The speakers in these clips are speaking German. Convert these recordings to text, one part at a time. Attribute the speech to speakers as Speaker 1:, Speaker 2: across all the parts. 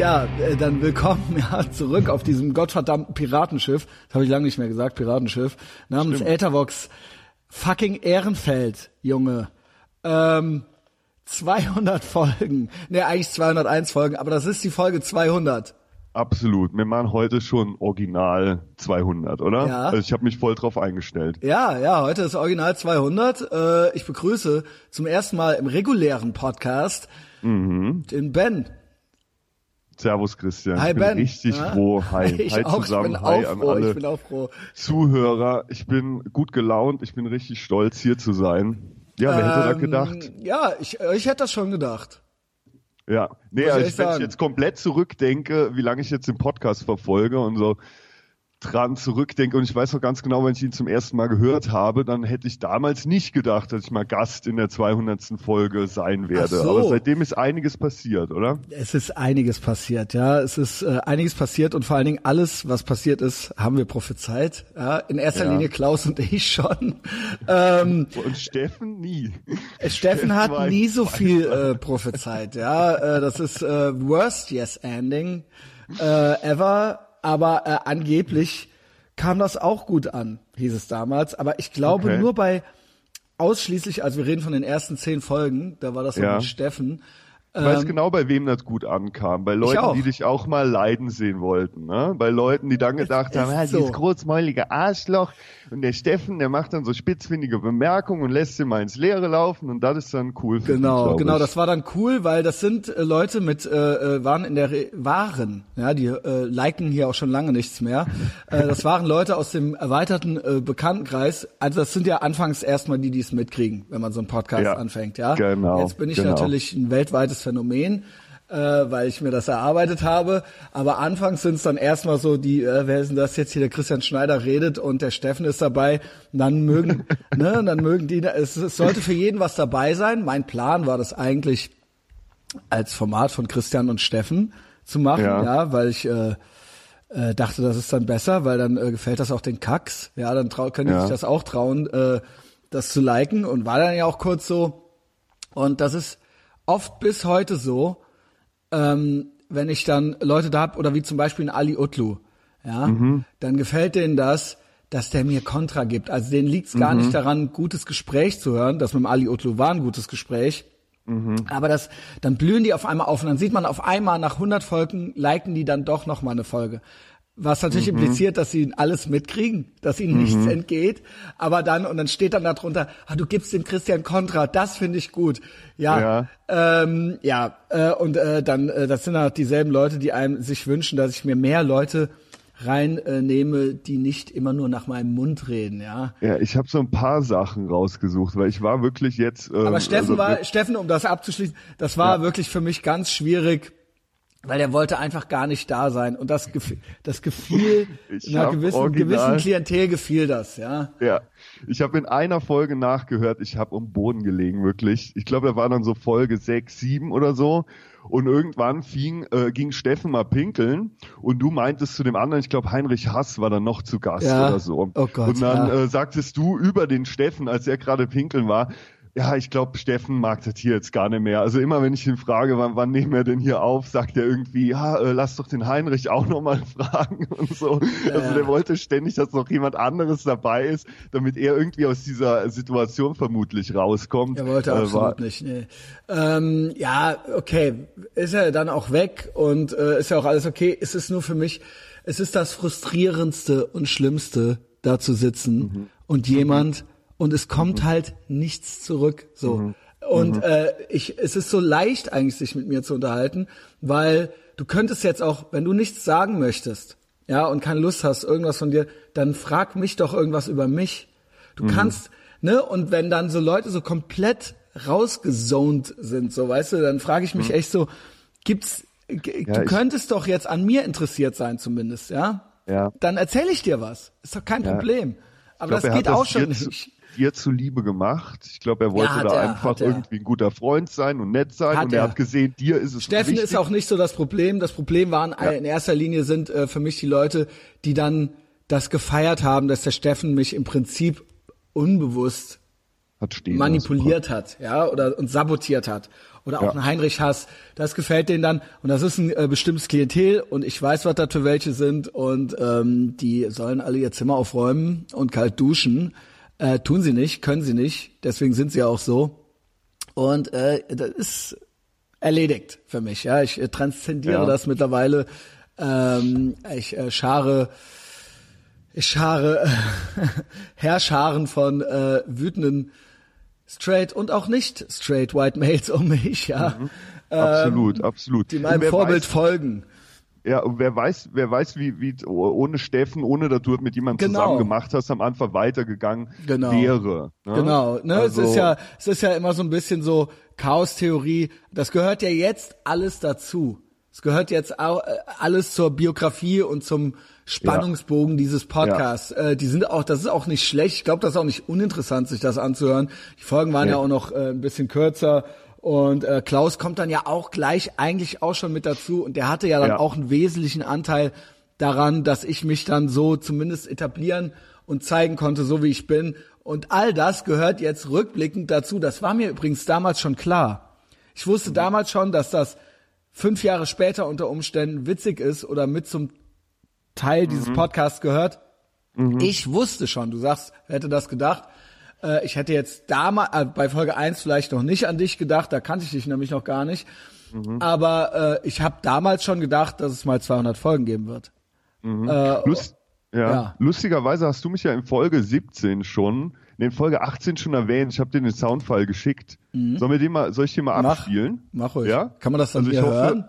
Speaker 1: Ja, äh, dann willkommen ja, zurück auf diesem gottverdammten Piratenschiff. Das habe ich lange nicht mehr gesagt, Piratenschiff. Namens
Speaker 2: Stimmt.
Speaker 1: Ethervox fucking Ehrenfeld, Junge. Ähm, 200 Folgen. Ne, eigentlich 201 Folgen, aber das ist die Folge 200.
Speaker 2: Absolut. Wir machen heute schon Original 200, oder?
Speaker 1: Ja.
Speaker 2: Also ich habe mich voll drauf eingestellt.
Speaker 1: Ja, ja, heute ist Original 200. Äh, ich begrüße zum ersten Mal im regulären Podcast
Speaker 2: Mhm.
Speaker 1: den Ben.
Speaker 2: Servus Christian.
Speaker 1: Hi
Speaker 2: ich bin
Speaker 1: Ben.
Speaker 2: richtig
Speaker 1: Ja?
Speaker 2: froh. Hi.
Speaker 1: Ich
Speaker 2: Hi
Speaker 1: auch,
Speaker 2: zusammen.
Speaker 1: ich bin
Speaker 2: Hi
Speaker 1: auch
Speaker 2: an
Speaker 1: froh,
Speaker 2: alle
Speaker 1: ich bin auch froh.
Speaker 2: Zuhörer. Ich bin gut gelaunt. Ich bin richtig stolz, hier zu sein. Ja, wer hätte da
Speaker 1: Ähm,
Speaker 2: gedacht?
Speaker 1: Ja, ich, ich hätte das schon gedacht.
Speaker 2: Ja. Nee,
Speaker 1: ich
Speaker 2: also
Speaker 1: echt
Speaker 2: wenn ich jetzt komplett zurückdenke, wie lange ich jetzt den Podcast verfolge und so dran zurückdenke und ich weiß noch ganz genau, wenn ich ihn zum ersten Mal gehört habe, dann hätte ich damals nicht gedacht, dass ich mal Gast in der 200. Folge sein werde.
Speaker 1: So.
Speaker 2: Aber seitdem ist einiges passiert, oder?
Speaker 1: Es ist einiges passiert, ja. Es ist äh, einiges passiert und vor allen Dingen alles, was passiert ist, haben wir prophezeit. Ja, in erster
Speaker 2: Ja.
Speaker 1: Linie Klaus und ich schon. Ähm,
Speaker 2: Und Steffen nie.
Speaker 1: Steffen hat
Speaker 2: war
Speaker 1: nie
Speaker 2: ein
Speaker 1: so viel äh, prophezeit, ja. Äh, das ist äh, worst yes ending äh, ever, aber äh, angeblich kam das auch gut an, hieß es damals. Aber ich glaube
Speaker 2: Okay.
Speaker 1: nur bei ausschließlich, also wir reden von den ersten zehn Folgen, da war das
Speaker 2: Ja.
Speaker 1: mit Steffen.
Speaker 2: Ich weiß
Speaker 1: Ähm,
Speaker 2: genau, bei wem das gut ankam. Bei. Leuten, die dich auch mal leiden sehen wollten. Ne? Bei Leuten, die dann gedacht
Speaker 1: ist
Speaker 2: haben, ah,
Speaker 1: so.
Speaker 2: dieses großmäulige Arschloch. Und der Steffen, der macht dann so spitzfindige Bemerkungen und lässt sie mal ins Leere laufen. Und das ist dann cool für
Speaker 1: Genau,
Speaker 2: glaub
Speaker 1: genau,
Speaker 2: ich.
Speaker 1: das war dann cool, weil das sind äh, Leute mit äh, äh, waren in der Re waren, ja, die äh, liken hier auch schon lange nichts mehr. Äh, das waren Leute aus dem erweiterten äh, Bekanntenkreis. Also das sind ja anfangs erstmal die, die es mitkriegen, wenn man so einen Podcast
Speaker 2: Ja,
Speaker 1: anfängt, ja.
Speaker 2: genau,
Speaker 1: Jetzt bin ich
Speaker 2: genau.
Speaker 1: natürlich ein weltweites Phänomen. Äh, weil ich mir das erarbeitet habe. Aber anfangs sind es dann erstmal so die, äh, wer ist denn das jetzt hier, der Christian Schneider redet und der Steffen ist dabei. Und dann mögen, ne, dann mögen die, es, es sollte für jeden was dabei sein. Mein Plan war das eigentlich als Format von Christian und Steffen zu machen, ja,
Speaker 2: Ja.
Speaker 1: weil ich äh, äh, dachte, das ist dann besser, weil dann äh, gefällt das auch den Kacks. Ja, dann trau können die
Speaker 2: Ja.
Speaker 1: sich das auch trauen, äh, das zu liken und war dann ja auch kurz so. Und das ist oft bis heute so, ähm, wenn ich dann Leute da hab oder wie zum Beispiel ein Ali Utlu, ja,
Speaker 2: Mhm.
Speaker 1: dann gefällt denen das, dass der mir Kontra gibt. Also denen liegt's gar
Speaker 2: Mhm.
Speaker 1: nicht daran, ein gutes Gespräch zu hören. Das mit dem Ali Utlu war ein gutes Gespräch.
Speaker 2: Mhm.
Speaker 1: Aber das, dann blühen die auf einmal auf und dann sieht man auf einmal nach 100 Folgen liken die dann doch noch mal eine Folge. Was natürlich
Speaker 2: Mhm.
Speaker 1: impliziert, dass sie alles mitkriegen, dass ihnen nichts entgeht. Aber dann, und dann steht dann darunter, ah, du gibst dem Christian Kontra, das finde ich gut. Ja,
Speaker 2: Ja.
Speaker 1: ähm, ja, äh, und äh, dann, äh, das sind halt dieselben Leute, die einem sich wünschen, dass ich mir mehr Leute reinnehme, äh, die nicht immer nur nach meinem Mund reden, ja.
Speaker 2: Ja, ich habe so ein paar Sachen rausgesucht, weil ich war wirklich jetzt. Ähm,
Speaker 1: Aber Steffen
Speaker 2: also,
Speaker 1: war, Steffen, um das abzuschließen, das war
Speaker 2: Ja.
Speaker 1: wirklich für mich ganz schwierig, weil der wollte einfach gar nicht da sein. Und das, gefiel, das gefiel, einer gewissen,
Speaker 2: original-
Speaker 1: gewissen Klientel gefiel das, ja.
Speaker 2: Ja, ich habe in einer Folge nachgehört, ich habe um Boden gelegen, wirklich. Ich glaube, da war dann so Folge 6, 7 oder so. Und irgendwann fing, äh, ging Steffen mal pinkeln und du meintest zu dem anderen, ich glaube Heinrich Hass war dann noch zu Gast
Speaker 1: Ja.
Speaker 2: oder so.
Speaker 1: Oh Gott,
Speaker 2: und dann
Speaker 1: ja.
Speaker 2: äh, sagtest du über den Steffen, als er gerade pinkeln war, ja, ich glaube, Steffen mag das hier jetzt gar nicht mehr. Also immer, wenn ich ihn frage, wann, wann nehmen wir denn hier auf, sagt er irgendwie, ja, äh, lass doch den Heinrich auch nochmal fragen und so. Also
Speaker 1: Ja.
Speaker 2: der wollte ständig, dass noch jemand anderes dabei ist, damit er irgendwie aus dieser Situation vermutlich rauskommt.
Speaker 1: Er wollte
Speaker 2: Äh,
Speaker 1: absolut
Speaker 2: war-
Speaker 1: nicht. Nee. Ähm, ja, okay, ist er dann auch weg und äh, ist ja auch alles okay. Es ist nur für mich, es ist das frustrierendste und schlimmste, da zu sitzen
Speaker 2: Mhm.
Speaker 1: und jemand und es kommt halt nichts zurück. So.
Speaker 2: Mhm.
Speaker 1: Und äh, ich, es ist so leicht eigentlich, sich mit mir zu unterhalten, weil du könntest jetzt auch, wenn du nichts sagen möchtest, ja, und keine Lust hast, irgendwas von dir, dann frag mich doch irgendwas über mich. Du kannst, ne, und wenn dann so Leute so komplett rausgezoned sind, so weißt du, dann frage ich mich echt so, gibt's, g- du könntest doch jetzt an mir interessiert sein zumindest, ja?
Speaker 2: Ja.
Speaker 1: Dann erzähle ich dir was. Ist doch kein
Speaker 2: Ja.
Speaker 1: Problem. Aber
Speaker 2: glaub,
Speaker 1: das geht auch schon nicht.
Speaker 2: Dir zuliebe gemacht. Ich glaube, er wollte
Speaker 1: hat
Speaker 2: da
Speaker 1: er,
Speaker 2: einfach irgendwie ein guter Freund sein und nett sein
Speaker 1: Hat
Speaker 2: und er
Speaker 1: er.
Speaker 2: hat gesehen, dir ist es
Speaker 1: Steffen
Speaker 2: wichtig.
Speaker 1: ist auch nicht so das Problem. Das Problem waren
Speaker 2: Ja.
Speaker 1: in erster Linie sind äh, für mich die Leute, die dann das gefeiert haben, dass der Steffen mich im Prinzip unbewusst
Speaker 2: hat
Speaker 1: manipuliert hat, ja, oder und sabotiert hat. Oder auch
Speaker 2: Ja.
Speaker 1: ein Heinrich Hass, das gefällt denen dann und das ist ein äh, bestimmtes Klientel und ich weiß, was das für welche sind und ähm, die sollen alle ihr Zimmer aufräumen und kalt duschen. Äh, tun sie nicht, können sie nicht, deswegen sind sie auch so. Und äh, das ist erledigt für mich. Ja, ich äh, transzendiere
Speaker 2: Ja.
Speaker 1: das mittlerweile. Ähm, ich äh, schare, ich schare äh, Herrscharen von äh, wütenden straight und auch nicht straight White Males um mich. Ja,
Speaker 2: Absolut, absolut.
Speaker 1: die meinem Vorbild
Speaker 2: weiß,
Speaker 1: folgen.
Speaker 2: Ja, und wer weiß, wer weiß, wie, wie ohne Steffen, ohne dass du mit jemandem
Speaker 1: Genau.
Speaker 2: zusammen gemacht hast, am Anfang weitergegangen
Speaker 1: Genau.
Speaker 2: wäre. Ne?
Speaker 1: Genau, ne?
Speaker 2: Also,
Speaker 1: es ist ja, es ist ja immer so ein bisschen so Chaostheorie. Das gehört ja jetzt alles dazu. Es gehört jetzt auch äh, alles zur Biografie und zum Spannungsbogen dieses Podcasts. Äh, die sind auch, das ist auch nicht schlecht. Ich glaube, das ist auch nicht uninteressant, sich das anzuhören. Die Folgen waren
Speaker 2: Ja.
Speaker 1: ja auch noch äh, ein bisschen kürzer. Und äh, Klaus kommt dann ja auch gleich eigentlich auch schon mit dazu. Und der hatte ja dann
Speaker 2: Ja.
Speaker 1: auch einen wesentlichen Anteil daran, dass ich mich dann so zumindest etablieren und zeigen konnte, so wie ich bin. Und all das gehört jetzt rückblickend dazu. Das war mir übrigens damals schon klar. Ich wusste damals schon, dass das fünf Jahre später unter Umständen witzig ist oder mit zum Teil dieses Podcasts gehört. Ich wusste schon, du sagst, wer hätte das gedacht? Äh, ich hätte jetzt damals, äh, bei Folge 1 vielleicht noch nicht an dich gedacht, da kannte ich dich nämlich noch gar nicht. Aber äh, ich habe damals schon gedacht, dass es mal 200 Folgen geben wird. Äh,
Speaker 2: Lust, ja.
Speaker 1: Ja.
Speaker 2: Lustigerweise hast du mich ja in Folge 17 schon, nee, in Folge 18 schon erwähnt. Ich habe dir den Soundfall geschickt. Sollen wir den mal, soll ich den mal
Speaker 1: Mhm. Mach,
Speaker 2: abspielen?
Speaker 1: mach ruhig.
Speaker 2: Ja?
Speaker 1: Kann man das dann
Speaker 2: Also
Speaker 1: hier
Speaker 2: hoffe-
Speaker 1: hören? Äh,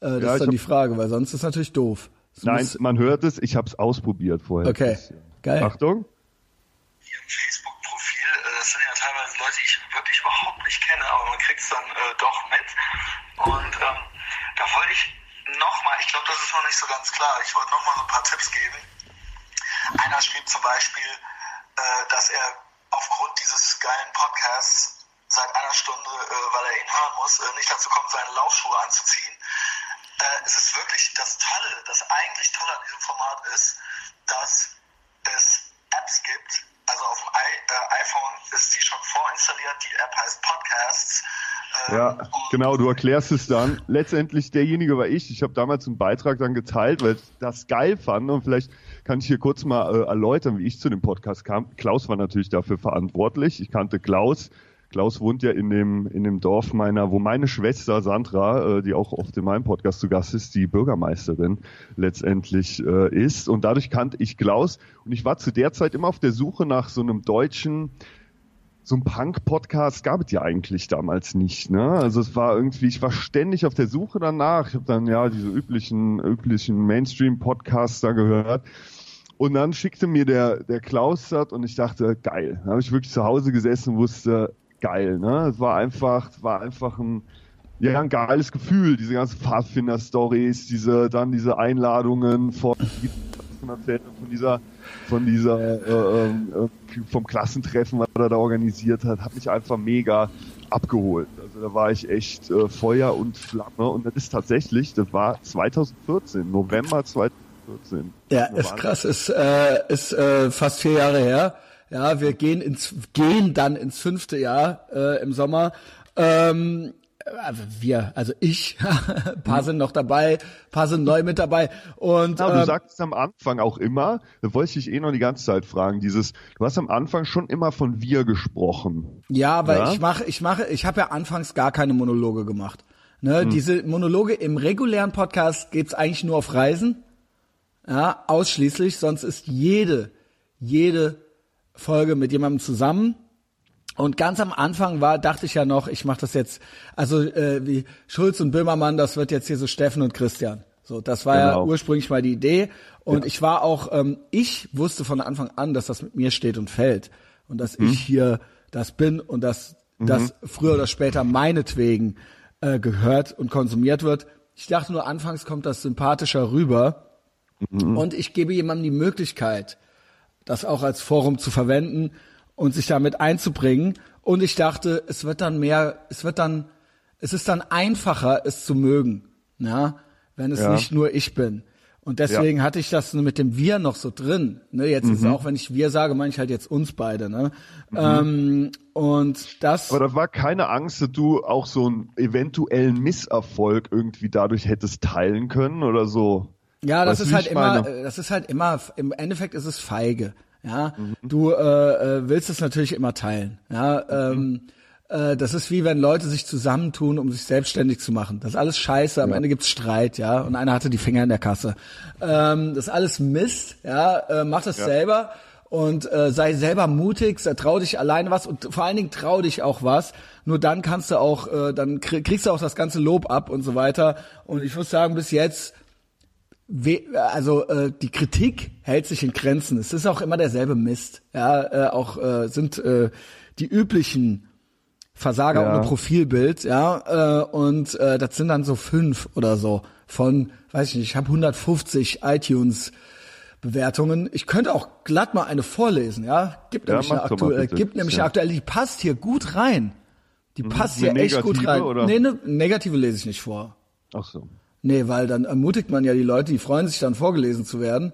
Speaker 1: das
Speaker 2: Ja,
Speaker 1: ist dann
Speaker 2: hab-
Speaker 1: die Frage, weil sonst ist natürlich doof. Es
Speaker 2: Nein,
Speaker 1: muss-
Speaker 2: man hört es. Ich habe es ausprobiert vorher.
Speaker 1: Okay, geil.
Speaker 2: Achtung.
Speaker 3: ihrem Facebook-Profil. Äh, Das sind ja teilweise Leute, die ich wirklich überhaupt nicht kenne, aber man kriegt dann äh, doch mit. Und ähm, da wollte ich nochmal, ich glaube, das ist noch nicht so ganz klar, ich wollte nochmal so ein paar Tipps geben. Einer schrieb zum Beispiel, äh, dass er aufgrund dieses geilen Podcasts seit einer Stunde, äh, weil er ihn hören muss, äh, nicht dazu kommt, seine Laufschuhe anzuziehen. Äh, es ist wirklich das Tolle, das eigentlich Tolle an diesem Format ist, dass es Apps gibt. Also auf dem I äh, iPhone ist die schon vorinstalliert. Die App heißt Podcasts. Ähm,
Speaker 2: Ja, genau, du erklärst es dann. Letztendlich derjenige war ich. Ich habe damals einen Beitrag dann geteilt, weil ich das geil fand und vielleicht kann ich hier kurz mal äh, erläutern, wie ich zu dem Podcast kam. Klaus war natürlich dafür verantwortlich. Ich kannte Klaus. Klaus wohnt ja in dem in dem Dorf meiner, wo meine Schwester Sandra, äh, die auch oft in meinem Podcast zu Gast ist, die Bürgermeisterin letztendlich äh, ist. Und dadurch kannte ich Klaus. Und ich war zu der Zeit immer auf der Suche nach so einem deutschen so ein Punk-Podcast gab es ja eigentlich damals nicht, ne? Also es war irgendwie, ich war ständig auf der Suche danach. Ich habe dann ja diese üblichen, üblichen Mainstream-Podcasts da gehört. Und dann schickte mir der, der Klaus das und ich dachte, geil. Dann habe ich wirklich zu Hause gesessen und wusste, geil, ne? Es war einfach, es war einfach ein, ja, ein geiles Gefühl, diese ganzen Pfadfinder-Stories, diese, dann diese Einladungen von, von dieser, von dieser, äh, ähm, äh, vom Klassentreffen, was er da organisiert hat, hat mich einfach mega abgeholt. Also da war ich echt äh, Feuer und Flamme und das ist tatsächlich, das war 2014, November 2014.
Speaker 1: Ja, ist krass, ist, äh, ist äh, fast vier Jahre her. Ja, wir gehen ins gehen dann ins fünfte Jahr äh, im Sommer. Ähm, also wir, also ich, ein paar sind noch dabei, ein paar sind neu mit dabei und
Speaker 2: Ja, du
Speaker 1: ähm,
Speaker 2: sagst am Anfang auch immer, da wollte ich dich eh noch die ganze Zeit fragen, dieses, du hast am Anfang schon immer von wir gesprochen.
Speaker 1: Ja, weil
Speaker 2: Ja?
Speaker 1: ich mache, ich mache, ich habe ja anfangs gar keine Monologe gemacht. Ne, Diese Monologe im regulären Podcast geht's eigentlich nur auf Reisen. Ja, ausschließlich, sonst ist jede, jede Folge mit jemandem zusammen. Und ganz am Anfang war, dachte ich ja noch, ich mache das jetzt, also äh, wie Schulz und Böhmermann, das wird jetzt hier so Steffen und Christian. So, das war ja
Speaker 2: Genau.
Speaker 1: ursprünglich mal die Idee. Und ich war auch, ähm, ich wusste von Anfang an, dass das mit mir steht und fällt. Und dass ich hier das bin und dass das früher oder später meinetwegen äh, gehört und konsumiert wird. Ich dachte nur, anfangs kommt das sympathischer rüber. Und ich gebe jemandem die Möglichkeit, das auch als Forum zu verwenden und sich damit einzubringen. Und ich dachte, es wird dann mehr, es wird dann, es ist dann einfacher, es zu mögen, ja, wenn es
Speaker 2: Ja.
Speaker 1: nicht nur ich bin. Und deswegen hatte ich das mit dem Wir noch so drin. Ne, jetzt ist es auch, wenn ich Wir sage, meine ich halt jetzt uns beide. Ne? Ähm, und das.
Speaker 2: Aber da war keine Angst, dass du auch so einen eventuellen Misserfolg irgendwie dadurch hättest teilen können oder so.
Speaker 1: Ja, das
Speaker 2: Weißt du,
Speaker 1: ist halt immer,
Speaker 2: meine?
Speaker 1: äh, das ist halt immer, im Endeffekt ist es feige. Ja,
Speaker 2: Mhm.
Speaker 1: du äh, äh, willst es natürlich immer teilen. Ja, ähm, äh, das ist wie wenn Leute sich zusammentun, um sich selbstständig zu machen. Das ist alles Scheiße. Am Ende gibt's Streit, ja, und einer hatte die Finger in der Kasse. Ähm, das ist alles Mist. Ja, äh, mach das selber und äh, sei selber mutig, trau dich alleine was und vor allen Dingen trau dich auch was. Nur dann kannst du auch, äh, dann krieg- kriegst du auch das ganze Lob ab und so weiter. Und ich muss sagen, bis jetzt also äh, die Kritik hält sich in Grenzen. Es ist auch immer derselbe Mist. Ja, äh, auch äh, sind äh, die üblichen Versager
Speaker 2: Ja.
Speaker 1: ohne Profilbild, ja, äh, und äh, das sind dann so fünf oder so von, weiß ich nicht, ich habe 150 iTunes Bewertungen. Ich könnte auch glatt mal eine vorlesen, ja. Gibt
Speaker 2: Ja,
Speaker 1: nämlich eine aktuelle,
Speaker 2: bitte.
Speaker 1: gibt nämlich
Speaker 2: Ja.
Speaker 1: eine aktuelle, die passt hier gut rein. Die passt hier echt gut rein.
Speaker 2: oder?
Speaker 1: Nee, eine negative lese ich nicht vor.
Speaker 2: Ach so.
Speaker 1: Nee, weil dann ermutigt man ja die Leute, die freuen sich dann vorgelesen zu werden.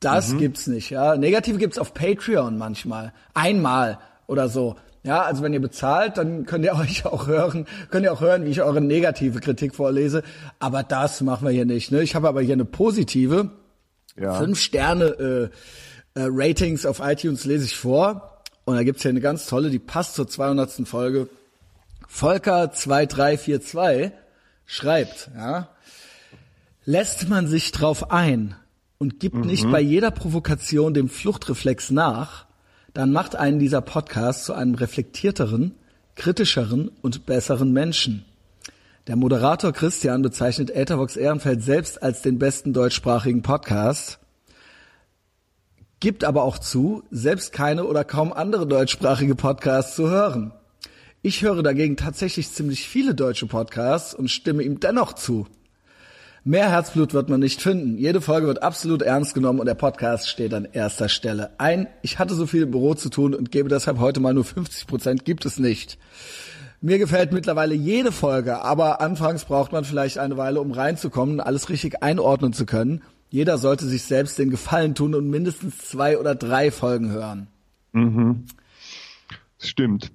Speaker 1: Das gibt's nicht, ja. Negative gibt's auf Patreon manchmal. Einmal oder so. Ja, also wenn ihr bezahlt, dann könnt ihr euch auch hören, könnt ihr auch hören, wie ich eure negative Kritik vorlese. Aber das machen wir hier nicht. Ne? Ich habe aber hier eine positive.
Speaker 2: Ja.
Speaker 1: Fünf Sterne äh, äh, Ratings auf iTunes lese ich vor. Und da gibt's hier eine ganz tolle, die passt zur 200. Folge. Volker2342 schreibt, ja, lässt man sich drauf ein und gibt nicht bei jeder Provokation dem Fluchtreflex nach, dann macht einen dieser Podcast zu einem reflektierteren, kritischeren und besseren Menschen. Der Moderator Christian bezeichnet Ethervox Ehrenfeld selbst als den besten deutschsprachigen Podcast, gibt aber auch zu, selbst keine oder kaum andere deutschsprachige Podcasts zu hören. Ich höre dagegen tatsächlich ziemlich viele deutsche Podcasts und stimme ihm dennoch zu. Mehr Herzblut wird man nicht finden. Jede Folge wird absolut ernst genommen und der Podcast steht an erster Stelle. Ein, ich hatte so viel im Büro zu tun und gebe deshalb heute mal nur 50 Prozent, gibt es nicht. Mir gefällt mittlerweile jede Folge, aber anfangs braucht man vielleicht eine Weile, um reinzukommen, alles richtig einordnen zu können. Jeder sollte sich selbst den Gefallen tun und mindestens zwei oder drei Folgen hören.
Speaker 2: Stimmt.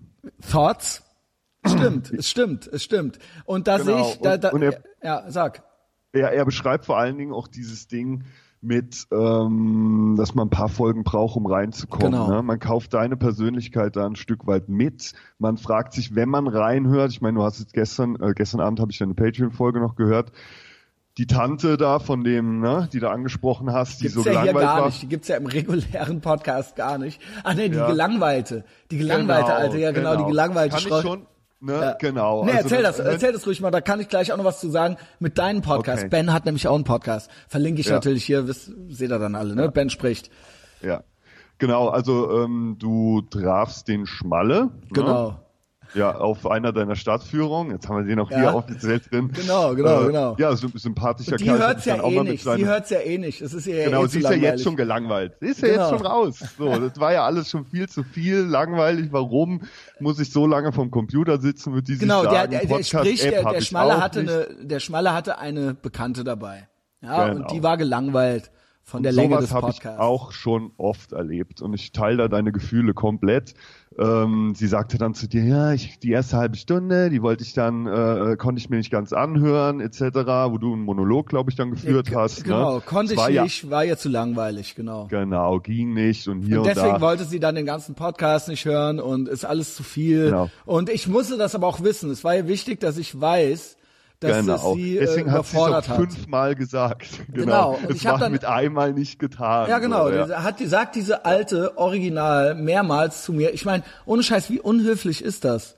Speaker 1: Thoughts? Stimmt, es stimmt, es stimmt. Und da
Speaker 2: Genau.
Speaker 1: sehe ich, da, da,
Speaker 2: Und- und
Speaker 1: ja, sag.
Speaker 2: Er, er beschreibt vor allen Dingen auch dieses Ding mit, ähm, dass man ein paar Folgen braucht, um reinzukommen.
Speaker 1: Genau.
Speaker 2: Ne? Man kauft deine Persönlichkeit da ein Stück weit mit. Man fragt sich, wenn man reinhört, ich meine, du hast jetzt gestern, äh, gestern Abend habe ich deine Patreon-Folge noch gehört, die Tante da von dem, ne, die du angesprochen hast, die
Speaker 1: Gibt's
Speaker 2: so
Speaker 1: ja hier
Speaker 2: gelangweilt
Speaker 1: gar
Speaker 2: war.
Speaker 1: nicht. Die gibt's ja im regulären Podcast gar nicht. Ah nee, die
Speaker 2: Ja.
Speaker 1: gelangweilte. Die gelangweilte, Alte, ja genau, die gelangweilte
Speaker 2: Kann ich schon, ne,
Speaker 1: Ja.
Speaker 2: genau.
Speaker 1: Nee,
Speaker 2: Also
Speaker 1: erzähl
Speaker 2: das-
Speaker 1: erzähl das ruhig mal, da kann ich gleich auch noch was zu sagen mit deinem Podcast.
Speaker 2: Okay.
Speaker 1: Ben hat nämlich auch einen Podcast. Verlinke ich
Speaker 2: Ja.
Speaker 1: natürlich hier, wisst, seht ihr dann alle, ne? Ben spricht.
Speaker 2: Ja. Genau, also ähm, du trafst den Schmalle. Ne? Ja, auf einer deiner Stadtführungen. Jetzt haben wir den auch
Speaker 1: Ja.
Speaker 2: hier offiziell drin.
Speaker 1: Genau, genau,
Speaker 2: äh,
Speaker 1: genau.
Speaker 2: Ja, so sympathischer
Speaker 1: Und die
Speaker 2: Kerl.
Speaker 1: Hört's ja eh
Speaker 2: mit
Speaker 1: nicht. Sie hört's ja eh nicht. Es ist ihr
Speaker 2: Genau,
Speaker 1: eh
Speaker 2: sie
Speaker 1: zu
Speaker 2: ist ja jetzt schon gelangweilt. Sie ist ja
Speaker 1: Genau.
Speaker 2: jetzt schon raus. So, das war ja alles schon viel zu viel, langweilig. Warum muss ich so lange vom Computer sitzen, wird die sich
Speaker 1: Genau, der, der, der spricht, der, der Schmalle hatte
Speaker 2: nicht.
Speaker 1: eine, der Schmalle hatte eine Bekannte dabei. Ja,
Speaker 2: Genau.
Speaker 1: und die war gelangweilt von der
Speaker 2: Sowas
Speaker 1: Länge des
Speaker 2: habe ich
Speaker 1: Podcasts.
Speaker 2: auch schon oft erlebt und ich teile da deine Gefühle komplett. Ähm, sie sagte dann zu dir, ja, ich, die erste halbe Stunde, die wollte ich dann, äh, konnte ich mir nicht ganz anhören, etc., wo du einen Monolog, glaube ich, dann geführt
Speaker 1: Ja,
Speaker 2: hast.
Speaker 1: Genau,
Speaker 2: ne?
Speaker 1: konnte
Speaker 2: Es
Speaker 1: ich
Speaker 2: war
Speaker 1: nicht, war ja zu langweilig, genau.
Speaker 2: Genau, ging nicht und hier
Speaker 1: Und
Speaker 2: und,
Speaker 1: deswegen
Speaker 2: da.
Speaker 1: wollte sie dann den ganzen Podcast nicht hören und ist alles zu viel.
Speaker 2: Genau.
Speaker 1: Und ich musste das aber auch wissen. Es war ja wichtig, dass ich weiß, dass
Speaker 2: Genau.
Speaker 1: sie äh,
Speaker 2: Deswegen hat sie es auch
Speaker 1: überfordert hat.
Speaker 2: fünfmal gesagt. Genau.
Speaker 1: Genau.
Speaker 2: Es
Speaker 1: ich hab
Speaker 2: war
Speaker 1: dann-
Speaker 2: mit einmal nicht getan.
Speaker 1: Ja, genau.
Speaker 2: So, ja.
Speaker 1: Hat, sagt diese alte Original mehrmals zu mir. Ich meine, ohne Scheiß, wie unhöflich ist das?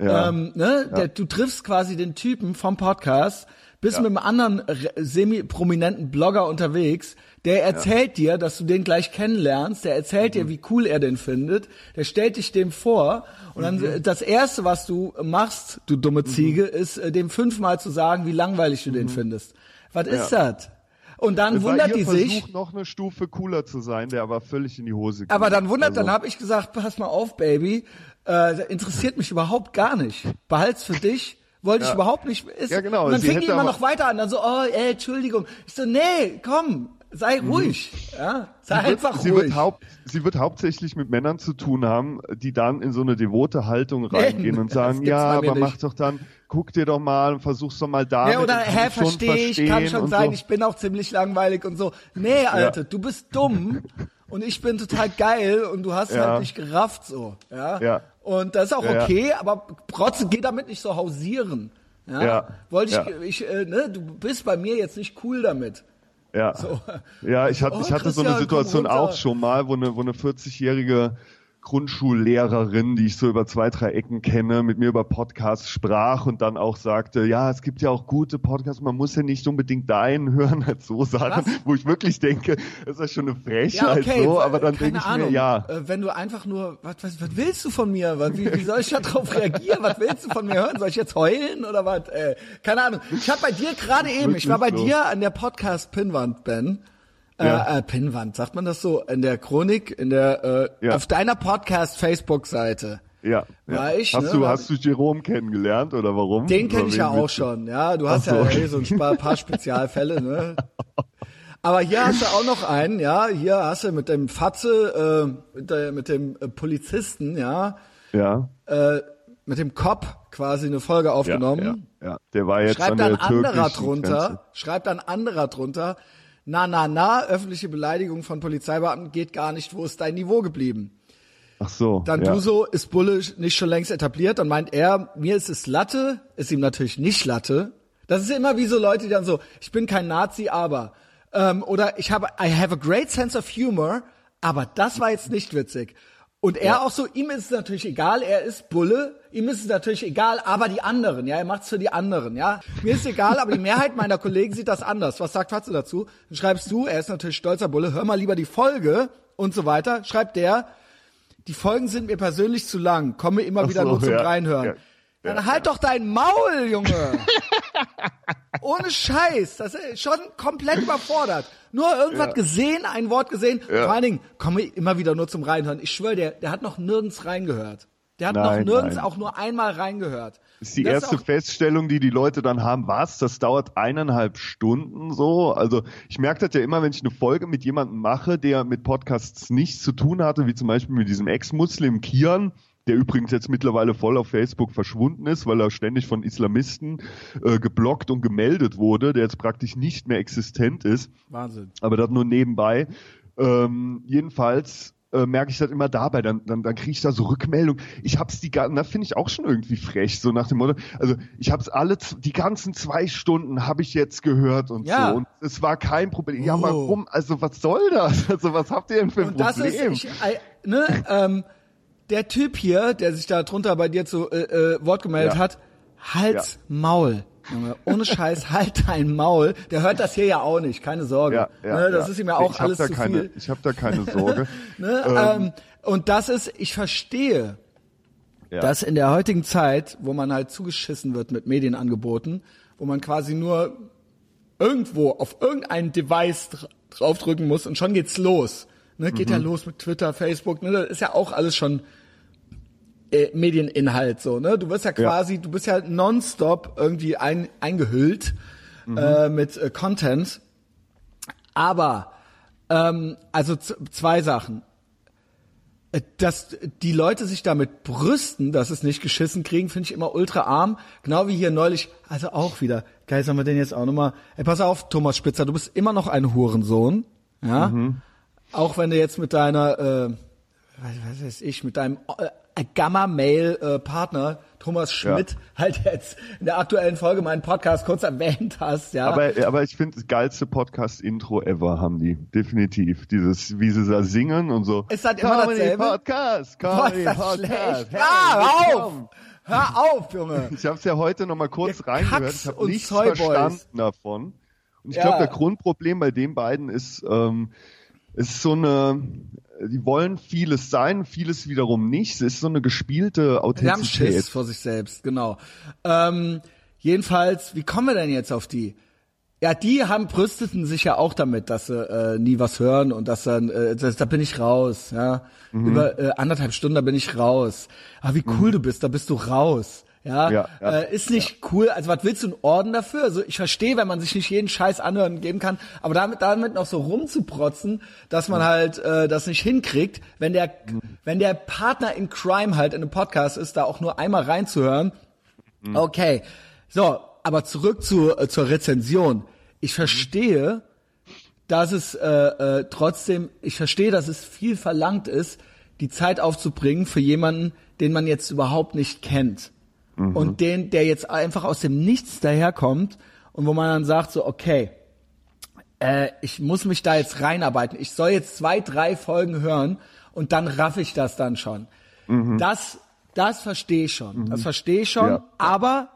Speaker 2: Ja.
Speaker 1: Ähm, ne? Der, du triffst quasi den Typen vom Podcast, bist mit einem anderen re- semi-prominenten Blogger unterwegs, der erzählt dir, dass du den gleich kennenlernst, der erzählt
Speaker 2: Mhm.
Speaker 1: dir, wie cool er den findet, der stellt dich dem vor und dann
Speaker 2: Mhm.
Speaker 1: das erste, was du machst, du dumme Ziege, ist äh, dem fünfmal zu sagen, wie langweilig du den findest. Was ist das? Und dann
Speaker 2: Es
Speaker 1: wundert die
Speaker 2: Versuch,
Speaker 1: sich,
Speaker 2: noch eine Stufe cooler zu sein, der aber völlig in die Hose ging.
Speaker 1: aber dann wundert,
Speaker 2: Also,
Speaker 1: dann habe ich gesagt, pass mal auf, Baby, äh, interessiert mich überhaupt gar nicht. Behalt's für dich Wollte ich
Speaker 2: Ja.
Speaker 1: überhaupt nicht. Ist,
Speaker 2: Ja, genau,
Speaker 1: Und dann
Speaker 2: sie
Speaker 1: fing die immer noch weiter an, dann so, oh, ey, Entschuldigung. Ich so, nee, komm, sei ruhig. Ja, sei
Speaker 2: Mhm. Sie wird-
Speaker 1: einfach
Speaker 2: sie
Speaker 1: ruhig.
Speaker 2: Wird haupt, sie wird hauptsächlich mit Männern zu tun haben, die dann in so eine devote Haltung reingehen und sagen, ja, aber
Speaker 1: nicht.
Speaker 2: mach doch dann, guck dir doch mal und versuch's doch mal da.
Speaker 1: Ja, oder, hä, verstehe ich, kann schon sein, ich bin auch ziemlich langweilig und so. Nee, Alter, du bist dumm und ich bin total geil und du hast
Speaker 2: Ja.
Speaker 1: halt nicht gerafft so. Ja.
Speaker 2: Ja.
Speaker 1: Und das ist auch
Speaker 2: Ja, ja.
Speaker 1: okay, aber trotzdem geh damit nicht so hausieren. Ja.
Speaker 2: Ja.
Speaker 1: Wollte ich,
Speaker 2: Ja.
Speaker 1: ich, äh, ne, du bist bei mir jetzt nicht cool damit.
Speaker 2: Ja,
Speaker 1: So.
Speaker 2: ja ich, hatte,
Speaker 1: Oh,
Speaker 2: ich hatte so eine Situation auch schon mal, wo eine, wo eine 40-jährige Grundschullehrerin, die ich so über zwei, drei Ecken kenne, mit mir über Podcasts sprach und dann auch sagte, ja, es gibt ja auch gute Podcasts, man muss ja nicht unbedingt deinen hören, halt so Sachen,
Speaker 1: Was?
Speaker 2: wo ich wirklich denke, das ist ja schon eine
Speaker 1: Ja,
Speaker 2: Frechheit
Speaker 1: okay,
Speaker 2: so, aber dann denke ich
Speaker 1: Ahnung.
Speaker 2: mir, ja,
Speaker 1: Äh, wenn du einfach nur, was, was, was willst du von mir? Was, wie, wie soll ich darauf reagieren? Was willst du von mir hören? Soll ich jetzt heulen oder was? Äh, keine Ahnung. Ich habe bei dir gerade eben, ich war bei
Speaker 2: so.
Speaker 1: dir an der Podcast-Pinwand, Ben.
Speaker 2: Ja.
Speaker 1: Äh, äh, Pinwand, sagt man das so? In der Chronik, in der, äh,
Speaker 2: Ja.
Speaker 1: auf deiner Podcast-Facebook-Seite.
Speaker 2: ja. ja.
Speaker 1: War ich,
Speaker 2: hast
Speaker 1: ne,
Speaker 2: du, hast du Jerome kennengelernt oder warum?
Speaker 1: Den kenne ich ja auch schon, ja. Du hast
Speaker 2: so,
Speaker 1: ja eh so ein paar, paar Spezialfälle, ne? Aber hier hast du auch noch einen, ja. Hier hast du mit dem Fatze, äh, mit, der, mit dem äh, Polizisten, ja,
Speaker 2: Ja.
Speaker 1: äh, mit dem Cop quasi eine Folge aufgenommen.
Speaker 2: Ja, ja. Der war jetzt
Speaker 1: Schreibt
Speaker 2: an
Speaker 1: dann
Speaker 2: der
Speaker 1: anderer
Speaker 2: türkischen
Speaker 1: drunter,
Speaker 2: Grenze.
Speaker 1: schreibt dann anderer drunter, na, na, na, öffentliche Beleidigung von Polizeibeamten geht gar nicht, wo ist dein Niveau geblieben?
Speaker 2: Ach so.
Speaker 1: Dann
Speaker 2: ja.
Speaker 1: du so, ist Bulle nicht schon längst etabliert? Dann meint er, mir ist es Latte, ist ihm natürlich nicht Latte. Das ist immer wie so Leute, die dann so, ich bin kein Nazi, aber. Ähm, oder ich habe, I have a great sense of humor, aber das war jetzt nicht witzig. Und er auch so, ihm ist es natürlich egal, er ist Bulle, ihm ist es natürlich egal, aber die anderen, ja, er macht's für die anderen, ja. Mir ist egal, aber die Mehrheit meiner Kollegen sieht das anders. Was sagt Fatze dazu? Dann schreibst du, er ist natürlich stolzer Bulle, hör mal lieber die Folge und so weiter. Schreibt der, die Folgen sind mir persönlich zu lang, komme immer
Speaker 2: Ach
Speaker 1: wieder
Speaker 2: so,
Speaker 1: nur zum
Speaker 2: ja,
Speaker 1: Reinhören.
Speaker 2: ja,
Speaker 1: Dann halt doch dein Maul, Junge. Ohne Scheiß, das ist schon komplett überfordert. Nur irgendwas
Speaker 2: Ja.
Speaker 1: gesehen, ein Wort gesehen.
Speaker 2: Ja.
Speaker 1: Vor allen Dingen, komme immer wieder nur zum Reinhören. Ich schwöre, der, der hat noch nirgends reingehört. Der hat
Speaker 2: Nein,
Speaker 1: noch nirgends
Speaker 2: nein.
Speaker 1: auch nur einmal reingehört.
Speaker 2: Das ist die
Speaker 1: Das
Speaker 2: erste
Speaker 1: auch-
Speaker 2: Feststellung, die die Leute dann haben. Was? Das dauert eineinhalb Stunden so? Also ich merke das ja immer, wenn ich eine Folge mit jemandem mache, der mit Podcasts nichts zu tun hatte, wie zum Beispiel mit diesem Ex-Muslim Kian, der übrigens jetzt mittlerweile voll auf Facebook verschwunden ist, weil er ständig von Islamisten äh, geblockt und gemeldet wurde, der jetzt praktisch nicht mehr existent ist
Speaker 1: Wahnsinn.
Speaker 2: aber das nur nebenbei. Ähm, jedenfalls äh, merke ich das immer dabei, dann, dann, dann kriege ich da so Rückmeldung. Ich hab's die ganzen, das finde ich auch schon irgendwie frech, so nach dem Motto, also ich hab's alle, die ganzen zwei Stunden habe ich jetzt gehört und
Speaker 1: Ja.
Speaker 2: so und es war kein Problem. Ja,
Speaker 1: Oh.
Speaker 2: warum? Also was soll das? Also was habt ihr denn für ein
Speaker 1: Und das ist,
Speaker 2: Problem?
Speaker 1: ich, äh, ne, ähm, der Typ hier, der sich da drunter bei dir zu äh, äh, Wort gemeldet
Speaker 2: Ja.
Speaker 1: hat, Hals, Maul. Junge, ohne Scheiß, halt dein Maul. Der hört das hier ja auch nicht, keine Sorge.
Speaker 2: ja, ja,
Speaker 1: ne, das
Speaker 2: ja.
Speaker 1: ist ihm ja auch
Speaker 2: ich hab
Speaker 1: alles
Speaker 2: da
Speaker 1: zu
Speaker 2: keine,
Speaker 1: viel.
Speaker 2: Ich habe da keine Sorge.
Speaker 1: Ne?
Speaker 2: Ähm,
Speaker 1: Ähm, und das ist, ich verstehe,
Speaker 2: ja.
Speaker 1: dass in der heutigen Zeit, wo man halt zugeschissen wird mit Medienangeboten, wo man quasi nur irgendwo auf irgendein Device dra- draufdrücken muss und schon geht's los. Ne, geht
Speaker 2: Mhm.
Speaker 1: ja los mit Twitter, Facebook, ne, das ist ja auch alles schon äh, Medieninhalt so, ne? Du wirst ja quasi, du bist ja nonstop irgendwie ein, eingehüllt
Speaker 2: Mhm.
Speaker 1: äh, mit äh, Content. Aber ähm, also zwei Sachen. Äh, Dass die Leute sich damit brüsten, dass es nicht geschissen kriegen, finde ich immer ultra arm. Genau wie hier neulich, also auch wieder. Geil, sollen wir den jetzt auch nochmal. Ey, pass auf, Thomas Spitzer, du bist immer noch ein Hurensohn. Ja. Auch wenn du jetzt mit deiner, äh, was, weiß ich, mit deinem äh, Gamma-Mail-Partner Thomas Schmidt halt jetzt in der aktuellen Folge meinen Podcast kurz erwähnt hast, ja.
Speaker 2: Aber, aber ich finde, das geilste Podcast-Intro ever haben die. Definitiv. Dieses, wie sie da singen und so.
Speaker 1: Ist das immer dasselbe?
Speaker 2: Podcast,
Speaker 1: Boah,
Speaker 2: Comedy
Speaker 1: das
Speaker 2: Podcast.
Speaker 1: schlecht.
Speaker 2: Hey,
Speaker 1: ah, auf! Hör auf, Junge!
Speaker 2: Ich habe es ja heute noch mal kurz
Speaker 1: Ihr
Speaker 2: reingehört.
Speaker 1: Kacks
Speaker 2: Ich habe nichts
Speaker 1: Zoyboys.
Speaker 2: verstanden davon. Und ich
Speaker 1: Ja.
Speaker 2: glaube, der Grundproblem bei den beiden ist, ähm, es ist so eine, die wollen vieles sein, vieles wiederum nicht. Es ist so eine gespielte
Speaker 1: haben
Speaker 2: Authentizität.
Speaker 1: Schiss vor sich selbst, genau. Ähm, jedenfalls, wie kommen wir denn jetzt auf die? Ja, die haben brüsteten sich ja auch damit, dass sie äh, nie was hören und dass dann, äh, das, da bin ich raus, ja.
Speaker 2: Mhm.
Speaker 1: Über äh, anderthalb Stunden, da bin ich raus. Aber wie cool du bist, da bist du raus. Ja,
Speaker 2: Ja, ja,
Speaker 1: äh, ist nicht cool. Also was willst du einen Orden dafür? Also ich verstehe, wenn man sich nicht jeden Scheiß anhören geben kann, aber damit damit noch so rumzuprotzen, dass man halt äh, das nicht hinkriegt, wenn der wenn der Partner in Crime halt in einem Podcast ist, da auch nur einmal reinzuhören. Okay, so, aber zurück zu äh, zur Rezension. Ich verstehe, dass es äh, äh, trotzdem, ich verstehe, dass es viel verlangt ist, die Zeit aufzubringen für jemanden, den man jetzt überhaupt nicht kennt. Und den, der jetzt einfach aus dem Nichts daherkommt und wo man dann sagt so, okay, äh, ich muss mich da jetzt reinarbeiten. Ich soll jetzt zwei, drei Folgen hören und dann raff ich das dann schon. Das, das verstehe ich schon. Das verstehe ich schon,
Speaker 2: Ja.
Speaker 1: aber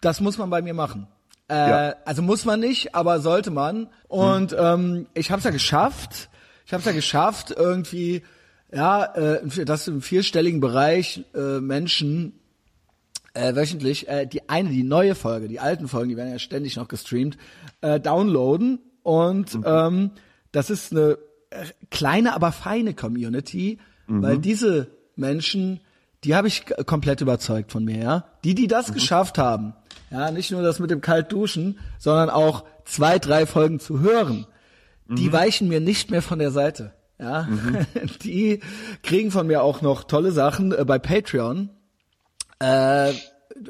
Speaker 1: das muss man bei mir machen. Äh,
Speaker 2: Ja.
Speaker 1: Also muss man nicht, aber sollte man. Und ähm, ich habe es ja geschafft. Ich habe es ja geschafft, irgendwie, ja, äh, dass im vierstelligen Bereich äh, Menschen äh, wöchentlich äh, die eine, die neue Folge, die alten Folgen, die werden ja ständig noch gestreamt, äh, downloaden. Und ähm, das ist eine äh, kleine, aber feine Community, weil diese Menschen, die habe ich komplett überzeugt von mir, ja. Die, die das geschafft haben, ja, nicht nur das mit dem Kaltduschen, sondern auch zwei, drei Folgen zu hören, die weichen mir nicht mehr von der Seite. Ja, die kriegen von mir auch noch tolle Sachen äh, bei Patreon. Äh,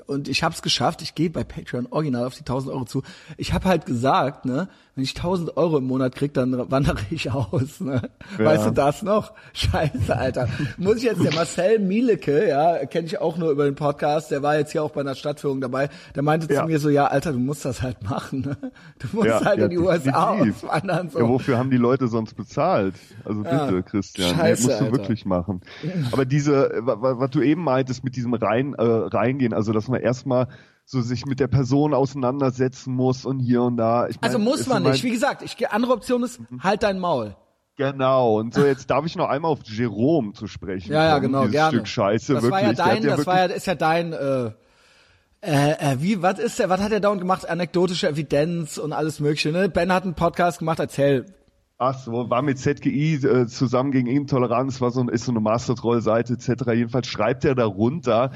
Speaker 1: und ich habe es geschafft. Ich gehe bei Patreon original auf die 1000 Euro zu. Ich habe halt gesagt, ne, wenn ich 1000 Euro im Monat krieg, dann wandere ich aus. Ne? Weißt du das noch? Scheiße, Alter. Muss ich jetzt der Marcel Mieleke, ja, kenne ich auch nur über den Podcast. Der war jetzt hier auch bei einer Stadtführung dabei. Der meinte
Speaker 2: Ja.
Speaker 1: zu mir so, ja, Alter, du musst das halt machen. Ne? Du musst
Speaker 2: Ja,
Speaker 1: halt
Speaker 2: ja,
Speaker 1: in die USA
Speaker 2: definitiv.
Speaker 1: auswandern. So.
Speaker 2: Ja, wofür haben die Leute sonst bezahlt? Also bitte,
Speaker 1: Ja.
Speaker 2: Christian,
Speaker 1: Scheiße,
Speaker 2: nee, musst du
Speaker 1: Alter.
Speaker 2: wirklich machen. Aber diese, wa- wa- was du eben meintest mit diesem rein äh, reingehen, also dass man erstmal so sich mit der Person auseinandersetzen muss und hier und da. Ich mein,
Speaker 1: also muss man nicht. Wie gesagt, ich andere Option ist, halt dein Maul.
Speaker 2: Genau. Und so jetzt darf ich noch einmal auf Jerome zu sprechen.
Speaker 1: Ja, ja, genau,
Speaker 2: dieses
Speaker 1: gerne.
Speaker 2: Stück Scheiße,
Speaker 1: das
Speaker 2: wirklich.
Speaker 1: war ja dein, das
Speaker 2: wirklich,
Speaker 1: war ja, ist ja dein, äh, äh, äh, wie, was ist der, was hat er dauernd gemacht? Anekdotische Evidenz und alles mögliche, ne? Ben hat einen Podcast gemacht, erzähl.
Speaker 2: Ach so, war mit ZGI äh, zusammen gegen Intoleranz, war so, ist so eine Mastertroll-Seite etc. Jedenfalls schreibt er darunter,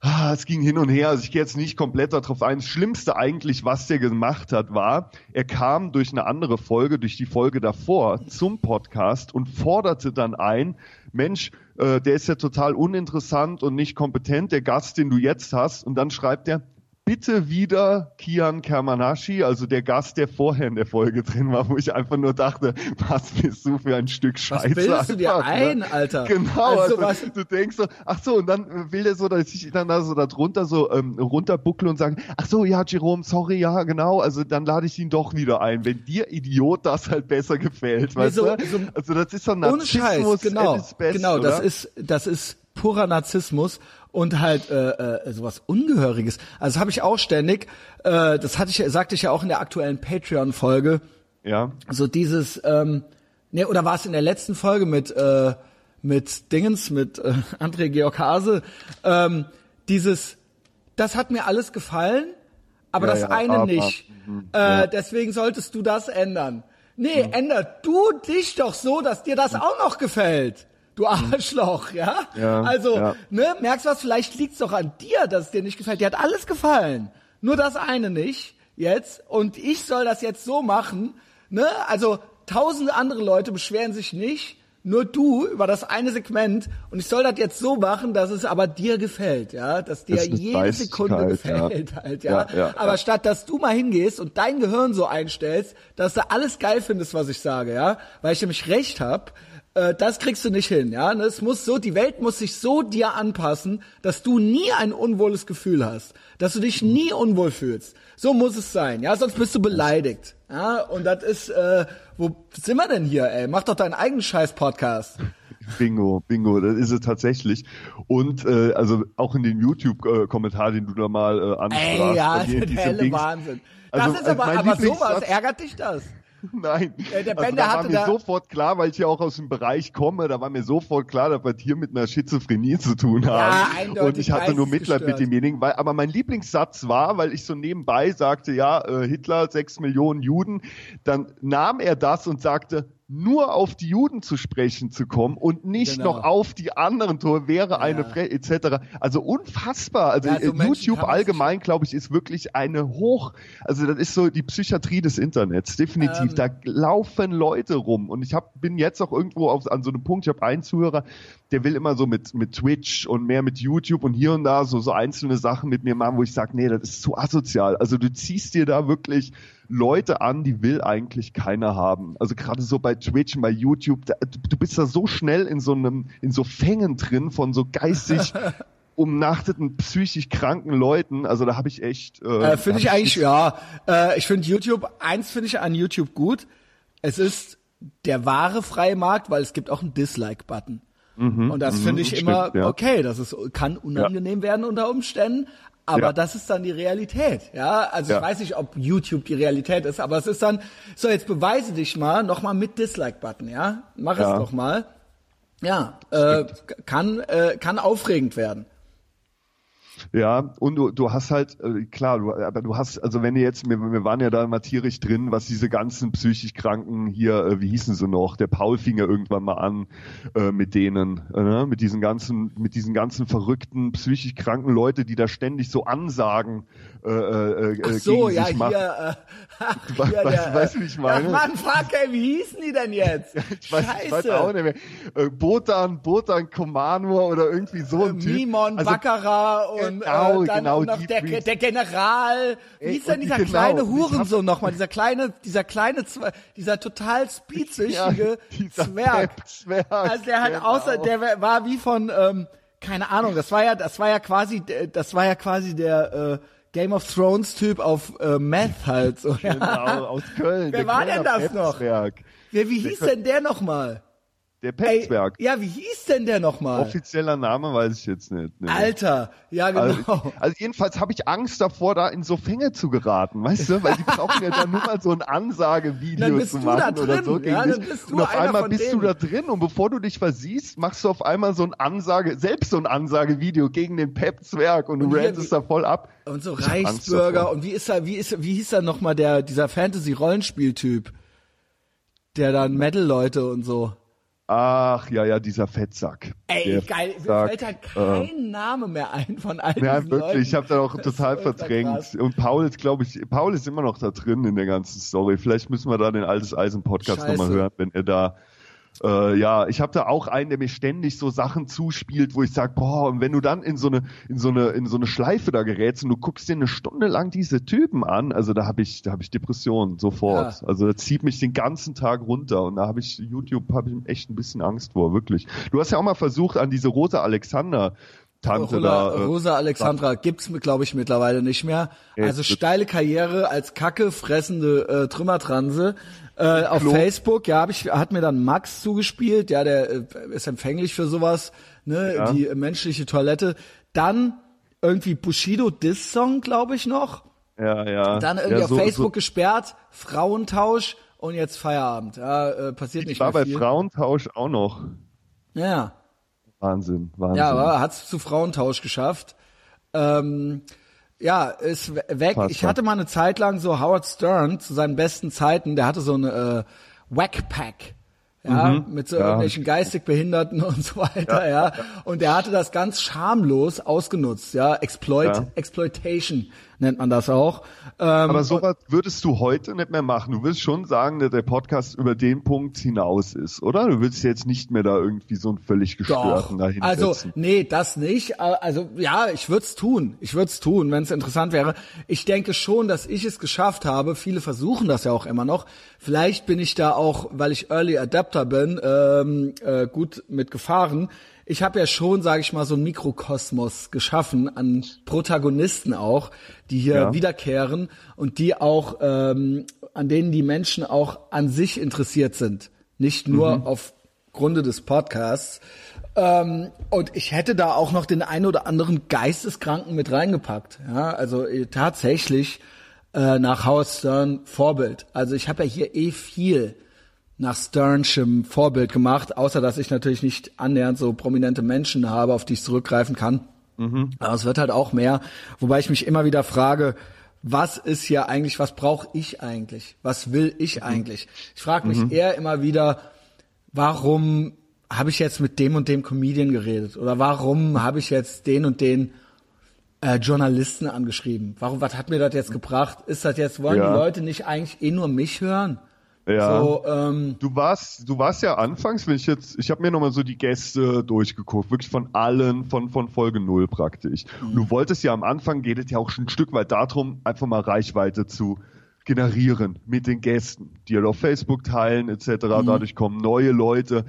Speaker 2: ah, es ging hin und her, also ich gehe jetzt nicht komplett darauf ein. Das Schlimmste eigentlich, was der gemacht hat, war, er kam durch eine andere Folge, durch die Folge davor zum Podcast und forderte dann ein, Mensch, äh, der ist ja total uninteressant und nicht kompetent, der Gast, den du jetzt hast. Und dann schreibt er, bitte wieder Kian Kermanashi, also der Gast, der vorher in der Folge drin war, wo ich einfach nur dachte, was bist du für ein Stück
Speaker 1: Was
Speaker 2: Scheiße.
Speaker 1: bildest du dir
Speaker 2: einfach,
Speaker 1: ein,
Speaker 2: ne?
Speaker 1: Alter?
Speaker 2: Genau,
Speaker 1: Also,
Speaker 2: also,
Speaker 1: was,
Speaker 2: du denkst so, ach so, und dann will der so, dass ich dann da so da drunter so ähm, runterbuckle und sage, ach so, ja, Jerome, sorry, ja, genau, also dann lade ich ihn doch wieder ein, wenn dir Idiot das halt besser gefällt, weißt
Speaker 1: so-
Speaker 2: du?
Speaker 1: so-
Speaker 2: also das ist so ein
Speaker 1: ohne Scheiß,
Speaker 2: Narzissmus
Speaker 1: genau.
Speaker 2: best,
Speaker 1: genau, das
Speaker 2: oder?
Speaker 1: ist, das ist purer Narzissmus und halt äh, äh, sowas Ungehöriges. Also das habe ich auch ständig. Äh, das hatte ich, sagte ich ja auch in der aktuellen Patreon-Folge.
Speaker 2: ja,
Speaker 1: so dieses, ähm, ne, oder war es in der letzten Folge mit, äh, mit Dingens, mit äh, André Georg Hase, ähm, dieses, das hat mir alles gefallen, aber
Speaker 2: Ja,
Speaker 1: das
Speaker 2: ja,
Speaker 1: eine
Speaker 2: aber-
Speaker 1: nicht.
Speaker 2: mhm,
Speaker 1: äh,
Speaker 2: ja.
Speaker 1: Deswegen solltest du das ändern. Nee,
Speaker 2: Mhm.
Speaker 1: änder du dich doch so, dass dir das auch noch gefällt. Du Arschloch, ja?
Speaker 2: Ja,
Speaker 1: also,
Speaker 2: ja.
Speaker 1: ne, merkst was, vielleicht liegt's doch an dir, dass es dir nicht gefällt. Dir hat alles gefallen. Nur das eine nicht, jetzt. Und ich soll das jetzt so machen, ne? Also, tausende andere Leute beschweren sich nicht, nur du über das eine Segment. Und ich soll das jetzt so machen, dass es aber dir gefällt, ja? Dass dir
Speaker 2: Das
Speaker 1: jede Sekunde
Speaker 2: Dreistigkeit, ja.
Speaker 1: gefällt, halt, ja?
Speaker 2: Ja, ja,
Speaker 1: aber statt, dass du mal hingehst und dein Gehirn so einstellst, dass du alles geil findest, was ich sage, ja? Weil ich nämlich recht hab, äh, das kriegst du nicht hin, ja. Und Es muss so, die Welt muss sich so dir anpassen, dass du nie ein unwohles Gefühl hast, dass du dich nie unwohl fühlst. So muss es sein, ja. Sonst bist du beleidigt, ja. Und das ist, äh, wo sind wir denn hier, ey? Mach doch deinen eigenen Scheiß-Podcast.
Speaker 2: Bingo, bingo, das ist es tatsächlich. Und äh, also auch in den YouTube-Kommentar, den du da mal äh, ansprachst.
Speaker 1: Ey, ja, der helle. Wahnsinn. Das
Speaker 2: Also,
Speaker 1: ist
Speaker 2: also
Speaker 1: aber, aber sowas, ärgert dich das?
Speaker 2: Nein,
Speaker 1: Äh, der
Speaker 2: also
Speaker 1: der
Speaker 2: da war mir
Speaker 1: da-
Speaker 2: sofort klar, weil ich ja auch aus dem Bereich komme, da war mir sofort klar, dass wir es hier mit einer Schizophrenie zu tun haben.
Speaker 1: eindeutig
Speaker 2: und ich hatte nur Mitleid
Speaker 1: geistesgestört.
Speaker 2: mit demjenigen, weil, aber mein Lieblingssatz war, weil ich so nebenbei sagte, ja, äh, Hitler, sechs Millionen Juden, dann nahm er das und sagte, nur auf die Juden zu sprechen zu kommen und nicht
Speaker 1: Genau.
Speaker 2: noch auf die anderen Tor wäre eine Fre etc. Also unfassbar. Also
Speaker 1: Ja, so
Speaker 2: YouTube allgemein, glaube ich, ist wirklich eine hoch, also das ist so die Psychiatrie des Internets, definitiv.
Speaker 1: Ähm.
Speaker 2: da laufen Leute rum und ich hab, bin jetzt auch irgendwo auf, an so einem Punkt, ich habe einen Zuhörer, der will immer so mit, mit Twitch und mehr mit YouTube und hier und da so, so einzelne Sachen mit mir machen, wo ich sage, nee, das ist zu asozial. Also du ziehst dir da wirklich Leute an, die will eigentlich keiner haben. Also gerade so bei Twitch und bei YouTube, da, du, bist da so schnell in so einem, in so Fängen drin von so geistig umnachteten, psychisch kranken Leuten. Also da habe ich echt.
Speaker 1: Äh, finde
Speaker 2: hab
Speaker 1: ich eigentlich, ja. Äh, ich finde YouTube, eins finde ich an YouTube gut. Es ist der wahre freie Markt, weil es gibt auch einen Dislike-Button. Und das finde ich
Speaker 2: Mhm, stimmt,
Speaker 1: immer
Speaker 2: ja.
Speaker 1: okay. Das ist, kann unangenehm werden unter Umständen. Aber
Speaker 2: Ja.
Speaker 1: das ist dann die Realität, ja. Also
Speaker 2: Ja.
Speaker 1: ich weiß nicht, ob YouTube die Realität ist, aber es ist dann, so jetzt beweise dich mal, nochmal mit Dislike-Button, ja. Mach
Speaker 2: Ja.
Speaker 1: es doch mal. Ja, äh, kann, äh, kann aufregend werden.
Speaker 2: Ja, und du, du hast halt, äh, klar, du, aber du hast, also wenn ihr jetzt, wir, wir waren ja da immer tierisch drin, was diese ganzen psychisch Kranken hier, äh, wie hießen sie noch, der Paul fing ja irgendwann mal an äh, mit denen, äh, ne? mit diesen ganzen, mit diesen ganzen verrückten, psychisch kranken Leute, die da ständig so Ansagen äh, äh,
Speaker 1: Ach
Speaker 2: äh,
Speaker 1: so,
Speaker 2: gegen
Speaker 1: ja,
Speaker 2: machen.
Speaker 1: hier, äh, hier
Speaker 2: weißt-
Speaker 1: der,
Speaker 2: weißt du, wie ich meine?
Speaker 1: Ja, Mann, fuck, ey, wie hießen die denn jetzt?
Speaker 2: Ich weiß, ich weiß
Speaker 1: Scheiße.
Speaker 2: auch nicht mehr. Äh, Botan, Botan Komanur oder irgendwie so ein Typ.
Speaker 1: Mimon,
Speaker 2: Also,
Speaker 1: Baccarat und
Speaker 2: Genau,
Speaker 1: äh, dann
Speaker 2: genau,
Speaker 1: noch
Speaker 2: die
Speaker 1: der, der General. Wie
Speaker 2: Ey,
Speaker 1: hieß denn
Speaker 2: und
Speaker 1: dieser
Speaker 2: genau,
Speaker 1: kleine Hurensohn nochmal? Dieser kleine, dieser kleine, dieser total speedsüchtige
Speaker 2: dieser
Speaker 1: Zwerg.
Speaker 2: Pep-Zwerg,
Speaker 1: Also der hat
Speaker 2: genau.
Speaker 1: außer, der war wie von, ähm, keine Ahnung, das war ja, das war ja quasi, das war ja quasi der äh, Game of Thrones Typ auf äh, Meth halt. So, ja.
Speaker 2: Genau, aus Köln.
Speaker 1: Wer
Speaker 2: der
Speaker 1: war denn
Speaker 2: Kölner
Speaker 1: das noch? Wer, wie hieß denn der nochmal?
Speaker 2: Der
Speaker 1: Ey,
Speaker 2: Pep-Zwerg.
Speaker 1: ja, wie hieß denn der nochmal?
Speaker 2: Offizieller Name weiß ich jetzt nicht. Nee.
Speaker 1: Alter, ja genau.
Speaker 2: Also, also jedenfalls habe ich Angst davor, da in so Fänge zu geraten, weißt du? Weil die brauchen ja dann nur mal so ein
Speaker 1: Dann
Speaker 2: Ansagevideo
Speaker 1: bist
Speaker 2: zu
Speaker 1: du da
Speaker 2: machen oder
Speaker 1: drin,
Speaker 2: so.
Speaker 1: ja, dann bist du
Speaker 2: und auf einmal bist
Speaker 1: denen.
Speaker 2: du da drin und bevor du dich versiehst, machst du auf einmal so ein Ansage, selbst so ein Ansagevideo gegen den Pep-Zwerg und du
Speaker 1: Und hier-
Speaker 2: rantest da voll ab.
Speaker 1: Und so Reichsbürger und wie ist er, wie ist, wie hieß er nochmal der, dieser Fantasy-Rollenspiel-Typ? Der dann Metal-Leute und so.
Speaker 2: Ach, ja, ja, dieser Fettsack.
Speaker 1: Ey,
Speaker 2: Der
Speaker 1: geil, mir
Speaker 2: Fettsack,
Speaker 1: fällt da
Speaker 2: äh,
Speaker 1: kein Name mehr ein von all
Speaker 2: Ja,
Speaker 1: diesen
Speaker 2: wirklich,
Speaker 1: Leuten.
Speaker 2: ich habe da auch total verdrängt.
Speaker 1: krass.
Speaker 2: Und Paul ist, glaube ich, Paul ist immer noch da drin in der ganzen Story. Vielleicht müssen wir da den Altes Eisen Podcast nochmal hören, wenn er da äh, ja, ich habe da auch einen, der mir ständig so Sachen zuspielt, wo ich sag, boah, und wenn du dann in so eine in so eine in so eine Schleife da gerätst und du guckst dir eine Stunde lang diese Typen an, also da habe ich da habe ich Depressionen sofort.
Speaker 1: Ja.
Speaker 2: Also das zieht mich den ganzen Tag runter und da habe ich YouTube habe ich echt ein bisschen Angst vor, wirklich. Du hast ja auch mal versucht an diese Rosa Alexander Tante
Speaker 1: Rosa,
Speaker 2: da äh,
Speaker 1: Rosa Alexandra gibt's glaube ich mittlerweile nicht mehr. Also steile Karriere als Kacke fressende äh, Trümmertranse äh, auf
Speaker 2: Klo.
Speaker 1: Facebook. Ja, hab ich hat mir dann Max zugespielt. Ja, der äh, ist empfänglich für sowas. Ne,
Speaker 2: Ja.
Speaker 1: die äh, menschliche Toilette. Dann irgendwie Bushido Diss Song, glaube ich noch.
Speaker 2: Ja, ja.
Speaker 1: Dann irgendwie
Speaker 2: ja,
Speaker 1: auf
Speaker 2: so,
Speaker 1: Facebook gesperrt, Frauentausch und jetzt Feierabend. Ja, äh, passiert
Speaker 2: So,
Speaker 1: nicht
Speaker 2: ich war
Speaker 1: mehr
Speaker 2: bei
Speaker 1: viel.
Speaker 2: Frauentausch auch noch.
Speaker 1: Ja.
Speaker 2: Wahnsinn, Wahnsinn.
Speaker 1: Ja, aber hat's zu Frauentausch geschafft. Ähm, ja, ist we- weg.
Speaker 2: Passt
Speaker 1: ich hatte mal eine Zeit lang so Howard Stern zu seinen besten Zeiten, der hatte so eine äh, Wackpack. Ja, mit so
Speaker 2: Mhm. ja.
Speaker 1: irgendwelchen geistig Behinderten und so weiter, ja. Und der hatte das ganz schamlos ausgenutzt, ja. Exploit,
Speaker 2: Ja.
Speaker 1: Exploitation nennt man das auch. Ähm,
Speaker 2: aber sowas würdest du heute nicht mehr machen. Du willst schon sagen, dass der Podcast über den Punkt hinaus ist, oder? Du willst jetzt nicht mehr da irgendwie so einen völlig gestörten dahin
Speaker 1: Also, nee, das nicht. Also, ja, ich würde es tun. Ich würde es tun, wenn es interessant wäre. Ich denke schon, dass ich es geschafft habe. Viele versuchen das ja auch immer noch. Vielleicht bin ich da auch, weil ich Early Adapter bin, ähm, äh, gut mitgefahren. Ich habe ja schon, sage ich mal, so einen Mikrokosmos geschaffen an Protagonisten auch, die hier
Speaker 2: Ja.
Speaker 1: wiederkehren und die auch, ähm, an denen die Menschen auch an sich interessiert sind. Nicht nur
Speaker 2: Mhm.
Speaker 1: auf Grunde des Podcasts. Ähm, und ich hätte da auch noch den ein oder anderen Geisteskranken mit reingepackt. Ja, also äh, tatsächlich äh, nach Howard Stern Vorbild. Also ich habe ja hier eh viel nach Sternschem Vorbild gemacht, außer dass ich natürlich nicht annähernd so prominente Menschen habe, auf die ich zurückgreifen kann. Aber es wird halt auch mehr, wobei ich mich immer wieder frage, was ist hier eigentlich, was brauche ich eigentlich, was will ich
Speaker 2: Mhm.
Speaker 1: eigentlich. Ich frage mich eher immer wieder, warum habe ich jetzt mit dem und dem Comedian geredet oder warum habe ich jetzt den und den äh, Journalisten angeschrieben? Warum, was hat mir das jetzt gebracht? Ist das jetzt, wollen
Speaker 2: Ja.
Speaker 1: die Leute nicht eigentlich eh nur mich hören?
Speaker 2: Ja.
Speaker 1: So, ähm,
Speaker 2: Du warst, du warst ja anfangs, wenn ich jetzt, ich habe mir nochmal so die Gäste durchgeguckt, wirklich von allen, von, von Folge null praktisch. Und du wolltest ja am Anfang, geht es ja auch schon ein Stück weit darum, einfach mal Reichweite zu generieren mit den Gästen, die halt auf Facebook teilen etc. Dadurch kommen neue Leute.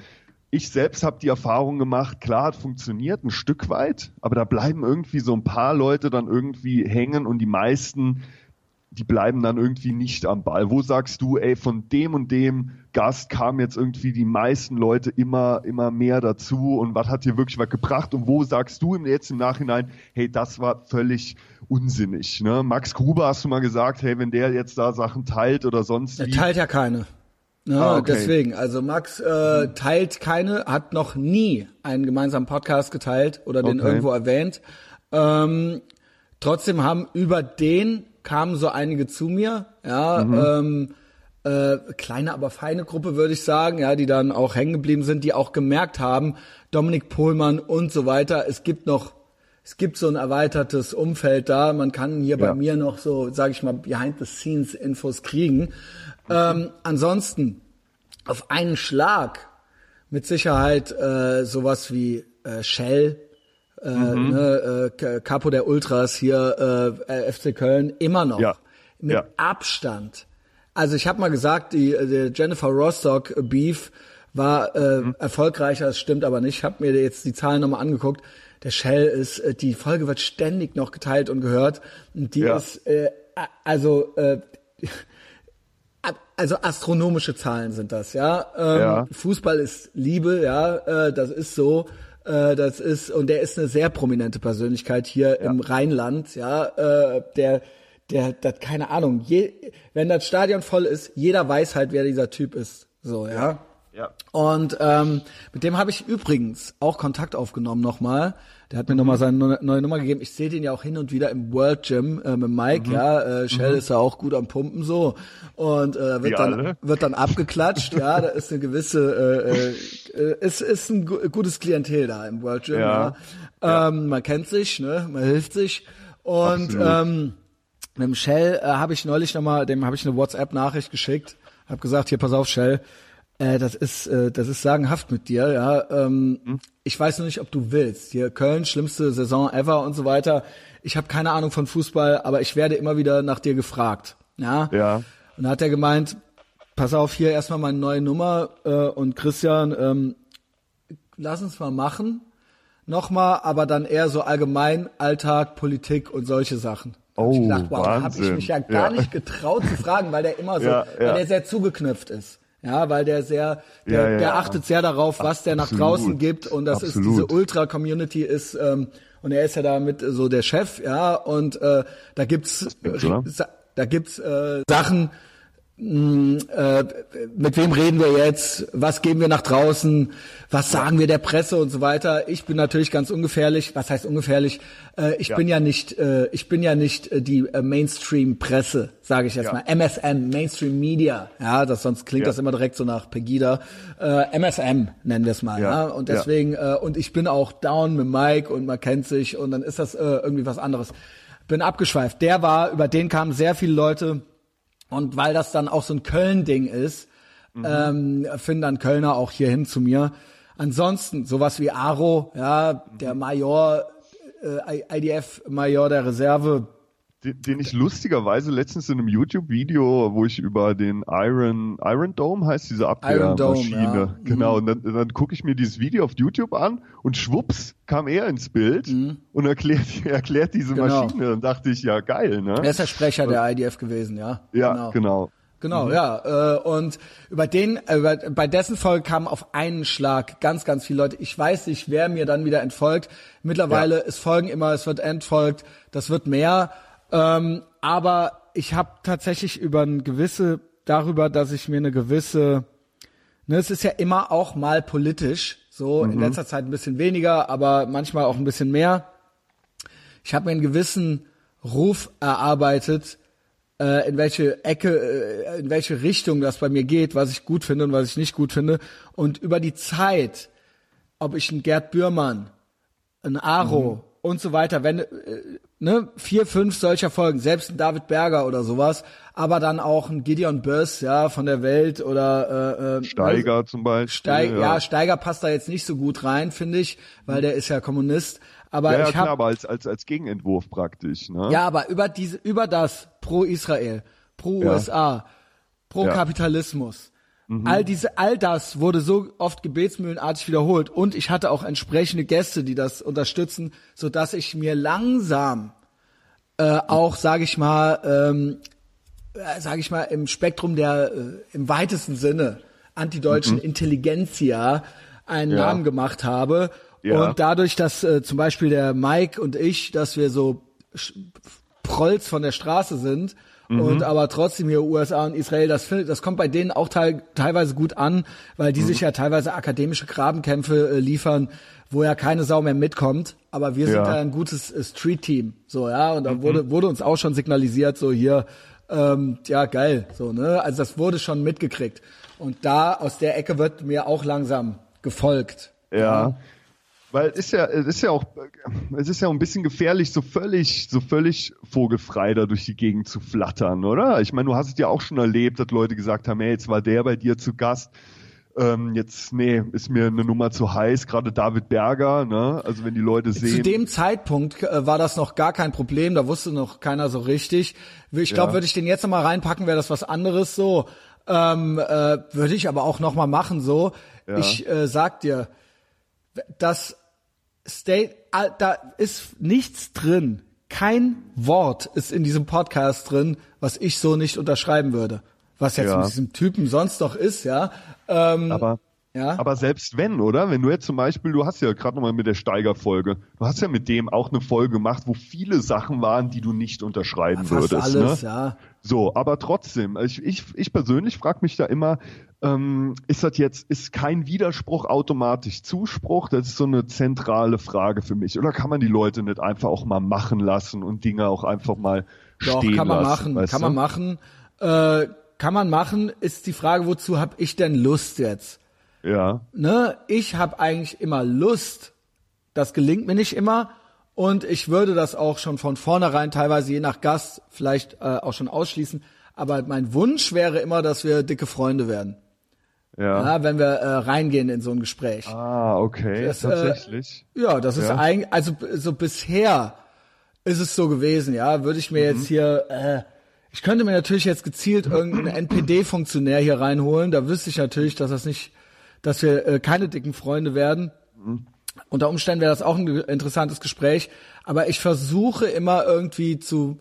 Speaker 2: Ich selbst habe die Erfahrung gemacht, klar, hat funktioniert ein Stück weit, aber da bleiben irgendwie so ein paar Leute dann irgendwie hängen und die meisten die bleiben dann irgendwie nicht am Ball. Wo sagst du, ey, von dem und dem Gast kamen jetzt irgendwie die meisten Leute immer, immer mehr dazu und was hat dir wirklich was gebracht und wo sagst du im- jetzt im Nachhinein, hey, das war völlig unsinnig, ne? Max Gruber hast du mal gesagt, hey, wenn der jetzt da Sachen teilt oder sonst
Speaker 1: er
Speaker 2: wie.
Speaker 1: teilt ja keine. Ja,
Speaker 2: Ah, okay.
Speaker 1: deswegen, also Max äh, teilt keine, hat noch nie einen gemeinsamen Podcast geteilt oder den
Speaker 2: Okay.
Speaker 1: irgendwo erwähnt. Ähm, trotzdem haben über den kamen so einige zu mir, ja,
Speaker 2: Mhm.
Speaker 1: ähm, äh, kleine, aber feine Gruppe, würde ich sagen, ja, die dann auch hängen geblieben sind, die auch gemerkt haben, Dominik Pohlmann und so weiter, es gibt noch, es gibt so ein erweitertes Umfeld da, man kann hier bei
Speaker 2: Ja.
Speaker 1: mir noch so, sage ich mal, Behind-the-Scenes-Infos kriegen. Ähm, ansonsten, auf einen Schlag, mit Sicherheit äh, sowas wie äh, Shell, äh,
Speaker 2: Mhm.
Speaker 1: ne, äh, Capo der Ultras hier, äh, FC Köln, immer noch.
Speaker 2: Ja.
Speaker 1: Mit
Speaker 2: Ja.
Speaker 1: Abstand. Also ich habe mal gesagt, die, die Jennifer Rostock Beef war äh,
Speaker 2: Mhm.
Speaker 1: erfolgreicher, das stimmt aber nicht. Ich habe mir jetzt die Zahlen nochmal angeguckt. Der Shell ist, äh, die Folge wird ständig noch geteilt und gehört. Und die
Speaker 2: Ja.
Speaker 1: ist, äh, also, äh, also astronomische Zahlen sind das, ja. Ähm,
Speaker 2: Ja.
Speaker 1: Fußball ist Liebe, ja, äh, das ist so. Äh, das ist und der ist eine sehr prominente Persönlichkeit hier im Rheinland, ja. Äh, der, der, das keine Ahnung. Je, wenn das Stadion voll ist, jeder weiß halt, wer dieser Typ ist. So, ja.
Speaker 2: Ja.
Speaker 1: Und ähm, mit dem habe ich übrigens auch Kontakt aufgenommen nochmal. Der hat mir nochmal seine neue Nummer gegeben. Ich sehe den ja auch hin und wieder im World Gym äh, mit Mike. Ja, äh, Shell ist ja auch gut am Pumpen so und äh, wird dann wird dann abgeklatscht. ja, da ist eine gewisse äh, äh, ist ist ein gu gutes Klientel da im World Gym. Ja.
Speaker 2: Ja.
Speaker 1: Ähm, man kennt sich, ne, man hilft sich und
Speaker 2: Absolut.
Speaker 1: ähm, mit dem Shell äh, habe ich neulich nochmal, dem habe ich eine WhatsApp-Nachricht geschickt, habe gesagt, hier pass auf, Shell, äh, das ist äh, das ist sagenhaft mit dir, ja. Ähm,
Speaker 2: Hm?
Speaker 1: Ich weiß noch nicht, ob du willst. Hier Köln, schlimmste Saison ever und so weiter. Ich habe keine Ahnung von Fußball, aber ich werde immer wieder nach dir gefragt, ja.
Speaker 2: Ja.
Speaker 1: Und da hat er gemeint, pass auf, hier erstmal meine neue Nummer äh, und Christian, ähm, lass uns mal machen. Nochmal, aber dann eher so allgemein Alltag, Politik und solche Sachen. Da hab ich
Speaker 2: Oh,
Speaker 1: gedacht, wow, da habe ich mich ja gar
Speaker 2: Ja.
Speaker 1: nicht getraut zu fragen, weil der immer so,
Speaker 2: Ja,
Speaker 1: weil
Speaker 2: ja.
Speaker 1: der sehr zugeknüpft ist. Ja, weil der sehr, der,
Speaker 2: Ja, ja,
Speaker 1: der achtet sehr darauf, was der nach draußen gibt. Und das ist
Speaker 2: Absolut.
Speaker 1: diese Ultra-Community ist ähm, und er ist ja damit so der Chef, ja. Und äh, da gibt's da gibt's äh, Sachen, äh, mit wem reden wir jetzt, was geben wir nach draußen, was sagen wir der Presse und so weiter. Ich bin natürlich ganz ungefährlich. Was heißt ungefährlich? Äh, ich
Speaker 2: Ja.
Speaker 1: bin ja nicht, äh, ich bin ja nicht äh, die äh, Mainstream-Presse, sage ich jetzt
Speaker 2: Ja.
Speaker 1: mal. MSM, Mainstream Media. Ja, das sonst klingt
Speaker 2: Ja.
Speaker 1: das immer direkt so nach Pegida. Äh, MSM nennen wir es mal. Ja. Und deswegen äh, und ich bin auch down mit Mike und man kennt sich und dann ist das äh, irgendwie was anderes. Bin abgeschweift. Der war, über den kamen sehr viele Leute und weil das dann auch so ein Köln-Ding ist, ähm, finden dann Kölner auch hierhin zu mir. Ansonsten sowas wie Aro, ja, der Major, äh, IDF-Major der Reserve,
Speaker 2: Den, den ich lustigerweise letztens in einem YouTube-Video, wo ich über den Iron, Iron Dome heißt diese Abwehrmaschine,
Speaker 1: ja. Mhm.
Speaker 2: genau, und dann, dann gucke ich mir dieses Video auf YouTube an und schwupps kam er ins Bild und erklärt, erklärt diese
Speaker 1: Mhm. Genau.
Speaker 2: Maschine. Dann dachte ich, ja geil, ne?
Speaker 1: er ist der Sprecher der IDF gewesen, ja.
Speaker 2: ja, genau.
Speaker 1: Genau, ja. Äh, und über den, äh, über, bei dessen Folge kamen auf einen Schlag ganz, ganz viele Leute. Ich weiß nicht, wer mir dann wieder entfolgt. Mittlerweile
Speaker 2: Ja.
Speaker 1: es folgen immer, es wird entfolgt, das wird mehr. Ähm, aber ich habe tatsächlich über ein gewisse, darüber, dass ich mir eine gewisse, ne, es ist ja immer auch mal politisch, so in letzter Zeit ein bisschen weniger, aber manchmal auch ein bisschen mehr. Ich habe mir einen gewissen Ruf erarbeitet, äh, in welche Ecke, äh, in welche Richtung das bei mir geht, was ich gut finde und was ich nicht gut finde. Und über die Zeit, ob ich einen Gerd Bührmann, einen Aro
Speaker 2: Mhm.
Speaker 1: und so weiter, wenn äh, ne, vier, fünf solcher Folgen, selbst ein David Berger oder sowas, aber dann auch ein Gideon Böss, ja, von der Welt oder äh, äh,
Speaker 2: Steiger zum Beispiel.
Speaker 1: Steig, ja. Steiger passt da jetzt nicht so gut rein, finde ich, weil der ist ja Kommunist. Aber
Speaker 2: Ja, ja
Speaker 1: ich habe
Speaker 2: aber als, als, als Gegenentwurf praktisch, ne?
Speaker 1: ja, aber über diese, über das pro Israel, pro
Speaker 2: Ja.
Speaker 1: USA, pro
Speaker 2: Ja. Mhm.
Speaker 1: All diese, all das wurde so oft gebetsmühlenartig wiederholt und ich hatte auch entsprechende Gäste, die das unterstützen, so dass ich mir langsam äh, auch, sage ich mal, ähm, äh, sage ich mal, im Spektrum der, äh, im weitesten Sinne antideutschen Intelligenzia einen
Speaker 2: Mhm. Ja.
Speaker 1: Namen gemacht habe.
Speaker 2: Ja.
Speaker 1: Und dadurch, dass äh, zum Beispiel der Mike und ich, dass wir so Prolls von der Straße sind
Speaker 2: Mhm.
Speaker 1: und aber trotzdem hier USA und Israel, das findet, das kommt bei denen auch teil, teilweise gut an, weil
Speaker 2: Mhm.
Speaker 1: die sich ja teilweise akademische Grabenkämpfe äh, liefern, wo ja keine Sau mehr mitkommt. Aber wir sind
Speaker 2: Ja.
Speaker 1: da ein gutes äh, Street-Team, so ja. Und da
Speaker 2: Mhm.
Speaker 1: wurde wurde uns auch schon signalisiert, so hier, ähm, ja geil, so ne. Also das wurde schon mitgekriegt. Und da aus der Ecke wird mir auch langsam gefolgt.
Speaker 2: Ja. Weil es ist ja, es ist ja auch, es ist ja ein bisschen gefährlich, so völlig, so völlig vogelfrei da durch die Gegend zu flattern, oder? Ich meine, du hast es ja auch schon erlebt, dass Leute gesagt haben, hey, jetzt war der bei dir zu Gast. Ähm, jetzt, nee, ist mir eine Nummer zu heiß, gerade David Berger, ne? Also wenn die Leute sehen.
Speaker 1: Zu dem Zeitpunkt äh, war das noch gar kein Problem, da wusste noch keiner so richtig. Ich glaube,
Speaker 2: Ja.
Speaker 1: würde ich den jetzt nochmal reinpacken, wäre das was anderes so. Ähm, äh, würde ich aber auch nochmal machen so.
Speaker 2: Ja.
Speaker 1: Ich äh, sag dir, das State, ah, da ist nichts drin. Kein Wort ist in diesem Podcast drin, was ich so nicht unterschreiben würde. Was jetzt
Speaker 2: Ja.
Speaker 1: mit diesem Typen sonst noch ist, ja. Ähm,
Speaker 2: aber,
Speaker 1: ja.
Speaker 2: aber selbst wenn, oder? Wenn du jetzt zum Beispiel, du hast ja gerade nochmal mit der Steiger-Folge, du hast ja mit dem auch eine Folge gemacht, wo viele Sachen waren, die du nicht unterschreiben
Speaker 1: fast
Speaker 2: würdest.
Speaker 1: alles,
Speaker 2: ne?
Speaker 1: ja.
Speaker 2: So, aber trotzdem, ich, ich, ich persönlich frage mich da immer, ähm, ist das jetzt, ist kein Widerspruch automatisch Zuspruch? Das ist so eine zentrale Frage für mich. Oder kann man die Leute nicht einfach auch mal machen lassen und Dinge auch einfach mal
Speaker 1: Doch,
Speaker 2: stehen
Speaker 1: kann man
Speaker 2: lassen?
Speaker 1: machen, kann
Speaker 2: du?
Speaker 1: man machen. Äh, kann man machen, ist die Frage, wozu habe ich denn Lust jetzt?
Speaker 2: Ja,
Speaker 1: Ne? Ich habe eigentlich immer Lust. Das gelingt mir nicht immer. Und ich würde das auch schon von vornherein, teilweise je nach Gast, vielleicht äh, auch schon ausschließen. Aber mein Wunsch wäre immer, dass wir dicke Freunde werden.
Speaker 2: ja.
Speaker 1: Ja, wenn wir äh, reingehen in so ein Gespräch.
Speaker 2: Ah, okay,
Speaker 1: Das, äh,
Speaker 2: tatsächlich.
Speaker 1: Ja, das ist
Speaker 2: Ja.
Speaker 1: eigentlich, also so bisher ist es so gewesen, ja. Würde ich mir
Speaker 2: Mhm.
Speaker 1: jetzt hier, äh, ich könnte mir natürlich jetzt gezielt irgendeinen NPD-Funktionär hier reinholen. Da wüsste ich natürlich, dass das nicht, dass wir äh, keine dicken Freunde werden.
Speaker 2: Mhm.
Speaker 1: Unter Umständen wäre das auch ein interessantes Gespräch. Aber ich versuche immer irgendwie zu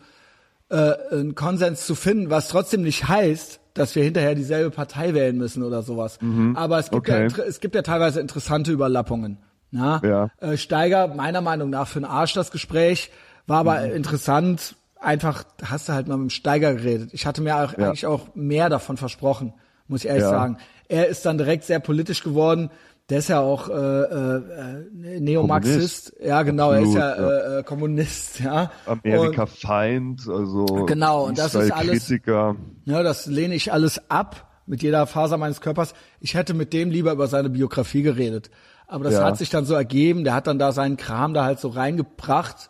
Speaker 1: äh, einen Konsens zu finden, was trotzdem nicht heißt, dass wir hinterher dieselbe Partei wählen müssen oder sowas. Aber es gibt, ja,
Speaker 2: Mhm. Okay.
Speaker 1: inter- es gibt ja teilweise interessante Überlappungen. Ja?
Speaker 2: Ja.
Speaker 1: Äh, Steiger, meiner Meinung nach, für den Arsch das Gespräch, war aber
Speaker 2: Mhm.
Speaker 1: interessant. Einfach, hast du halt mal mit dem Steiger geredet. Ich hatte mir auch,
Speaker 2: Ja.
Speaker 1: eigentlich auch mehr davon versprochen, muss ich ehrlich
Speaker 2: Ja.
Speaker 1: sagen. Er ist dann direkt sehr politisch geworden. Der ist ja auch äh, äh, äh, Neomarxist. Ja, genau, er ist ja
Speaker 2: Absolut,
Speaker 1: äh, äh, Kommunist, ja.
Speaker 2: Amerika-Feind, also
Speaker 1: Genau, und das ist alles-
Speaker 2: Kritiker.
Speaker 1: Ja, das lehne ich alles ab mit jeder Faser meines Körpers. Ich hätte mit dem lieber über seine Biografie geredet. Aber das
Speaker 2: Ja.
Speaker 1: hat sich dann so ergeben. Der hat dann da seinen Kram da halt so reingebracht,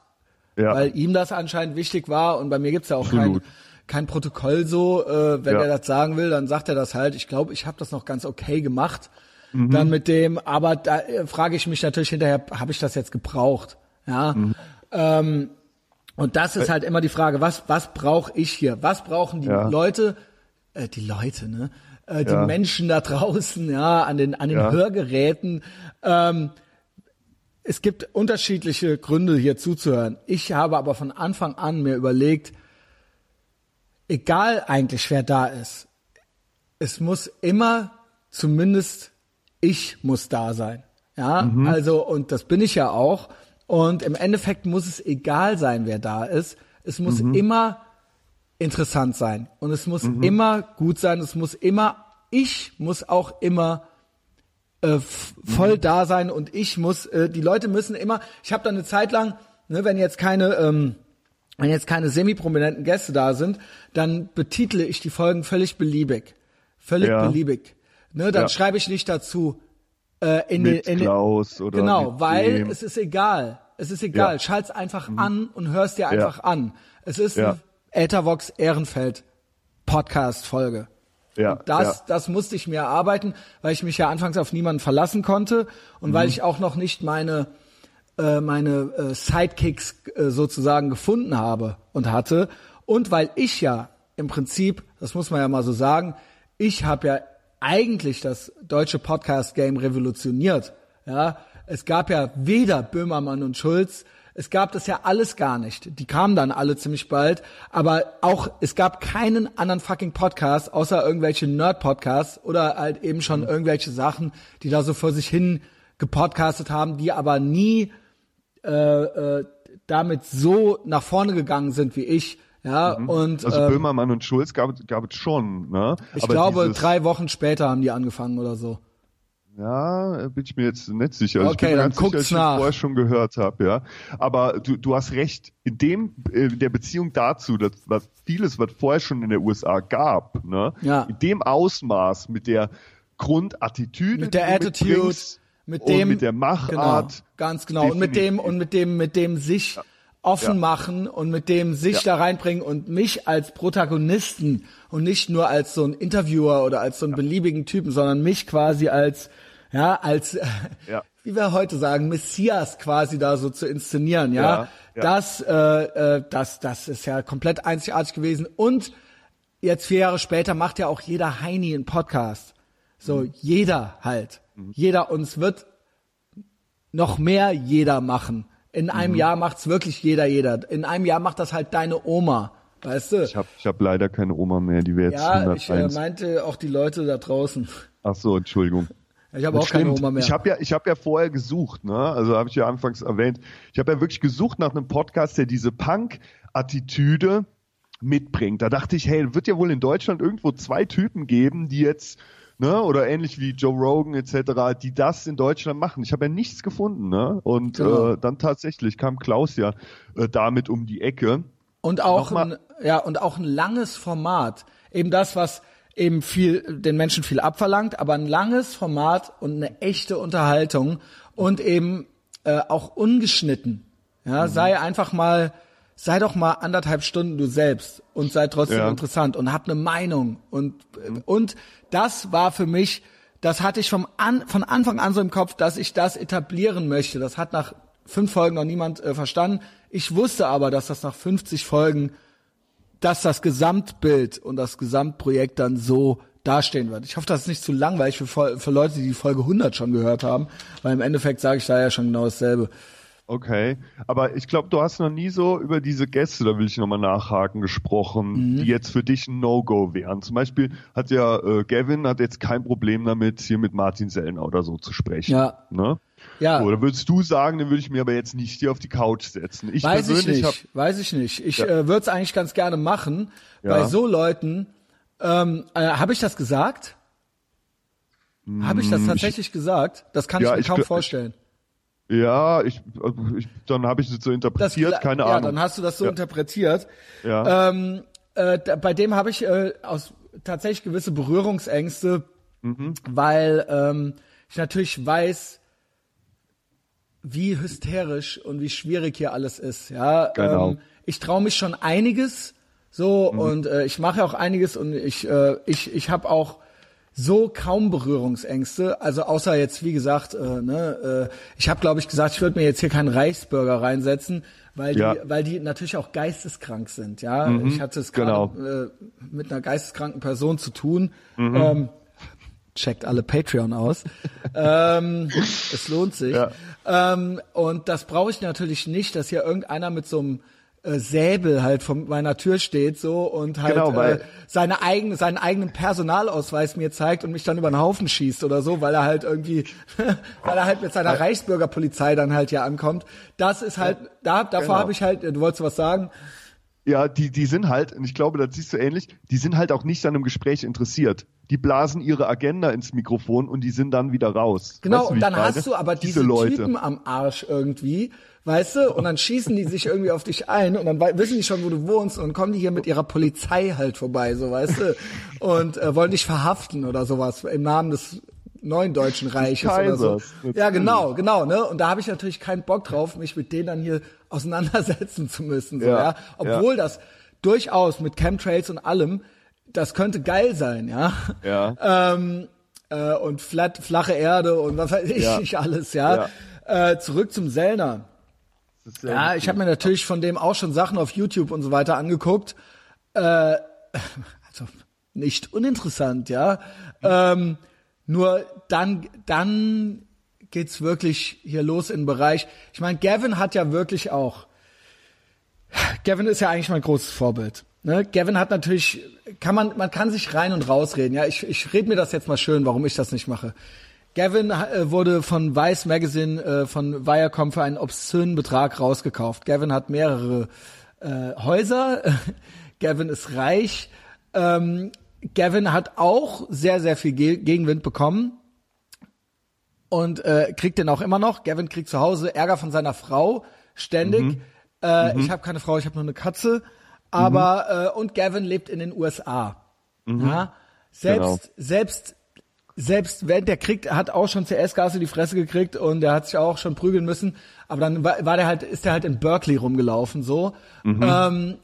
Speaker 2: Ja.
Speaker 1: weil ihm das anscheinend wichtig war. Und bei mir gibt's ja auch
Speaker 2: Absolut.
Speaker 1: Kein Protokoll so. Äh, wenn
Speaker 2: Ja.
Speaker 1: er das sagen will, dann sagt er das halt. Ich glaube, ich habe das noch ganz okay gemacht.
Speaker 2: Mhm.
Speaker 1: Dann mit dem, aber da äh, frage ich mich natürlich hinterher, habe ich das jetzt gebraucht? Ja.
Speaker 2: Mhm.
Speaker 1: Ähm, und das ist halt immer die Frage, was, was brauche ich hier? Was brauchen die
Speaker 2: Ja.
Speaker 1: Leute, äh, die Leute, ne? Äh, die
Speaker 2: Ja.
Speaker 1: Menschen da draußen, ja, an den, an den
Speaker 2: Ja.
Speaker 1: Hörgeräten. Ähm, es gibt unterschiedliche Gründe hier zuzuhören. Ich habe aber von Anfang an mir überlegt, egal eigentlich wer da ist, es muss immer zumindest ich muss da sein. Ja, also und das bin ich ja auch. Und im Endeffekt muss es egal sein, wer da ist. Es muss immer interessant sein und es muss immer gut sein. Es muss immer, ich muss auch immer äh, voll da sein und ich muss, äh, die Leute müssen immer, ich habe da eine Zeit lang, ne, wenn jetzt keine ähm, wenn jetzt keine semi-prominenten Gäste da sind, dann betitle ich die Folgen völlig beliebig. Völlig
Speaker 2: Ja.
Speaker 1: beliebig. Ne, dann
Speaker 2: Ja.
Speaker 1: schreibe ich nicht dazu äh, in
Speaker 2: Mit
Speaker 1: den, in
Speaker 2: Klaus oder
Speaker 1: Genau, weil
Speaker 2: dem.
Speaker 1: es ist egal. Es ist egal.
Speaker 2: Ja. Mhm.
Speaker 1: Schalt's einfach an und hörst dir einfach an. Es ist
Speaker 2: Ja.
Speaker 1: eine Ethervox Ehrenfeld Podcast Folge.
Speaker 2: Ja,
Speaker 1: Und das,
Speaker 2: ja.
Speaker 1: das musste ich mir erarbeiten, weil ich mich ja anfangs auf niemanden verlassen konnte und
Speaker 2: Mhm.
Speaker 1: weil ich auch noch nicht meine äh, meine äh, Sidekicks äh, sozusagen gefunden habe und hatte und weil ich ja im Prinzip, das muss man ja mal so sagen, ich habe ja eigentlich das deutsche Podcast Game revolutioniert. Ja, es gab ja weder Böhmermann und Schulz, es gab das ja alles gar nicht. Die kamen dann alle ziemlich bald, aber auch es gab keinen anderen fucking Podcast außer irgendwelche Nerd Podcasts oder halt eben schon irgendwelche Sachen, die da so vor sich hin gepodcastet haben, die aber nie äh, äh, damit so nach vorne gegangen sind wie ich. Ja, und
Speaker 2: Also
Speaker 1: ähm,
Speaker 2: Böhmermann und Schulz gab, gab es schon, ne?
Speaker 1: ich
Speaker 2: Aber
Speaker 1: glaube, drei Wochen später haben die angefangen oder so.
Speaker 2: Ja, bin ich mir jetzt nicht sicher. Also
Speaker 1: Okay,
Speaker 2: ich bin
Speaker 1: dann
Speaker 2: ganz sicher, dass ich
Speaker 1: nach.
Speaker 2: vorher schon gehört habe, ja. Aber du, du hast recht, in dem, äh, in der Beziehung dazu, dass was vieles, was vorher schon in der USA gab, ne?
Speaker 1: Ja.
Speaker 2: In dem Ausmaß, mit der Grundattitüde,
Speaker 1: Mit der Attitude,
Speaker 2: mitbringst
Speaker 1: mit
Speaker 2: und
Speaker 1: dem
Speaker 2: mit der Machart.
Speaker 1: genau, ganz genau und mit dem und mit dem mit dem sich offen
Speaker 2: Ja.
Speaker 1: machen und mit dem sich
Speaker 2: Ja.
Speaker 1: da reinbringen und mich als Protagonisten und nicht nur als so ein Interviewer oder als so einen beliebigen Typen, sondern mich quasi als ja als
Speaker 2: Ja.
Speaker 1: wie wir heute sagen Messias quasi da so zu inszenieren, ja,
Speaker 2: Ja, ja.
Speaker 1: das äh, äh, das das ist ja komplett einzigartig gewesen und jetzt vier Jahre später macht ja auch jeder Heini einen Podcast. So, jeder halt. Jeder, uns wird noch mehr jeder machen. In einem Jahr macht's wirklich jeder, jeder. In einem Jahr macht das halt deine Oma. Weißt du?
Speaker 2: Ich habe ich hab leider keine Oma mehr, die wäre jetzt
Speaker 1: ja, ich äh,
Speaker 2: 101.
Speaker 1: meinte auch die Leute da draußen.
Speaker 2: Ach so, Entschuldigung.
Speaker 1: Ich habe auch keine
Speaker 2: Stimmt.
Speaker 1: Oma mehr.
Speaker 2: Ich habe ja, ich habe ja vorher gesucht, ne? Also habe ich ja anfangs erwähnt. Ich habe ja wirklich gesucht nach einem Podcast, der diese Punk-Attitüde mitbringt. Da dachte ich, hey, wird ja wohl in Deutschland irgendwo zwei Typen geben, die jetzt, ne, oder ähnlich wie Joe Rogan etc., die das in Deutschland machen. Ich habe ja nichts gefunden, ne? Und
Speaker 1: Genau.
Speaker 2: äh, dann tatsächlich kam Klaus ja äh, damit um die Ecke.
Speaker 1: Und auch ein, ja, und auch ein langes Format. Eben das, was eben viel, den Menschen viel abverlangt, aber ein langes Format und eine echte Unterhaltung und eben äh, auch ungeschnitten. Ja,
Speaker 2: Mhm.
Speaker 1: sei einfach mal, sei doch mal anderthalb Stunden du selbst und sei trotzdem
Speaker 2: Ja. Mhm.
Speaker 1: interessant und hab eine Meinung und und das war für mich, das hatte ich vom an, von Anfang an so im Kopf, dass ich das etablieren möchte. Das hat nach fünf Folgen noch niemand äh, verstanden. Ich wusste aber, dass das nach 50 Folgen, dass das Gesamtbild und das Gesamtprojekt dann so dastehen wird. Ich hoffe, das ist nicht zu langweilig für, für Leute, die die Folge 100 schon gehört haben, weil im Endeffekt sage ich da ja schon genau dasselbe.
Speaker 2: Okay, aber ich glaube, du hast noch nie so über diese Gäste, da will ich nochmal nachhaken, gesprochen,
Speaker 1: Mhm.
Speaker 2: die jetzt für dich ein No-Go wären. Zum Beispiel hat ja äh, Gavin hat jetzt kein Problem damit, hier mit Martin Sellner oder so zu sprechen.
Speaker 1: Ja.
Speaker 2: Ne?
Speaker 1: Ja.
Speaker 2: Oder würdest du sagen, den würde ich mir aber jetzt nicht hier auf die Couch setzen? Ich
Speaker 1: Weiß ich
Speaker 2: persönlich
Speaker 1: nicht,
Speaker 2: habe
Speaker 1: weiß ich nicht. Ich
Speaker 2: Ja.
Speaker 1: äh, würde es eigentlich ganz gerne machen.
Speaker 2: Ja.
Speaker 1: Bei so Leuten, ähm, äh, habe ich das gesagt? Habe ich das tatsächlich gesagt? Das kann
Speaker 2: Hm, Ja,
Speaker 1: ich mir
Speaker 2: ich
Speaker 1: kaum
Speaker 2: gl-
Speaker 1: vorstellen.
Speaker 2: Ja, ich, ich dann habe ich es so
Speaker 1: Das,
Speaker 2: interpretiert, keine
Speaker 1: ja,
Speaker 2: Ahnung.
Speaker 1: dann hast du das so
Speaker 2: Ja.
Speaker 1: interpretiert.
Speaker 2: ja.
Speaker 1: Ähm, äh, bei dem habe ich äh, aus tatsächlich gewisse Berührungsängste,
Speaker 2: Mhm.
Speaker 1: weil ähm, ich natürlich weiß, wie hysterisch und wie schwierig hier alles ist. Ja,
Speaker 2: Genau.
Speaker 1: ähm, ich traue mich schon einiges, so
Speaker 2: Mhm.
Speaker 1: und äh, ich mache auch einiges und ich äh, ich ich habe auch so kaum Berührungsängste, also außer jetzt wie gesagt, äh, ne, äh, ich habe glaube ich gesagt, ich würde mir jetzt hier keinen Reichsbürger reinsetzen, weil die
Speaker 2: Ja.
Speaker 1: weil die natürlich auch geisteskrank sind, ja. Ich hatte es gerade
Speaker 2: genau.
Speaker 1: äh, mit einer geisteskranken Person zu tun. Ähm, checkt alle Patreon aus. ähm, es lohnt sich.
Speaker 2: Ja.
Speaker 1: Ähm, und das brauche ich natürlich nicht, dass hier irgendeiner mit so einem äh, Säbel halt vor meiner Tür steht so und halt
Speaker 2: Genau,
Speaker 1: äh, seine eigene, seinen eigenen Personalausweis mir zeigt und mich dann über den Haufen schießt oder so, weil er halt irgendwie, weil er halt mit seiner Reichsbürgerpolizei dann halt hier ankommt. Das ist halt, da, davor
Speaker 2: Genau.
Speaker 1: habe ich halt, du wolltest was sagen?
Speaker 2: Ja, die, die sind halt, und ich glaube, das siehst du ähnlich, die sind halt auch nicht an einem Gespräch interessiert. Die blasen ihre Agenda ins Mikrofon und die sind dann wieder raus.
Speaker 1: Genau,
Speaker 2: Weißt du,
Speaker 1: und dann hast du aber diese,
Speaker 2: Leute.
Speaker 1: Typen am Arsch irgendwie, weißt du? Und dann schießen die sich irgendwie auf dich ein und dann wissen die schon, wo du wohnst und kommen die hier mit ihrer Polizei halt vorbei, so weißt du? Und äh, wollen dich verhaften oder sowas im Namen des neuen deutschen Reiches oder so. Ja, genau, genau, ne? Und da habe ich natürlich keinen Bock drauf, mich mit denen dann hier auseinandersetzen zu müssen, so, ja.
Speaker 2: Ja,
Speaker 1: Obwohl das durchaus mit Chemtrails und allem, das könnte geil sein, ja.
Speaker 2: Ja.
Speaker 1: Ähm, äh, und flat, flache Erde und was weiß ich
Speaker 2: Ja.
Speaker 1: nicht alles, ja. Äh, zurück zum Sellner. Ja, ich habe mir natürlich von dem auch schon Sachen auf YouTube und so weiter angeguckt. Äh, also nicht uninteressant, ja. Ähm, nur dann, dann geht's wirklich hier los in den Bereich. Ich meine, Gavin hat ja wirklich auch. Gavin ist ja eigentlich mein großes Vorbild. Ne? Gavin hat natürlich, kann man, man kann sich rein und rausreden. Ja, ich, ich rede mir das jetzt mal schön, warum ich das nicht mache. Gavin äh, wurde von Vice Magazine, äh, von Viacom für einen obszönen Betrag rausgekauft. Gavin hat mehrere äh, Häuser. Gavin ist reich. Ähm, Gavin hat auch sehr, sehr viel Ge Gegenwind bekommen und äh, kriegt den auch immer noch. Gavin kriegt zu Hause Ärger von seiner Frau ständig. Äh, Ich habe keine Frau, ich habe nur eine Katze. Aber äh, und Gavin lebt in den USA. Ja? Selbst
Speaker 2: Genau.
Speaker 1: selbst selbst während der Krieg hat auch schon CS-Gas in die Fresse gekriegt und er hat sich auch schon prügeln müssen. Aber dann war, war der halt ist der halt in Berkeley rumgelaufen so. Ähm,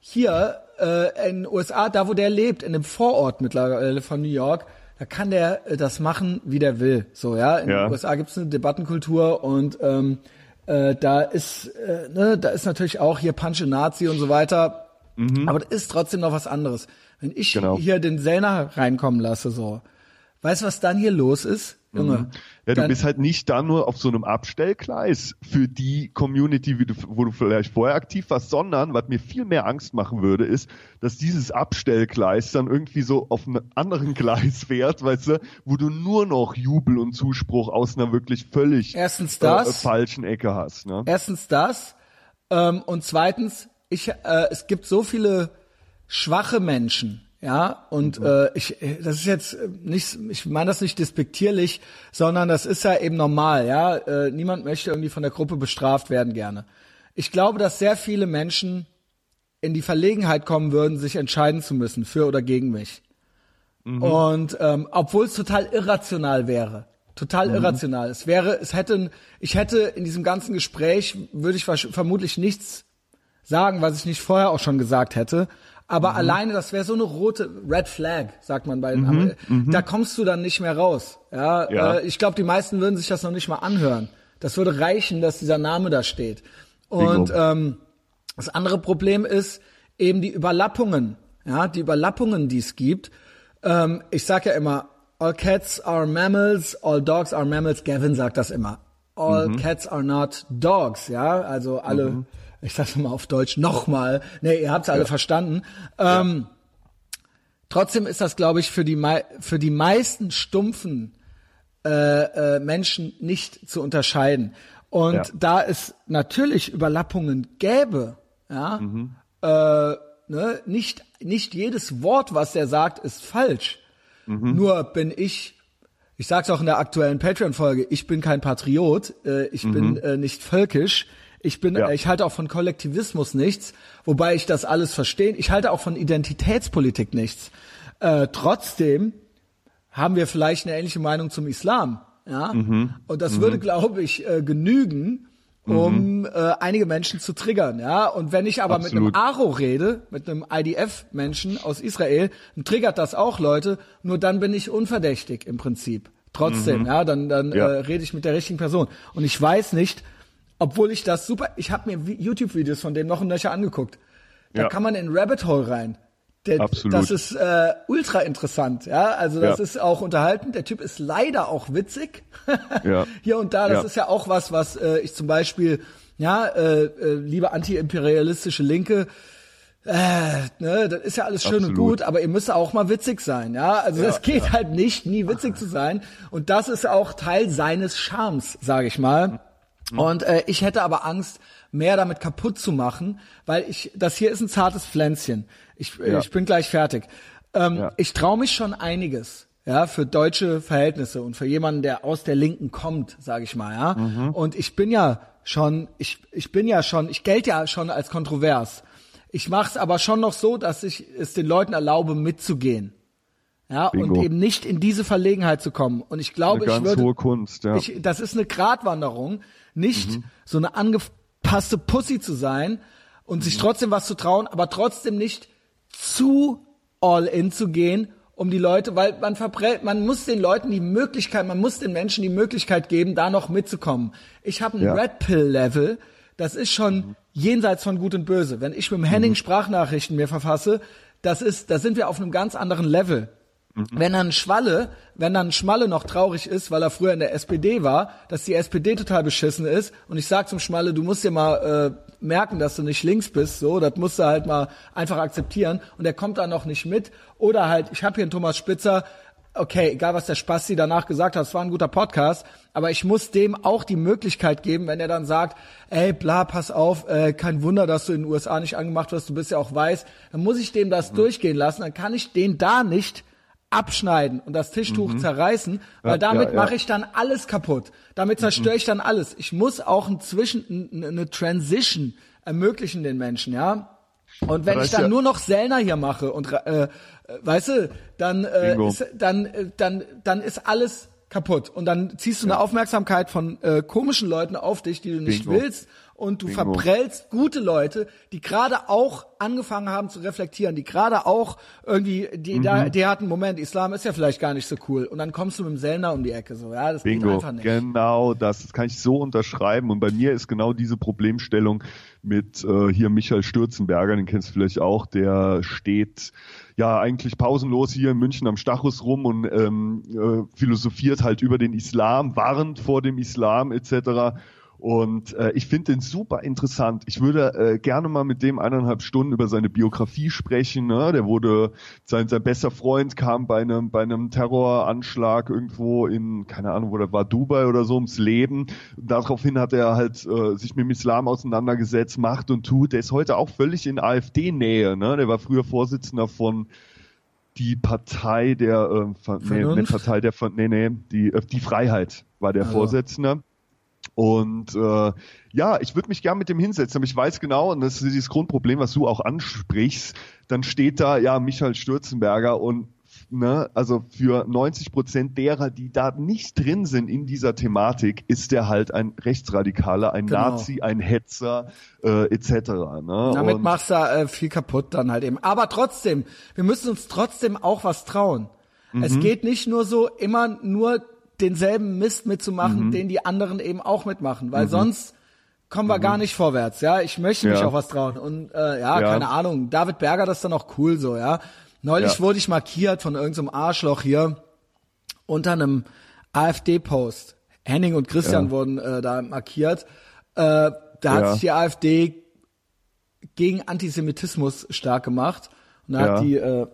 Speaker 1: hier äh, in den USA, da wo der lebt, in dem Vorort mittlerweile von New York, da kann der äh, das machen, wie der will. So, ja. In
Speaker 2: Ja.
Speaker 1: den USA gibt's eine Debattenkultur und ähm, äh, da ist, äh, ne, da ist natürlich auch hier Punch Nazi und so weiter. Aber das ist trotzdem noch was anderes. Wenn ich
Speaker 2: Genau.
Speaker 1: hier den Sellner reinkommen lasse, so, weißt du, was dann hier los ist? Junge.
Speaker 2: Ja, du
Speaker 1: dann-
Speaker 2: bist halt nicht da nur auf so einem Abstellgleis für die Community, wie du, wo du vielleicht vorher aktiv warst, sondern was mir viel mehr Angst machen würde, ist, dass dieses Abstellgleis dann irgendwie so auf einem anderen Gleis fährt, weißt du, wo du nur noch Jubel und Zuspruch aus einer wirklich völlig
Speaker 1: Erstens das.
Speaker 2: Äh, falschen Ecke hast. Ne?
Speaker 1: Erstens das ähm, und zweitens, ich, äh, es gibt so viele schwache Menschen, ja, und äh, ich, äh, das ist jetzt äh, nicht, ich meine das nicht despektierlich, sondern das ist ja eben normal, ja. Äh, niemand möchte irgendwie von der Gruppe bestraft werden gerne. Ich glaube, dass sehr viele Menschen in die Verlegenheit kommen würden, sich entscheiden zu müssen für oder gegen mich. Und ähm, obwohl es total irrational wäre, total irrational. Es wäre, es hätte, ich hätte in diesem ganzen Gespräch würde ich vermutlich nichts sagen, was ich nicht vorher auch schon gesagt hätte. Aber alleine, das wäre so eine rote Red Flag, sagt man bei den Amer- Da kommst du dann nicht mehr raus. Ja,
Speaker 2: Ja.
Speaker 1: Äh, ich glaube, die meisten würden sich das noch nicht mal anhören. Das würde reichen, dass dieser Name da steht. Und ähm, das andere Problem ist eben die Überlappungen. Ja, die Überlappungen, die es gibt. Ähm, ich sag ja immer, all cats are mammals, all dogs are mammals. Gavin sagt das immer. All cats are not dogs. Ja, also alle, ich sag's mal auf Deutsch nochmal. Nee, ihr habt's alle verstanden. Ähm, Trotzdem ist das, glaube ich, für die, für die meisten stumpfen äh, äh, Menschen nicht zu unterscheiden. Und
Speaker 2: Ja.
Speaker 1: da es natürlich Überlappungen gäbe, ja, äh, ne, nicht, nicht jedes Wort, was er sagt, ist falsch. Nur bin ich, ich sag's auch in der aktuellen Patreon-Folge, ich bin kein Patriot, äh, ich bin äh, nicht völkisch, ich bin,
Speaker 2: Ja.
Speaker 1: ich halte auch von Kollektivismus nichts, wobei ich das alles verstehe. Ich halte auch von Identitätspolitik nichts. Äh, trotzdem haben wir vielleicht eine ähnliche Meinung zum Islam. Ja?
Speaker 2: Mhm.
Speaker 1: Und das würde, glaube ich, äh, genügen, um äh, einige Menschen zu triggern. Ja? Und wenn ich aber mit
Speaker 2: Absolut.
Speaker 1: einem Aro rede, mit einem IDF-Menschen aus Israel, dann triggert das auch Leute, nur dann bin ich unverdächtig im Prinzip. Trotzdem, ja, dann, dann
Speaker 2: Mhm. Ja.
Speaker 1: Äh, rede ich mit der richtigen Person. Und ich weiß nicht, obwohl ich das super, ich habe mir Vi- YouTube-Videos von dem noch und nöcher angeguckt. Da
Speaker 2: Ja.
Speaker 1: kann man in Rabbit Hole rein. Der,
Speaker 2: Absolut.
Speaker 1: Das ist äh, ultra interessant, ja. Also das
Speaker 2: Ja.
Speaker 1: ist auch unterhaltend. Der Typ ist leider auch witzig.
Speaker 2: Ja.
Speaker 1: Hier und da, das
Speaker 2: Ja.
Speaker 1: ist ja auch was, was äh, ich zum Beispiel, ja, äh, äh, liebe antiimperialistische Linke, äh, ne, das ist ja alles schön und
Speaker 2: Absolut.
Speaker 1: gut, aber ihr müsst auch mal witzig sein, ja. Also das geht halt nicht, nie witzig zu sein. Und das ist auch Teil seines Charmes, sage ich mal. Und äh, ich hätte aber Angst, mehr damit kaputt zu machen, weil ich, das hier ist ein zartes Pflänzchen. Ich,
Speaker 2: Ja.
Speaker 1: ich bin gleich fertig. Ähm,
Speaker 2: Ja.
Speaker 1: Ich traue mich schon einiges, ja, für deutsche Verhältnisse und für jemanden, der aus der Linken kommt, sage ich mal, ja. Und ich bin ja schon, ich, ich bin ja schon, ich gelte ja schon als kontrovers. Ich mache es aber schon noch so, dass ich es den Leuten erlaube, mitzugehen. Ja,
Speaker 2: Bingo.
Speaker 1: und eben nicht in diese Verlegenheit zu kommen. Und ich glaube,
Speaker 2: Eine ganz
Speaker 1: ich würde,
Speaker 2: hohe Kunst, ja.
Speaker 1: ich, das ist eine Gratwanderung, nicht so eine angepasste Pussy zu sein und sich trotzdem was zu trauen, aber trotzdem nicht zu all in zu gehen, um die Leute, weil man verprellt, man muss den Leuten die Möglichkeit, man muss den Menschen die Möglichkeit geben, da noch mitzukommen. Ich habe ein
Speaker 2: Ja.
Speaker 1: Red Pill Level, das ist schon jenseits von Gut und Böse. Wenn ich mit dem Henning Sprachnachrichten mir verfasse, das ist, da sind wir auf einem ganz anderen Level. Wenn dann Schwalle, wenn dann Schmalle noch traurig ist, weil er früher in der SPD war, dass die SPD total beschissen ist und ich sag zum Schmalle, du musst dir mal äh, merken, dass du nicht links bist, so, das musst du halt mal einfach akzeptieren und er kommt da noch nicht mit. Oder halt, ich habe hier einen Thomas Spitzer, okay, egal was der Spasti danach gesagt hat, es war ein guter Podcast, aber ich muss dem auch die Möglichkeit geben, wenn er dann sagt, ey, bla, pass auf, äh, kein Wunder, dass du in den USA nicht angemacht wirst, du bist ja auch weiß, dann muss ich dem das durchgehen lassen, dann kann ich den da nicht abschneiden und das Tischtuch zerreißen, weil
Speaker 2: Ja,
Speaker 1: damit
Speaker 2: ja, ja.
Speaker 1: mache ich dann alles kaputt. Damit zerstöre ich dann alles. Ich muss auch ein Zwischen, eine Transition ermöglichen den Menschen, ja. Und wenn ich dann nur noch Sellner hier mache und äh, weißt du, dann äh, ist, dann äh, dann dann ist alles kaputt und dann ziehst du eine Aufmerksamkeit von äh, komischen Leuten auf dich, die du nicht
Speaker 2: Bingo.
Speaker 1: willst und du
Speaker 2: Bingo.
Speaker 1: verprellst gute Leute, die gerade auch angefangen haben zu reflektieren, die gerade auch irgendwie die
Speaker 2: Mhm.
Speaker 1: da die hatten Moment, Islam ist ja vielleicht gar nicht so cool und dann kommst du mit dem Sellner um die Ecke so, ja, das geht
Speaker 2: Bingo,
Speaker 1: einfach nicht.
Speaker 2: genau das. Das kann ich so unterschreiben. Und bei mir ist genau diese Problemstellung mit äh, hier Michael Stürzenberger, den kennst du vielleicht auch, der steht ja eigentlich pausenlos hier in München am Stachus rum und ähm, äh, philosophiert halt über den Islam, warnt vor dem Islam etc. Und äh, ich finde den super interessant. Ich würde äh, gerne mal mit dem eineinhalb Stunden über seine Biografie sprechen. Ne? Der wurde, sein, sein bester Freund kam bei einem, bei einem Terroranschlag irgendwo in, keine Ahnung, wo das war, Dubai oder so, ums Leben. Daraufhin hat er halt äh, sich mit dem Islam auseinandergesetzt, macht und tut. Der ist heute auch völlig in AfD-Nähe. Ne? Der war früher Vorsitzender von die Partei der, äh, Ver- nee, Partei der, nee, nee, die, äh, die Freiheit war der
Speaker 1: Also.
Speaker 2: Vorsitzende. Und äh, ja, ich würde mich gern mit dem hinsetzen, aber ich weiß genau, und das ist dieses Grundproblem, was du auch ansprichst, dann steht da ja Michael Stürzenberger und ne, also für 90 Prozent derer, die da nicht drin sind in dieser Thematik, ist der halt ein Rechtsradikaler, ein
Speaker 1: Genau.
Speaker 2: Nazi, ein Hetzer äh, etc. Ne?
Speaker 1: Damit
Speaker 2: und,
Speaker 1: machst du äh, viel kaputt dann halt eben. Aber trotzdem, wir müssen uns trotzdem auch was trauen.
Speaker 2: Mhm.
Speaker 1: Es geht nicht nur so, immer nur denselben Mist mitzumachen,
Speaker 2: Mhm.
Speaker 1: den die anderen eben auch mitmachen, weil sonst kommen wir gar nicht vorwärts. Ja, ich möchte mich
Speaker 2: Mhm. Ja.
Speaker 1: auch was trauen. Und äh, ja,
Speaker 2: Ja.
Speaker 1: keine Ahnung, David Berger, das ist dann auch cool so, ja. Neulich
Speaker 2: Ja.
Speaker 1: wurde ich markiert von irgendeinem Arschloch hier unter einem AfD-Post. Henning und Christian wurden äh, da markiert. Äh, da hat sich die AfD gegen Antisemitismus stark gemacht. Und da hat die äh,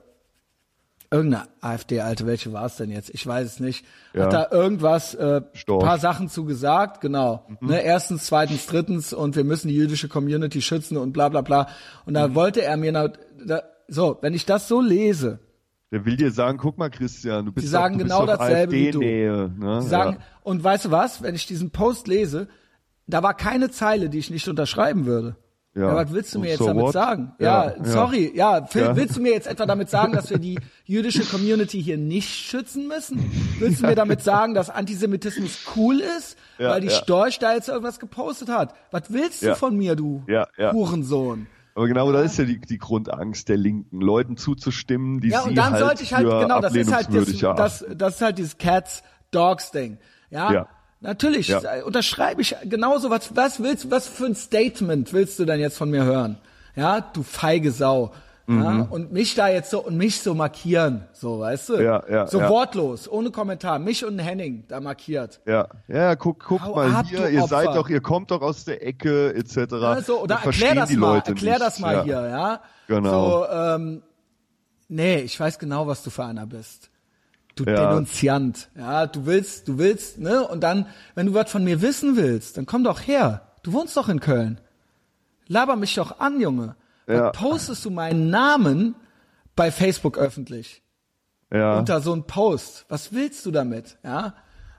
Speaker 1: irgendeine AfD, Alte, welche war es denn jetzt? Ich weiß es nicht.
Speaker 2: Ja.
Speaker 1: Hat da irgendwas, äh,
Speaker 2: Storch.
Speaker 1: paar Sachen zu gesagt, genau.
Speaker 2: Mhm.
Speaker 1: Ne, erstens, zweitens, drittens und wir müssen die jüdische Community schützen und bla bla bla. Und
Speaker 2: Mhm.
Speaker 1: da wollte er mir, na, da, so, wenn ich das so lese,
Speaker 2: Der will dir sagen, guck mal, Christian, du bist
Speaker 1: Die sagen
Speaker 2: doch, du
Speaker 1: genau
Speaker 2: auf
Speaker 1: dasselbe wie du.
Speaker 2: Ne?
Speaker 1: Die sagen,
Speaker 2: ja.
Speaker 1: und weißt du was, wenn ich diesen Post lese, da war keine Zeile, die ich nicht unterschreiben würde. Ja,
Speaker 2: Ja.
Speaker 1: was willst du mir jetzt
Speaker 2: so
Speaker 1: damit
Speaker 2: what?
Speaker 1: sagen? Ja,
Speaker 2: Ja,
Speaker 1: sorry, ja, Phil, willst du mir jetzt etwa damit sagen, dass wir die jüdische Community hier nicht schützen müssen? Willst du mir damit sagen, dass Antisemitismus cool ist,
Speaker 2: Ja,
Speaker 1: weil die. Storch da jetzt irgendwas gepostet hat? Was willst du von mir, du
Speaker 2: Ja, ja.
Speaker 1: Hurensohn?
Speaker 2: Aber genau das ist ja die, die Grundangst der Linken, Leuten zuzustimmen, die
Speaker 1: Ja,
Speaker 2: sie
Speaker 1: und dann
Speaker 2: halt
Speaker 1: sollte ich halt, genau, das ist halt das, das, das ist halt dieses Cats, Dogs Ding. Ja.
Speaker 2: Ja.
Speaker 1: Natürlich,
Speaker 2: Ja.
Speaker 1: äh, unterschreibe ich genauso was, was willst, was für ein Statement willst du denn jetzt von mir hören? Ja, du feige Sau. Ja, und mich da jetzt so, und mich so markieren, so, weißt du?
Speaker 2: Mhm. Ja, ja,
Speaker 1: so
Speaker 2: ja.
Speaker 1: wortlos, ohne Kommentar, mich und Henning da markiert.
Speaker 2: Ja, ja, guck, guck
Speaker 1: Hau
Speaker 2: mal
Speaker 1: ab,
Speaker 2: hier, ihr
Speaker 1: Opfer.
Speaker 2: seid doch, ihr kommt doch aus der Ecke, etc.
Speaker 1: Ja, so, oder erklär das mal,
Speaker 2: Leute
Speaker 1: erklär
Speaker 2: nicht.
Speaker 1: das mal hier, ja?
Speaker 2: Genau.
Speaker 1: So, ähm, nee, ich weiß genau, was du für einer bist. Du
Speaker 2: Ja.
Speaker 1: Denunziant. Ja, du willst, du willst, ne? Und dann, wenn du was von mir wissen willst, dann komm doch her. Du wohnst doch in Köln. Laber mich doch an, Junge.
Speaker 2: Ja.
Speaker 1: Dann postest du meinen Namen bei Facebook öffentlich
Speaker 2: Ja,
Speaker 1: unter so einen Post. Was willst du damit? Ja.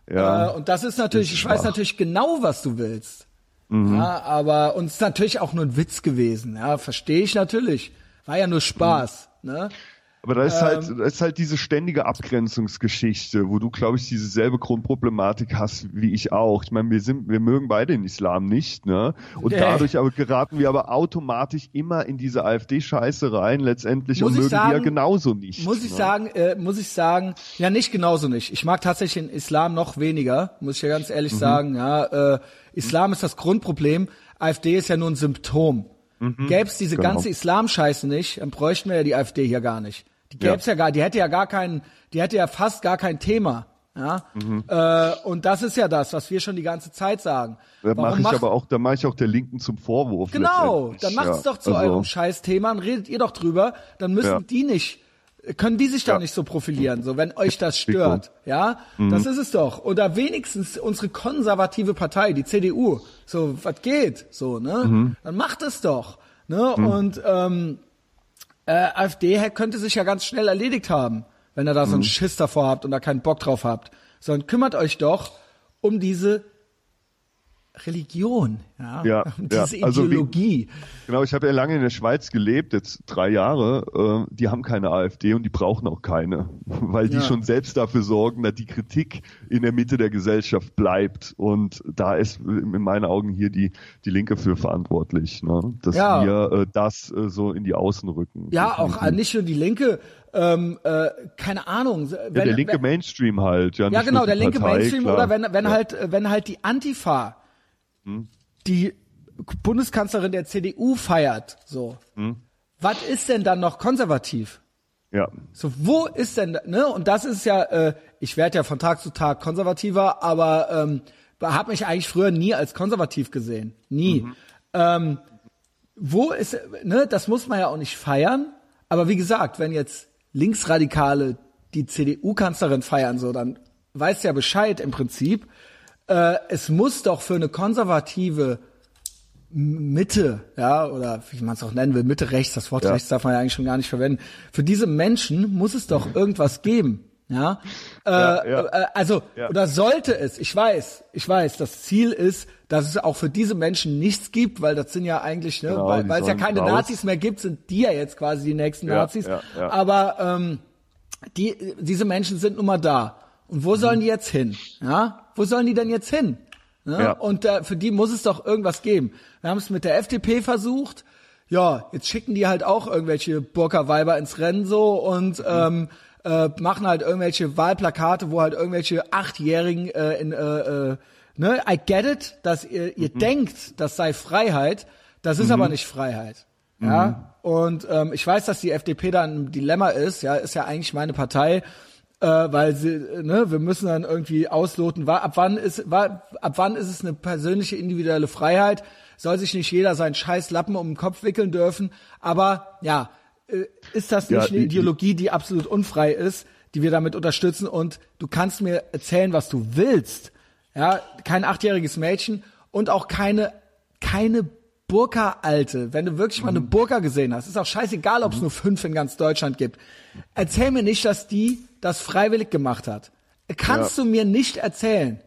Speaker 2: Ja.
Speaker 1: Äh, und das ist natürlich, ich weiß natürlich genau, was du willst. Ja, aber uns ist natürlich auch nur ein Witz gewesen. Ja, verstehe ich natürlich. War ja nur Spaß. Ne?
Speaker 2: Aber da ist
Speaker 1: Ähm.
Speaker 2: halt, da ist halt diese ständige Abgrenzungsgeschichte, wo du, glaube ich, dieselbe Grundproblematik hast wie ich auch. Ich meine, wir sind, wir mögen beide den Islam nicht, ne? Und
Speaker 1: Nee.
Speaker 2: dadurch aber geraten wir aber automatisch immer in diese AfD-Scheiße rein, letztendlich
Speaker 1: Muss
Speaker 2: und mögen die ja
Speaker 1: sagen-
Speaker 2: genauso nicht.
Speaker 1: Muss ich
Speaker 2: ne?
Speaker 1: sagen, äh, muss ich sagen, ja nicht genauso nicht. Ich mag tatsächlich den Islam noch weniger, muss ich ja ganz ehrlich
Speaker 2: Mhm.
Speaker 1: sagen. Ja, äh, Islam ist das Grundproblem. AfD ist ja nur ein Symptom. Gäb's diese
Speaker 2: genau.
Speaker 1: ganze Islam-Scheiße nicht, dann bräuchten wir ja die AfD hier gar nicht. Die gäb's ja. gar, die hätte ja gar keinen, die hätte ja fast gar kein Thema. Ja,
Speaker 2: Mhm.
Speaker 1: äh, und das ist ja das, was wir schon die ganze Zeit sagen.
Speaker 2: Da mache ich
Speaker 1: macht-
Speaker 2: aber auch, da mache ich auch der Linken zum Vorwurf.
Speaker 1: Genau, dann macht's
Speaker 2: Ja,
Speaker 1: doch zu
Speaker 2: also,
Speaker 1: eurem Scheißthema und redet ihr doch drüber, dann müssen
Speaker 2: Ja.
Speaker 1: die nicht, können die sich doch
Speaker 2: Ja.
Speaker 1: nicht so profilieren, so wenn euch das stört, ja?
Speaker 2: Mhm.
Speaker 1: Das ist es doch. Oder wenigstens unsere konservative Partei, die CDU, so, was geht, so, ne?
Speaker 2: Mhm.
Speaker 1: Dann macht es doch, ne? Und, ähm, äh, AfD könnte sich ja ganz schnell erledigt haben, wenn ihr da
Speaker 2: Mhm.
Speaker 1: so einen Schiss davor habt und da keinen Bock drauf habt. Sondern kümmert euch doch um diese Religion, ja,
Speaker 2: Ja,
Speaker 1: um
Speaker 2: ja.
Speaker 1: diese
Speaker 2: Also wie-
Speaker 1: Ideologie.
Speaker 2: Genau, ich habe ja lange in der Schweiz gelebt, jetzt drei Jahre. Äh, die haben keine AfD und die brauchen auch keine, weil die
Speaker 1: Ja.
Speaker 2: schon selbst dafür sorgen, dass die Kritik in der Mitte der Gesellschaft bleibt. Und da ist in meinen Augen hier die, die Linke für verantwortlich, ne? dass
Speaker 1: Ja.
Speaker 2: wir äh, das äh, so in die Außen rücken.
Speaker 1: Ja, auch äh, nicht nur die Linke, ähm, äh, keine Ahnung.
Speaker 2: Ja, der linke
Speaker 1: wenn,
Speaker 2: Mainstream halt. Ja,
Speaker 1: ja genau, der linke
Speaker 2: Partei,
Speaker 1: Mainstream
Speaker 2: klar.
Speaker 1: oder wenn, wenn
Speaker 2: ja.
Speaker 1: Halt, wenn halt die Antifa die Bundeskanzlerin der CDU feiert, so.
Speaker 2: Hm.
Speaker 1: Was ist denn dann noch konservativ?
Speaker 2: Ja,
Speaker 1: So, wo ist denn, ne? Und das ist ja, äh, ich werde ja von Tag zu Tag konservativer, aber ähm, habe mich eigentlich früher nie als konservativ gesehen. Nie. Ähm, wo ist, ne, das muss man ja auch nicht feiern, aber wie gesagt, wenn jetzt Linksradikale die CDU-Kanzlerin feiern, so, dann weiß ja Bescheid im Prinzip. Äh, es muss doch für eine konservative Mitte, ja, oder wie man es auch nennen will, Mitte rechts, das Wort
Speaker 2: Ja.
Speaker 1: rechts darf man ja eigentlich schon gar nicht verwenden. Für diese Menschen muss es doch irgendwas geben, ja. Äh,
Speaker 2: Ja, ja.
Speaker 1: Äh, also, oder sollte es, ich weiß, ich weiß, das Ziel ist, dass es auch für diese Menschen nichts gibt, weil das sind ja eigentlich, ne,
Speaker 2: Genau,
Speaker 1: weil, weil es ja keine
Speaker 2: raus.
Speaker 1: Nazis mehr gibt, sind die ja jetzt quasi die nächsten Nazis. Aber ähm, die, diese Menschen sind nun mal da. Und wo sollen die jetzt hin? Ja, wo sollen die denn jetzt hin? Ne?
Speaker 2: Ja.
Speaker 1: Und äh, für die muss es doch irgendwas geben. Wir haben es mit der FDP versucht. Ja, jetzt schicken die halt auch irgendwelche Burka-Weiber ins Rennen so und ähm, äh, machen halt irgendwelche Wahlplakate, wo halt irgendwelche Achtjährigen äh, in äh, äh, ne, I get it, dass ihr, ihr denkt, das sei Freiheit, das ist aber nicht Freiheit. Ja, und ähm, ich weiß, dass die FDP da ein Dilemma ist, ja, ist ja eigentlich meine Partei, äh, weil sie, ne, wir müssen dann irgendwie ausloten, wa- ab wann ist, wa- ab wann ist es eine persönliche individuelle Freiheit? Soll sich nicht jeder seinen scheiß Lappen um den Kopf wickeln dürfen? Aber ja, äh, ist das
Speaker 2: Ja,
Speaker 1: nicht eine
Speaker 2: die- die-
Speaker 1: Ideologie, die absolut unfrei ist, die wir damit unterstützen? Und du kannst mir erzählen, was du willst. Ja, kein achtjähriges Mädchen und auch keine, keine Burka-Alte. Wenn du wirklich mal eine
Speaker 2: Mhm.
Speaker 1: Burka gesehen hast, ist auch scheißegal, ob es nur fünf in ganz Deutschland gibt. Erzähl mir nicht, dass die das freiwillig gemacht hat. Kannst du mir nicht erzählen.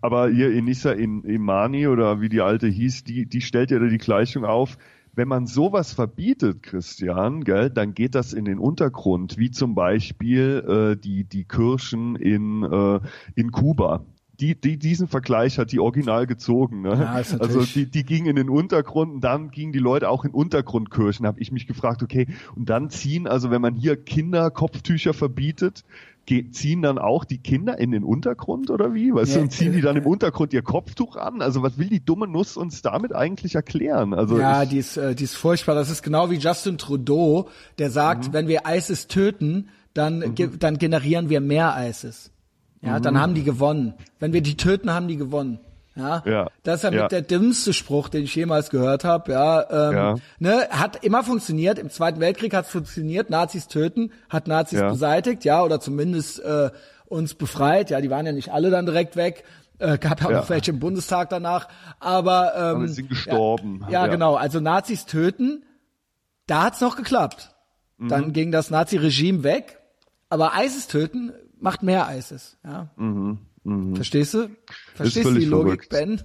Speaker 2: Aber hier Inissa in Imani oder wie die alte hieß, die, die stellt ja da die Gleichung auf. Wenn man sowas verbietet, Christian, gell, dann geht das in den Untergrund, wie zum Beispiel äh, die, die Kirchen in, äh, in Kuba. Die, die, diesen Vergleich hat die original gezogen. Ne?
Speaker 1: Ja,
Speaker 2: also die, die gingen in den Untergrund und dann gingen die Leute auch in Untergrundkirchen. Habe ich mich gefragt, okay, und dann ziehen, also wenn man hier Kinder Kopftücher verbietet, ziehen dann auch die Kinder in den Untergrund oder wie? Weißt du,
Speaker 1: Ja,
Speaker 2: und ziehen die dann im Untergrund ihr Kopftuch an? Also was will die dumme Nuss uns damit eigentlich erklären? Also
Speaker 1: Ja,
Speaker 2: ich,
Speaker 1: die ist, äh, die ist furchtbar. Das ist genau wie Justin Trudeau, der sagt,
Speaker 2: Mhm.
Speaker 1: wenn wir ISIS töten, dann, ge dann generieren wir mehr ISIS. Ja,
Speaker 2: Mhm.
Speaker 1: dann haben die gewonnen. Wenn wir die töten, haben die gewonnen. Ja,
Speaker 2: Ja,
Speaker 1: das ist ja,
Speaker 2: ja.
Speaker 1: mit der dümmste Spruch, den ich jemals gehört habe. Ja, ähm,
Speaker 2: Ja.
Speaker 1: ne, hat immer funktioniert. Im Zweiten Weltkrieg hat es funktioniert. Nazis töten, hat Nazis
Speaker 2: Ja.
Speaker 1: beseitigt, ja, oder zumindest äh, uns befreit. Ja, die waren ja nicht alle dann direkt weg. Äh, gab ja auch noch welche im Bundestag danach. Aber, ähm,
Speaker 2: Aber sind gestorben.
Speaker 1: Ja. genau. Also Nazis töten, da hat's noch geklappt.
Speaker 2: Mhm.
Speaker 1: Dann ging das Nazi-Regime weg. Aber ISIS töten macht mehr ISIS. Ja.
Speaker 2: Mhm.
Speaker 1: Mhm. Verstehst du? Verstehst du die Logik,
Speaker 2: verrückt.
Speaker 1: Ben?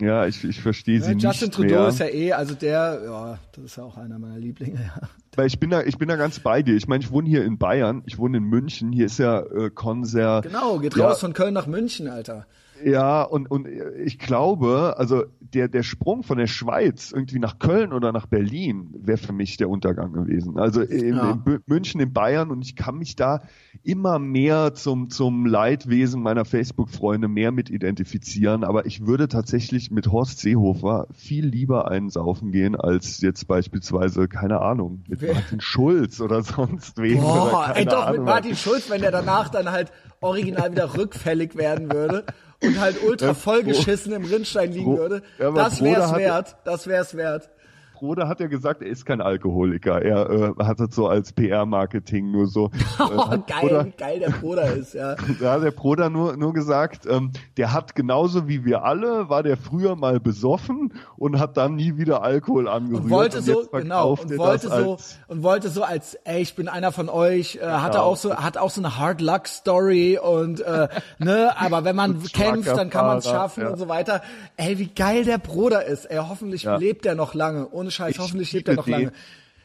Speaker 2: Ja, ich, ich verstehe sie
Speaker 1: Justin
Speaker 2: nicht
Speaker 1: Trudeau
Speaker 2: mehr.
Speaker 1: ist ja eh, also der, ja, das ist ja auch einer meiner Lieblinge, ja.
Speaker 2: Weil ich bin da, ich bin da ganz bei dir. Ich meine, ich wohne hier in Bayern, ich wohne in München. Hier ist ja äh, Konzer.
Speaker 1: Genau, geht
Speaker 2: Ja.
Speaker 1: raus von Köln nach München, Alter.
Speaker 2: Ja, und, und ich glaube, also der, der Sprung von der Schweiz irgendwie nach Köln oder nach Berlin wäre für mich der Untergang gewesen. Also in,
Speaker 1: Ja.
Speaker 2: in München, in Bayern und ich kann mich da immer mehr zum, zum Leidwesen meiner Facebook-Freunde mehr mit identifizieren. Aber ich würde tatsächlich mit Horst Seehofer viel lieber einen saufen gehen, als jetzt beispielsweise, keine Ahnung, mit
Speaker 1: Wer-
Speaker 2: Martin Schulz oder sonst wem.
Speaker 1: Boah, ey, doch, mit
Speaker 2: Ahnung.
Speaker 1: Martin Schulz, wenn der danach dann halt original wieder rückfällig werden würde und halt ultra vollgeschissen im Rinnstein liegen würde,
Speaker 2: Ja,
Speaker 1: das wär's wert, das wär's wert.
Speaker 2: Broder hat ja gesagt, er ist kein Alkoholiker. Er äh, hat das so als PR-Marketing nur so. Äh,
Speaker 1: Oh, geil,
Speaker 2: Broder,
Speaker 1: wie geil der Bruder ist, ja.
Speaker 2: da hat der Broder nur, nur gesagt, ähm, der hat genauso wie wir alle, war der früher mal besoffen und hat dann nie wieder Alkohol angerührt.
Speaker 1: Und wollte
Speaker 2: und
Speaker 1: so, genau, und wollte so,
Speaker 2: als-
Speaker 1: und wollte so als, ey, ich bin einer von euch, äh, hatte
Speaker 2: Genau.
Speaker 1: auch so, hat auch so eine Hard Luck Story und, äh, ne, aber wenn man kämpft, dann kann man es schaffen
Speaker 2: ja.
Speaker 1: und so weiter. Ey, wie geil der Bruder ist, ey, hoffentlich
Speaker 2: Ja.
Speaker 1: lebt er noch lange, ohne Scheiß,
Speaker 2: Ich
Speaker 1: hoffentlich lebt er noch
Speaker 2: den.
Speaker 1: lange.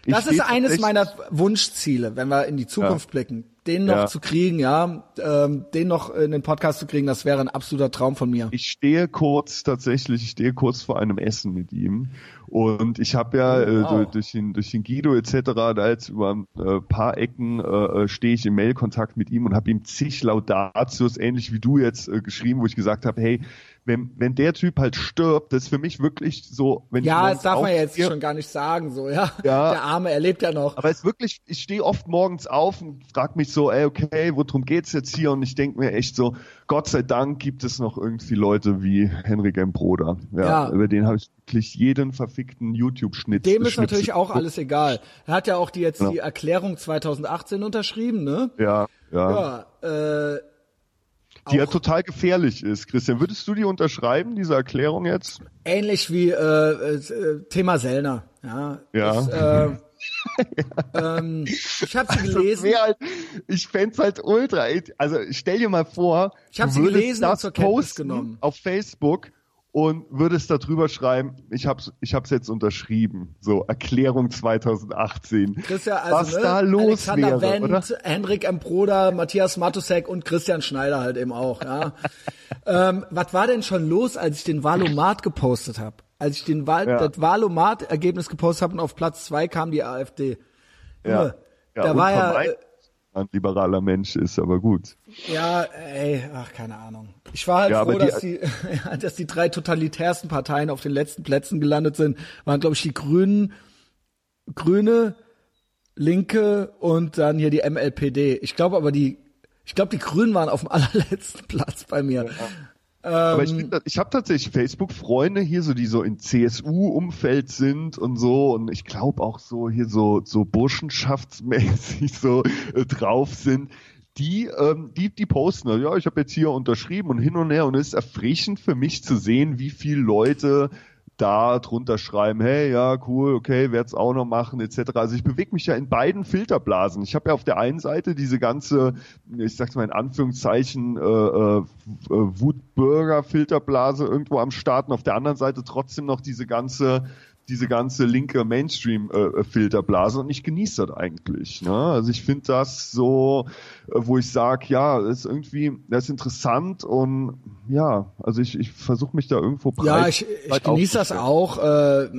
Speaker 2: Ich
Speaker 1: Das ist eines meiner Wunschziele, wenn wir in die Zukunft blicken. Den noch
Speaker 2: Ja.
Speaker 1: zu kriegen, ja, ähm, den noch in den Podcast zu kriegen, das wäre ein absoluter Traum von mir.
Speaker 2: Ich stehe kurz tatsächlich, ich stehe kurz vor einem Essen mit ihm und ich habe ja äh,
Speaker 1: wow.
Speaker 2: durch, durch, den, durch den Guido etc. da jetzt über ein äh, paar Ecken äh, äh, stehe ich im Mailkontakt mit ihm und habe ihm zig Laudatius ähnlich wie du jetzt äh, geschrieben, wo ich gesagt habe, hey, wenn, wenn der Typ halt stirbt, das ist für mich wirklich so, wenn ich
Speaker 1: Ja, das darf man ja jetzt schon gar nicht sagen, so, ja.
Speaker 2: Ja.
Speaker 1: Der Arme, er lebt ja noch.
Speaker 2: aber es ist wirklich, ich stehe oft morgens auf und frage mich so, ey, okay, worum geht's jetzt hier? Und ich denke mir echt so, Gott sei Dank gibt es noch irgendwie Leute wie Henrik M. Broder. Ja,
Speaker 1: Ja.
Speaker 2: Über den habe ich wirklich jeden verfickten YouTube-Schnitt.
Speaker 1: Dem ist natürlich auch alles egal. Er hat ja auch die jetzt
Speaker 2: Ja.
Speaker 1: die Erklärung 2018 unterschrieben, ne?
Speaker 2: Ja, ja.
Speaker 1: Ja, äh,
Speaker 2: Die ja total gefährlich ist. Christian, würdest du die unterschreiben, diese Erklärung jetzt?
Speaker 1: ähnlich wie äh, äh, Thema Sellner. Ja.
Speaker 2: Ja.
Speaker 1: Das, äh, ähm, ich habe sie
Speaker 2: Das
Speaker 1: gelesen.
Speaker 2: halt, ich fänd's halt ultra. Also stell dir mal vor,
Speaker 1: Ich hab
Speaker 2: du
Speaker 1: sie gelesen und
Speaker 2: das
Speaker 1: zur Kenntnis genommen.
Speaker 2: auf Facebook und würdest da drüber schreiben, ich hab's, ich hab's jetzt unterschrieben. So, Erklärung 2018.
Speaker 1: Christian, also,
Speaker 2: Was
Speaker 1: ne,
Speaker 2: da los
Speaker 1: Alexander
Speaker 2: wäre,
Speaker 1: Wendt,
Speaker 2: oder?
Speaker 1: Henrik M. Broder, Matthias Matusek und Christian Schneider halt eben auch. Ja. ähm, was war denn schon los, als ich den Valomat gepostet habe? Als ich den Wahl,
Speaker 2: Ja.
Speaker 1: das Valomat-Ergebnis gepostet habe und auf Platz zwei kam die AfD. Junge, da
Speaker 2: und
Speaker 1: war ja,
Speaker 2: vermeintlich ein liberaler Mensch ist, aber gut.
Speaker 1: ja, ey, ach, keine Ahnung. Ich war halt
Speaker 2: Ja,
Speaker 1: froh,
Speaker 2: die-
Speaker 1: dass die, ja, dass die drei totalitärsten Parteien auf den letzten Plätzen gelandet sind. Waren, glaube ich, die Grünen, Grüne, Linke und dann hier die MLPD. Ich glaube aber die, ich glaube die Grünen waren auf dem allerletzten Platz bei mir.
Speaker 2: Aber
Speaker 1: Ähm.
Speaker 2: ich, find, ich habe tatsächlich Facebook-Freunde hier, so die so in CSU-Umfeld sind und so und ich glaube auch so hier so so burschenschaftsmäßig so äh, drauf sind. Die, ähm, die, die posten, ja, ich habe jetzt hier unterschrieben und hin und her und es ist erfrischend für mich zu sehen, wie viele Leute da drunter schreiben, hey, ja, cool, okay, werd's auch noch machen, etc. Also ich bewege mich ja in beiden Filterblasen. Ich habe ja auf der einen Seite diese ganze, ich sag's mal in Anführungszeichen, äh, äh, Wutbürger-Filterblase irgendwo am Start und auf der anderen Seite trotzdem noch diese ganze diese ganze linke Mainstream-Filterblase und ich genieße das eigentlich. Ne? Also ich finde das so, äh, wo ich sage, ja, das ist irgendwie, das ist interessant und ja, also ich, ich versuche mich da irgendwo breit
Speaker 1: Ja, ich, ich genieße das auch. Äh,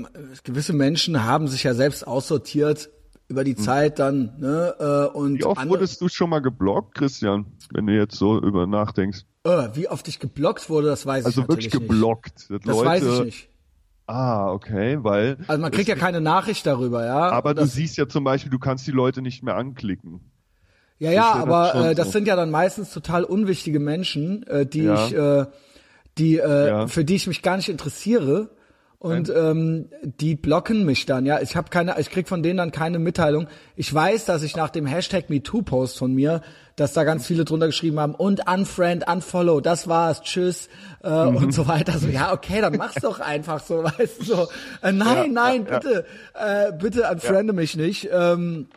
Speaker 1: gewisse Menschen haben sich ja selbst aussortiert über die Zeit dann. Ne, äh, und
Speaker 2: Hm. Wie oft wurdest du schon mal geblockt, Christian, wenn du jetzt so über nachdenkst?
Speaker 1: äh, wie oft ich geblockt wurde, das weiß ich
Speaker 2: Also
Speaker 1: natürlich
Speaker 2: wirklich geblockt.
Speaker 1: Nicht. Das
Speaker 2: Leute,
Speaker 1: weiß ich nicht.
Speaker 2: Ah, okay, weil.
Speaker 1: Also man kriegt ja keine Nachricht darüber, ja.
Speaker 2: aber du
Speaker 1: das,
Speaker 2: siehst ja zum Beispiel, du kannst die Leute nicht mehr anklicken.
Speaker 1: Ja, ja,
Speaker 2: ja
Speaker 1: aber äh, das
Speaker 2: so.
Speaker 1: sind ja dann meistens total unwichtige Menschen, äh, die
Speaker 2: Ja.
Speaker 1: ich, äh, die, äh,
Speaker 2: Ja.
Speaker 1: für die ich mich gar nicht interessiere. Und ähm, die blocken mich dann, ja. Ich habe keine, ich krieg von denen dann keine Mitteilung. Ich weiß, dass ich nach dem Hashtag MeToo-Post von mir, dass da ganz viele drunter geschrieben haben und unfriend, unfollow, das war's, tschüss äh,
Speaker 2: Mhm.
Speaker 1: und so weiter. So, ja, okay, dann mach's doch einfach so, weißt du so. Äh, nein, nein, bitte, Äh, bitte unfriende mich nicht. Ähm,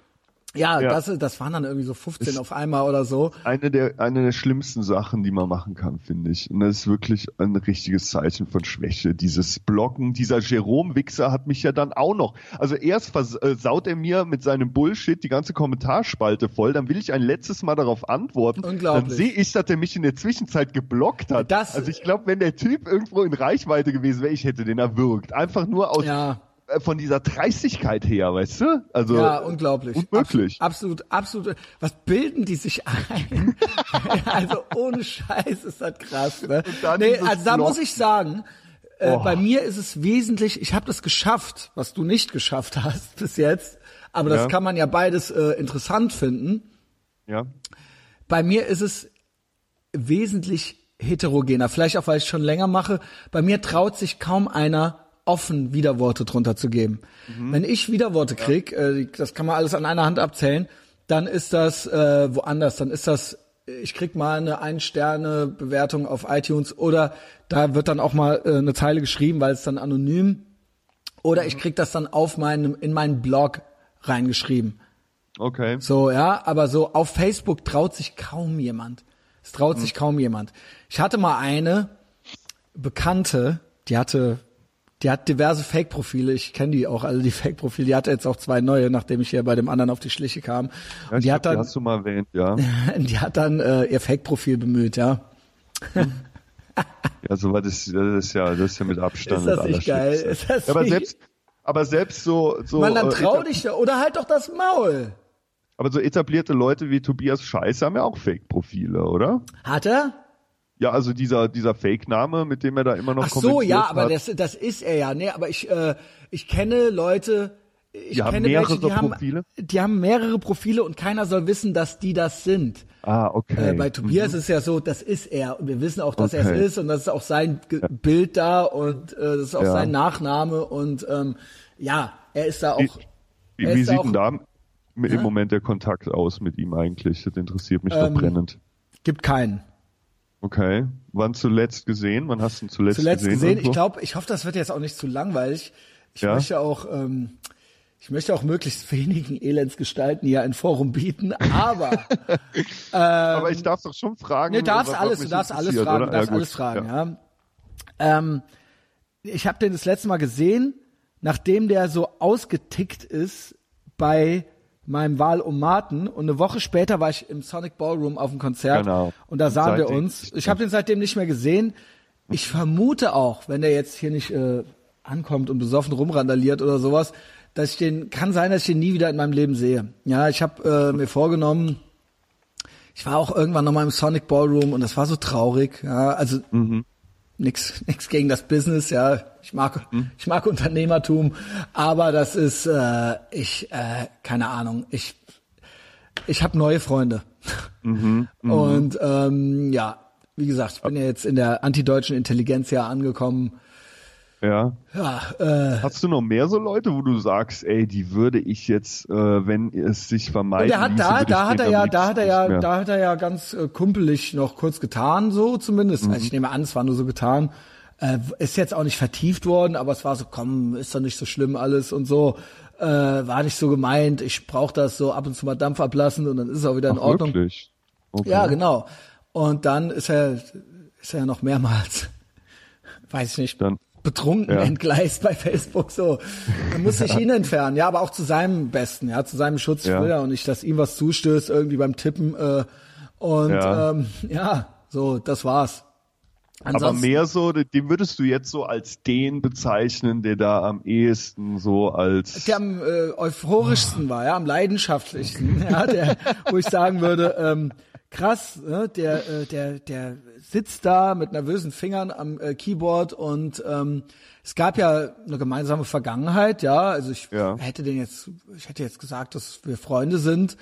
Speaker 1: Ja,
Speaker 2: Ja.
Speaker 1: Das, das waren dann irgendwie so 15 auf einmal oder so.
Speaker 2: Eine der, eine der schlimmsten Sachen, die man machen kann, finde ich. Und das ist wirklich ein richtiges Zeichen von Schwäche. Dieses Blocken, dieser Jerome-Wichser hat mich ja dann auch noch. Also erst versaut er mir mit seinem Bullshit die ganze Kommentarspalte voll, dann will ich ein letztes Mal darauf antworten.
Speaker 1: Unglaublich.
Speaker 2: Dann sehe ich, dass er mich in der Zwischenzeit geblockt hat.
Speaker 1: Das-
Speaker 2: also ich glaube, wenn der Typ irgendwo in Reichweite gewesen wäre, ich hätte den erwürgt. Einfach nur aus
Speaker 1: Ja.
Speaker 2: Äh, von dieser Dreistigkeit her, weißt du? Also
Speaker 1: Ja, unglaublich.
Speaker 2: Unmöglich.
Speaker 1: Absolut, absolut. Was bilden die sich ein? also ohne Scheiß ist das krass. Ne? Nee, also da muss ich sagen, äh,
Speaker 2: Oh.
Speaker 1: bei mir ist es wesentlich, ich habe das geschafft, was du nicht geschafft hast bis jetzt. Aber das
Speaker 2: Ja.
Speaker 1: kann man ja beides äh, interessant finden.
Speaker 2: ja.
Speaker 1: Bei mir ist es wesentlich heterogener. Vielleicht auch, weil ich schon länger mache. Bei mir traut sich kaum einer offen Widerworte drunter zu geben. Wenn ich Widerworte krieg, äh, das kann man alles an einer Hand abzählen, dann ist das äh, woanders. Dann ist das, ich krieg mal eine Ein-Sterne-Bewertung auf iTunes oder da wird dann auch mal äh, eine Zeile geschrieben, weil es dann anonym oder ich krieg das dann auf meinem, in meinen Blog reingeschrieben.
Speaker 2: Okay.
Speaker 1: So, ja, aber so auf Facebook traut sich kaum jemand. Es traut sich kaum jemand. Ich hatte mal eine Bekannte, die hatte, die hat diverse Fake-Profile. Ich kenne die auch alle, die Fake-Profile. Die hatte jetzt auch zwei neue, nachdem ich hier bei dem anderen auf die Schliche kam.
Speaker 2: Ja,
Speaker 1: Und die
Speaker 2: glaub,
Speaker 1: hat dann,
Speaker 2: hast du mal erwähnt, ja.
Speaker 1: die hat dann äh, ihr Fake-Profil bemüht, ja.
Speaker 2: Ja, so das, das ist ja, das ist ja mit Abstand
Speaker 1: Ist das nicht geil? Ist das
Speaker 2: Ja, aber
Speaker 1: nicht-
Speaker 2: selbst, aber selbst so, so,
Speaker 1: Man, dann
Speaker 2: äh,
Speaker 1: trau dich da, oder halt doch das Maul.
Speaker 2: aber so etablierte Leute wie Tobias Scheiße haben ja auch Fake-Profile, oder?
Speaker 1: Hat er?
Speaker 2: Ja, also dieser, dieser Fake-Name, mit dem er da immer noch
Speaker 1: Ach so, ja, aber
Speaker 2: hat.
Speaker 1: das, das ist er ja. Nee, aber ich, äh, ich kenne Leute, ich
Speaker 2: Die haben
Speaker 1: kenne
Speaker 2: mehrere
Speaker 1: welche, die haben,
Speaker 2: Profile?
Speaker 1: die haben mehrere Profile und keiner soll wissen, dass die das sind.
Speaker 2: ah, okay.
Speaker 1: Äh, bei Tobias ist ja so, das ist er und wir wissen auch, dass er
Speaker 2: Okay.
Speaker 1: es ist und das ist auch sein Ge Bild da und äh, das ist auch
Speaker 2: Ja.
Speaker 1: sein Nachname und ähm, ja, er ist da auch.
Speaker 2: Wie, wie,
Speaker 1: er
Speaker 2: sieht denn da im Moment der Kontakt aus mit ihm eigentlich? Das interessiert mich
Speaker 1: Ähm,
Speaker 2: doch brennend.
Speaker 1: Gibt keinen.
Speaker 2: Okay. Wann zuletzt gesehen? Wann hast du ihn zuletzt,
Speaker 1: Zuletzt gesehen.
Speaker 2: irgendwo?
Speaker 1: Ich glaube, ich hoffe, das wird jetzt auch nicht zu langweilig. Ich
Speaker 2: Ja.
Speaker 1: möchte auch, ähm, ich möchte auch möglichst wenigen Elendsgestalten hier ein Forum bieten, aber
Speaker 2: aber ich darf doch schon fragen.
Speaker 1: Nee, darfst alles, du darfst alles fragen,
Speaker 2: oder?
Speaker 1: du darfst
Speaker 2: Ja,
Speaker 1: alles fragen,
Speaker 2: Ja.
Speaker 1: ja. Ähm, ich habe den das letzte Mal gesehen, nachdem der so ausgetickt ist bei meinem Wahlomaten und eine Woche später war ich im Sonic Ballroom auf dem Konzert
Speaker 2: Genau.
Speaker 1: und da sahen wir uns. Ich habe den seitdem nicht mehr gesehen. Ich vermute auch, wenn der jetzt hier nicht äh, ankommt und besoffen rumrandaliert oder sowas, dass ich den kann sein, dass ich den nie wieder in meinem Leben sehe. Ja, ich habe äh, mir vorgenommen, ich war auch irgendwann nochmal im Sonic Ballroom und das war so traurig. Ja, also nix, nix gegen das Business. Ja, ich mag, ich mag Unternehmertum, aber das ist, äh, ich, äh, keine Ahnung. Ich, ich habe neue Freunde. Und ähm, ja, wie gesagt, ich bin ja jetzt in der antideutschen Intelligenz ja angekommen.
Speaker 2: Ja.
Speaker 1: Ja, äh,
Speaker 2: Hast du noch mehr so Leute, wo du sagst, ey, die würde ich jetzt, äh, wenn es sich vermeiden
Speaker 1: der hat
Speaker 2: ließe,
Speaker 1: da, da hat er ja, da hat er ja,
Speaker 2: mehr.
Speaker 1: da hat er ja ganz äh, kumpelig noch kurz getan, so zumindest.
Speaker 2: Mhm.
Speaker 1: Also ich nehme an, es war nur so getan. Äh, ist jetzt auch nicht vertieft worden, aber es war so, komm, ist doch nicht so schlimm alles und so. Äh, war nicht so gemeint. Ich brauche das so ab und zu mal Dampf ablassen und dann ist es auch wieder in
Speaker 2: Ach,
Speaker 1: Ordnung.
Speaker 2: wirklich? Okay.
Speaker 1: Ja, genau. Und dann ist er, ist er noch mehrmals, weiß ich nicht,
Speaker 2: Dann-
Speaker 1: betrunken
Speaker 2: Ja.
Speaker 1: entgleist bei Facebook so. Man muss sich ihn entfernen, ja, aber auch zu seinem Besten, ja, zu seinem Schutz.
Speaker 2: Ja.
Speaker 1: will auch nicht, dass ihm was zustößt, irgendwie beim Tippen. Äh, und
Speaker 2: Ja.
Speaker 1: ähm, ja, so, das war's.
Speaker 2: Aber
Speaker 1: Ansonsten-
Speaker 2: mehr so, den würdest du jetzt so als den bezeichnen, der da am ehesten so als
Speaker 1: der am äh, euphorischsten war, ja, am leidenschaftlichsten, ja, der, wo ich sagen würde, ähm, krass, ne, der, äh, der, der sitzt da mit nervösen Fingern am äh, Keyboard und ähm, es gab ja eine gemeinsame Vergangenheit, ja, also ich
Speaker 2: Ja.
Speaker 1: hätte den jetzt, ich hätte jetzt gesagt, dass wir Freunde sind,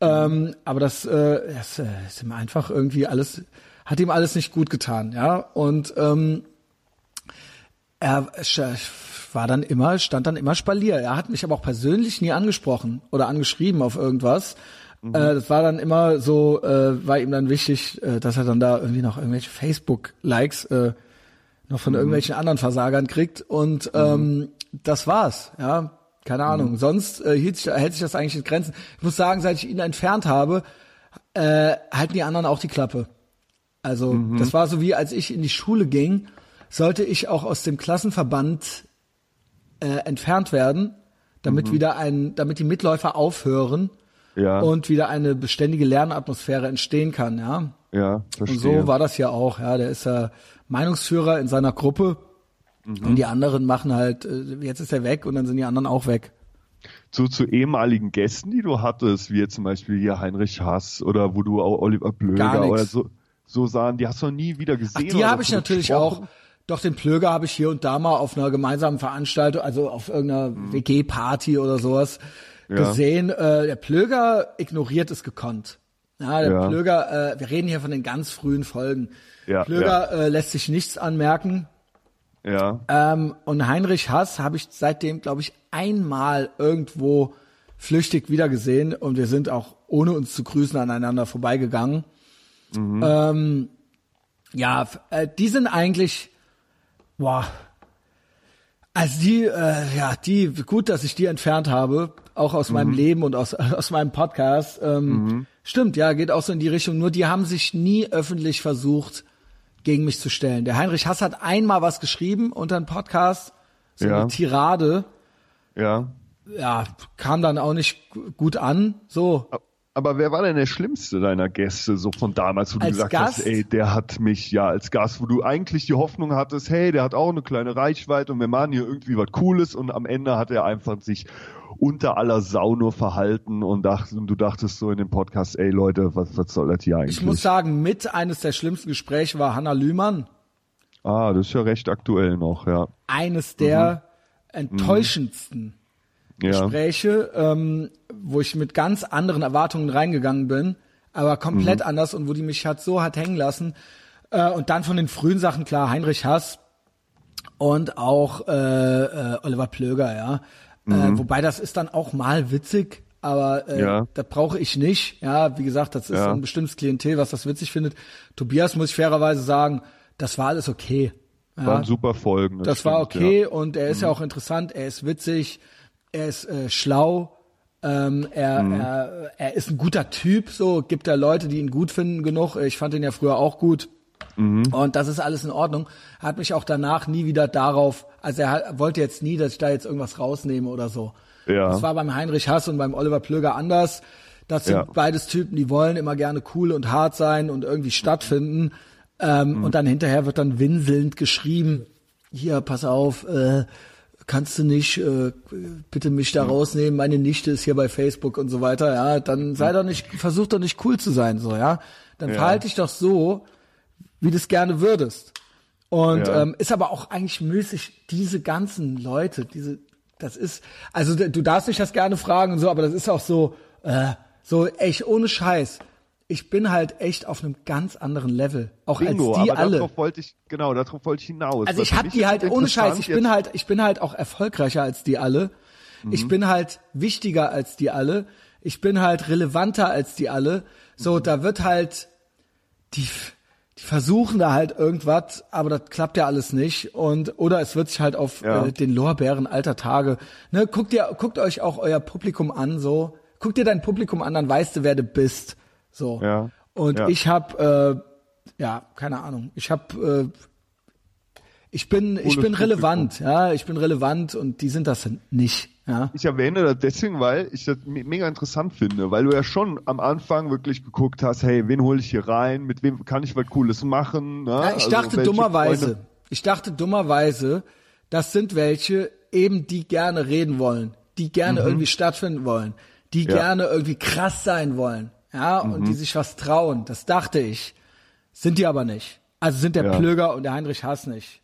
Speaker 1: ähm, aber das, äh, das äh, ist ihm einfach irgendwie alles, hat ihm alles nicht gut getan, ja, und ähm, er war dann immer, stand dann immer Spalier. Er hat mich aber auch persönlich nie angesprochen oder angeschrieben auf irgendwas. Äh, das war dann immer so, äh, war ihm dann wichtig, äh, dass er dann da irgendwie noch irgendwelche Facebook-Likes äh, noch von irgendwelchen anderen Versagern kriegt. Und ähm, das war's, ja. keine Ahnung. Sonst äh, hielt sich, hält sich das eigentlich in Grenzen. Ich muss sagen, seit ich ihn entfernt habe, äh, halten die anderen auch die Klappe. Also das war so wie, als ich in die Schule ging, sollte ich auch aus dem Klassenverband äh, entfernt werden, damit wieder ein, damit die Mitläufer aufhören
Speaker 2: Ja,
Speaker 1: und wieder eine beständige Lernatmosphäre entstehen kann, ja.
Speaker 2: ja, verstehe.
Speaker 1: Und so war das ja auch, ja. Der ist ja Meinungsführer in seiner Gruppe
Speaker 2: Mhm.
Speaker 1: und die anderen machen halt, äh, jetzt ist er weg und dann sind die anderen auch weg.
Speaker 2: zu, zu ehemaligen Gästen, die du hattest, wie jetzt zum Beispiel hier Heinrich Haas oder wo du auch Oliver Blöger oder so, so sahen, die hast du noch nie wieder
Speaker 1: Ach,
Speaker 2: gesehen.
Speaker 1: die
Speaker 2: oder
Speaker 1: habe ich natürlich
Speaker 2: gesprochen?
Speaker 1: auch. Doch den Plöger habe ich hier und da mal auf einer gemeinsamen Veranstaltung, also auf irgendeiner WG-Party oder sowas
Speaker 2: Mhm. Ja.
Speaker 1: gesehen. Äh, der Plöger ignoriert es gekonnt. Ja, der
Speaker 2: Ja.
Speaker 1: Plöger, äh, wir reden hier von den ganz frühen Folgen.
Speaker 2: Ja,
Speaker 1: Plöger Äh, lässt sich nichts anmerken.
Speaker 2: Ja,
Speaker 1: Ähm, und Heinrich Hass habe ich seitdem, glaube ich, einmal irgendwo flüchtig wiedergesehen und wir sind auch ohne uns zu grüßen aneinander vorbeigegangen. Ähm, ja, äh, die sind eigentlich, boah, also die, äh, ja, die, gut, dass ich die entfernt habe, auch aus meinem Leben und aus, aus meinem Podcast. Ähm, Stimmt, ja, geht auch so in die Richtung. Nur die haben sich nie öffentlich versucht, gegen mich zu stellen. Der Heinrich Hass hat einmal was geschrieben unter einem Podcast, so
Speaker 2: Ja.
Speaker 1: eine Tirade.
Speaker 2: ja.
Speaker 1: Ja, kam dann auch nicht gu- gut an. So,
Speaker 2: Aber wer war denn der schlimmste deiner Gäste, so von damals, wo du
Speaker 1: Als
Speaker 2: gesagt
Speaker 1: Gast?
Speaker 2: hast, ey, der hat mich, ja, als Gast, wo du eigentlich die Hoffnung hattest, hey, der hat auch eine kleine Reichweite und wir machen hier irgendwie was Cooles und am Ende hat er einfach sich unter aller Sau nur verhalten und, dacht, und du dachtest so in dem Podcast, ey Leute, was, was soll das hier eigentlich?
Speaker 1: ich muss sagen, mit eines der schlimmsten Gespräche war Hanna Lühmann.
Speaker 2: ah, das ist ja recht aktuell noch, ja.
Speaker 1: Eines der enttäuschendsten
Speaker 2: Ja,
Speaker 1: Gespräche, ähm, wo ich mit ganz anderen Erwartungen reingegangen bin, aber komplett anders und wo die mich hat so hat hängen lassen. Äh, und dann von den frühen Sachen klar Heinrich Hass und auch äh, äh, Oliver Plöger, ja. Äh, wobei das ist dann auch mal witzig, aber äh,
Speaker 2: Ja.
Speaker 1: das brauche ich nicht. Ja, wie gesagt, das ist
Speaker 2: Ja.
Speaker 1: ein bestimmtes Klientel, was das witzig findet. Tobias muss ich fairerweise sagen, das war alles okay. Ja,
Speaker 2: waren super Folgen.
Speaker 1: das war
Speaker 2: stimmt,
Speaker 1: okay
Speaker 2: Ja.
Speaker 1: und er ist ja auch interessant, er ist witzig, er ist äh, schlau, ähm, er, er, er ist ein guter Typ, so gibt er Leute, die ihn gut finden genug. Ich fand ihn ja früher auch gut. Und das ist alles in Ordnung. Er hat mich auch danach nie wieder darauf, also er wollte jetzt nie, dass ich da jetzt irgendwas rausnehme oder so.
Speaker 2: Ja.
Speaker 1: Das war beim Heinrich Hass und beim Oliver Plöger anders. Das sind
Speaker 2: Ja.
Speaker 1: beides Typen, die wollen immer gerne cool und hart sein und irgendwie stattfinden. Ähm, Und dann hinterher wird dann winselnd geschrieben, hier, pass auf, äh, kannst du nicht, äh, bitte mich da rausnehmen, meine Nichte ist hier bei Facebook und so weiter, ja, dann sei doch nicht, versuch doch nicht cool zu sein, so, ja. Dann
Speaker 2: Ja.
Speaker 1: verhalte dich doch so, wie du es gerne würdest. Und
Speaker 2: Ja.
Speaker 1: ähm, ist aber auch eigentlich müßig, diese ganzen Leute, diese, das ist, also du darfst mich das gerne fragen und so, aber das ist auch so, äh, so echt ohne Scheiß. Ich bin halt echt auf einem ganz anderen Level, auch
Speaker 2: Bingo,
Speaker 1: als die
Speaker 2: aber
Speaker 1: alle.
Speaker 2: darauf wollte ich, genau, darauf wollte ich hinaus.
Speaker 1: Also ich
Speaker 2: für
Speaker 1: hab
Speaker 2: mich
Speaker 1: die halt ohne Scheiß, ich bin halt, ich bin halt auch erfolgreicher als die alle. Ich
Speaker 2: Mhm.
Speaker 1: bin halt wichtiger als die alle. Ich bin halt relevanter als die alle. So,
Speaker 2: Mhm.
Speaker 1: da wird halt die versuchen da halt irgendwas, aber das klappt ja alles nicht und oder es wird sich halt auf
Speaker 2: Ja.
Speaker 1: äh, den Lorbeeren alter Tage. Ne, guckt ihr guckt euch auch euer Publikum an so. Guckt dir dein Publikum an, dann weißt du, wer du bist. So.
Speaker 2: Ja.
Speaker 1: Und
Speaker 2: Ja.
Speaker 1: ich habe äh, ja, keine Ahnung. Ich habe äh, ich bin ich bin relevant, ja, ich bin relevant und die sind das nicht, ja.
Speaker 2: Ich erwähne das deswegen, weil ich das me- mega interessant finde, weil du ja schon am Anfang wirklich geguckt hast, hey, wen hole ich hier rein, mit wem kann ich was Cooles machen. Ne?
Speaker 1: ja ich
Speaker 2: Also
Speaker 1: dachte dummerweise,
Speaker 2: Freunde-
Speaker 1: ich dachte dummerweise, das sind welche eben die gerne reden wollen, die gerne irgendwie stattfinden wollen, die
Speaker 2: Mhm. Ja. Mhm.
Speaker 1: gerne irgendwie krass sein wollen, ja, und die sich was trauen. Das dachte ich. Sind die aber nicht. Also sind der
Speaker 2: Ja.
Speaker 1: Plöger und der Heinrich Hass nicht.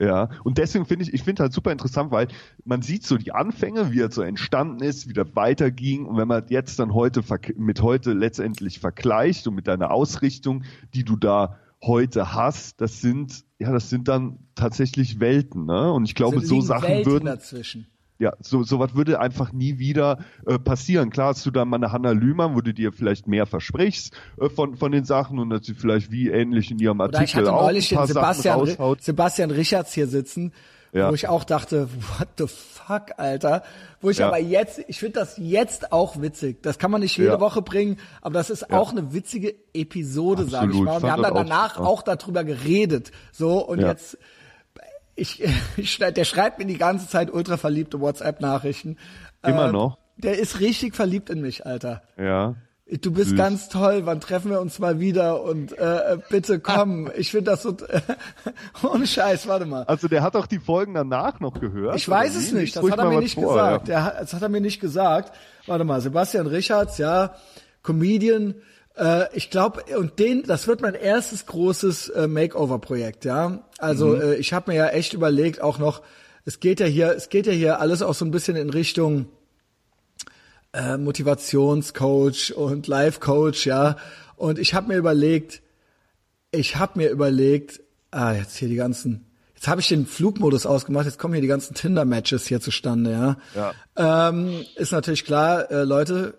Speaker 2: Ja, und deswegen finde ich, ich finde halt super interessant, weil man sieht so die Anfänge, wie er so entstanden ist, wie das weiterging. Und wenn man jetzt dann heute mit heute letztendlich vergleicht und mit deiner Ausrichtung, die du da heute hast, das sind, ja, das sind dann tatsächlich Welten, ne? Und ich glaube,
Speaker 1: Sind-
Speaker 2: so Sachen
Speaker 1: Welten
Speaker 2: würden,
Speaker 1: dazwischen.
Speaker 2: Ja, so sowas würde einfach nie wieder äh, passieren. Klar hast du da mal eine Hanna Lühmann, wo du dir vielleicht mehr versprichst äh, von von den Sachen und dass sie vielleicht wie ähnlich in ihrem
Speaker 1: Oder ich
Speaker 2: Artikel
Speaker 1: hatte
Speaker 2: auch
Speaker 1: neulich
Speaker 2: ein paar
Speaker 1: den Sebastian,
Speaker 2: raushaut.
Speaker 1: Sebastian Richards hier sitzen
Speaker 2: Ja.
Speaker 1: wo ich auch dachte, what the fuck, Alter. Wo ich
Speaker 2: Ja.
Speaker 1: aber jetzt, ich finde das jetzt auch witzig. Das kann man nicht jede
Speaker 2: Ja.
Speaker 1: Woche bringen, aber das ist auch eine witzige Episode, sage ich
Speaker 2: Absolut.
Speaker 1: mal. Und wir haben dann
Speaker 2: auch
Speaker 1: danach
Speaker 2: super.
Speaker 1: auch darüber geredet. So, und jetzt, ich, ich, der schreibt mir die ganze Zeit ultra verliebte WhatsApp-Nachrichten.
Speaker 2: Immer
Speaker 1: Ähm,
Speaker 2: noch?
Speaker 1: Der ist richtig verliebt in mich, Alter.
Speaker 2: Ja.
Speaker 1: Du bist
Speaker 2: Süß.
Speaker 1: ganz toll, wann treffen wir uns mal wieder und äh, bitte komm. Ich finde das so ohne Scheiß, warte mal.
Speaker 2: Also der hat auch die Folgen danach noch gehört.
Speaker 1: Ich weiß es nicht, das hat er mir nicht
Speaker 2: vor,
Speaker 1: gesagt.
Speaker 2: Ja.
Speaker 1: Der das hat er mir nicht gesagt. Warte mal, Sebastian Richards, ja, Comedian. Äh, ich glaube, und den, das wird mein erstes großes äh, Makeover-Projekt, ja. Also
Speaker 2: Mhm.
Speaker 1: äh, ich habe mir ja echt überlegt, auch noch, es geht ja hier, es geht ja hier alles auch so ein bisschen in Richtung äh, Motivationscoach und Life-Coach, ja. Und ich habe mir überlegt, ich habe mir überlegt, ah, jetzt hier die ganzen, jetzt habe ich den Flugmodus ausgemacht, jetzt kommen hier die ganzen Tinder-Matches hier zustande, ja.
Speaker 2: Ja.
Speaker 1: Ähm, ist natürlich klar, äh, Leute,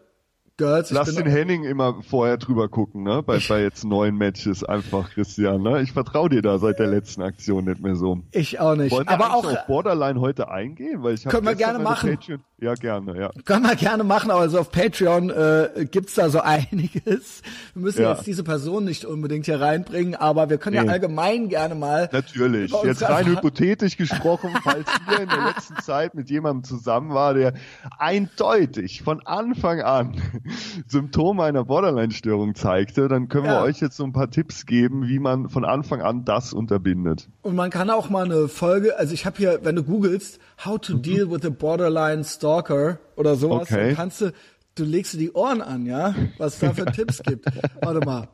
Speaker 1: Girls, ich
Speaker 2: Lass den Henning immer vorher drüber gucken, ne? Bei, bei jetzt neuen Matches einfach, Christian, ne? Ich vertraue dir da seit der letzten Aktion nicht mehr so.
Speaker 1: ich auch nicht.
Speaker 2: Wollen wir
Speaker 1: Aber auch
Speaker 2: auf Borderline heute eingehen? Weil ich
Speaker 1: Können wir gerne machen.
Speaker 2: Patreon ja, gerne, ja.
Speaker 1: Können wir gerne machen, aber so auf Patreon äh, gibt's da so einiges. Wir müssen
Speaker 2: Ja.
Speaker 1: jetzt diese Person nicht unbedingt hier reinbringen, aber wir können ja
Speaker 2: Nee.
Speaker 1: allgemein gerne mal.
Speaker 2: Natürlich. Jetzt rein hypothetisch gesprochen, falls ihr in der letzten Zeit mit jemandem zusammen war, der eindeutig von Anfang an Symptome einer Borderline-Störung zeigte, dann können
Speaker 1: Ja.
Speaker 2: wir euch jetzt so ein paar Tipps geben, wie man von Anfang an das unterbindet.
Speaker 1: Und man kann auch mal eine Folge, also ich habe hier, wenn du googelst, how to deal with a borderline stalker oder sowas,
Speaker 2: Okay.
Speaker 1: dann kannst du, du legst dir die Ohren an, ja, was es da für Tipps gibt. Warte mal.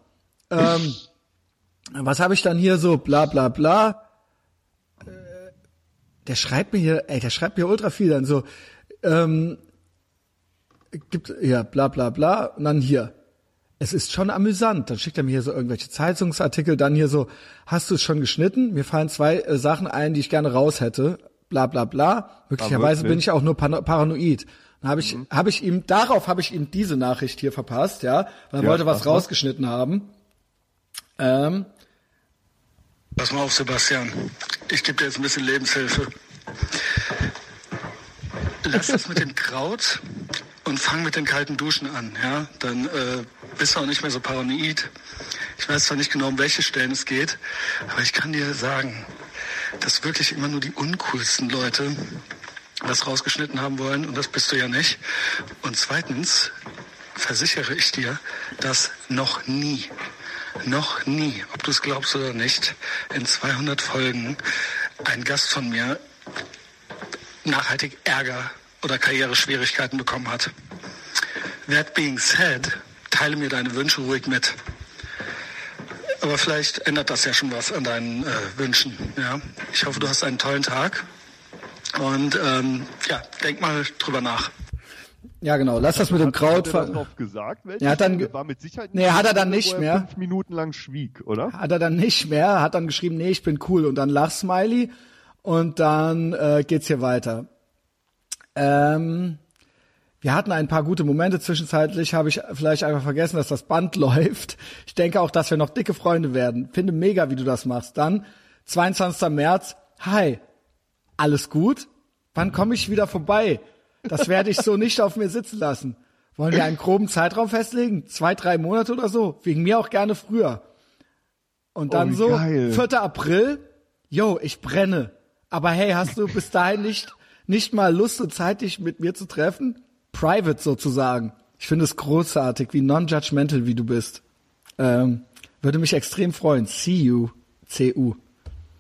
Speaker 1: Ähm, was habe ich dann hier so, bla bla bla. Äh, Der schreibt mir hier, ey, der schreibt mir ultra viel dann so, ähm, gibt, ja, bla bla bla, und dann hier. Es ist schon amüsant. Dann schickt er mir hier so irgendwelche Zeitungsartikel, dann hier so, hast du es schon geschnitten? Mir fallen zwei äh, Sachen ein, die ich gerne raus hätte. Bla bla bla. Möglicherweise bin ich auch nur paranoid. Dann habe ich, habe ich ihm, darauf habe ich ihm diese Nachricht hier verpasst, ja, weil er
Speaker 2: Ja,
Speaker 1: wollte was rausgeschnitten haben. Ähm,
Speaker 4: Pass mal auf, Sebastian. Ich gebe dir jetzt ein bisschen Lebenshilfe. Lass das mit dem Kraut und fang mit den kalten Duschen an. Ja? Dann äh, bist du auch nicht mehr so paranoid. Ich weiß zwar nicht genau, um welche Stellen es geht, aber ich kann dir sagen, dass wirklich immer nur die uncoolsten Leute was rausgeschnitten haben wollen und das bist du ja nicht. Und zweitens versichere ich dir, dass noch nie, noch nie, ob du es glaubst oder nicht, in 200 Folgen ein Gast von mir nachhaltig Ärger oder Karriereschwierigkeiten bekommen hat. That being said, teile mir deine Wünsche ruhig mit. Aber vielleicht ändert das ja schon was an deinen äh, Wünschen. Ja? Ich hoffe, du hast einen tollen Tag. Und ähm, ja, denk mal drüber nach.
Speaker 1: ja genau, lass das mit dem Kraut.
Speaker 2: Hat er gesagt?
Speaker 1: Er hat dann
Speaker 2: war mit Sicherheit
Speaker 1: Nee, hat er dann nicht mehr.
Speaker 2: Fünf Minuten lang schwieg, oder?
Speaker 1: hat er dann nicht mehr, hat dann geschrieben, nee, ich bin cool und dann Lachsmiley und dann äh, geht's hier weiter. Ähm, wir hatten ein paar gute Momente. Zwischenzeitlich habe ich vielleicht einfach vergessen, dass das Band läuft. Ich denke auch, dass wir noch dicke Freunde werden. Finde mega, wie du das machst. Dann 22. März. Hi, alles gut? Wann komme ich wieder vorbei? Das werde ich so nicht auf mir sitzen lassen. Wollen wir einen groben Zeitraum festlegen? Zwei, drei Monate oder so? Wegen mir auch gerne früher. Und dann
Speaker 2: Oh,
Speaker 1: so,
Speaker 2: geil.
Speaker 1: 4. April, yo, ich brenne. Aber hey, hast du bis dahin nicht, nicht mal Lust und Zeit, dich mit mir zu treffen? Private sozusagen. Ich finde es großartig, wie non-judgmental wie du bist. Ähm, würde mich extrem freuen. See you, CU.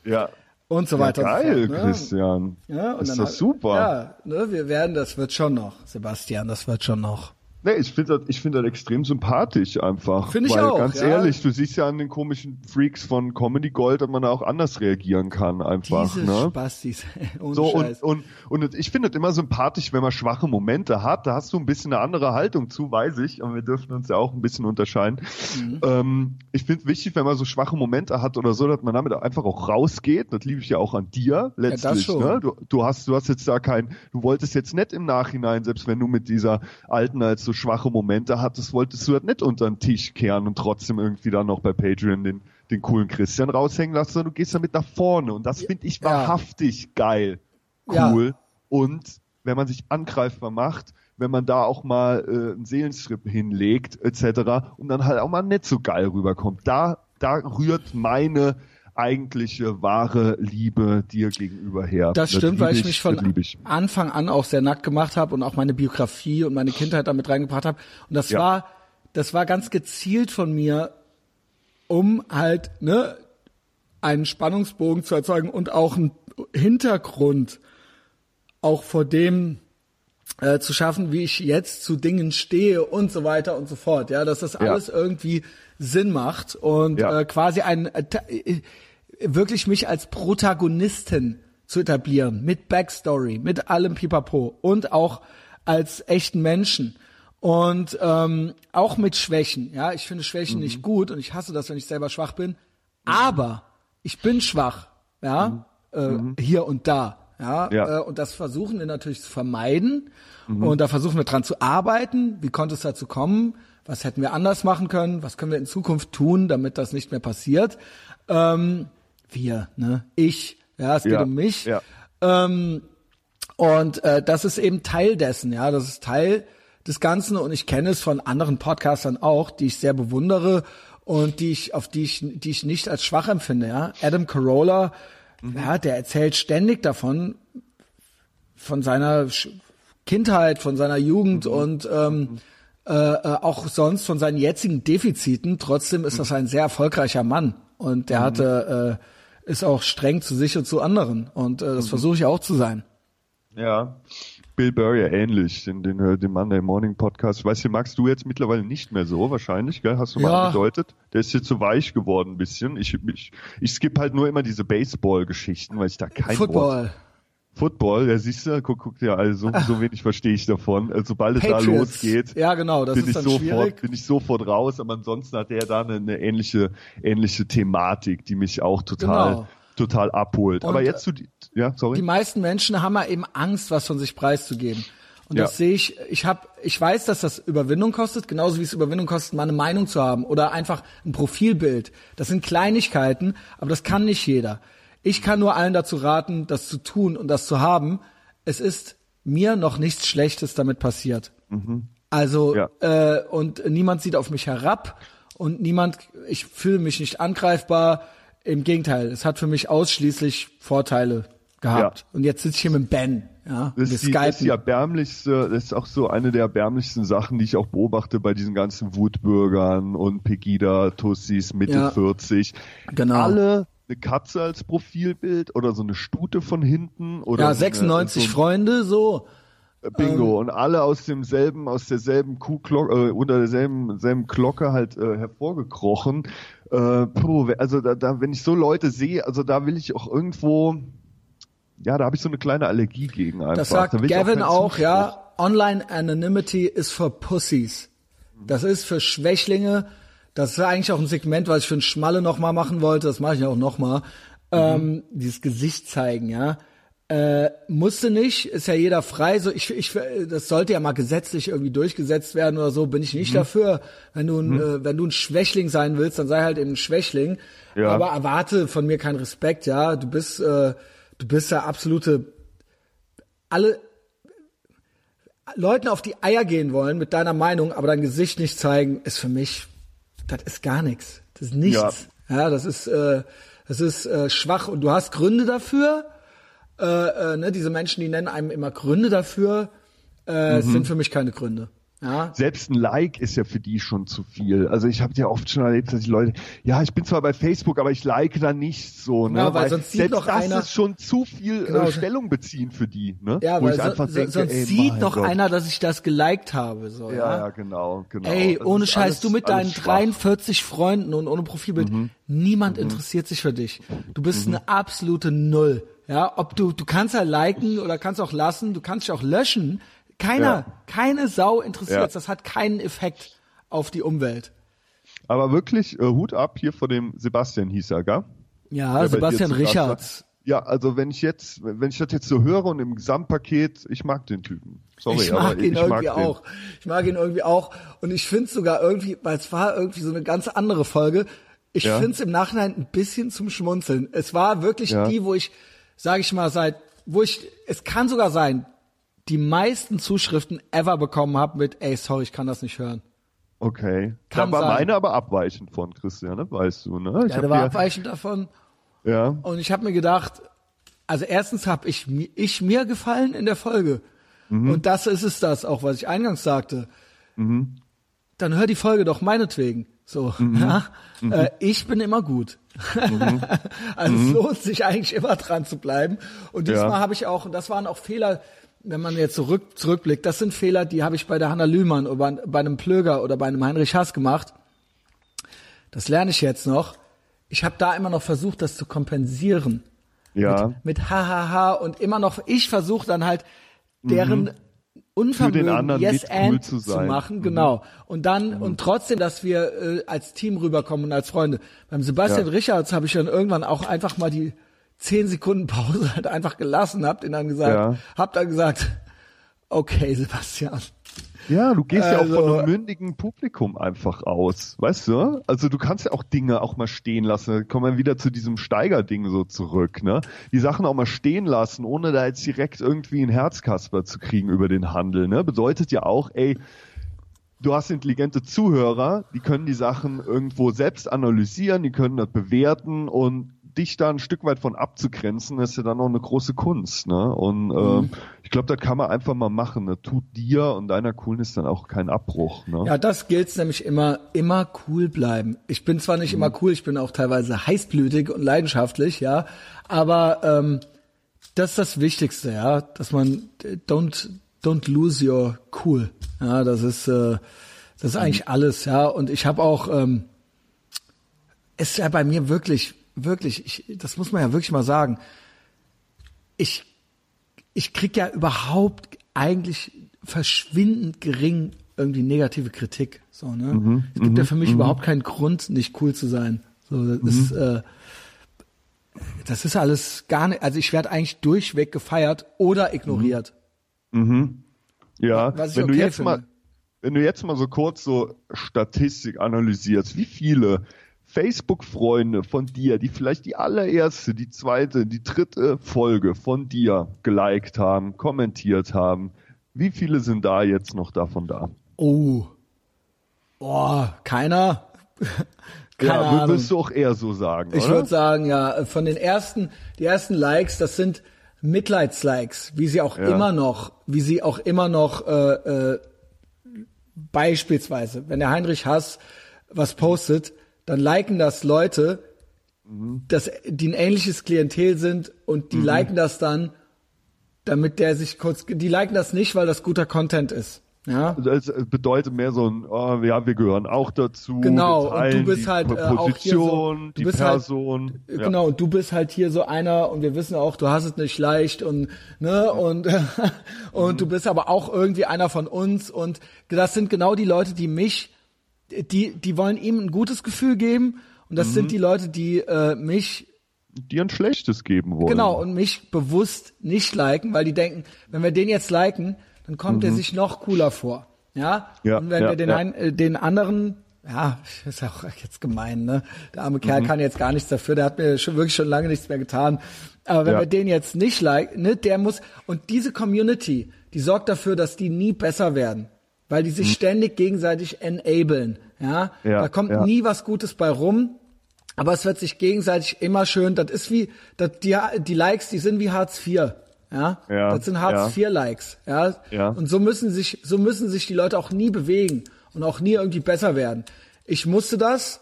Speaker 2: Ja.
Speaker 1: Und so
Speaker 2: ja
Speaker 1: weiter
Speaker 2: geil,
Speaker 1: und so fort. Ne?
Speaker 2: Christian.
Speaker 1: Ja, und
Speaker 2: ist das super.
Speaker 1: Ja, ne, wir werden, das wird schon noch, Sebastian, das wird schon noch.
Speaker 2: Nee, ich finde das, ich finde das extrem sympathisch einfach.
Speaker 1: Finde ich
Speaker 2: Weil,
Speaker 1: auch,
Speaker 2: Ganz
Speaker 1: ja.
Speaker 2: ehrlich, du siehst ja an den komischen Freaks von Comedy Gold, dass man da auch anders reagieren kann einfach.
Speaker 1: Diese
Speaker 2: ne?
Speaker 1: Spastis, ohne
Speaker 2: So,
Speaker 1: Scheiß.
Speaker 2: und, und, und ich finde es immer sympathisch, wenn man schwache Momente hat. Da hast du ein bisschen eine andere Haltung zu, weiß ich. Und wir dürfen uns ja auch ein bisschen unterscheiden.
Speaker 1: Mhm.
Speaker 2: Ähm, ich finde es wichtig, wenn man so schwache Momente hat oder so, dass man damit einfach auch rausgeht. Das liebe ich ja auch an dir letztlich.
Speaker 1: schon.
Speaker 2: Ne? Du, du, hast, du hast jetzt da kein, du wolltest jetzt nicht im Nachhinein, selbst wenn du mit dieser alten als so schwache Momente hattest, wolltest du das nicht unter den Tisch kehren und trotzdem irgendwie dann noch bei Patreon den, den coolen Christian raushängen lassen, sondern du gehst damit nach vorne. Und das finde ich wahrhaftig geil, cool.
Speaker 1: Ja.
Speaker 2: Und wenn man sich angreifbar macht, wenn man da auch mal äh, einen Seelenstrip hinlegt, etc. und dann halt auch mal nicht so geil rüberkommt. Da, da rührt meine eigentliche wahre Liebe dir gegenüber her.
Speaker 1: Das stimmt,
Speaker 2: lieb
Speaker 1: weil ich mich von
Speaker 2: ich.
Speaker 1: Anfang an auch sehr nackt gemacht habe und auch meine Biografie und meine Kindheit damit reingebracht habe. Und das
Speaker 2: Ja.
Speaker 1: war, das war ganz gezielt von mir, um halt ne einen Spannungsbogen zu erzeugen und auch einen Hintergrund auch vor dem äh, zu schaffen, wie ich jetzt zu Dingen stehe und so weiter und so fort. Ja, dass das
Speaker 2: Ja.
Speaker 1: alles irgendwie Sinn macht und
Speaker 2: Ja.
Speaker 1: äh, quasi ein äh, äh, wirklich mich als Protagonistin zu etablieren mit Backstory, mit allem Pipapo und auch als echten Menschen und ähm, auch mit Schwächen. Ja, ich finde Schwächen nicht gut und ich hasse das, wenn ich selber schwach bin. Aber ich bin schwach, ja, äh, hier und da. Ja,
Speaker 2: Ja.
Speaker 1: Äh, und das versuchen wir natürlich zu vermeiden. Und da versuchen wir dran zu arbeiten. Wie konnte es dazu kommen? Was hätten wir anders machen können? Was können wir in Zukunft tun, damit das nicht mehr passiert? Ähm, wir, ne? Ich, ja, es geht
Speaker 2: Ja,
Speaker 1: um mich.
Speaker 2: ja.
Speaker 1: Ähm, und äh, das ist eben Teil dessen, ja, das ist Teil des Ganzen und ich kenne es von anderen Podcastern auch, die ich sehr bewundere und die ich auf die ich die ich nicht als schwach empfinde, ja. Adam Carolla, ja, der erzählt ständig davon von seiner Kindheit, von seiner Jugend und ähm, äh, äh, auch sonst von seinen jetzigen Defiziten. Trotzdem ist das ein sehr erfolgreicher Mann und der hatte äh, ist auch streng zu sich und zu anderen und äh, das versuche ich auch zu sein.
Speaker 2: Ja. Bill Burr ja ähnlich, den, den, den Monday Morning Podcast. Ich weiß, den magst du jetzt mittlerweile nicht mehr so, wahrscheinlich, gell? Hast du mal
Speaker 1: Ja.
Speaker 2: angedeutet? Der ist jetzt so weich geworden ein bisschen. Ich, ich, ich skippe halt nur immer diese Baseball-Geschichten, weil ich da kein Wort
Speaker 1: Football.
Speaker 2: Ja siehst du, guck, guck dir also so, wenig verstehe ich davon. Also, sobald es da
Speaker 1: Patriots.
Speaker 2: losgeht,
Speaker 1: Ja, genau, das
Speaker 2: bin
Speaker 1: ist
Speaker 2: ich sofort,
Speaker 1: schwierig.
Speaker 2: bin ich sofort raus. Aber ansonsten hat der da eine, eine ähnliche, ähnliche Thematik, die mich auch total,
Speaker 1: Genau.
Speaker 2: total abholt.
Speaker 1: Und,
Speaker 2: Aber jetzt zu, die- ja, sorry.
Speaker 1: Die meisten Menschen haben ja eben Angst, was von sich preiszugeben. Und
Speaker 2: Ja.
Speaker 1: das sehe ich, ich habe, ich weiß, dass das Überwindung kostet, genauso wie es Überwindung kostet, mal eine Meinung zu haben oder einfach ein Profilbild. Das sind Kleinigkeiten, aber das kann nicht jeder. Ich kann nur allen dazu raten, das zu tun und das zu haben. Es ist mir noch nichts Schlechtes damit passiert. Also
Speaker 2: Ja.
Speaker 1: äh, und niemand sieht auf mich herab und niemand, ich fühle mich nicht angreifbar. Im Gegenteil, es hat für mich ausschließlich Vorteile gehabt.
Speaker 2: Ja.
Speaker 1: Und jetzt sitze ich hier mit Ben. Ja,
Speaker 2: Das ist, die, das ist die erbärmlichste, das ist auch so eine der erbärmlichsten Sachen, die ich auch beobachte bei diesen ganzen Wutbürgern und Pegida-Tussis Mitte
Speaker 1: Ja.
Speaker 2: 40.
Speaker 1: Genau.
Speaker 2: Alle eine Katze als Profilbild oder so eine Stute von hinten oder
Speaker 1: ja,
Speaker 2: eine-
Speaker 1: 96
Speaker 2: so
Speaker 1: Freunde, so.
Speaker 2: Bingo und alle aus demselben, aus derselben Kuhglocke, äh, unter derselben selben Glocke halt äh, hervorgekrochen. Äh, puh, also da, da, wenn ich so Leute sehe, also da will ich auch irgendwo, ja, da habe ich so eine kleine Allergie gegen einfach.
Speaker 1: Das sagt
Speaker 2: Da
Speaker 1: Gavin auch,
Speaker 2: Zuspruch.
Speaker 1: ja. Online Anonymity ist für Pussies. Das ist für Schwächlinge. Das ist eigentlich auch ein Segment, was ich für ein Schmalle nochmal machen wollte. Das mache ich auch nochmal. Ähm, dieses Gesicht zeigen, ja. Äh, musste nicht, ist ja jeder frei. So, ich, ich, das sollte ja mal gesetzlich irgendwie durchgesetzt werden oder so. Bin ich nicht dafür. Wenn du, ein, äh, wenn du ein Schwächling sein willst, dann sei halt eben ein Schwächling.
Speaker 2: Ja.
Speaker 1: Aber erwarte von mir keinen Respekt, ja. Du bist, äh, du bist ja absolute alle Leuten auf die Eier gehen wollen mit deiner Meinung, aber dein Gesicht nicht zeigen, ist für mich, das ist gar nichts. Das ist nichts. Ja, das ist, äh, das ist äh, schwach und du hast Gründe dafür. Äh, äh, ne, diese Menschen, die nennen einem immer Gründe dafür, äh,
Speaker 2: Mhm.
Speaker 1: sind für mich keine Gründe. Ja,
Speaker 2: Selbst ein Like ist ja für die schon zu viel. Also ich habe ja oft schon erlebt, dass die Leute, ja, ich bin zwar bei Facebook, aber ich like da nicht so. Ne?
Speaker 1: Ja, weil sonst sieht noch
Speaker 2: das
Speaker 1: einer-
Speaker 2: ist schon zu viel
Speaker 1: Genau.
Speaker 2: äh, Stellung beziehen für die. Ne?
Speaker 1: ja
Speaker 2: Wo
Speaker 1: weil
Speaker 2: ich
Speaker 1: so,
Speaker 2: einfach
Speaker 1: so,
Speaker 2: denke,
Speaker 1: sonst
Speaker 2: ey,
Speaker 1: sieht noch
Speaker 2: Gott.
Speaker 1: einer, dass ich das geliked habe. So,
Speaker 2: Ja,
Speaker 1: ja,
Speaker 2: ja, genau, genau.
Speaker 1: Ey,
Speaker 2: Das
Speaker 1: ohne
Speaker 2: ist
Speaker 1: Scheiß,
Speaker 2: alles-
Speaker 1: du mit deinen
Speaker 2: schwach.
Speaker 1: 43 Freunden und ohne Profilbild,
Speaker 2: Mhm.
Speaker 1: niemand interessiert sich für dich. Du bist eine absolute Null. Ja, ob du, du kannst ja liken oder kannst auch lassen, du kannst dich auch löschen. Keiner,
Speaker 2: Ja.
Speaker 1: keine Sau interessiert
Speaker 2: Ja.
Speaker 1: Das hat keinen Effekt auf die Umwelt.
Speaker 2: Aber wirklich, äh, Hut ab hier vor dem Sebastian hieß er, gell?
Speaker 1: Ja,
Speaker 2: Der
Speaker 1: Sebastian. Richards.
Speaker 2: Ja, also wenn ich jetzt, wenn ich das jetzt so höre und im Gesamtpaket, ich mag den Typen. Sorry,
Speaker 1: ich mag
Speaker 2: aber
Speaker 1: ihn
Speaker 2: ich
Speaker 1: irgendwie
Speaker 2: mag den.
Speaker 1: auch. Ich mag ihn irgendwie auch. Und ich finde sogar irgendwie, weil es war irgendwie so eine ganz andere Folge. ich
Speaker 2: Ja.
Speaker 1: find's im Nachhinein ein bisschen zum Schmunzeln. Es war wirklich
Speaker 2: Ja.
Speaker 1: die, wo ich, sage ich mal, seit, wo ich, es kann sogar sein, die meisten Zuschriften ever bekommen habe mit, ey, sorry, ich kann das nicht hören.
Speaker 2: Okay.
Speaker 1: Kann
Speaker 2: da war
Speaker 1: sein.
Speaker 2: meine aber abweichend von Christian, ne? weißt du, ne? Ich
Speaker 1: Ja, der war abweichend davon.
Speaker 2: ja.
Speaker 1: Und ich habe mir gedacht, also erstens habe ich, ich mir gefallen in der Folge.
Speaker 2: Mhm.
Speaker 1: Und das ist es das, auch was ich eingangs sagte. Dann hör die Folge doch meinetwegen. So,
Speaker 2: Mhm.
Speaker 1: ja. Äh, ich bin immer gut. also es lohnt sich eigentlich immer dran zu bleiben. Und diesmal
Speaker 2: Mhm. Ja.
Speaker 1: habe ich auch, und das waren auch Fehler, wenn man jetzt zurück, zurückblickt, das sind Fehler, die habe ich bei der Hanna Lühmann oder bei, einem Plöger oder bei einem Heinrich Haas gemacht. Das lerne ich jetzt noch. Ich habe da immer noch versucht, das zu kompensieren
Speaker 2: Ja.
Speaker 1: mit hahaha und immer noch ich versuche dann halt deren Unvermögen
Speaker 2: Mhm. anderen
Speaker 1: yes
Speaker 2: mit cool
Speaker 1: and
Speaker 2: zu
Speaker 1: zu,
Speaker 2: sein. Mhm.
Speaker 1: machen, genau. Und dann und trotzdem, dass wir äh, als Team rüberkommen und als Freunde. Beim Sebastian
Speaker 2: Ja.
Speaker 1: Richards habe ich dann irgendwann auch einfach mal die zehn Sekunden Pause halt einfach gelassen, hab den dann gesagt,
Speaker 2: Ja.
Speaker 1: hab dann gesagt, okay Sebastian,
Speaker 2: Ja, du gehst ja auch von
Speaker 1: Also-
Speaker 2: einem mündigen Publikum einfach aus, weißt du? Also du kannst ja auch Dinge auch mal stehen lassen. Da kommen wir wieder zu diesem Steiger-Ding so zurück, ne? Die Sachen auch mal stehen lassen, ohne da jetzt direkt irgendwie ein Herzkasper zu kriegen über den Handel, ne? Bedeutet ja auch, ey, du hast intelligente Zuhörer, die können die Sachen irgendwo selbst analysieren, die können das bewerten und dich da ein Stück weit von abzugrenzen, ist ja dann auch eine große Kunst, ne? Und äh, ich glaube, das kann man einfach mal machen. Ne? Tut dir und deiner Coolness dann auch keinen Abbruch, ne?
Speaker 1: Ja, das gilt's nämlich immer, immer cool bleiben. Ich bin zwar nicht immer cool, ich bin auch teilweise heißblütig und leidenschaftlich, ja, aber ähm, das ist das Wichtigste, ja, dass man äh, don't don't lose your cool. Ja, das ist äh, das ist eigentlich alles, ja. Und ich habe auch ähm, ist ja bei mir wirklich wirklich, ich, das muss man ja wirklich mal sagen. Ich ich krieg ja überhaupt eigentlich verschwindend gering irgendwie negative Kritik. So, ne? es gibt ja für mich überhaupt keinen Grund, nicht cool zu sein. So, das ist, äh, das ist alles gar nicht, also ich werde eigentlich durchweg gefeiert oder ignoriert.
Speaker 2: Ja,
Speaker 1: Was ich
Speaker 2: wenn du
Speaker 1: okay
Speaker 2: jetzt
Speaker 1: finde.
Speaker 2: mal, wenn du jetzt mal so kurz so Statistik analysierst, wie viele Facebook-Freunde von dir, die vielleicht die allererste, die zweite, die dritte Folge von dir geliked haben, kommentiert haben, wie viele sind da jetzt noch davon da?
Speaker 1: Oh. Boah, keiner. Keine
Speaker 2: ja,
Speaker 1: Ahnung.
Speaker 2: würdest du auch eher so sagen,
Speaker 1: Ich würde sagen, ja, von den ersten, die ersten Likes, das sind Mitleidslikes, wie sie auch
Speaker 2: Ja.
Speaker 1: immer noch, wie sie auch immer noch äh, äh, beispielsweise, wenn der Heinrich Hass was postet, dann liken das Leute,
Speaker 2: Mhm.
Speaker 1: das, die ein ähnliches Klientel sind und die liken das dann, damit der sich kurz, die liken das nicht, weil das guter Content ist. Ja.
Speaker 2: Das bedeutet mehr so ein, oh, ja, wir gehören auch dazu.
Speaker 1: Genau, und du bist halt, äh, auch hier so- du
Speaker 2: die
Speaker 1: bist halt-
Speaker 2: Person. ja.
Speaker 1: Genau, und du bist halt hier so einer und wir wissen auch, du hast es nicht leicht und ne und und du bist aber auch irgendwie einer von uns und das sind genau die Leute, die mich die die wollen ihm ein gutes Gefühl geben und das sind die Leute, die äh, mich
Speaker 2: Die ein schlechtes geben wollen.
Speaker 1: genau und mich bewusst nicht liken, weil die denken, wenn wir den jetzt liken, dann kommt er sich noch cooler vor. Ja?
Speaker 2: Mhm. Ja,
Speaker 1: und wenn
Speaker 2: ja,
Speaker 1: wir den,
Speaker 2: ja.
Speaker 1: ein, äh, den anderen, ja, ist auch jetzt gemein, ne? Der arme Kerl
Speaker 2: Mhm.
Speaker 1: kann jetzt gar nichts dafür, der hat mir schon wirklich schon lange nichts mehr getan. Aber wenn wir den jetzt nicht liken, ne, der muss, und diese Community, die sorgt dafür, dass die nie besser werden. Weil die sich ständig gegenseitig enablen. Ja?
Speaker 2: Mhm. Ja,
Speaker 1: da kommt
Speaker 2: ja.
Speaker 1: nie was Gutes bei rum. Aber es wird sich gegenseitig immer schön, das ist wie, das, die, die Likes, die sind wie Hartz IV. Ja,
Speaker 2: Ja,
Speaker 1: das sind Hartz. IV Likes, ja.
Speaker 2: Ja.
Speaker 1: Und so müssen sich, so müssen sich die Leute auch nie bewegen und auch nie irgendwie besser werden. Ich musste das,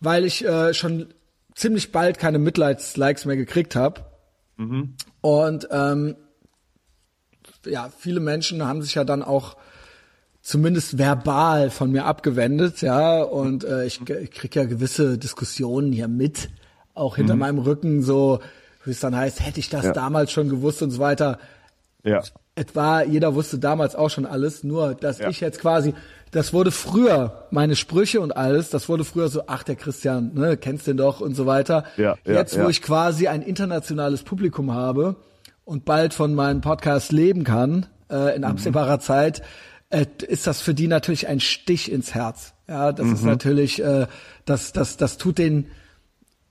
Speaker 1: weil ich äh, schon ziemlich bald keine Mitleidslikes mehr gekriegt habe.
Speaker 2: Mhm.
Speaker 1: Und ähm, ja, viele Menschen haben sich ja dann auch zumindest verbal von mir abgewendet, ja, und äh, ich, ich krieg ja gewisse Diskussionen hier mit, auch hinter meinem Rücken, so, wie es dann heißt, hätte ich das
Speaker 2: Mhm. Ja.
Speaker 1: damals schon gewusst und so weiter.
Speaker 2: Ja.
Speaker 1: Etwa, jeder wusste damals auch schon alles, nur dass
Speaker 2: Ja.
Speaker 1: ich jetzt quasi, das wurde früher, meine Sprüche und alles, das wurde früher so, ach, der Christian, ne, kennst den doch und so weiter.
Speaker 2: Ja, ja,
Speaker 1: jetzt, wo
Speaker 2: ja.
Speaker 1: ich quasi ein internationales Publikum habe und bald von meinem Podcast leben kann, äh, in absehbarer Zeit, äh, ist das für die natürlich ein Stich ins Herz. Ja, das ist natürlich, äh, das, das, das tut den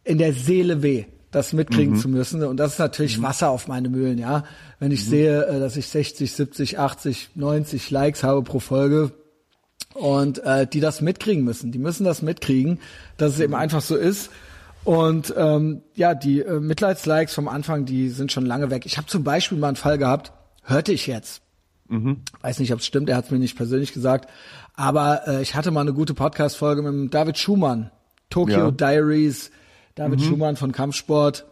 Speaker 1: in der Seele weh, das mitkriegen zu müssen. Und das ist natürlich Wasser auf meine Mühlen, ja. Wenn ich sehe, äh, dass ich 60, 70, 80, 90 Likes habe pro Folge und äh, die das mitkriegen müssen. Die müssen das mitkriegen, dass es eben einfach so ist. Und ähm, ja, die äh, Mitleidslikes vom Anfang, die sind schon lange weg. Ich habe zum Beispiel mal einen Fall gehabt, hörte ich jetzt. Weiß nicht, ob es stimmt, er hat es mir nicht persönlich gesagt. Aber äh, ich hatte mal eine gute Podcast-Folge mit dem David Schumann. Tokyo
Speaker 2: Ja.
Speaker 1: Diaries, David Schumann von Kampfsport.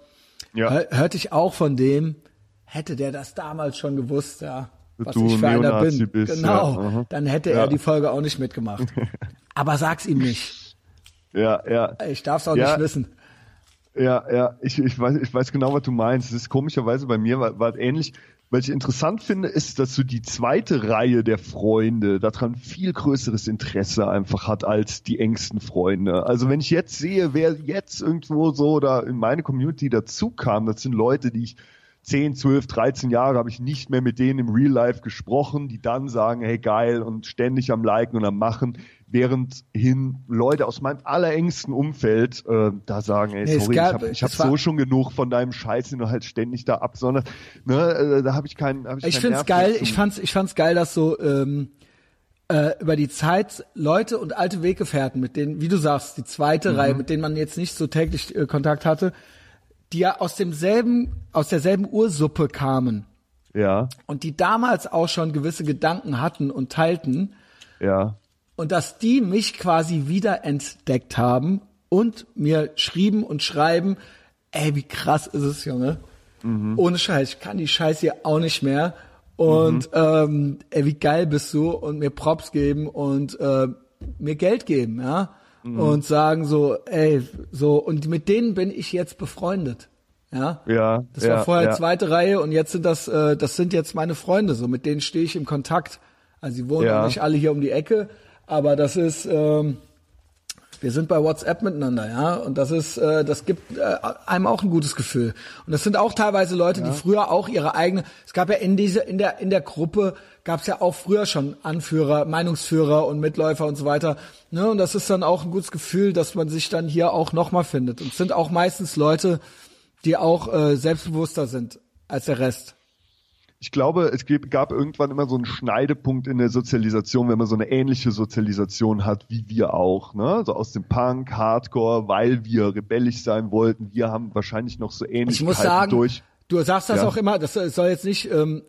Speaker 2: Ja.
Speaker 1: Hör, hörte ich auch von dem, hätte der das damals schon gewusst, ja, was
Speaker 2: du
Speaker 1: ich für einer bin.
Speaker 2: bist,
Speaker 1: genau,
Speaker 2: ja,
Speaker 1: dann hätte er die Folge auch nicht mitgemacht. Aber sag's ihm nicht.
Speaker 2: Ja, ja.
Speaker 1: Ich darf's auch nicht wissen.
Speaker 2: Ja, ja, ich, ich, weiß, ich weiß genau, was du meinst. Es ist komischerweise bei mir war, war ähnlich. Was ich interessant finde, ist, dass so die zweite Reihe der Freunde daran viel größeres Interesse einfach hat als die engsten Freunde. Also wenn ich jetzt sehe, wer jetzt irgendwo so da in meine Community dazu kam, das sind Leute, die ich 10, 12, 13 Jahre habe ich nicht mehr mit denen im Real Life gesprochen, die dann sagen, hey geil und ständig am Liken und am Machen, während hin Leute aus meinem allerengsten Umfeld äh, da sagen, ey
Speaker 1: Nee, es
Speaker 2: sorry,
Speaker 1: gab-
Speaker 2: ich habe hab
Speaker 1: es
Speaker 2: so schon genug von deinem Scheiß, den du halt ständig da absonderst. Ne, äh, da habe ich keinen hab ich,
Speaker 1: Ich find's
Speaker 2: Nerv
Speaker 1: geil,
Speaker 2: mehr
Speaker 1: ich fand's, ich fand's geil, dass so ähm, äh, über die Zeit Leute und alte Weggefährten, mit denen, wie du sagst, die zweite Reihe, mit denen man jetzt nicht so täglich äh, Kontakt hatte, die ja aus demselben, aus derselben Ursuppe kamen
Speaker 2: Ja,
Speaker 1: und die damals auch schon gewisse Gedanken hatten und teilten
Speaker 2: ja.
Speaker 1: Und dass die mich quasi wieder entdeckt haben und mir schrieben und schreiben, ey, wie krass ist es, Junge. Ohne Scheiß, ich kann die Scheiße hier auch nicht mehr. Und ähm, ey, wie geil bist du und mir Props geben und äh, mir Geld geben, ja. Und sagen so, ey, so, und mit denen bin ich jetzt befreundet. Ja.
Speaker 2: Ja,
Speaker 1: Das
Speaker 2: ja,
Speaker 1: war vorher
Speaker 2: ja.
Speaker 1: zweite Reihe und jetzt sind das, äh, das sind jetzt meine Freunde, so mit denen stehe ich im Kontakt. Also sie wohnen
Speaker 2: Ja.
Speaker 1: nicht alle hier um die Ecke, aber das ist, ähm, wir sind bei WhatsApp miteinander, ja, und das ist, äh, das gibt äh, einem auch ein gutes Gefühl. Und das sind auch teilweise Leute, die früher auch ihre eigene, es gab ja in diese, in der, in der Gruppe gab es ja auch früher schon Anführer, Meinungsführer und Mitläufer und so weiter. Ne? Und das ist dann auch ein gutes Gefühl, dass man sich dann hier auch nochmal findet. Und es sind auch meistens Leute, die auch äh, selbstbewusster sind als der Rest.
Speaker 2: Ich glaube, es gab irgendwann immer so einen Schneidepunkt in der Sozialisation, wenn man so eine ähnliche Sozialisation hat wie wir auch, ne? So aus dem Punk, Hardcore, weil wir rebellisch sein wollten. Wir haben wahrscheinlich noch so ähnlich
Speaker 1: Ich muss sagen,
Speaker 2: durch.
Speaker 1: du sagst das
Speaker 2: Ja.
Speaker 1: auch immer, das soll jetzt nicht, ähm,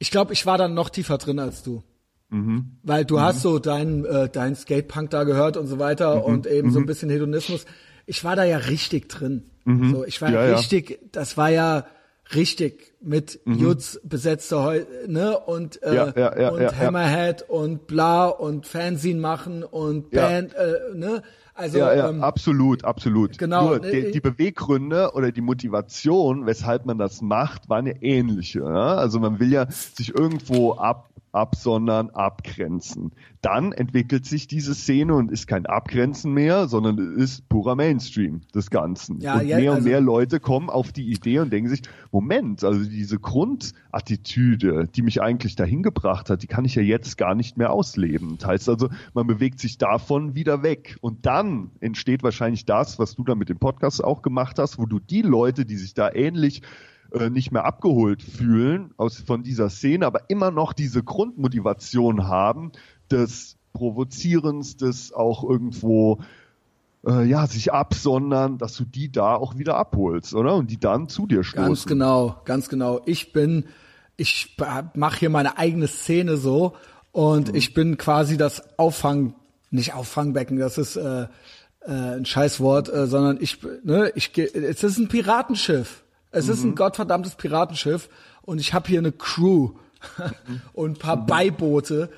Speaker 1: ich glaube, ich war dann noch tiefer drin als du.
Speaker 2: Mhm.
Speaker 1: Weil du hast so deinen äh, dein Skatepunk da gehört und so weiter
Speaker 2: Mhm.
Speaker 1: und eben so ein bisschen Hedonismus. Ich war da ja richtig drin. So, ich war
Speaker 2: Mhm. Ja,
Speaker 1: ja
Speaker 2: ja.
Speaker 1: richtig, das war ja richtig mit Jutz besetzte Heu ne und äh,
Speaker 2: Mhm. Ja, ja, ja,
Speaker 1: und. Hammerhead und bla und Fanzine machen und. Band äh, ne also ähm,
Speaker 2: absolut, absolut.
Speaker 1: genau,
Speaker 2: Nur
Speaker 1: ne,
Speaker 2: die, die Beweggründe oder die Motivation, weshalb man das macht, waren ja ähnliche. Ja? Also man will ja sich irgendwo ab absondern, abgrenzen. Dann entwickelt sich diese Szene und ist kein Abgrenzen mehr, sondern ist purer Mainstream des Ganzen.
Speaker 1: Ja,
Speaker 2: und
Speaker 1: ja,
Speaker 2: mehr und
Speaker 1: also-
Speaker 2: mehr Leute kommen auf die Idee und denken sich, Moment, also diese Grundattitüde, die mich eigentlich dahin gebracht hat, die kann ich ja jetzt gar nicht mehr ausleben. Das heißt also, man bewegt sich davon wieder weg. Und dann entsteht wahrscheinlich das, was du da mit dem Podcast auch gemacht hast, wo du die Leute, die sich da ähnlich äh, nicht mehr abgeholt fühlen aus von dieser Szene, aber immer noch diese Grundmotivation haben des Provozierens, des auch irgendwo äh, ja sich absondern, dass du die da auch wieder abholst, oder? Und die dann zu dir stoßen.
Speaker 1: Ganz genau, ganz genau. Ich bin, ich mache hier meine eigene Szene so und
Speaker 2: Mhm.
Speaker 1: ich bin quasi das Auffang, nicht Auffangbecken, das ist äh, äh, ein Scheißwort, äh, sondern ich, ne, ich, geh- es ist ein Piratenschiff. Es ist
Speaker 2: Mhm.
Speaker 1: ein gottverdammtes Piratenschiff und ich habe hier eine Crew
Speaker 2: Mhm.
Speaker 1: und ein paar Beiboote.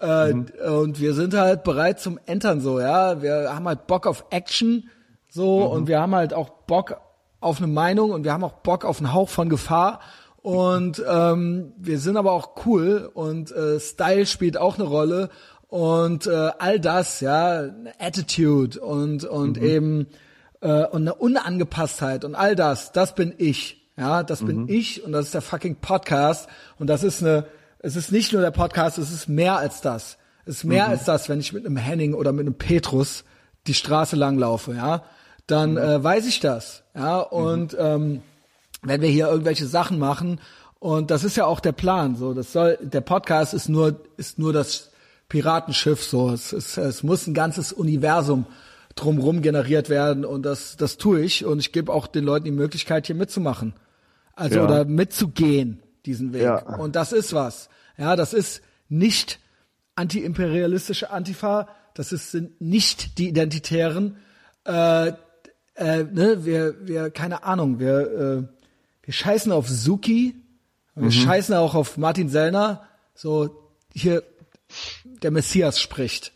Speaker 1: Äh, Und wir sind halt bereit zum Entern so, ja. Wir haben halt Bock auf Action so und wir haben halt auch Bock auf eine Meinung und wir haben auch Bock auf einen Hauch von Gefahr. Und ähm, wir sind aber auch cool und äh, Style spielt auch eine Rolle und äh, all das, ja, Attitude und und eben äh, und eine Unangepasstheit und all das, das bin ich. Ja, das bin ich und das ist der fucking Podcast und das ist eine Es ist nicht nur der Podcast, es ist mehr als das. Es ist mehr als das, wenn ich mit einem Henning oder mit einem Petrus die Straße lang laufe, ja. Dann äh, weiß ich das, ja. Und ähm, wenn wir hier irgendwelche Sachen machen und das ist ja auch der Plan, so das soll der Podcast ist nur ist nur das Piratenschiff, so es, ist, es muss ein ganzes Universum drumrum generiert werden und das das tue ich und ich gebe auch den Leuten die Möglichkeit hier mitzumachen, also
Speaker 2: Ja.
Speaker 1: oder mitzugehen diesen Weg.
Speaker 2: Ja.
Speaker 1: und das ist was, ja, das ist nicht antiimperialistische Antifa, das ist, sind nicht die Identitären, äh, äh, ne, wir, wir, keine Ahnung, wir, äh, wir scheißen auf Suki, wir scheißen auch auf Martin Sellner, so hier der Messias spricht.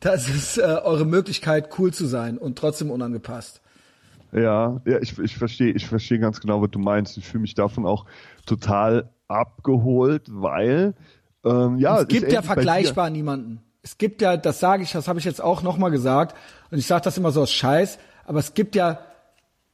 Speaker 1: Das ist äh, eure Möglichkeit, cool zu sein und trotzdem unangepasst.
Speaker 2: Ja, ja, ich, ich verstehe, ich verstehe ganz genau, was du meinst. Ich fühle mich davon auch total abgeholt, weil ähm, ja,
Speaker 1: es gibt ja vergleichbar niemanden. Es gibt ja, das sage ich, das habe ich jetzt auch nochmal gesagt, und ich sage das immer so aus Scheiß, aber es gibt ja,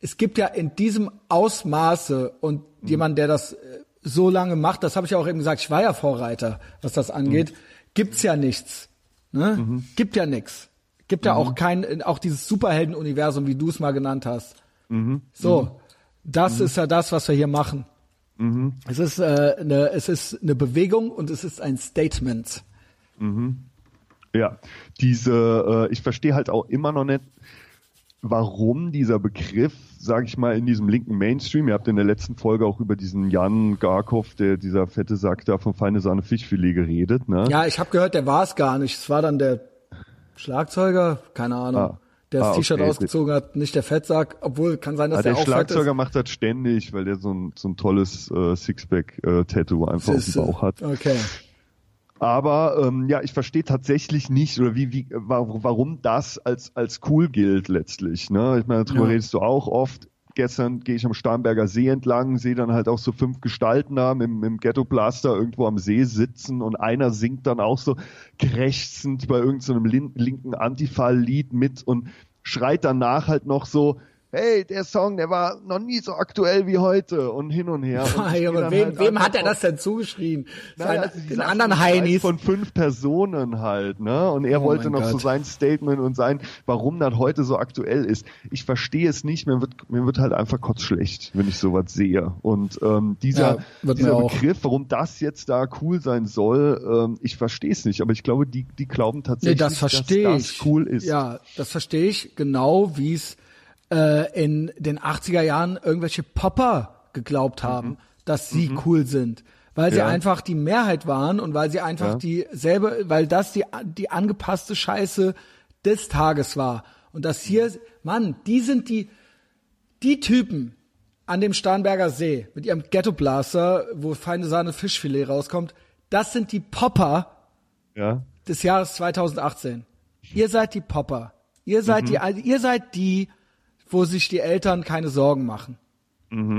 Speaker 1: es gibt ja in diesem Ausmaße und
Speaker 2: Mhm.
Speaker 1: jemand, der das äh, so lange macht, das habe ich ja auch eben gesagt, ich war ja Vorreiter, was das angeht,
Speaker 2: Mhm.
Speaker 1: gibt's ja nichts. Ne? Gibt ja nix. Gibt
Speaker 2: Mhm.
Speaker 1: ja auch kein, auch dieses Superhelden-Universum, wie du es mal genannt hast.
Speaker 2: Mhm.
Speaker 1: So, das ist ja das, was wir hier machen.
Speaker 2: Mhm.
Speaker 1: Es ist äh, eine, es ist eine Bewegung und es ist ein Statement.
Speaker 2: Ja, diese, äh, ich verstehe halt auch immer noch nicht, warum dieser Begriff, sage ich mal, in diesem linken Mainstream, ihr habt in der letzten Folge auch über diesen Jan Garkov, der dieser fette Sack da von Feine Sahne Fischfilet geredet, ne?
Speaker 1: Ja, ich habe gehört, der war es gar nicht. Es war dann der Schlagzeuger, keine Ahnung,
Speaker 2: Ah.
Speaker 1: der das
Speaker 2: Ah,
Speaker 1: T-Shirt
Speaker 2: okay.
Speaker 1: ausgezogen hat, nicht der Fettsack, obwohl kann sein, dass
Speaker 2: Ah,
Speaker 1: der,
Speaker 2: der
Speaker 1: auch fett
Speaker 2: Schlagzeuger
Speaker 1: ist.
Speaker 2: macht das ständig, weil der so ein, so ein tolles äh, Sixpack-Tattoo einfach auf dem
Speaker 1: äh,
Speaker 2: Bauch hat.
Speaker 1: Okay.
Speaker 2: Aber ähm, ja, ich verstehe tatsächlich nicht, oder wie, wie, wa- warum das als, als cool gilt letztlich. Ne? Ich meine, darüber
Speaker 1: Ja.
Speaker 2: redest du auch oft. Gestern gehe ich am Starnberger See entlang, sehe dann halt auch so fünf Gestalten da im, im Ghetto-Blaster irgendwo am See sitzen und einer singt dann auch so krächzend bei irgendeinem lin linken Antifa-Lied mit und schreit danach halt noch so, hey, der Song, der war noch nie so aktuell wie heute und hin und her. Und geh
Speaker 1: aber wem,
Speaker 2: halt
Speaker 1: wem hat er das denn zugeschrien?
Speaker 2: naja,
Speaker 1: Seine,
Speaker 2: also
Speaker 1: den anderen
Speaker 2: Kreis
Speaker 1: Heinis.
Speaker 2: Von fünf Personen halt, ne? Und er
Speaker 1: Oh
Speaker 2: wollte noch so
Speaker 1: Gott.
Speaker 2: sein Statement und sein, warum das heute so aktuell ist. Ich verstehe es nicht, mir wird, mir wird halt einfach kotzschlecht, wenn ich sowas sehe. Und ähm, dieser,
Speaker 1: Ja,
Speaker 2: dieser. Begriff, warum das jetzt da cool sein soll, ähm, ich verstehe es nicht. Aber ich glaube, die, die glauben
Speaker 1: Nee,
Speaker 2: tatsächlich,
Speaker 1: das verstehe
Speaker 2: dass das cool ist.
Speaker 1: Ja, das verstehe ich genau, wie es äh, in den 80er Jahren irgendwelche Popper geglaubt haben, dass sie cool sind. Weil sie
Speaker 2: Mhm. Ja.
Speaker 1: einfach die Mehrheit waren und weil sie einfach
Speaker 2: Ja.
Speaker 1: dieselbe, weil das die, die angepasste Scheiße des Tages war. Und das hier, Mann, die sind die, die Typen an dem Starnberger See mit ihrem Ghetto-Blaster, wo feine Sahne Fischfilet rauskommt, das sind die Popper,
Speaker 2: Ja.
Speaker 1: des Jahres 2018. Ihr seid die Popper. Ihr seid die, ihr seid die, wo sich die Eltern keine Sorgen machen.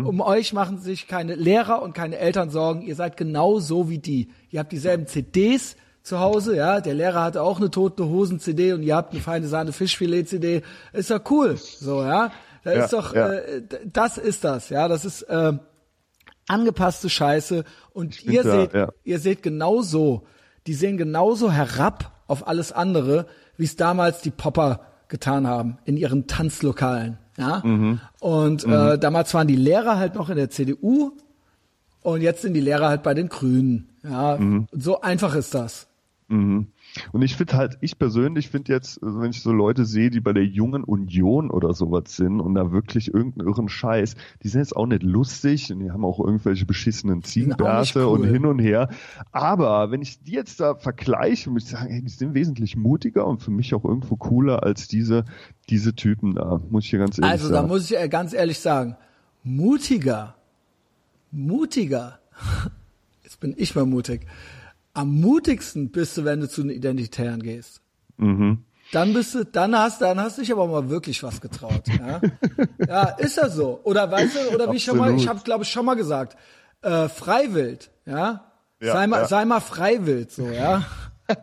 Speaker 1: Um euch machen sich keine Lehrer und keine Eltern Sorgen. Ihr seid genau so wie die. Ihr habt dieselben CDs zu Hause, ja. Der Lehrer hatte auch eine tote Hosen CD und ihr habt eine feine Sahne Fischfilet CD. Ist doch cool, so ja. Da
Speaker 2: Ja,
Speaker 1: ist doch,
Speaker 2: ja.
Speaker 1: äh, das ist das, ja. Das ist äh, angepasste Scheiße und
Speaker 2: bin
Speaker 1: ihr
Speaker 2: da,
Speaker 1: seht,
Speaker 2: ja.
Speaker 1: ihr seht genauso, die sehen genauso herab auf alles andere, wie es damals die Popper getan haben in ihren Tanzlokalen. Ja?
Speaker 2: Mhm.
Speaker 1: Und Äh, damals waren die Lehrer halt noch in der CDU und jetzt sind die Lehrer halt bei den Grünen. Ja,
Speaker 2: Mhm.
Speaker 1: so einfach ist das.
Speaker 2: Mhm. Und ich finde halt, ich persönlich finde jetzt, also wenn ich so Leute sehe, die bei der jungen Union oder sowas sind und da wirklich irgendeinen irren Scheiß, die sind jetzt auch nicht lustig und die haben auch irgendwelche beschissenen Ziegenbärte
Speaker 1: cool.
Speaker 2: und hin und her. Aber wenn ich die jetzt da vergleiche, muss ich sagen, hey, die sind wesentlich mutiger und für mich auch irgendwo cooler als diese, diese Typen da, muss ich hier ganz ehrlich
Speaker 1: Also da
Speaker 2: sagen.
Speaker 1: muss ich äh, ganz ehrlich sagen, mutiger, mutiger, jetzt bin ich mal mutig, am mutigsten bist du, wenn du zu den Identitären gehst.
Speaker 2: mhm.
Speaker 1: Dann bist du, dann hast, dann hast du dich aber mal wirklich was getraut. Ja, ja ist das so? Oder weißt du, oder wie ich schon mal, ich habe glaube ich schon mal gesagt, äh, Freiwild, ja,
Speaker 2: Ja,
Speaker 1: sei mal,
Speaker 2: ja.
Speaker 1: sei mal Freiwild, so, ja.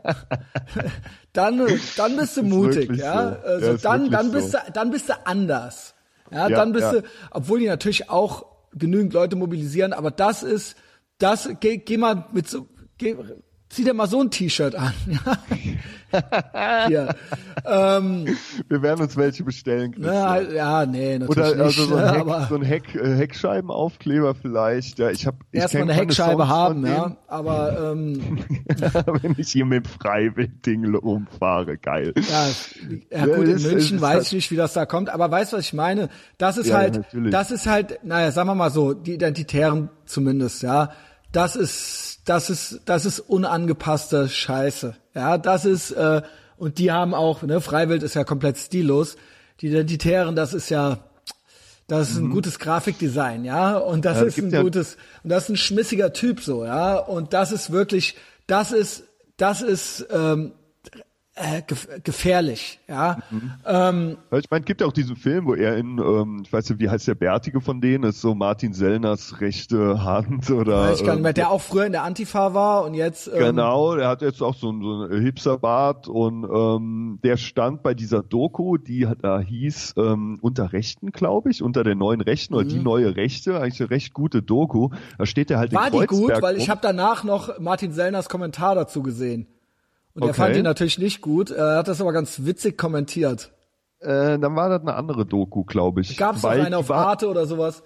Speaker 1: dann, dann bist du mutig, ja.
Speaker 2: so.
Speaker 1: Also dann, dann bist
Speaker 2: so.
Speaker 1: du, dann bist du anders. Ja, dann bist du, obwohl die natürlich auch genügend Leute mobilisieren, aber das ist, das, geh, geh mal mit so, geh, zieh dir mal so ein T-Shirt an. Ja. Hier. Ähm,
Speaker 2: Wir werden uns welche bestellen.
Speaker 1: na,
Speaker 2: Christian.
Speaker 1: ja, nee, natürlich
Speaker 2: Oder
Speaker 1: nicht.
Speaker 2: also so ein, Heck,
Speaker 1: aber
Speaker 2: so ein Heck, äh, Heckscheibenaufkleber vielleicht. Ja, ich habe
Speaker 1: erstmal eine Heckscheibe haben, ja. Aber ähm,
Speaker 2: Wenn ich hier mit dem Freiwild-Ding rumfahre, geil.
Speaker 1: Ja, ja
Speaker 2: Ja,
Speaker 1: gut, in München weiß
Speaker 2: halt-
Speaker 1: ich nicht, wie das da kommt, aber weißt du, was ich meine? Das ist
Speaker 2: Ja,
Speaker 1: halt,
Speaker 2: natürlich.
Speaker 1: das ist halt, naja, sagen wir mal so, die Identitären zumindest, ja, das ist, das ist, das ist unangepasste Scheiße, ja, das ist, äh, und die haben auch, ne, Freiwild ist ja komplett stillos, die Identitären, das ist ja, das ist ein gutes Grafikdesign, ja, und das
Speaker 2: Mhm. Ja,
Speaker 1: ist ein
Speaker 2: ja-
Speaker 1: gutes, und das ist ein schmissiger Typ so, ja, und das ist wirklich, das ist, das ist ähm, äh, gef gefährlich, ja.
Speaker 2: Mhm.
Speaker 1: Ähm,
Speaker 2: Ich meine, es gibt ja auch diesen Film, wo er in, ähm, ich weiß nicht, wie heißt der Bärtige von denen, ist so Martin Sellners rechte Hand oder.
Speaker 1: weiß ich gar nicht mehr,
Speaker 2: ähm,
Speaker 1: der auch früher in der Antifa war und jetzt ähm,
Speaker 2: Genau, der hat jetzt auch so einen, so einen Hipsterbart und ähm, der stand bei dieser Doku, die da hieß ähm, unter Rechten, glaube ich, unter der neuen Rechten oder die neue Rechte, eigentlich eine recht gute Doku. Da steht er halt
Speaker 1: Mhm. war
Speaker 2: in
Speaker 1: die gut,
Speaker 2: Kreuzberg
Speaker 1: weil ich habe danach noch Martin Sellners Kommentar dazu gesehen. Und er
Speaker 2: Okay.
Speaker 1: fand ihn natürlich nicht gut, er hat das aber ganz witzig kommentiert.
Speaker 2: äh, dann war das eine andere Doku, glaube ich.
Speaker 1: Gab es eine auf
Speaker 2: war,
Speaker 1: Arte oder sowas?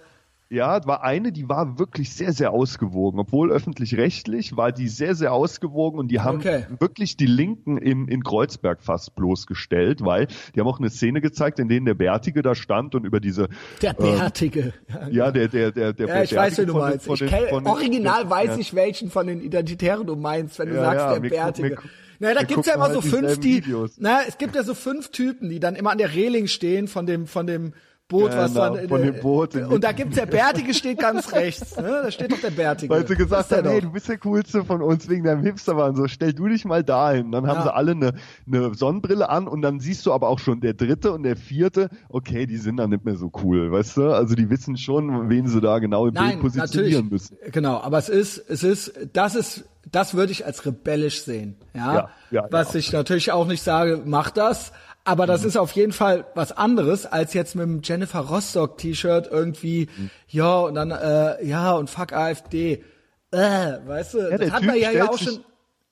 Speaker 2: Ja, war eine, die war wirklich sehr, sehr ausgewogen. Obwohl öffentlich-rechtlich war die sehr, sehr ausgewogen und die haben
Speaker 1: Okay.
Speaker 2: wirklich die Linken in, in Kreuzberg fast bloßgestellt, weil die haben auch eine Szene gezeigt, in denen der Bärtige da stand und über diese
Speaker 1: Der Bärtige.
Speaker 2: Ja, der, der, der, der
Speaker 1: Ja, ich weiß, wen du
Speaker 2: den-
Speaker 1: meinst.
Speaker 2: von
Speaker 1: Ich
Speaker 2: den-
Speaker 1: kenn,
Speaker 2: den-
Speaker 1: original weiß
Speaker 2: ja.
Speaker 1: ich, welchen von den Identitären du meinst, wenn du
Speaker 2: Ja,
Speaker 1: sagst,
Speaker 2: ja,
Speaker 1: der
Speaker 2: gucken-
Speaker 1: Bärtige.
Speaker 2: gu-
Speaker 1: naja, da
Speaker 2: wir
Speaker 1: gibt's ja immer so
Speaker 2: halt
Speaker 1: fünf,
Speaker 2: dieselben
Speaker 1: die,
Speaker 2: Videos.
Speaker 1: na, es gibt ja so fünf Typen, die dann immer an der Reling stehen von dem, von dem Boot, was
Speaker 2: Genau,
Speaker 1: dann, in
Speaker 2: von dem Boot in
Speaker 1: und da gibt's der Bärtige steht ganz rechts, ne? Da steht doch der Bärtige.
Speaker 2: Weil sie gesagt haben, hey, du bist der coolste von uns wegen deinem Hipsterbahn. So, stell du dich mal dahin. Dann haben
Speaker 1: Ja.
Speaker 2: sie alle eine, eine Sonnenbrille an und dann siehst du aber auch schon der dritte und der vierte, okay, die sind dann nicht mehr so cool, weißt du? Also die wissen schon, wen sie da genau im
Speaker 1: Nein,
Speaker 2: Bild positionieren
Speaker 1: natürlich.
Speaker 2: müssen.
Speaker 1: Genau, aber es ist, es ist, das ist, das würde ich als rebellisch sehen. Ja,
Speaker 2: Ja, ja,
Speaker 1: was
Speaker 2: ja.
Speaker 1: ich natürlich auch nicht sage, mach das. Aber das
Speaker 2: Mhm.
Speaker 1: ist auf jeden Fall was anderes als jetzt mit dem Jennifer Rostock T-Shirt irgendwie,
Speaker 2: Mhm.
Speaker 1: ja und dann äh, ja und fuck AfD, äh, weißt du, das
Speaker 2: der
Speaker 1: hat
Speaker 2: Typ
Speaker 1: man ja, ja auch schon.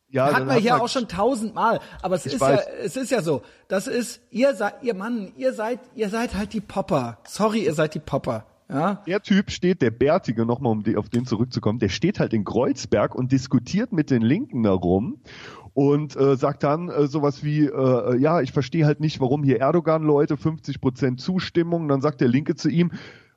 Speaker 2: Ja,
Speaker 1: hat
Speaker 2: dann
Speaker 1: man hier
Speaker 2: man-
Speaker 1: auch schon tausendmal. Aber es ist
Speaker 2: weiß.
Speaker 1: ja, es ist ja so. Das ist, ihr seid, ihr Mann, ihr seid, ihr seid halt die Popper. Sorry, ihr seid die Popper. Ja.
Speaker 2: Der Typ steht, der Bärtige, nochmal um die, auf den zurückzukommen, der steht halt in Kreuzberg und diskutiert mit den Linken darum und äh, sagt dann äh, sowas wie, äh, ja, ich verstehe halt nicht, warum hier Erdogan-Leute 50 Prozent Zustimmung. Dann sagt der Linke zu ihm,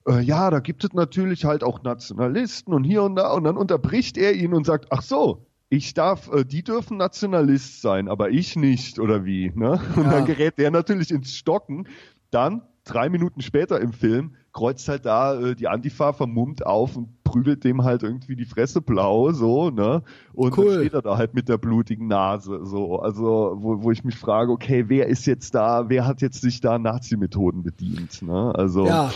Speaker 2: äh, ja, da gibt es natürlich halt auch Nationalisten und hier und da. Und dann unterbricht er ihn und sagt, ach so, ich darf, äh, die dürfen Nationalist sein, aber ich nicht, oder wie? Ne? Und
Speaker 1: Ja.
Speaker 2: dann gerät der natürlich ins Stocken. Dann, drei Minuten später im Film, kreuzt halt da äh, die Antifa vermummt auf und prügelt dem halt irgendwie die Fresse blau, so, ne? Und
Speaker 1: Cool.
Speaker 2: dann steht er da halt mit der blutigen Nase, so. Also, wo, wo ich mich frage, okay, wer ist jetzt da, wer hat jetzt sich da Nazi-Methoden bedient, ne? Also,
Speaker 1: Ja,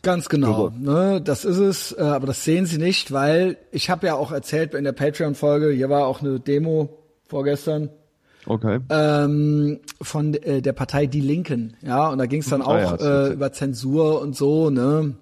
Speaker 1: ganz genau. Ne, das ist es, äh, aber das sehen Sie nicht, weil ich habe ja auch erzählt in der Patreon-Folge, hier war auch eine Demo vorgestern
Speaker 2: okay.
Speaker 1: ähm, von äh, der Partei Die Linken, ja, und da ging es dann
Speaker 2: Ah
Speaker 1: auch
Speaker 2: ja,
Speaker 1: äh, über Zensur und so, ne.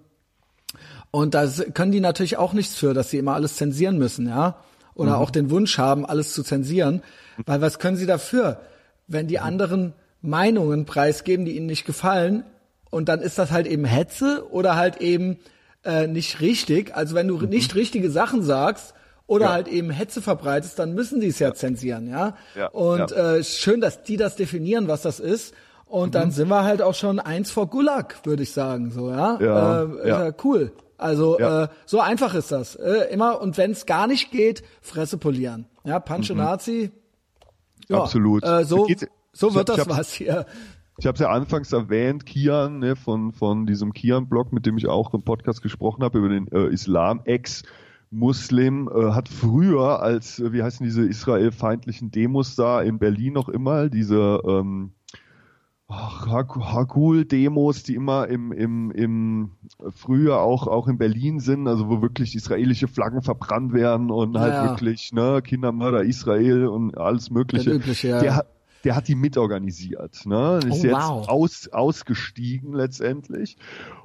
Speaker 1: Und da können die natürlich auch nichts für, dass sie immer alles zensieren müssen, ja. Oder
Speaker 2: Mhm.
Speaker 1: auch den Wunsch haben, alles zu zensieren. Weil was können sie dafür, wenn
Speaker 2: Mhm.
Speaker 1: die anderen Meinungen preisgeben, die ihnen nicht gefallen? Und dann ist das halt eben Hetze oder halt eben äh, nicht richtig. Also wenn du nicht richtige Sachen sagst oder
Speaker 2: Mhm. Ja.
Speaker 1: halt eben Hetze verbreitest, dann müssen die es ja zensieren, ja.
Speaker 2: Ja,
Speaker 1: Und
Speaker 2: ja.
Speaker 1: Äh, schön, dass die das definieren, was das ist. Und
Speaker 2: Mhm.
Speaker 1: dann sind wir halt auch schon eins vor Gulag, würde ich sagen, so, ja.
Speaker 2: Ja,
Speaker 1: äh,
Speaker 2: ja.
Speaker 1: ja cool. Also
Speaker 2: Ja.
Speaker 1: äh, so einfach ist das. Äh, immer und wenn es gar nicht geht, Fresse polieren. Ja, Panche Nazi. Ja,
Speaker 2: Mhm. Absolut.
Speaker 1: Äh, so so wird das was hier.
Speaker 2: Ich habe es ja anfangs erwähnt, Kian, ne, von, von diesem Kian-Blog, mit dem ich auch im Podcast gesprochen habe, über den äh, Islam, Ex-Muslim, äh, hat früher als, äh, wie heißen diese israelfeindlichen Demos da in Berlin noch immer, diese ähm, Hakul-Demos, die immer im, im, im Frühjahr auch, auch in Berlin sind, also wo wirklich israelische Flaggen verbrannt werden und halt
Speaker 1: Ja.
Speaker 2: wirklich, ne, Kindermörder Israel und alles mögliche.
Speaker 1: Übliche, ja.
Speaker 2: Der der hat die mitorganisiert. Ne? Ist
Speaker 1: Oh,
Speaker 2: jetzt
Speaker 1: wow.
Speaker 2: aus, ausgestiegen letztendlich.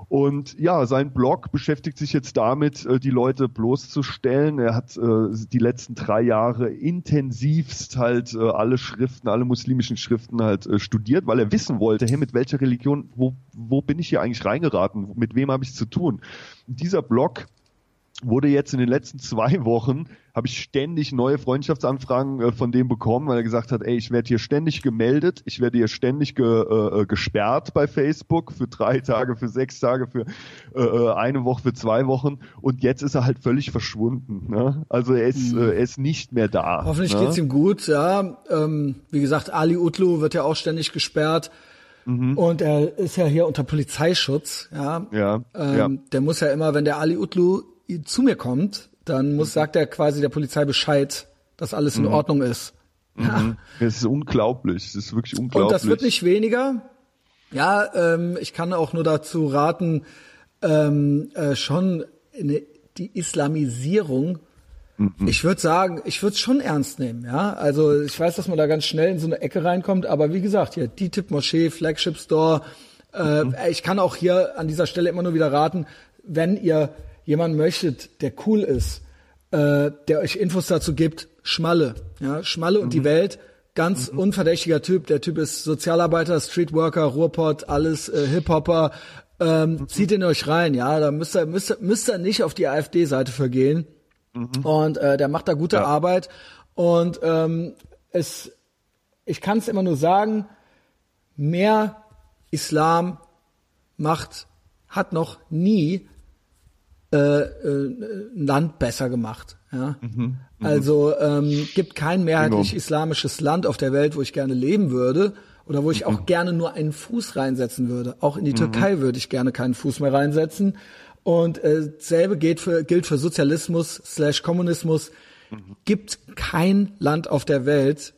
Speaker 2: Und ja, sein Blog beschäftigt sich jetzt damit, äh, die Leute bloßzustellen. Er hat äh, die letzten drei Jahre intensivst halt äh, alle Schriften, alle muslimischen Schriften halt äh, studiert, weil er wissen wollte, hey, mit welcher Religion, wo, wo bin ich hier eigentlich reingeraten? Mit wem habe ich zu tun? Und dieser Blog wurde jetzt in den letzten zwei Wochen, habe ich ständig neue Freundschaftsanfragen äh, von dem bekommen, weil er gesagt hat, ey, ich werde hier ständig gemeldet, ich werde hier ständig ge, äh, äh, gesperrt bei Facebook für drei Tage, für sechs Tage, für äh, äh, eine Woche, für zwei Wochen und jetzt ist er halt völlig verschwunden. Ne? Also er ist, äh, er ist nicht mehr da.
Speaker 1: Hoffentlich
Speaker 2: ne?
Speaker 1: geht's ihm gut, ja. Ähm, wie gesagt, Ali Utlu wird ja auch ständig gesperrt. Und er ist ja hier unter Polizeischutz, ja.
Speaker 2: Mhm. Ja,
Speaker 1: Ähm,
Speaker 2: ja.
Speaker 1: Der muss ja immer, wenn der Ali Utlu zu mir kommt, dann muss, sagt er quasi der Polizei Bescheid, dass alles in Ordnung ist. Ja.
Speaker 2: Es ist unglaublich, es ist wirklich unglaublich.
Speaker 1: Und das wird nicht weniger. Ja, ähm, ich kann auch nur dazu raten, ähm, äh, schon eine, die Islamisierung. Ich würde sagen, ich würde es schon ernst nehmen, ja. Also ich weiß, dass man da ganz schnell in so eine Ecke reinkommt, aber wie gesagt, hier DTIP Moschee, Flagship Store. Äh, Ich kann auch hier an dieser Stelle immer nur wieder raten, wenn ihr jemanden möchtet, der cool ist, äh, der euch Infos dazu gibt, Schmalle, ja, Schmalle und die Welt, ganz unverdächtiger Typ. Der Typ ist Sozialarbeiter, Streetworker, Ruhrpott, alles äh, Hip-Hopper. Ähm, Zieht ihn euch rein, ja. Da müsst ihr, müsst ihr, müsst ihr nicht auf die AfD-Seite vergehen. Und äh, der macht da gute
Speaker 2: Ja.
Speaker 1: Arbeit. Und ähm, es, ich kann es immer nur sagen, mehr Islam macht, hat noch nie äh, äh, Land besser gemacht. Ja? Also ähm, gibt kein mehrheitlich
Speaker 2: Genau.
Speaker 1: islamisches Land auf der Welt, wo ich gerne leben würde oder wo ich auch gerne nur einen Fuß reinsetzen würde. Auch in die Türkei würde ich gerne keinen Fuß mehr reinsetzen. Und äh, selbe gilt für, gilt für Sozialismus slash Kommunismus. Gibt kein Land auf der Welt,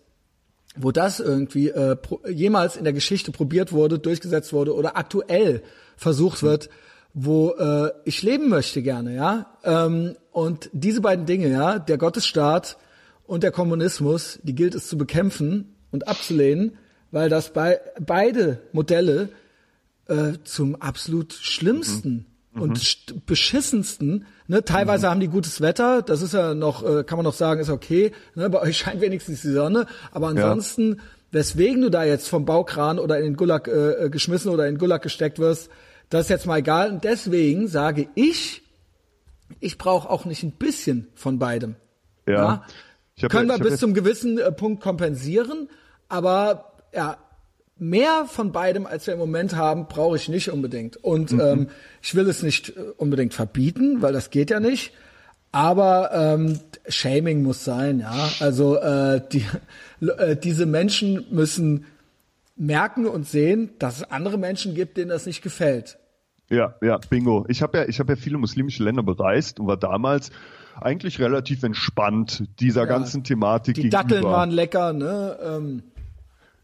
Speaker 1: wo das irgendwie äh, pro, jemals in der Geschichte probiert wurde, durchgesetzt wurde oder aktuell versucht wird, wo äh, ich leben möchte gerne, ja. Ähm, und diese beiden Dinge, ja, der Gottesstaat und der Kommunismus, die gilt es zu bekämpfen und abzulehnen, weil das bei beide Modelle äh, zum absolut schlimmsten und st- beschissensten. Ne, teilweise haben die gutes Wetter, das ist ja noch, äh, kann man noch sagen, ist okay. Ne, bei euch scheint wenigstens die Sonne, aber ansonsten, weswegen du da jetzt vom Baukran oder in den Gulag äh, äh, geschmissen oder in den Gulag gesteckt wirst, das ist jetzt mal egal. Und deswegen sage ich, ich brauche auch nicht ein bisschen von beidem.
Speaker 2: Ja. Ich hab
Speaker 1: Können
Speaker 2: ja-
Speaker 1: wir bis
Speaker 2: ja-
Speaker 1: zum gewissen äh, Punkt kompensieren, aber ja, mehr von beidem, als wir im Moment haben, brauche ich nicht unbedingt. Und
Speaker 2: Mhm.
Speaker 1: ähm, ich will es nicht äh, unbedingt verbieten, weil das geht ja nicht. Aber ähm, Shaming muss sein, ja. Also äh, die, äh, diese Menschen müssen merken und sehen, dass es andere Menschen gibt, denen das nicht gefällt.
Speaker 2: Ja, ja, bingo. Ich habe ja, ich habe ja viele muslimische Länder bereist und war damals eigentlich relativ entspannt dieser ganzen Thematik
Speaker 1: Die
Speaker 2: gegenüber.
Speaker 1: Datteln waren lecker, ne? Ähm,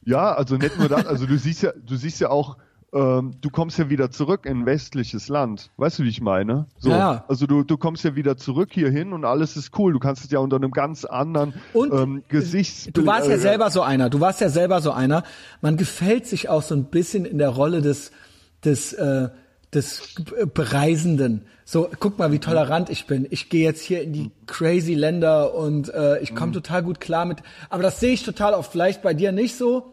Speaker 2: Ja, also nicht nur das, also du siehst ja, du siehst ja auch, ähm, du kommst ja wieder zurück in ein westliches Land. Weißt du, wie ich meine? So,
Speaker 1: Ja.
Speaker 2: Also du, du kommst ja wieder zurück hierhin und alles ist cool. Du kannst es ja unter einem ganz anderen
Speaker 1: Und
Speaker 2: ähm, Gesichtsbild.
Speaker 1: Du warst ja
Speaker 2: äh,
Speaker 1: selber so einer. Du warst ja selber so einer. Man gefällt sich auch so ein bisschen in der Rolle des des äh, des Bereisenden. So, guck mal, wie tolerant ich bin. Ich gehe jetzt hier in die crazy Länder und äh, ich
Speaker 2: Mhm.
Speaker 1: komme total gut klar mit. Aber das sehe ich total oft. Vielleicht bei dir nicht so.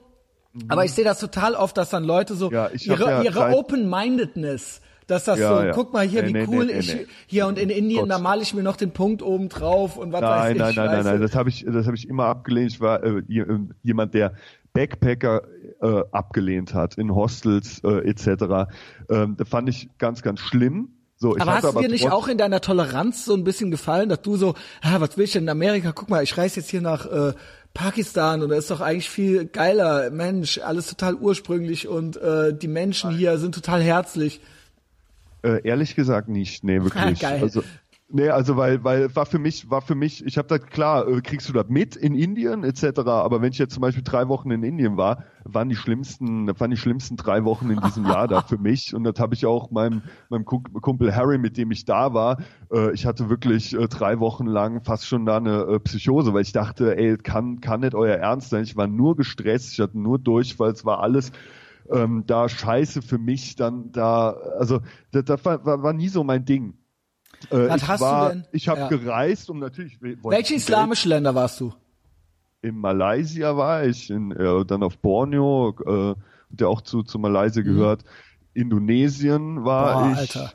Speaker 1: Aber ich sehe das total oft, dass dann Leute so
Speaker 2: Mhm. Ja,
Speaker 1: ihre,
Speaker 2: ja
Speaker 1: ihre Open-Mindedness, dass das
Speaker 2: Ja,
Speaker 1: so,
Speaker 2: ja.
Speaker 1: guck mal hier,
Speaker 2: Nee,
Speaker 1: wie
Speaker 2: nee,
Speaker 1: cool
Speaker 2: nee,
Speaker 1: ich hier und in Indien,
Speaker 2: Gott.
Speaker 1: da male ich mir noch den Punkt oben drauf und was weiß
Speaker 2: Nein,
Speaker 1: ich.
Speaker 2: nein, nein, nein, nein. Das habe ich, das habe ich immer abgelehnt. Ich war äh, äh, jemand, der Backpacker äh, abgelehnt hat in Hostels äh, etc. Ähm, das fand ich ganz, ganz schlimm. So, ich
Speaker 1: Aber hast du dir nicht auch in deiner Toleranz so ein bisschen gefallen, dass du so, ah, was will ich denn in Amerika? Guck mal, ich reise jetzt hier nach äh, Pakistan und da ist doch eigentlich viel geiler. Mensch, alles total ursprünglich und äh, die Menschen hier sind total herzlich.
Speaker 2: Äh, ehrlich gesagt nicht, nee, wirklich.
Speaker 1: Geil.
Speaker 2: Also, Nee, also weil, weil war für mich, war für mich, ich habe da klar, äh, kriegst du das mit in Indien etc. Aber wenn ich jetzt zum Beispiel drei Wochen in Indien war, waren die schlimmsten, waren die schlimmsten drei Wochen in diesem Jahr da für mich. Und das habe ich auch meinem, meinem Kumpel Harry, mit dem ich da war, äh, ich hatte wirklich äh, drei Wochen lang fast schon da eine äh, Psychose, weil ich dachte, ey, kann, kann nicht euer Ernst sein. Ich war nur gestresst, ich hatte nur Durchfall, es war alles ähm, da scheiße für mich. Dann da, also das, das war, war, war nie so mein Ding. Äh,
Speaker 1: Was
Speaker 2: ich
Speaker 1: hast
Speaker 2: war,
Speaker 1: du denn?
Speaker 2: Ich habe
Speaker 1: Ja.
Speaker 2: gereist und natürlich.
Speaker 1: Welche islamischen Länder warst du?
Speaker 2: in Malaysia war ich, in, äh, dann auf Borneo, äh, der auch zu, zu Malaysia gehört. Indonesien war
Speaker 1: Mhm. Boah,
Speaker 2: ich.
Speaker 1: Alter.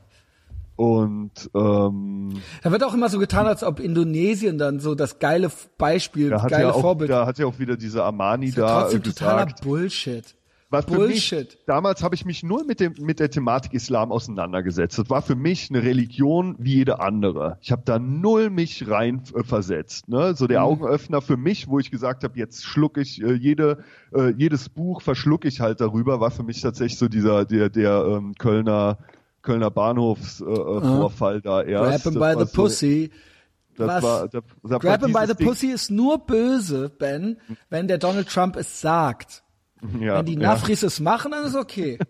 Speaker 2: Und ähm,
Speaker 1: Da wird auch immer so getan, als ob Indonesien dann so das geile Beispiel,
Speaker 2: da hat
Speaker 1: geile
Speaker 2: ja auch,
Speaker 1: Vorbild.
Speaker 2: da hat ja auch wieder diese Armani
Speaker 1: ist ja
Speaker 2: da
Speaker 1: trotzdem totaler
Speaker 2: gesagt.
Speaker 1: Bullshit.
Speaker 2: Was für
Speaker 1: Bullshit.
Speaker 2: Mich, damals habe ich mich nur mit dem mit der Thematik Islam auseinandergesetzt. Das war für mich eine Religion wie jede andere. Ich habe da null mich rein äh, versetzt. Ne? So der
Speaker 1: Mhm.
Speaker 2: Augenöffner für mich, wo ich gesagt habe, jetzt schluck ich äh, jede äh, jedes Buch verschluck ich halt darüber, war für mich tatsächlich so dieser der der ähm, Kölner Kölner Bahnhofsvorfall äh, Vorfall da erst.
Speaker 1: Grab him by
Speaker 2: war
Speaker 1: the
Speaker 2: so-
Speaker 1: pussy.
Speaker 2: Das
Speaker 1: Was?
Speaker 2: war, das, das war
Speaker 1: Grab him by the
Speaker 2: Ding-
Speaker 1: pussy ist nur böse, Ben, wenn der Donald Trump es sagt.
Speaker 2: Ja,
Speaker 1: wenn die
Speaker 2: ja.
Speaker 1: Nafris es machen, dann ist okay.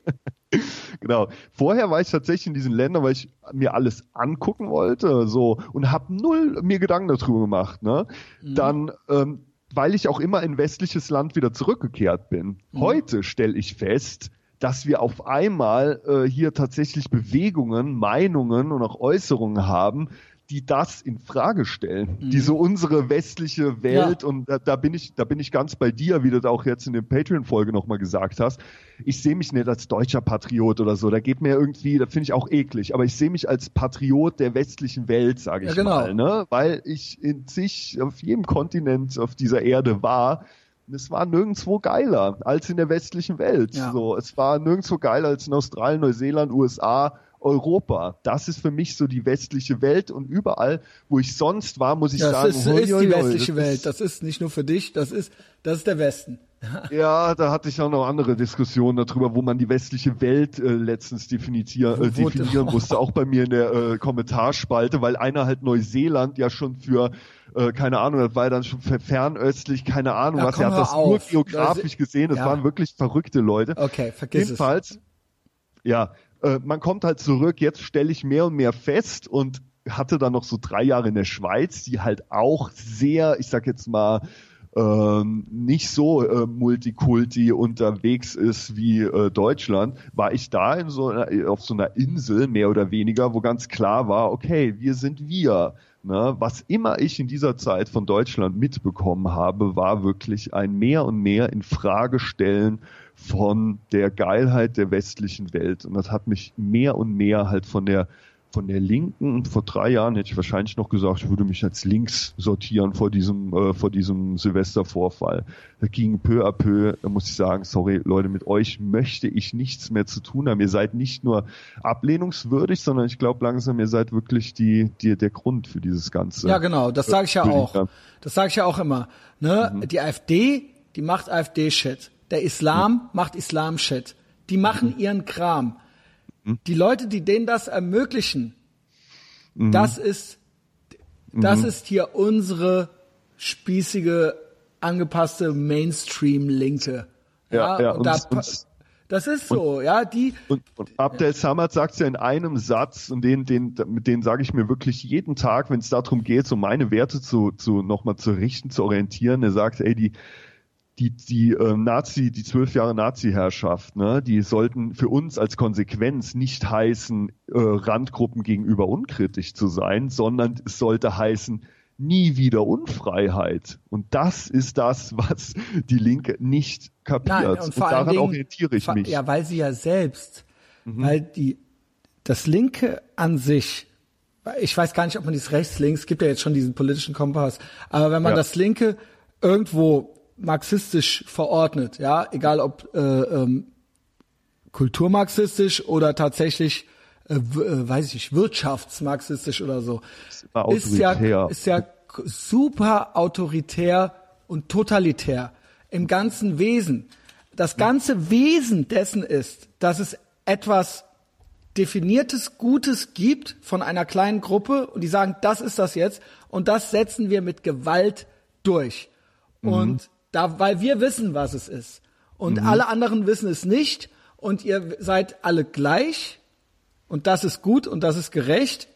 Speaker 2: Genau. Vorher war ich tatsächlich in diesen Ländern, weil ich mir alles angucken wollte, so und habe null mir Gedanken darüber gemacht. Ne? Dann, ähm, weil ich auch immer in westliches Land wieder zurückgekehrt bin. Heute stelle ich fest, dass wir auf einmal äh, hier tatsächlich Bewegungen, Meinungen und auch Äußerungen haben, die das in Frage stellen, die so unsere westliche Welt
Speaker 1: Ja.
Speaker 2: und da, da bin ich, da bin ich ganz bei dir, wie du das auch jetzt in der Patreon-Folge nochmal gesagt hast. Ich sehe mich nicht als deutscher Patriot oder so. Da geht mir irgendwie, das finde ich auch eklig, aber ich sehe mich als Patriot der westlichen Welt, sage ich
Speaker 1: Ja, genau.
Speaker 2: mal, ne? Weil ich in sich auf jedem Kontinent auf dieser Erde war. Und Es war nirgendwo geiler als in der westlichen Welt.
Speaker 1: Ja.
Speaker 2: So, es war nirgendwo geiler als in Australien, Neuseeland, USA, Europa. Das ist für mich so die westliche Welt und überall, wo ich sonst war, muss ich
Speaker 1: Das
Speaker 2: sagen,
Speaker 1: ist,
Speaker 2: hoi,
Speaker 1: ist
Speaker 2: hoi,
Speaker 1: die westliche
Speaker 2: das
Speaker 1: Welt.
Speaker 2: ist-
Speaker 1: Das ist nicht nur für dich, das ist, das ist der Westen.
Speaker 2: ja, da hatte ich auch noch andere Diskussionen darüber, wo man die westliche Welt äh, letztens definier, äh, definieren musste, auch bei mir in der äh, Kommentarspalte, weil einer halt Neuseeland ja schon für, äh, keine Ahnung, das war ja dann schon fernöstlich, keine Ahnung
Speaker 1: Ja,
Speaker 2: was, er hat das nur
Speaker 1: auf.
Speaker 2: geografisch
Speaker 1: Das-
Speaker 2: gesehen, das
Speaker 1: ja.
Speaker 2: waren wirklich verrückte Leute.
Speaker 1: Okay, vergiss
Speaker 2: Jedenfalls, ja, äh, man kommt halt zurück, jetzt stelle ich mehr und mehr fest und hatte dann noch so drei Jahre in der Schweiz, die halt auch sehr, ich sag jetzt mal, ähm, nicht so äh, multikulti unterwegs ist wie äh, Deutschland, war ich da in so einer, auf so einer Insel mehr oder weniger, wo ganz klar war, okay, wir sind wir. Ne? Was immer ich in dieser Zeit von Deutschland mitbekommen habe, war wirklich ein mehr und mehr in Frage stellen von der Geilheit der westlichen Welt. Und das hat mich mehr und mehr halt von der von der Linken, vor drei Jahren hätte ich wahrscheinlich noch gesagt, ich würde mich als links sortieren vor diesem, äh, vor diesem Silvestervorfall. Das ging peu à peu, da muss ich sagen, sorry Leute, mit euch möchte ich nichts mehr zu tun haben. Ihr seid nicht nur ablehnungswürdig, sondern ich glaube langsam, ihr seid wirklich die, die, der Grund für dieses Ganze.
Speaker 1: Ja, genau, das sage ich ja auch. Das sage ich ja auch immer. Ne?
Speaker 2: Mhm.
Speaker 1: Die AfD, die macht AfD-Shit. Der Islam macht Islam-Shit. Die machen
Speaker 2: Mhm.
Speaker 1: ihren Kram. Die Leute, die denen das ermöglichen,
Speaker 2: Mhm.
Speaker 1: das ist, das ist hier unsere spießige, angepasste Mainstream-Linke.
Speaker 2: Ja, ja,
Speaker 1: und
Speaker 2: und-
Speaker 1: da,
Speaker 2: und-
Speaker 1: das ist so, ja, die,
Speaker 2: Und, und Abdel Samad sagt ja in einem Satz, und den, den, mit den sage ich mir wirklich jeden Tag, wenn es darum geht, so meine Werte zu, zu nochmal zu richten, zu orientieren. Er sagt, ey, die, die, die ähm, Nazi, die zwölf Jahre Nazi-Herrschaft, ne, die sollten für uns als Konsequenz nicht heißen, äh, Randgruppen gegenüber unkritisch zu sein, sondern es sollte heißen, nie wieder Unfreiheit. Und das ist das, was die Linke nicht kapiert.
Speaker 1: Nein,
Speaker 2: und,
Speaker 1: und
Speaker 2: daran
Speaker 1: Dingen,
Speaker 2: orientiere ich mich. Mhm.
Speaker 1: Ja, weil sie ja selbst, weil die, das Linke an sich, ich weiß gar nicht, ob man dieses rechts-links, es gibt ja jetzt schon diesen politischen Kompass, aber wenn man
Speaker 2: Ja.
Speaker 1: das Linke irgendwo marxistisch verordnet, ja, egal ob äh, ähm, kulturmarxistisch oder tatsächlich, äh, äh, weiß ich nicht, wirtschaftsmarxistisch oder so, ist ja, ist ja super autoritär und totalitär im ganzen Wesen. Das ganze Wesen dessen ist, dass es etwas definiertes Gutes gibt von einer kleinen Gruppe und die sagen, das ist das jetzt und das setzen wir mit Gewalt durch. Und da, weil wir wissen, was es ist und alle anderen wissen es nicht und ihr seid alle gleich und das ist gut und das ist gerecht.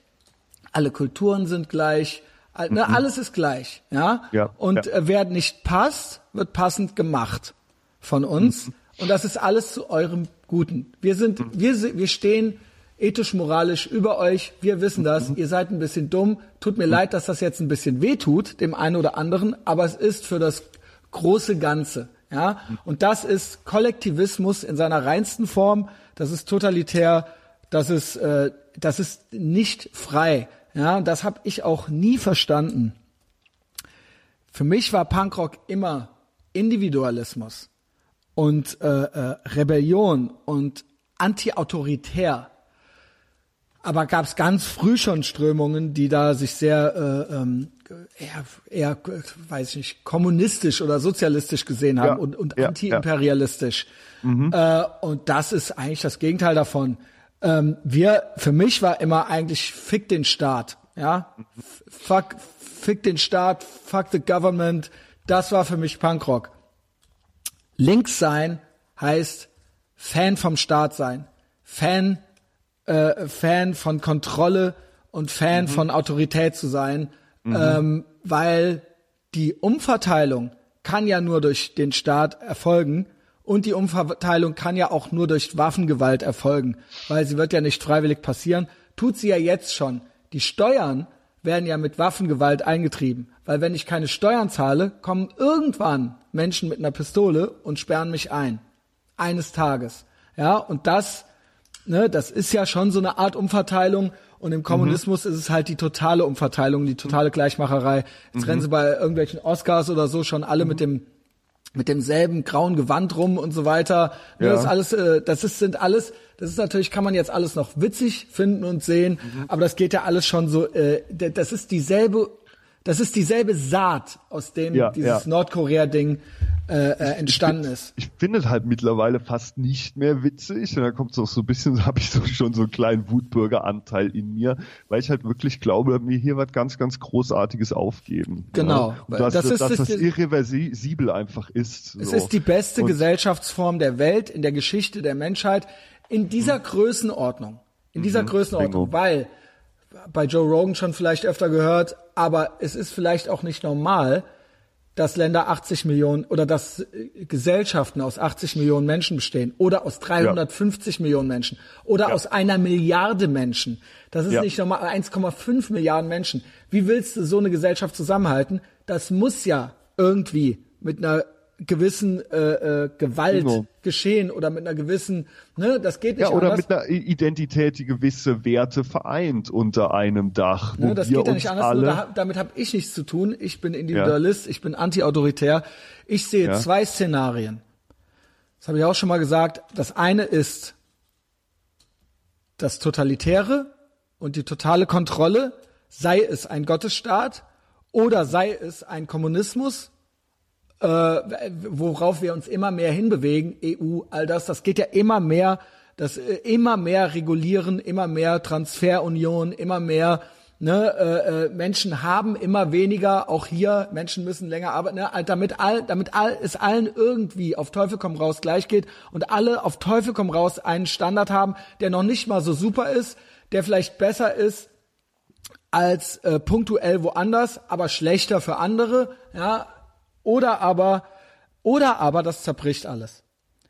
Speaker 1: Alle Kulturen sind gleich, all- ne, alles ist gleich, ja.
Speaker 2: Ja,
Speaker 1: Und
Speaker 2: ja.
Speaker 1: äh, wer nicht passt, wird passend gemacht von uns. Und das ist alles zu eurem Guten. Wir sind, wir, si- wir stehen ethisch, moralisch über euch. Wir wissen das. Ihr seid ein bisschen dumm. Tut mir leid, dass das jetzt ein bisschen wehtut, dem einen oder anderen. Aber es ist für das große Ganze. Ja. Und das ist Kollektivismus in seiner reinsten Form. Das ist totalitär. Das ist, äh, das ist nicht frei. Ja. Das habe ich auch nie verstanden. Für mich war Punkrock immer Individualismus und äh, äh, Rebellion und anti-autoritär. Aber gab es ganz früh schon Strömungen, die da sich sehr äh, ähm, eher, eher, weiß ich nicht, kommunistisch oder sozialistisch gesehen haben
Speaker 2: Ja,
Speaker 1: und, und
Speaker 2: ja, ja.
Speaker 1: anti-imperialistisch. Äh, und das ist eigentlich das Gegenteil davon. Ähm, wir, für mich war immer eigentlich fick den Staat, ja, fuck, fick den Staat, fuck the government. Das war für mich Punkrock. Links sein heißt Fan vom Staat sein, Fan, äh, Fan von Kontrolle und Fan von Autorität zu sein, ähm, weil die Umverteilung kann ja nur durch den Staat erfolgen und die Umverteilung kann ja auch nur durch Waffengewalt erfolgen, weil sie wird ja nicht freiwillig passieren, tut sie ja jetzt schon. Die Steuern werden ja mit Waffengewalt eingetrieben, weil wenn ich keine Steuern zahle, kommen irgendwann Menschen mit einer Pistole und sperren mich ein. Eines Tages. Ja, und das, ne, das ist ja schon so eine Art Umverteilung und im Kommunismus ist es halt die totale Umverteilung, die totale Gleichmacherei. Jetzt rennen sie bei irgendwelchen Oscars oder so schon alle mit dem mit demselben grauen Gewand rum und so weiter. Ne,
Speaker 2: Ja.
Speaker 1: Das ist alles, äh, das ist, sind alles, das ist natürlich, kann man jetzt alles noch witzig finden und sehen, aber das geht ja alles schon so, äh, das ist dieselbe, das ist dieselbe Saat, aus dem
Speaker 2: Ja,
Speaker 1: dieses
Speaker 2: ja.
Speaker 1: Nordkorea-Ding äh, äh, entstanden ist.
Speaker 2: Ich finde es halt mittlerweile fast nicht mehr witzig. Und da kommt so so ein bisschen, habe ich so schon so einen kleinen Wutbürgeranteil in mir, weil ich halt wirklich glaube, wir hier was ganz, ganz Großartiges aufgeben.
Speaker 1: Genau.
Speaker 2: Ja? Und dass
Speaker 1: Das ist-
Speaker 2: dass
Speaker 1: das
Speaker 2: das irreversibel einfach ist.
Speaker 1: Es
Speaker 2: so.
Speaker 1: ist die beste
Speaker 2: Und-
Speaker 1: Gesellschaftsform der Welt in der Geschichte der Menschheit in dieser Größenordnung. In dieser Größenordnung,
Speaker 2: Bingo.
Speaker 1: weil bei Joe Rogan schon vielleicht öfter gehört, aber es ist vielleicht auch nicht normal, dass Länder 80 Millionen oder dass äh, Gesellschaften aus 80 Millionen Menschen bestehen oder aus 350 Millionen Menschen oder aus einer Milliarde Menschen. Das ist
Speaker 2: Ja.
Speaker 1: nicht normal, 1,5 Milliarden Menschen. Wie willst du so eine Gesellschaft zusammenhalten? Das muss ja irgendwie mit einer gewissen äh, äh, Gewalt
Speaker 2: Genau.
Speaker 1: geschehen oder mit einer gewissen, ne, das geht nicht
Speaker 2: Ja, oder
Speaker 1: anders.
Speaker 2: mit einer Identität, die gewisse Werte vereint unter einem Dach.
Speaker 1: Ne, das geht ja nicht anders.
Speaker 2: alle,
Speaker 1: Nur da, damit habe ich nichts zu tun. Ich bin Individualist, ich bin antiautoritär. Ich sehe
Speaker 2: Ja.
Speaker 1: zwei Szenarien. Das habe ich auch schon mal gesagt. Das eine ist das Totalitäre und die totale Kontrolle, sei es ein Gottesstaat oder sei es ein Kommunismus, äh, worauf wir uns immer mehr hinbewegen, EU, all das, das geht ja immer mehr, das äh, immer mehr regulieren, immer mehr Transferunion, immer mehr ne, äh, äh, Menschen haben immer weniger, auch hier Menschen müssen länger arbeiten, ne, damit all, damit all, es allen irgendwie auf Teufel komm raus gleich geht und alle auf Teufel komm raus einen Standard haben, der noch nicht mal so super ist, der vielleicht besser ist als äh, punktuell woanders, aber schlechter für andere, ja, oder aber oder aber das zerbricht alles.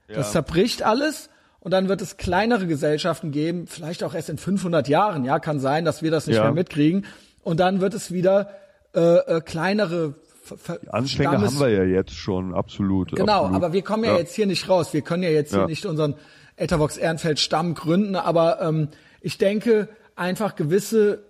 Speaker 1: Das zerbricht alles und dann wird es kleinere Gesellschaften geben, vielleicht auch erst in 500 Jahren, ja, kann sein, dass wir das nicht
Speaker 2: Ja.
Speaker 1: mehr mitkriegen und dann wird es wieder äh, äh, kleinere Ver-
Speaker 2: Anfänge
Speaker 1: Stammes-
Speaker 2: haben wir ja jetzt schon, absolut.
Speaker 1: Genau,
Speaker 2: absolut.
Speaker 1: aber wir kommen ja, jetzt hier nicht raus. Wir können ja jetzt hier
Speaker 2: Ja.
Speaker 1: nicht unseren Etavox Ehrenfeld Stamm gründen, aber ähm, ich denke einfach gewisse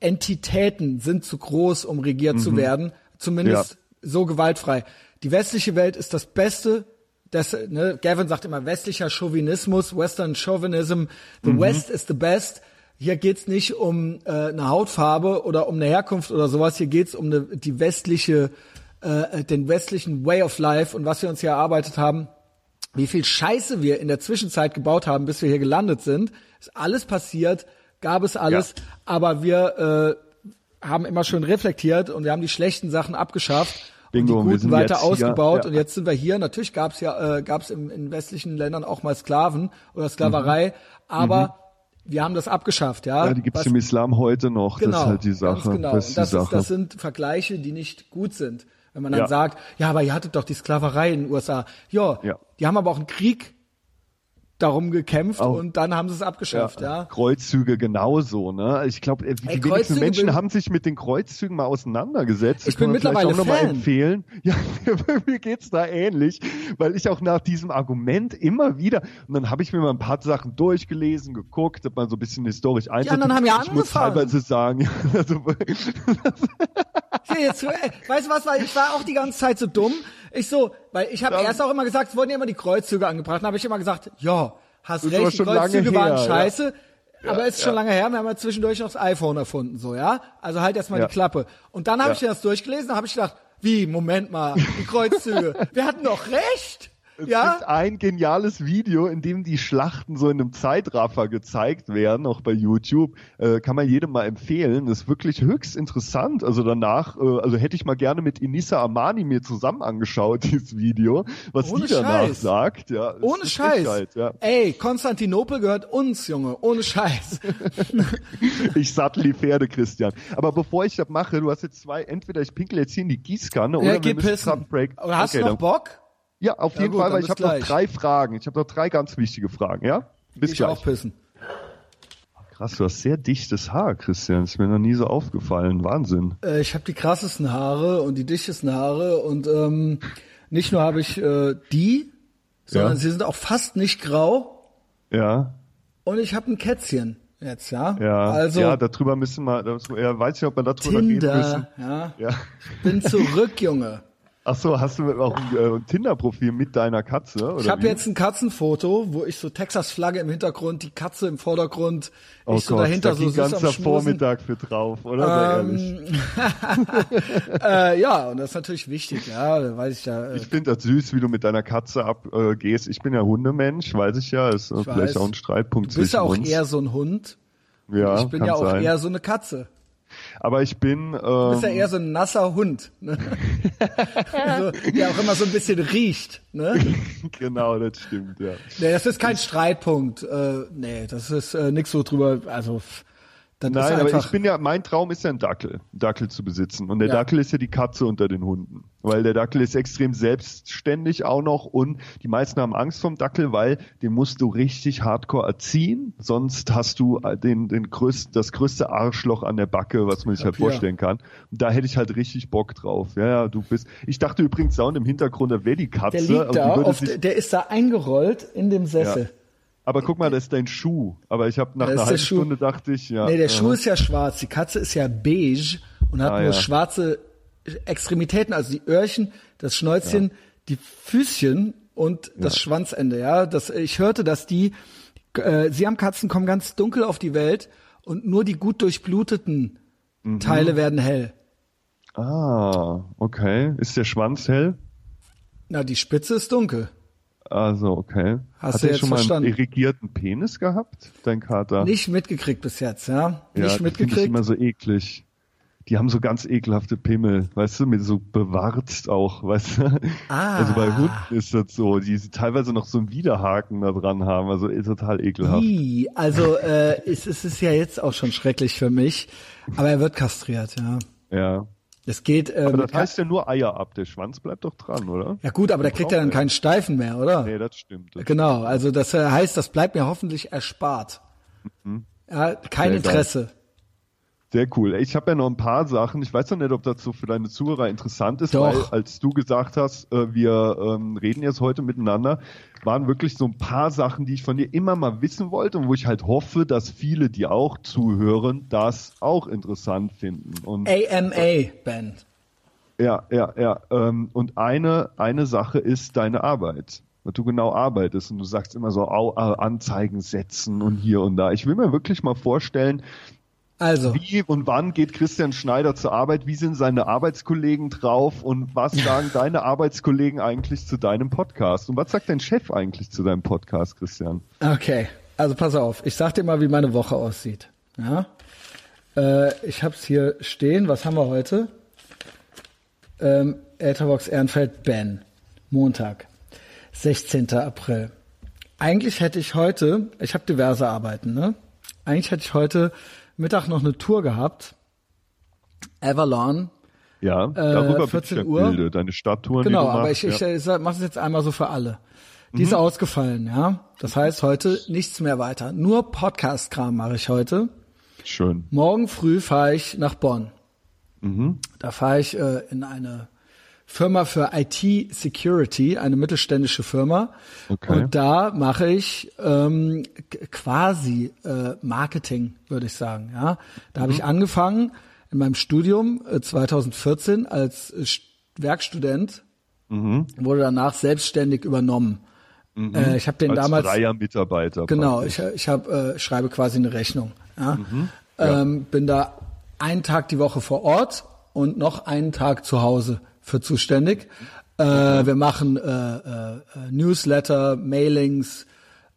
Speaker 1: Entitäten sind zu groß, um regiert zu werden, zumindest so gewaltfrei. Die westliche Welt ist das Beste. Das, ne, Gavin sagt immer westlicher Chauvinismus, Western Chauvinism, the West is the best. Hier geht's nicht um äh, eine Hautfarbe oder um eine Herkunft oder sowas. Hier geht's um eine, die westliche, äh, den westlichen Way of Life und was wir uns hier erarbeitet haben. wie viel Scheiße wir in der Zwischenzeit gebaut haben, bis wir hier gelandet sind. Ist alles passiert, gab es alles,
Speaker 2: Ja.
Speaker 1: aber wir äh, haben immer schön reflektiert und wir haben die schlechten Sachen abgeschafft
Speaker 2: Bingo,
Speaker 1: und die guten weiter
Speaker 2: hier,
Speaker 1: ausgebaut
Speaker 2: ja.
Speaker 1: und jetzt sind wir hier. Natürlich gab es ja äh, gab's im, in westlichen Ländern auch mal Sklaven oder Sklaverei, aber wir haben das abgeschafft, ja.
Speaker 2: Mhm. Ja, die gibt's
Speaker 1: Was-
Speaker 2: im Islam heute noch.
Speaker 1: Genau,
Speaker 2: das ist halt die Sache.
Speaker 1: Genau.
Speaker 2: Das
Speaker 1: das,
Speaker 2: Sache.
Speaker 1: ist, das sind Vergleiche, die nicht gut sind. Wenn man dann
Speaker 2: Ja.
Speaker 1: sagt, ja, aber ihr hattet doch die Sklaverei in den USA. Ja,
Speaker 2: Ja.
Speaker 1: die haben aber auch einen Krieg darum gekämpft
Speaker 2: Auch.
Speaker 1: und dann haben sie es abgeschafft, ja.
Speaker 2: Kreuzzüge genauso, ne? Ich glaube, die
Speaker 1: Ey,
Speaker 2: wenigsten Menschen haben sich mit den Kreuzzügen mal auseinandergesetzt.
Speaker 1: Ich bin
Speaker 2: man
Speaker 1: mittlerweile
Speaker 2: auch noch mal
Speaker 1: Fan.
Speaker 2: empfehlen. Ja, mir geht's da ähnlich, weil ich auch nach diesem Argument immer wieder und dann habe ich mir mal ein paar Sachen durchgelesen, geguckt, hab mal so ein bisschen historisch einsortiert.
Speaker 1: anderen haben ja
Speaker 2: Ich muss
Speaker 1: angefangen.
Speaker 2: teilweise sagen, also,
Speaker 1: Ja, jetzt, äh, weißt du was, weil ich war auch die ganze Zeit so dumm. Ich so, weil ich habe erst auch immer gesagt, es wurden ja immer die Kreuzzüge angebracht. Dann habe ich immer gesagt, ja, hast
Speaker 2: ist
Speaker 1: recht, die Kreuzzüge waren
Speaker 2: her, ja.
Speaker 1: scheiße. aber es ist schon
Speaker 2: ja.
Speaker 1: lange her, wir haben ja zwischendurch noch das iPhone erfunden, so, ja? Also halt erstmal
Speaker 2: Ja.
Speaker 1: die Klappe. Und dann habe
Speaker 2: Ja.
Speaker 1: ich mir das durchgelesen, dann habe ich gedacht, wie, Moment mal, die Kreuzzüge, wir hatten doch recht.
Speaker 2: Es
Speaker 1: ja?
Speaker 2: gibt ein geniales Video, in dem die Schlachten so in einem Zeitraffer gezeigt werden, auch bei YouTube. Äh, kann man jedem mal empfehlen. Das ist wirklich höchst interessant. Also danach, äh, also hätte ich mal gerne mit Inissa Armani mir zusammen angeschaut, dieses Video, was
Speaker 1: Ohne
Speaker 2: die danach
Speaker 1: Scheiß.
Speaker 2: sagt. Ja,
Speaker 1: Ohne Scheiß.
Speaker 2: Frechheit, Ja.
Speaker 1: Ey, Konstantinopel gehört uns, Junge. Ohne Scheiß.
Speaker 2: Ich sattel die Pferde, Christian. Aber bevor ich das mache, du hast jetzt zwei, entweder ich pinkel jetzt hier in die Gießkanne
Speaker 1: ja,
Speaker 2: oder wir müssen Break.
Speaker 1: Hast
Speaker 2: Okay,
Speaker 1: du noch Bock?
Speaker 2: Ja, auf
Speaker 1: Ja,
Speaker 2: jeden
Speaker 1: gut,
Speaker 2: Fall, weil ich habe noch drei Fragen. Ich habe noch drei ganz wichtige Fragen, ja? Bis
Speaker 1: ich
Speaker 2: gleich.
Speaker 1: auch pissen.
Speaker 2: Krass, du hast sehr dichtes Haar, Christian. Ist mir noch nie so aufgefallen. Wahnsinn.
Speaker 1: Äh, ich habe die krassesten Haare und die dichtesten Haare und ähm, nicht nur habe ich äh, die, sondern
Speaker 2: Ja.
Speaker 1: sie sind auch fast nicht grau
Speaker 2: Ja,
Speaker 1: und ich habe ein Kätzchen jetzt, ja.
Speaker 2: ja.
Speaker 1: Also
Speaker 2: ja, darüber müssen wir, ja, weiß ich, ob wir darüber reden
Speaker 1: Tinder,
Speaker 2: müssen.
Speaker 1: ja.
Speaker 2: Ja.
Speaker 1: Bin zurück, Junge.
Speaker 2: Ach so, hast du auch ein, äh, Tinder-Profil mit deiner Katze? Oder
Speaker 1: Ich habe jetzt ein Katzenfoto, wo ich so Texas-Flagge im Hintergrund, die Katze im Vordergrund,
Speaker 2: oh
Speaker 1: ich so
Speaker 2: Gott,
Speaker 1: dahinter
Speaker 2: da
Speaker 1: so süß am
Speaker 2: ganzer
Speaker 1: Schmusen.
Speaker 2: Vormittag für drauf, oder?
Speaker 1: Ähm, äh, ja, und das ist natürlich wichtig, ja, weiß ich ja. Äh,
Speaker 2: Ich finde das süß, wie du mit deiner Katze abgehst. Äh, ich bin ja Hundemensch, weiß ich ja. Ist äh, vielleicht
Speaker 1: weiß.
Speaker 2: auch ein Streitpunkt
Speaker 1: du bist
Speaker 2: zwischen
Speaker 1: ja auch
Speaker 2: uns.
Speaker 1: eher so ein Hund.
Speaker 2: ja,
Speaker 1: ich bin ja auch
Speaker 2: sein.
Speaker 1: eher so eine Katze.
Speaker 2: Aber ich bin. Ähm,
Speaker 1: Du bist ja eher so ein nasser Hund, ne? so, der auch immer so ein bisschen riecht, ne?
Speaker 2: genau, das stimmt, ja.
Speaker 1: Nee, das ist kein Streitpunkt. Äh, nee, das ist äh, nix so drüber, also f- das
Speaker 2: Nein, aber ich bin ja, mein Traum ist ja ein Dackel, einen Dackel zu besitzen. Und der
Speaker 1: Ja.
Speaker 2: Dackel ist ja die Katze unter den Hunden. Weil der Dackel ist extrem selbstständig auch noch und die meisten haben Angst vom Dackel, weil den musst du richtig hardcore erziehen. Sonst hast du äh, den, den größten, das größte Arschloch an der Backe, was man sich halt vorstellen kann. Und da hätte ich halt richtig Bock drauf. Ja, ja, du bist, ich dachte übrigens da und im Hintergrund, da wäre die Katze.
Speaker 1: der liegt da, auf, der ist da eingerollt in dem Sessel.
Speaker 2: Aber guck mal, das ist dein Schuh. Aber ich habe nach einer halben. Stunde dachte ich, ja.
Speaker 1: Nee, der
Speaker 2: aha.
Speaker 1: Schuh ist ja schwarz, die Katze ist ja beige und hat
Speaker 2: Ah,
Speaker 1: nur
Speaker 2: ja.
Speaker 1: schwarze Extremitäten, also die Öhrchen, das Schnäuzchen, die Füßchen und das Schwanzende, ja. Das, ich hörte, dass die äh, Siamkatzen kommen ganz dunkel auf die Welt und nur die gut durchbluteten
Speaker 2: Mhm.
Speaker 1: Teile werden hell.
Speaker 2: Ah, okay. Ist der Schwanz hell?
Speaker 1: Na, die Spitze ist dunkel.
Speaker 2: Also, okay.
Speaker 1: Hast
Speaker 2: Hat
Speaker 1: du
Speaker 2: er
Speaker 1: jetzt
Speaker 2: schon mal
Speaker 1: verstanden?
Speaker 2: einen irrigierten Penis gehabt, dein Kater?
Speaker 1: Nicht mitgekriegt bis jetzt, ja.
Speaker 2: ja,
Speaker 1: Nicht
Speaker 2: das finde ich
Speaker 1: mitgekriegt.
Speaker 2: immer so eklig. Die haben so ganz ekelhafte Pimmel, weißt du, mit so bewarzt auch, weißt du?
Speaker 1: Ah.
Speaker 2: Also bei Hunden ist das so, die teilweise noch so einen Widerhaken da dran haben, also ist total ekelhaft.
Speaker 1: Ih, also äh, es, es ist ja jetzt auch schon schrecklich für mich, aber er wird kastriert, ja.
Speaker 2: Ja.
Speaker 1: Es geht. Äh,
Speaker 2: Aber das heißt ja nur Eier ab, der Schwanz bleibt doch dran, oder?
Speaker 1: ja gut, aber der kriegt ja dann keinen Steifen mehr, oder?
Speaker 2: Nee, das stimmt. Das
Speaker 1: Genau, also das äh, heißt, das bleibt mir hoffentlich erspart. Ja, kein
Speaker 2: Mhm. Sehr geil. Sehr cool. Ich habe ja noch ein paar Sachen. Ich weiß noch nicht, ob das so für deine Zuhörer interessant ist,
Speaker 1: Doch.
Speaker 2: weil als du gesagt hast, äh, wir ähm, reden jetzt heute miteinander, waren wirklich so ein paar Sachen, die ich von dir immer mal wissen wollte und wo ich halt hoffe, dass viele, die auch zuhören, das auch interessant finden. Und
Speaker 1: AMA-Band.
Speaker 2: ja, ja, ja. Ähm, und eine, eine Sache ist deine Arbeit. Was du genau arbeitest und du sagst immer so au, äh, Anzeigen setzen und hier und da. Ich will mir wirklich mal vorstellen,
Speaker 1: Also,
Speaker 2: Wie und wann geht Christian Schneider zur Arbeit? Wie sind seine Arbeitskollegen drauf? Und was sagen deine Arbeitskollegen eigentlich zu deinem Podcast? Und was sagt dein Chef eigentlich zu deinem Podcast, Christian?
Speaker 1: okay. Also pass auf. Ich sag dir mal, wie meine Woche aussieht. Ja. Äh, ich hab's hier stehen. Was haben wir heute? Ähm, Etherbox Ehrenfeld Ben. Montag. 16. April. Eigentlich hätte ich heute, ich habe diverse Arbeiten, ne? Eigentlich hätte ich heute Mittag noch eine Tour gehabt. Avalon.
Speaker 2: Ja, darüber bin ich
Speaker 1: 14
Speaker 2: ja
Speaker 1: Uhr.
Speaker 2: Bilde, deine Stadttouren,
Speaker 1: Genau, aber
Speaker 2: machst.
Speaker 1: ich, ich,
Speaker 2: ja.
Speaker 1: ich mache es jetzt einmal so für alle. Die ist ausgefallen, ja. Das heißt, heute nichts mehr weiter. Nur Podcast-Kram mache ich heute.
Speaker 2: Schön.
Speaker 1: Morgen früh fahre ich nach Bonn.
Speaker 2: Mhm.
Speaker 1: Da fahre ich äh, in eine Firma für IT Security, eine mittelständische Firma.
Speaker 2: Okay.
Speaker 1: Und da mache ich ähm, quasi äh, Marketing, würde ich sagen. Ja, da habe ich angefangen in meinem Studium äh, 2014 als äh, St- Werkstudent, wurde danach selbstständig übernommen. Äh, ich habe den
Speaker 2: Als
Speaker 1: damals
Speaker 2: freier Mitarbeiter.
Speaker 1: Genau,
Speaker 2: praktisch.
Speaker 1: ich, ich hab, äh, schreibe quasi eine Rechnung. Ja?
Speaker 2: Mhm.
Speaker 1: Ähm, bin da einen Tag die Woche vor Ort und noch einen Tag zu Hause für zuständig. Äh, wir machen äh, äh, Newsletter, Mailings,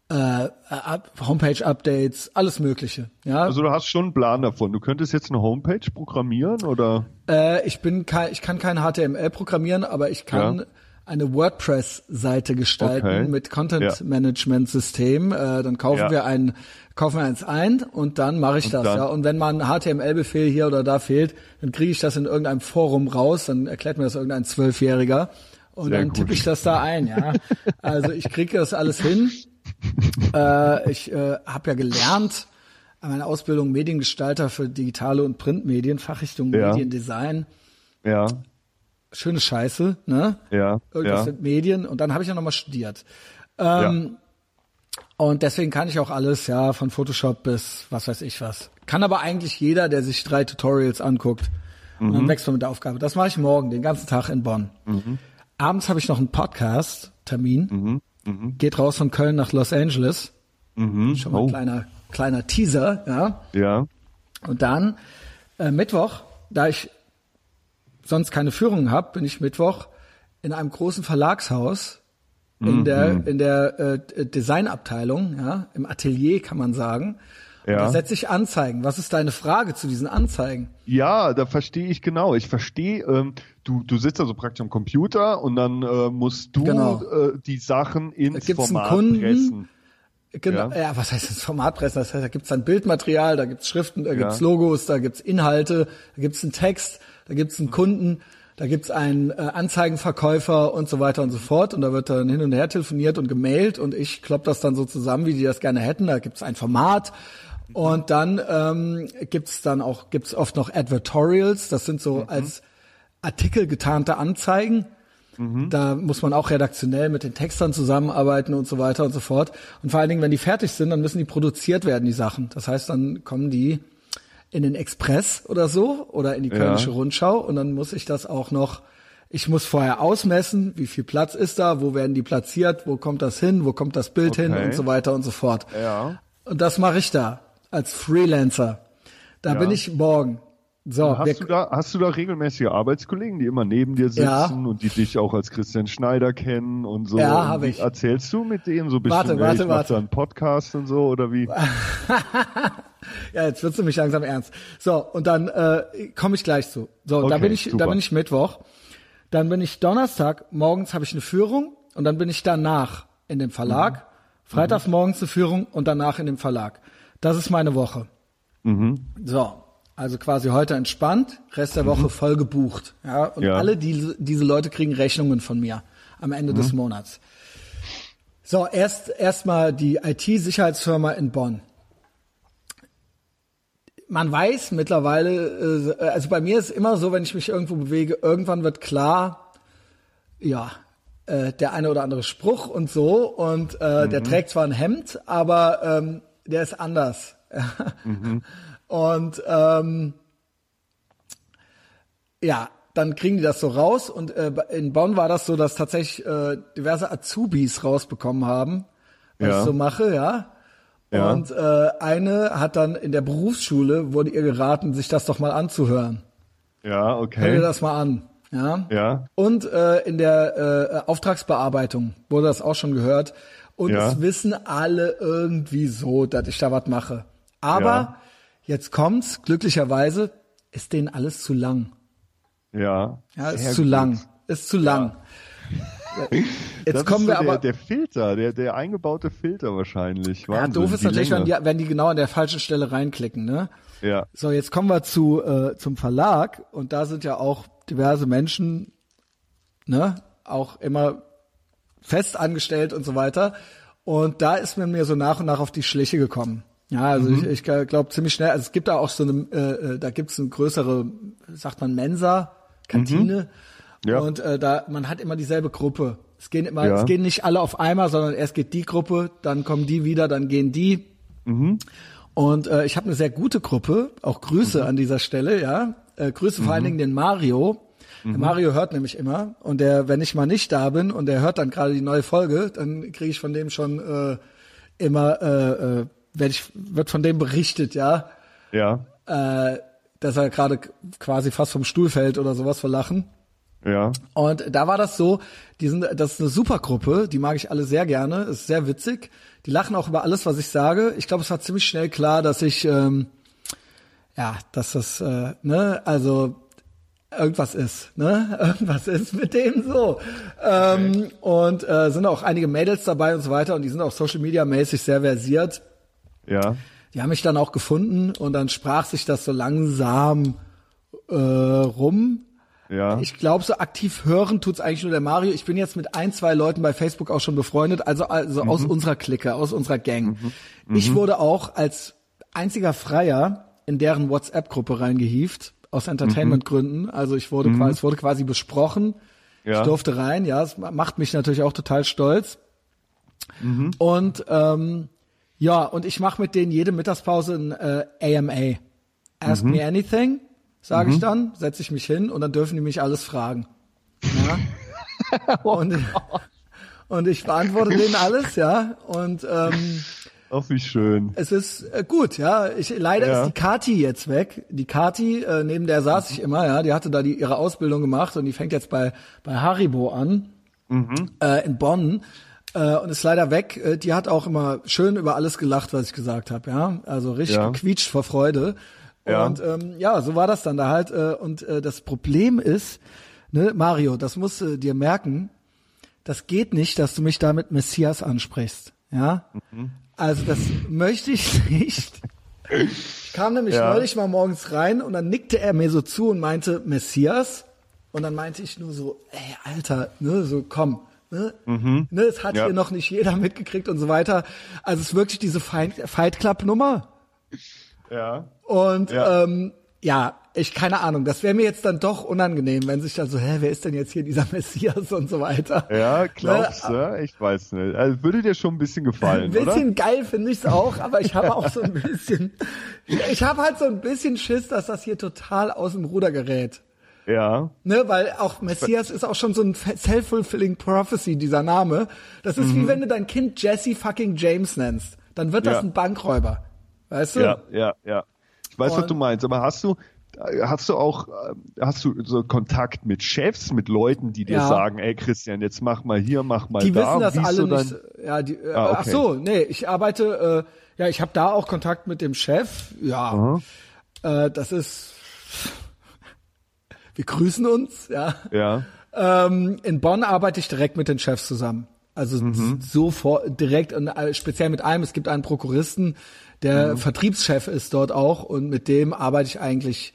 Speaker 1: äh, Up- Homepage-Updates, alles Mögliche. Ja,
Speaker 2: Also du hast schon einen Plan davon. Du könntest jetzt eine Homepage programmieren oder?
Speaker 1: Äh, ich bin kein, ich kann kein HTML programmieren, aber ich kann
Speaker 2: Ja.
Speaker 1: Eine WordPress-Seite gestalten
Speaker 2: Okay.
Speaker 1: mit
Speaker 2: Ja.
Speaker 1: Content-Management-System. Äh, dann kaufen
Speaker 2: Ja.
Speaker 1: wir ein, kaufen wir eins ein und dann mache ich
Speaker 2: Und
Speaker 1: das.
Speaker 2: dann-
Speaker 1: Ja. Und wenn mal ein HTML-Befehl hier oder da fehlt, dann kriege ich das in irgendeinem Forum raus. Dann erklärt mir das irgendein Zwölfjähriger und
Speaker 2: Sehr
Speaker 1: dann tippe ich das da ein. Ja. also ich kriege das alles hin. Äh, ich äh, habe ja gelernt, meine Ausbildung Mediengestalter für digitale und Printmedien, Fachrichtung
Speaker 2: Ja.
Speaker 1: Mediendesign.
Speaker 2: Ja,
Speaker 1: Schöne Scheiße, ne?
Speaker 2: ja,
Speaker 1: Irgendwas
Speaker 2: ja.
Speaker 1: mit Medien. Und dann habe ich ja nochmal studiert. Ähm, Und deswegen kann ich auch alles, ja, von Photoshop bis was weiß ich was. Kann aber eigentlich jeder, der sich drei Tutorials anguckt. Und
Speaker 2: Mhm.
Speaker 1: dann wächst man mit der Aufgabe. Das mache ich morgen, den ganzen Tag in Bonn.
Speaker 2: Mhm.
Speaker 1: Abends habe ich noch einen Podcast-Termin. Geht raus von Köln nach Los Angeles. Schon mal ein
Speaker 2: Oh.
Speaker 1: kleiner, kleiner Teaser, ja.
Speaker 2: Ja,
Speaker 1: Und dann äh, Mittwoch, da ich sonst keine Führungen habe, bin ich Mittwoch in einem großen Verlagshaus in der in der äh, Designabteilung, ja, im Atelier kann man sagen.
Speaker 2: Ja.
Speaker 1: Da setze ich Anzeigen. Was ist deine Frage zu diesen Anzeigen?
Speaker 2: Ja, da verstehe ich genau. Ich verstehe, ähm, du, du sitzt also praktisch am Computer und dann äh, musst du
Speaker 1: Genau.
Speaker 2: äh, die Sachen ins
Speaker 1: gibt's einen
Speaker 2: Format
Speaker 1: Kunden,
Speaker 2: pressen.
Speaker 1: Genau,
Speaker 2: Ja.
Speaker 1: ja. was heißt das Formatpressen? Das heißt, da gibt's dann Bildmaterial, da gibt's Schriften, da
Speaker 2: Ja.
Speaker 1: gibt's Logos, da gibt's Inhalte, da gibt's einen Text, da gibt's einen Kunden, da gibt's einen äh, Anzeigenverkäufer und so weiter und so fort. Und da wird dann hin und her telefoniert und gemailt und ich klopp das dann so zusammen, wie die das gerne hätten. Da gibt's ein Format. Und dann ähm, gibt's dann auch gibt's oft noch Advertorials. Das sind so als Artikel getarnte Anzeigen. Da muss man auch redaktionell mit den Textern zusammenarbeiten und so weiter und so fort. Und vor allen Dingen, wenn die fertig sind, dann müssen die produziert werden, die Sachen. Das heißt, dann kommen die in den Express oder so oder in die Kölnische Rundschau und dann muss ich das auch noch, ich muss vorher ausmessen, wie viel Platz ist da, wo werden die platziert, wo kommt das hin, wo kommt das Bild hin
Speaker 2: Okay.
Speaker 1: und so weiter und so fort.
Speaker 2: Ja.
Speaker 1: Und das mache ich da als Freelancer. Da
Speaker 2: Ja.
Speaker 1: bin ich morgen. So,
Speaker 2: Hast
Speaker 1: wir,
Speaker 2: du, da, hast du da regelmäßige Arbeitskollegen, die immer neben dir sitzen
Speaker 1: Ja.
Speaker 2: und die dich auch als Christian Schneider kennen und so?
Speaker 1: Ja,
Speaker 2: Und
Speaker 1: hab
Speaker 2: wie
Speaker 1: ich.
Speaker 2: Erzählst du mit denen so ein bisschen,
Speaker 1: Warte, warte,
Speaker 2: ich
Speaker 1: warte.
Speaker 2: da einen Podcast und so oder wie?
Speaker 1: Ja, jetzt wird's nämlich langsam ernst. So, und dann äh, komme ich gleich zu. So, da
Speaker 2: Okay,
Speaker 1: bin ich, da bin ich Mittwoch. Dann bin ich Donnerstag, morgens habe ich eine Führung und dann bin ich danach in dem Verlag.
Speaker 2: Mhm.
Speaker 1: Freitags morgens eine Führung und danach in dem Verlag. Das ist meine Woche.
Speaker 2: Mhm.
Speaker 1: So, also quasi heute entspannt, Rest der Woche voll gebucht. Ja, und
Speaker 2: Mhm. Ja.
Speaker 1: alle diese, diese Leute kriegen Rechnungen von mir am Ende des
Speaker 2: Mhm.
Speaker 1: Monats. So, erst erstmal die IT-Sicherheitsfirma in Bonn. Man weiß mittlerweile, äh, also bei mir ist immer so, wenn ich mich irgendwo bewege, irgendwann wird klar, ja, äh, der eine oder andere Spruch und so und äh, der trägt zwar ein Hemd, aber ähm, der ist anders. Und ähm, ja, dann kriegen die das so raus und äh, in Bonn war das so, dass tatsächlich äh, diverse Azubis rausbekommen haben, was
Speaker 2: Ja.
Speaker 1: ich so mache, ja.
Speaker 2: Ja.
Speaker 1: Und äh, eine hat dann in der Berufsschule, wurde ihr geraten, sich das doch mal anzuhören.
Speaker 2: Ja,
Speaker 1: Hör dir
Speaker 2: okay.
Speaker 1: das mal an. Ja.
Speaker 2: Ja.
Speaker 1: Und äh, in der äh, Auftragsbearbeitung wurde das auch schon gehört. Und
Speaker 2: Ja.
Speaker 1: es wissen alle irgendwie so, dass ich da was mache. Aber
Speaker 2: Ja.
Speaker 1: Jetzt kommt's, glücklicherweise, ist denen alles zu lang.
Speaker 2: Ja.
Speaker 1: Ja, ist zu
Speaker 2: gut.
Speaker 1: lang. Ist zu lang. Jetzt
Speaker 2: das
Speaker 1: kommen
Speaker 2: ist
Speaker 1: wir
Speaker 2: so der,
Speaker 1: aber.
Speaker 2: der Filter, der, der eingebaute Filter wahrscheinlich.
Speaker 1: ja,
Speaker 2: Wahnsinn,
Speaker 1: doof ist natürlich, wenn die, wenn die genau an der falschen Stelle reinklicken, ne?
Speaker 2: Ja.
Speaker 1: So, jetzt kommen wir zu äh, zum Verlag und da sind ja auch diverse Menschen, ne, auch immer fest angestellt und so weiter. Und da ist man mir so nach und nach auf die Schliche gekommen. Ja, also
Speaker 2: Mhm.
Speaker 1: ich, ich glaube ziemlich schnell. Also es gibt da auch so eine, äh, äh, da gibt's eine größere, sagt man Mensa, Kantine.
Speaker 2: Mhm. Ja.
Speaker 1: Und äh, da man hat immer dieselbe Gruppe. Es gehen immer,
Speaker 2: Ja.
Speaker 1: es gehen nicht alle auf einmal, sondern erst geht die Gruppe, dann kommen die wieder, dann gehen die.
Speaker 2: Mhm.
Speaker 1: Und äh, ich habe eine sehr gute Gruppe, auch Grüße
Speaker 2: Mhm.
Speaker 1: an dieser Stelle, ja. Äh, Grüße vor allen Dingen den Mario.
Speaker 2: Mhm.
Speaker 1: Der Mario hört nämlich immer und der, wenn ich mal nicht da bin und der hört dann gerade die neue Folge, dann kriege ich von dem schon äh, immer, äh, äh, werd ich, wird von dem berichtet, ja,
Speaker 2: Ja.
Speaker 1: äh, dass er gerade quasi fast vom Stuhl fällt oder sowas vor Lachen.
Speaker 2: Ja.
Speaker 1: Und da war das so, die sind, das ist eine super Gruppe, die mag ich alle sehr gerne, ist sehr witzig. Die lachen auch über alles, was ich sage. Ich glaube, es war ziemlich schnell klar, dass ich, ähm, ja, dass das, äh, ne, also irgendwas ist, ne, irgendwas ist mit dem so. Ähm, und äh, sind auch einige Mädels dabei und so weiter und die sind auch Social Media mäßig sehr versiert.
Speaker 2: Ja.
Speaker 1: Die haben mich dann auch gefunden und dann sprach sich das so langsam äh, rum.
Speaker 2: Ja.
Speaker 1: Ich glaube, so aktiv hören tut's eigentlich nur der Mario. Ich bin jetzt mit ein, zwei Leuten bei Facebook auch schon befreundet, also, also aus unserer Clique, aus unserer Gang. Ich wurde auch als einziger Freier in deren WhatsApp-Gruppe reingehieft, aus Entertainment-Gründen. Also ich wurde quasi, es wurde quasi besprochen.
Speaker 2: Ja.
Speaker 1: Ich durfte rein, ja, es macht mich natürlich auch total stolz. Und ähm, ja, und ich mache mit denen jede Mittagspause ein äh, AMA. Ask me anything, sage ich dann, setze ich mich hin und dann dürfen die mich alles fragen. Ja? und, und ich beantworte denen alles, ja. Und ähm,
Speaker 2: Auch wie schön.
Speaker 1: es ist äh, gut, ja. Ich, leider
Speaker 2: Ja.
Speaker 1: ist die Kati jetzt weg. Die Kati, äh, neben der saß ich immer, ja. Die hatte da die, ihre Ausbildung gemacht und die fängt jetzt bei, bei Haribo an, äh, in Bonn. Äh, und ist leider weg. Äh, die hat auch immer schön über alles gelacht, was ich gesagt habe, ja. Also richtig
Speaker 2: Ja.
Speaker 1: gequietscht vor Freude.
Speaker 2: Ja.
Speaker 1: Und ähm, ja, so war das dann da halt. Äh, und äh, das Problem ist, ne, Mario, das musst du dir merken, das geht nicht, dass du mich da mit Messias ansprichst. Ja? Also das möchte ich nicht. Ich kam nämlich
Speaker 2: Ja.
Speaker 1: neulich mal morgens rein und dann nickte er mir so zu und meinte Messias. Und dann meinte ich nur so, ey, Alter, ne, so komm. Ne? Ne, das hat
Speaker 2: Ja.
Speaker 1: hier noch nicht jeder mitgekriegt und so weiter. Also es ist wirklich diese Fight, Fight Club Nummer.
Speaker 2: Ja.
Speaker 1: Und
Speaker 2: Ja.
Speaker 1: ähm, ja, ich keine Ahnung, das wäre mir jetzt dann doch unangenehm, wenn sich dann so, hä, wer ist denn jetzt hier dieser Messias und so weiter.
Speaker 2: Ja, glaubst du? Ich weiß nicht. Also würde dir schon ein bisschen gefallen,
Speaker 1: Ein bisschen
Speaker 2: oder?
Speaker 1: geil finde ich's auch, aber ich habe auch so ein bisschen, ich habe halt so ein bisschen Schiss, dass das hier total aus dem Ruder gerät.
Speaker 2: Ja.
Speaker 1: Ne, weil auch Messias ist auch schon so ein self-fulfilling prophecy, dieser Name. Das ist wie wenn du dein Kind Jesse fucking James nennst. Dann wird das
Speaker 2: Mhm. Ja.
Speaker 1: ein Bankräuber. Weißt du?
Speaker 2: Ja, ja, ja. Ich weiß, was
Speaker 1: Und-
Speaker 2: du meinst, aber hast du hast du auch hast du so Kontakt mit Chefs, mit Leuten, die dir
Speaker 1: Ja.
Speaker 2: sagen, ey Christian, jetzt mach mal hier, mach mal
Speaker 1: Die
Speaker 2: da.
Speaker 1: wissen das alle nicht. Ja, die, äh,
Speaker 2: Ah, okay.
Speaker 1: Ach so, nee, ich arbeite, äh, ja, ich habe da auch Kontakt mit dem Chef. Ja, äh, das ist, wir grüßen uns, ja.
Speaker 2: Ja.
Speaker 1: Ähm, in Bonn arbeite ich direkt mit den Chefs zusammen. Also
Speaker 2: Mhm.
Speaker 1: so vor, direkt und äh, speziell mit einem. Es gibt einen Prokuristen, der
Speaker 2: Mhm.
Speaker 1: Vertriebschef ist dort auch und mit dem arbeite ich eigentlich.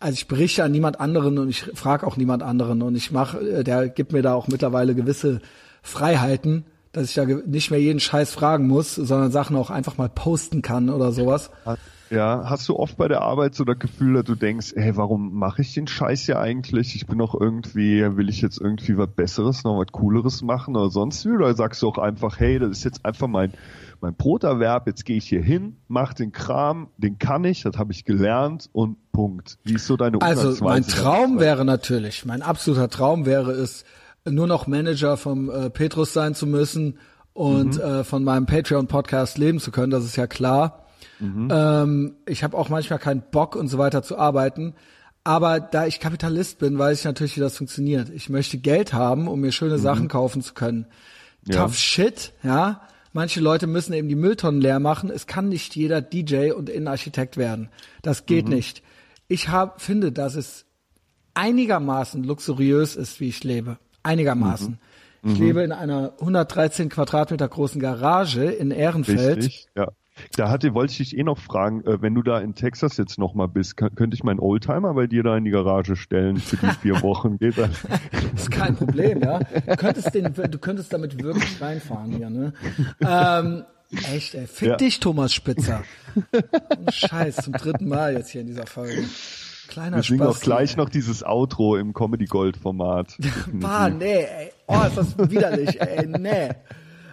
Speaker 1: Also ich berichte an niemand anderen und ich frage auch niemand anderen und ich mache, äh, der gibt mir da auch mittlerweile gewisse Freiheiten, dass ich da nicht mehr jeden Scheiß fragen muss, sondern Sachen auch einfach mal posten kann oder sowas.
Speaker 2: Ja, hast du oft bei der Arbeit so das Gefühl, dass du denkst, hey, warum mache ich den Scheiß ja eigentlich? Ich bin doch irgendwie, will ich jetzt irgendwie was Besseres, noch was Cooleres machen oder sonst wie? Oder sagst du auch einfach, hey, das ist jetzt einfach mein, mein Broterwerb, jetzt gehe ich hier hin, mach den Kram, den kann ich, das habe ich gelernt und Punkt. Wie ist so deine
Speaker 1: Also mein? Traum wäre natürlich, mein absoluter Traum wäre es, nur noch Manager vom äh, Petrus sein zu müssen und äh, von meinem Patreon-Podcast leben zu können, das ist ja klar. Ähm, ich habe auch manchmal keinen Bock und so weiter zu arbeiten. Aber da ich Kapitalist bin, weiß ich natürlich, wie das funktioniert. Ich möchte Geld haben, um mir schöne Sachen kaufen zu können.
Speaker 2: Ja.
Speaker 1: Tough shit, ja. Manche Leute müssen eben die Mülltonnen leer machen. Es kann nicht jeder DJ und Innenarchitekt werden. Das geht nicht. Ich hab, finde, dass es einigermaßen luxuriös ist, wie ich lebe. Einigermaßen. Ich lebe in einer 113 Quadratmeter großen Garage in Ehrenfeld.
Speaker 2: Richtig, ja. Da hatte, wollte ich dich eh noch fragen, äh, wenn du da in Texas jetzt noch mal bist, könnte ich meinen Oldtimer bei dir da in die Garage stellen für die vier Wochen? Geht das?
Speaker 1: Das ist kein Problem, ja. Du könntest, den, du könntest damit wirklich reinfahren hier, ne? Ähm, echt, ey. Fick
Speaker 2: Ja.
Speaker 1: dich, Thomas Spitzer. Scheiß, zum dritten Mal jetzt hier in dieser Folge. Kleiner
Speaker 2: Wir singen auch gleich noch dieses Outro im Comedy Gold Format.
Speaker 1: Bah, nee, ey. Oh, ist das widerlich, ey, nee.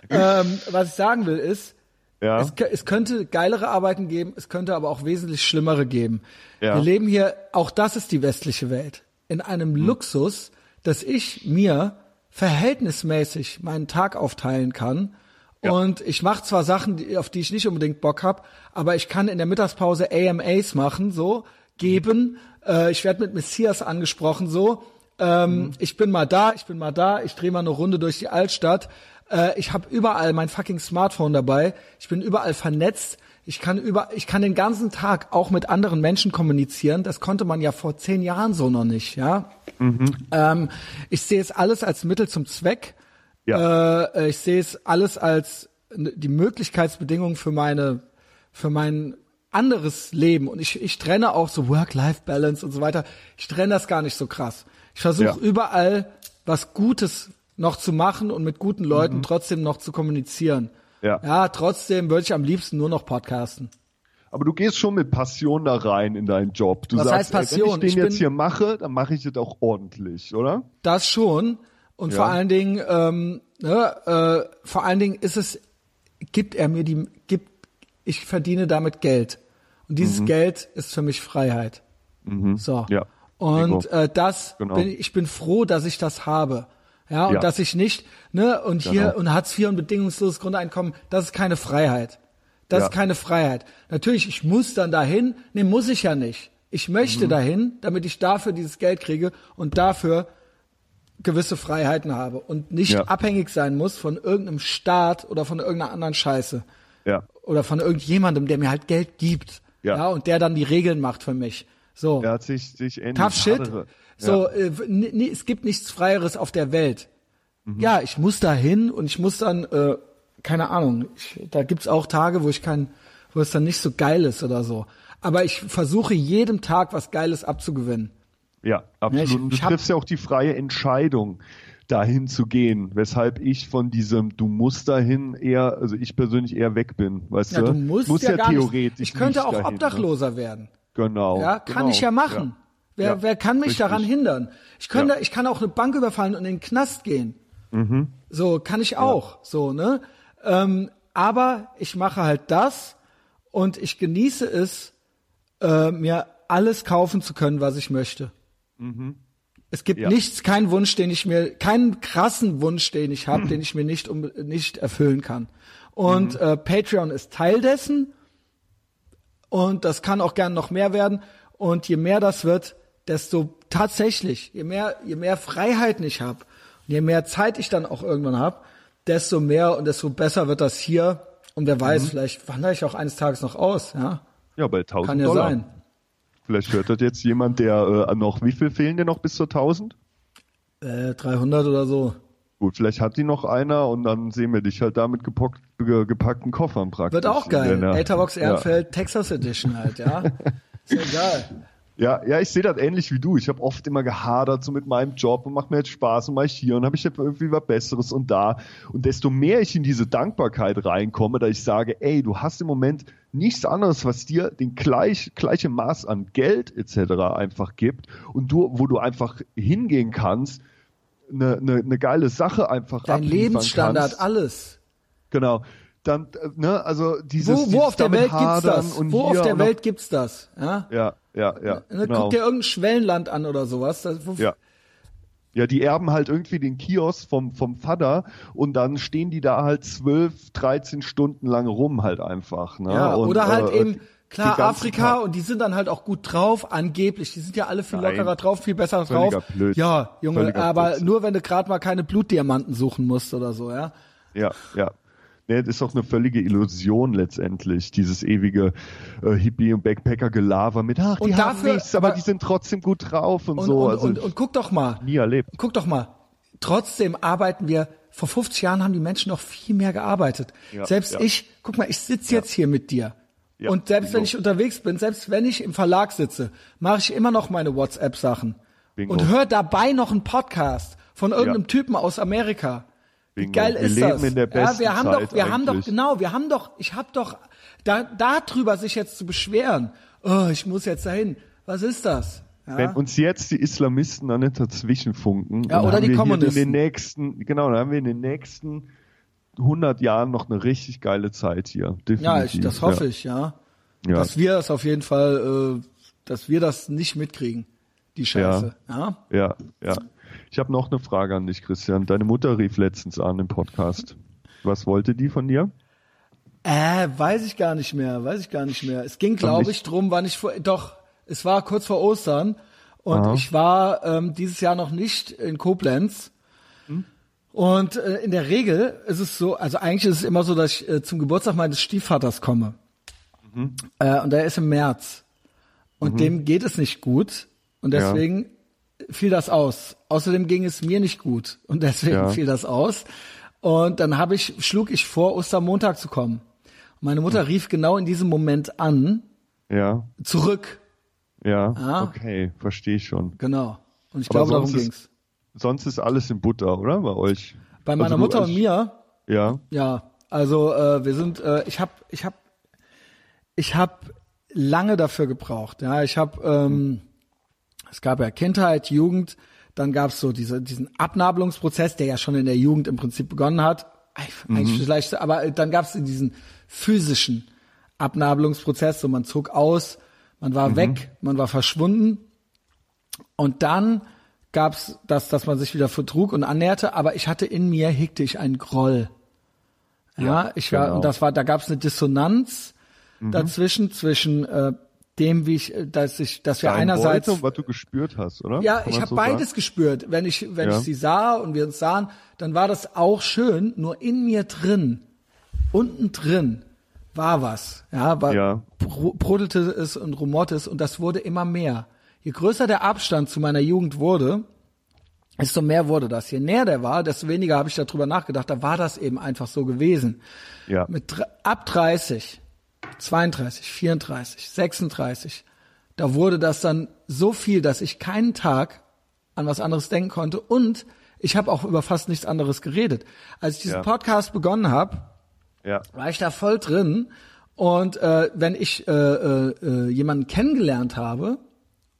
Speaker 1: Ähm, was ich sagen will ist,
Speaker 2: Ja,
Speaker 1: es, es könnte geilere Arbeiten geben, es könnte aber auch wesentlich schlimmere geben.
Speaker 2: Ja.
Speaker 1: Wir leben hier, auch das ist die westliche Welt, in einem
Speaker 2: Hm.
Speaker 1: Luxus, dass ich mir verhältnismäßig meinen Tag aufteilen kann.
Speaker 2: Ja.
Speaker 1: Und ich mache zwar Sachen, die, auf die ich nicht unbedingt Bock hab, aber ich kann in der Mittagspause AMAs machen, so, geben. Äh, ich werde mit Messias angesprochen, so. Ähm, Ich bin mal da, ich bin mal da, ich drehe mal eine Runde durch die Altstadt. Äh, ich habe überall mein fucking Smartphone dabei. Ich bin überall vernetzt. Ich kann über, ich kann den ganzen Tag auch mit anderen Menschen kommunizieren. Das konnte man ja vor zehn Jahren so noch nicht, ja. Ähm, ich sehe es alles als Mittel zum Zweck.
Speaker 2: Ja.
Speaker 1: Äh, ich sehe es alles als die Möglichkeitsbedingung für meine, für mein anderes Leben. Und ich, ich trenne auch so Work-Life-Balance und so weiter. Ich trenne das gar nicht so krass. Ich versuche
Speaker 2: Ja.
Speaker 1: überall was Gutes noch zu machen und mit guten Leuten trotzdem noch zu kommunizieren.
Speaker 2: Mhm. Ja.
Speaker 1: ja, trotzdem würde ich am liebsten nur noch podcasten.
Speaker 2: aber du gehst schon mit Passion da rein in deinen Job. Du
Speaker 1: Was
Speaker 2: sagst,
Speaker 1: heißt Passion?
Speaker 2: Ey, wenn ich
Speaker 1: Ich
Speaker 2: den jetzt
Speaker 1: bin-
Speaker 2: hier mache, dann mache ich das auch ordentlich, oder?
Speaker 1: Das schon. Und
Speaker 2: Ja.
Speaker 1: vor allen Dingen, ähm, ne, äh, vor allen Dingen ist es, gibt er mir die, gibt, ich verdiene damit Geld. Und dieses
Speaker 2: Mhm.
Speaker 1: Geld ist für mich Freiheit. So.
Speaker 2: Ja.
Speaker 1: Und äh, das
Speaker 2: Genau.
Speaker 1: bin ich bin froh, dass ich das habe. Ja, und
Speaker 2: Ja.
Speaker 1: dass ich nicht, ne, und hier
Speaker 2: Genau.
Speaker 1: und Hartz IV und bedingungsloses Grundeinkommen, das ist keine Freiheit. Das
Speaker 2: Ja.
Speaker 1: ist keine Freiheit. Natürlich, ich muss dann dahin, nee, muss ich ja nicht. Ich
Speaker 2: Mhm.
Speaker 1: möchte dahin, damit ich dafür dieses Geld kriege und dafür gewisse Freiheiten habe und nicht
Speaker 2: Ja.
Speaker 1: abhängig sein muss von irgendeinem Staat oder von irgendeiner anderen Scheiße
Speaker 2: Ja.
Speaker 1: oder von irgendjemandem, der mir halt Geld gibt.
Speaker 2: Ja.
Speaker 1: Ja, und der dann die Regeln macht für mich. So.
Speaker 2: Hat sich, sich ähnlich.
Speaker 1: Tough shit.
Speaker 2: Haare.
Speaker 1: So, äh, n- n- es gibt nichts Freieres auf der Welt. Ja, ich muss da hin und ich muss dann, äh, keine Ahnung, ich, da gibt's auch Tage, wo ich kein, wo es dann nicht so geil ist oder so. Aber ich versuche jedem Tag was Geiles abzugewinnen.
Speaker 2: Ja, absolut.
Speaker 1: ich-
Speaker 2: Und du
Speaker 1: ich hab-
Speaker 2: triffst ja auch die freie Entscheidung, dahin zu gehen, weshalb ich von diesem du musst dahin eher, also ich persönlich eher weg bin, weißt
Speaker 1: Ja,
Speaker 2: du?
Speaker 1: du musst
Speaker 2: Muss
Speaker 1: ja, gar
Speaker 2: theoretisch
Speaker 1: nicht. Ich könnte auch
Speaker 2: dahin,
Speaker 1: Obdachloser werden.
Speaker 2: Ne? Genau.
Speaker 1: Ja, kann
Speaker 2: genau.
Speaker 1: ich ja machen. Wer,
Speaker 2: Ja,
Speaker 1: wer kann mich
Speaker 2: richtig.
Speaker 1: daran hindern? Ich könnte,
Speaker 2: Ja.
Speaker 1: ich kann auch eine Bank überfallen und in den Knast gehen.
Speaker 2: Mhm.
Speaker 1: So kann ich auch. So ne. Ähm, aber ich mache halt das und ich genieße es, äh, mir alles kaufen zu können, was ich möchte. Es gibt
Speaker 2: Mhm. Ja.
Speaker 1: nichts, keinen Wunsch, den ich mir, keinen krassen Wunsch, den ich habe, den ich mir nicht um, nicht erfüllen kann. Und
Speaker 2: Mhm.
Speaker 1: äh, Patreon ist Teil dessen und das kann auch gern noch mehr werden. Und je mehr das wird, desto tatsächlich, je mehr, je mehr Freiheiten ich habe, je mehr Zeit ich dann auch irgendwann habe, desto mehr und desto besser wird das hier. Und wer
Speaker 2: Mhm.
Speaker 1: weiß, vielleicht wandere ich auch eines Tages noch aus. Ja,
Speaker 2: Ja, bei 1000
Speaker 1: kann ja
Speaker 2: Dollar.
Speaker 1: sein.
Speaker 2: Vielleicht hört das jetzt jemand, der äh, noch, wie viel fehlen dir noch bis zur 1000?
Speaker 1: Äh, 300 oder so.
Speaker 2: Gut, vielleicht hat die noch einer und dann sehen wir dich halt da mit gepockt, ge, gepackten Koffern praktisch.
Speaker 1: Wird auch geil.
Speaker 2: In der-
Speaker 1: Etherbox
Speaker 2: ja.
Speaker 1: Ehrenfeld, Texas Edition halt, ja. Ist ja egal.
Speaker 2: Ja, ja, ich sehe das ähnlich wie du. Ich habe oft immer gehadert so mit meinem Job und macht mir jetzt Spaß und mach ich hier und habe ich jetzt irgendwie was Besseres und da. Und desto mehr ich in diese Dankbarkeit reinkomme, da ich sage, ey, du hast im Moment nichts anderes, was dir den gleich, gleiche Maß an Geld etc. einfach gibt und du, wo du einfach hingehen kannst, eine, eine, eine geile Sache einfach
Speaker 1: Dein Lebensstandard,
Speaker 2: kannst.
Speaker 1: alles.
Speaker 2: Genau. Dann, äh, ne, also dieses,
Speaker 1: Wo, wo
Speaker 2: dieses
Speaker 1: auf der Welt gibt's das? Wo auf der Welt gibt's das? Ja?
Speaker 2: Ja, ja, ja.
Speaker 1: Ne,
Speaker 2: genau.
Speaker 1: Guck dir irgendein Schwellenland an oder sowas. Das,
Speaker 2: ja. Ja, die erben halt irgendwie den Kiosk vom, vom Vater und dann stehen die da halt zwölf, dreizehn Stunden lang rum halt einfach. Ne?
Speaker 1: Ja,
Speaker 2: und,
Speaker 1: oder halt
Speaker 2: äh,
Speaker 1: eben, klar, Afrika und die sind dann halt auch gut drauf, angeblich. Die sind ja alle viel
Speaker 2: Nein.
Speaker 1: lockerer drauf, viel besser
Speaker 2: Völliger
Speaker 1: drauf.
Speaker 2: Blödsinn.
Speaker 1: Ja, Junge,
Speaker 2: Völliger
Speaker 1: aber
Speaker 2: Blödsinn.
Speaker 1: nur wenn du gerade mal keine Blutdiamanten suchen musst oder so, ja.
Speaker 2: Ja, ja. Nee, das ist doch eine völlige Illusion letztendlich, dieses ewige äh, Hippie- und Backpacker-Gelaber mit, ach, die
Speaker 1: Und
Speaker 2: haben
Speaker 1: dafür-
Speaker 2: nichts, aber,
Speaker 1: aber-
Speaker 2: die sind trotzdem gut drauf und,
Speaker 1: Und,
Speaker 2: so.
Speaker 1: und,
Speaker 2: also
Speaker 1: und, und guck doch mal,
Speaker 2: nie erlebt.
Speaker 1: guck doch mal. Trotzdem arbeiten wir, vor 50 Jahren haben die Menschen noch viel mehr gearbeitet.
Speaker 2: Ja,
Speaker 1: selbst
Speaker 2: ja.
Speaker 1: ich, guck mal, ich sitze jetzt hier mit dir.
Speaker 2: Ja,
Speaker 1: und selbst wenn
Speaker 2: bingo.
Speaker 1: ich unterwegs bin, selbst wenn ich im Verlag sitze, mache ich immer noch meine WhatsApp-Sachen. Und höre dabei noch einen Podcast von irgendeinem
Speaker 2: Ja.
Speaker 1: Typen aus Amerika. Wie geil
Speaker 2: Wir
Speaker 1: ist
Speaker 2: leben
Speaker 1: das?
Speaker 2: in der
Speaker 1: ja, wir haben
Speaker 2: Zeit
Speaker 1: doch, wir haben doch,
Speaker 2: eigentlich.
Speaker 1: genau, wir haben doch, ich hab doch, da, darüber sich jetzt zu beschweren, oh, ich muss jetzt dahin, was ist das? Ja?
Speaker 2: Wenn uns jetzt die Islamisten da nicht dazwischen funken,
Speaker 1: Ja,
Speaker 2: dann
Speaker 1: oder
Speaker 2: haben
Speaker 1: die Kommunisten.
Speaker 2: in den nächsten, genau, dann haben wir in den nächsten 100 Jahren noch eine richtig geile Zeit hier. Definitiv.
Speaker 1: Ja, ich, das hoffe
Speaker 2: ja.
Speaker 1: ich, ja.
Speaker 2: Ja.
Speaker 1: Dass wir das auf jeden Fall, äh, dass wir das nicht mitkriegen, die Scheiße. Ja.
Speaker 2: Ja, ja. Ich habe noch eine Frage an dich, Christian. Deine Mutter rief letztens an im Podcast. Was wollte die von dir?
Speaker 1: Äh, weiß ich gar nicht mehr, weiß ich gar nicht mehr. Es ging, glaube ich, drum, wann ich vor, doch, es war kurz vor Ostern und
Speaker 2: Aha.
Speaker 1: ich war ähm, dieses Jahr noch nicht in Koblenz. Und äh, in der Regel ist es so, also eigentlich ist es immer so, dass ich äh, zum Geburtstag meines Stiefvaters komme. Äh, und der ist im März. Und dem geht es nicht gut. Und
Speaker 2: Ja.
Speaker 1: Fiel das aus. Außerdem ging es mir nicht gut. Und deswegen
Speaker 2: Ja.
Speaker 1: fiel das aus. Und dann habe ich, schlug ich vor, Ostermontag zu kommen. Meine Mutter rief genau in diesem Moment an,
Speaker 2: Ja,
Speaker 1: zurück.
Speaker 2: ja,
Speaker 1: Ah.
Speaker 2: okay, verstehe ich schon.
Speaker 1: Genau. Und ich
Speaker 2: Aber
Speaker 1: glaube, darum
Speaker 2: ist-
Speaker 1: ging's.
Speaker 2: Sonst ist alles in Butter, oder? Bei euch?
Speaker 1: Bei meiner
Speaker 2: Also
Speaker 1: Mutter und mir,
Speaker 2: Ja,
Speaker 1: ja, also äh, wir sind, äh, ich habe, ich habe, ich habe lange dafür gebraucht. Ja, ich habe, ähm, es gab ja Kindheit, Jugend, dann gab's so diese, diesen Abnabelungsprozess, der ja schon in der Jugend im Prinzip begonnen hat. Eigentlich vielleicht, aber dann gab's diesen physischen Abnabelungsprozess, so man zog aus, man war weg, man war verschwunden und dann gab's das, dass man sich wieder vertrug und annäherte, aber ich hatte in mir, hegte ich einen Groll. Ja,
Speaker 2: Ja,
Speaker 1: ich war,
Speaker 2: genau.
Speaker 1: und das war, da gab's eine Dissonanz dazwischen, zwischen äh, dem, wie ich, äh, dass ich, dass wir
Speaker 2: Dein
Speaker 1: einerseits
Speaker 2: Wollte, was du gespürt hast, oder?
Speaker 1: ja,
Speaker 2: Kann
Speaker 1: ich habe
Speaker 2: so
Speaker 1: beides
Speaker 2: sagen?
Speaker 1: gespürt. Wenn ich, wenn
Speaker 2: Ja.
Speaker 1: ich sie sah und wir uns sahen, dann war das auch schön. Nur in mir drin, unten drin, war was. Ja, war,
Speaker 2: Ja.
Speaker 1: bro- brodelte es und rumorte es und das wurde immer mehr. Je größer der Abstand zu meiner Jugend wurde, desto mehr wurde das. Je näher der war, desto weniger habe ich darüber nachgedacht. Da war das eben einfach so gewesen.
Speaker 2: Ja.
Speaker 1: Mit ab 30, 32, 34, 36, da wurde das dann so viel, dass ich keinen Tag an was anderes denken konnte. Und ich habe auch über fast nichts anderes geredet. Als ich diesen
Speaker 2: Ja.
Speaker 1: Podcast begonnen habe,
Speaker 2: Ja,
Speaker 1: war ich da voll drin. Und äh, wenn ich äh, äh, äh, jemanden kennengelernt habe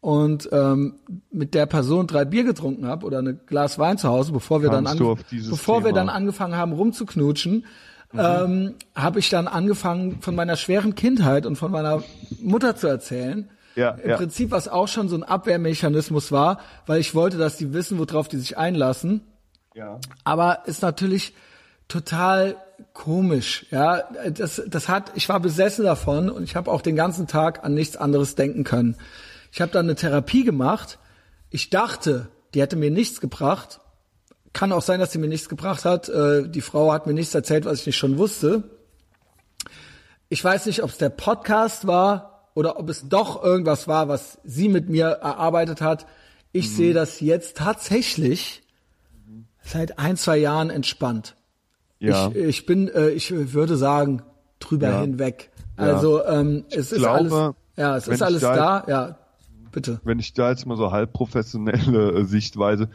Speaker 1: und ähm, mit der Person drei Bier getrunken habe oder ein Glas Wein zu Hause, bevor wir dann
Speaker 2: Kamst dieses
Speaker 1: bevor wir dann angefangen haben rumzuknutschen,
Speaker 2: Mhm.
Speaker 1: ähm, habe ich dann angefangen von meiner schweren Kindheit und von meiner Mutter zu erzählen.
Speaker 2: Ja,
Speaker 1: Im
Speaker 2: ja.
Speaker 1: Prinzip, was auch schon so ein Abwehrmechanismus war, weil ich wollte, dass die wissen, worauf die sich einlassen.
Speaker 2: ja.
Speaker 1: Aber ist natürlich total komisch, ja. Das, das hat, ich war besessen davon und ich habe auch den ganzen Tag an nichts anderes denken können. Ich habe dann eine Therapie gemacht. Ich dachte, die hätte mir nichts gebracht. Kann auch sein, dass sie mir nichts gebracht hat. Äh, Die Frau hat mir nichts erzählt, was ich nicht schon wusste. Ich weiß nicht, ob es der Podcast war oder ob es doch irgendwas war, was sie mit mir erarbeitet hat. Ich sehe das jetzt tatsächlich seit ein, zwei Jahren entspannt.
Speaker 2: Ja.
Speaker 1: Ich, ich bin, äh, ich würde sagen, drüber
Speaker 2: Ja.
Speaker 1: hinweg.
Speaker 2: Ja.
Speaker 1: Also ähm, es ist
Speaker 2: glaube,
Speaker 1: alles, ja, es ist alles
Speaker 2: da-
Speaker 1: da. Ja, bitte.
Speaker 2: wenn ich da jetzt mal so halb professionelle äh, Sichtweise, ich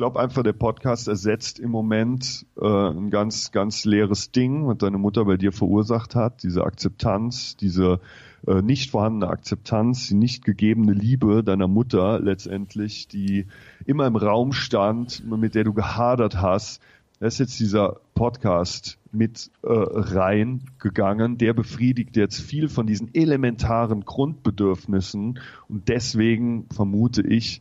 Speaker 2: glaube einfach, der Podcast ersetzt im Moment äh, ein ganz, ganz leeres Ding, was deine Mutter bei dir verursacht hat, diese Akzeptanz, diese äh, nicht vorhandene Akzeptanz, die nicht gegebene Liebe deiner Mutter letztendlich, die immer im Raum stand, mit der du gehadert hast. Da ist jetzt dieser Podcast mit äh, reingegangen. Der befriedigt jetzt viel von diesen elementaren Grundbedürfnissen und deswegen vermute ich,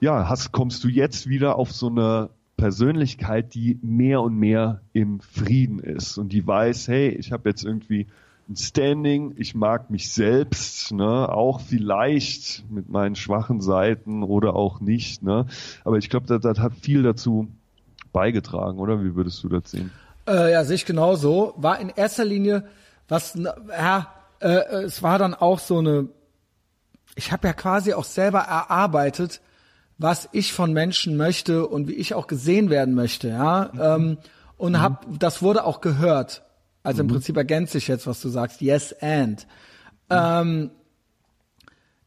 Speaker 2: ja, hast, kommst du jetzt wieder auf so eine Persönlichkeit, die mehr und mehr im Frieden ist und die weiß, hey, ich habe jetzt irgendwie ein Standing, ich mag mich selbst, ne, auch vielleicht mit meinen schwachen Seiten oder auch nicht, ne, aber ich glaube, das, das hat viel dazu beigetragen, oder? Wie würdest du das sehen?
Speaker 1: Äh, ja, sehe ich genauso. War in erster Linie, was, ja, äh, es war dann auch so eine, ich habe ja quasi auch selber erarbeitet, was ich von Menschen möchte und wie ich auch gesehen werden möchte, ja. Mhm. Ähm, und mhm. hab, das wurde auch gehört. Also mhm. im Prinzip ergänzt sich jetzt, was du sagst. Yes and. Mhm. Ähm,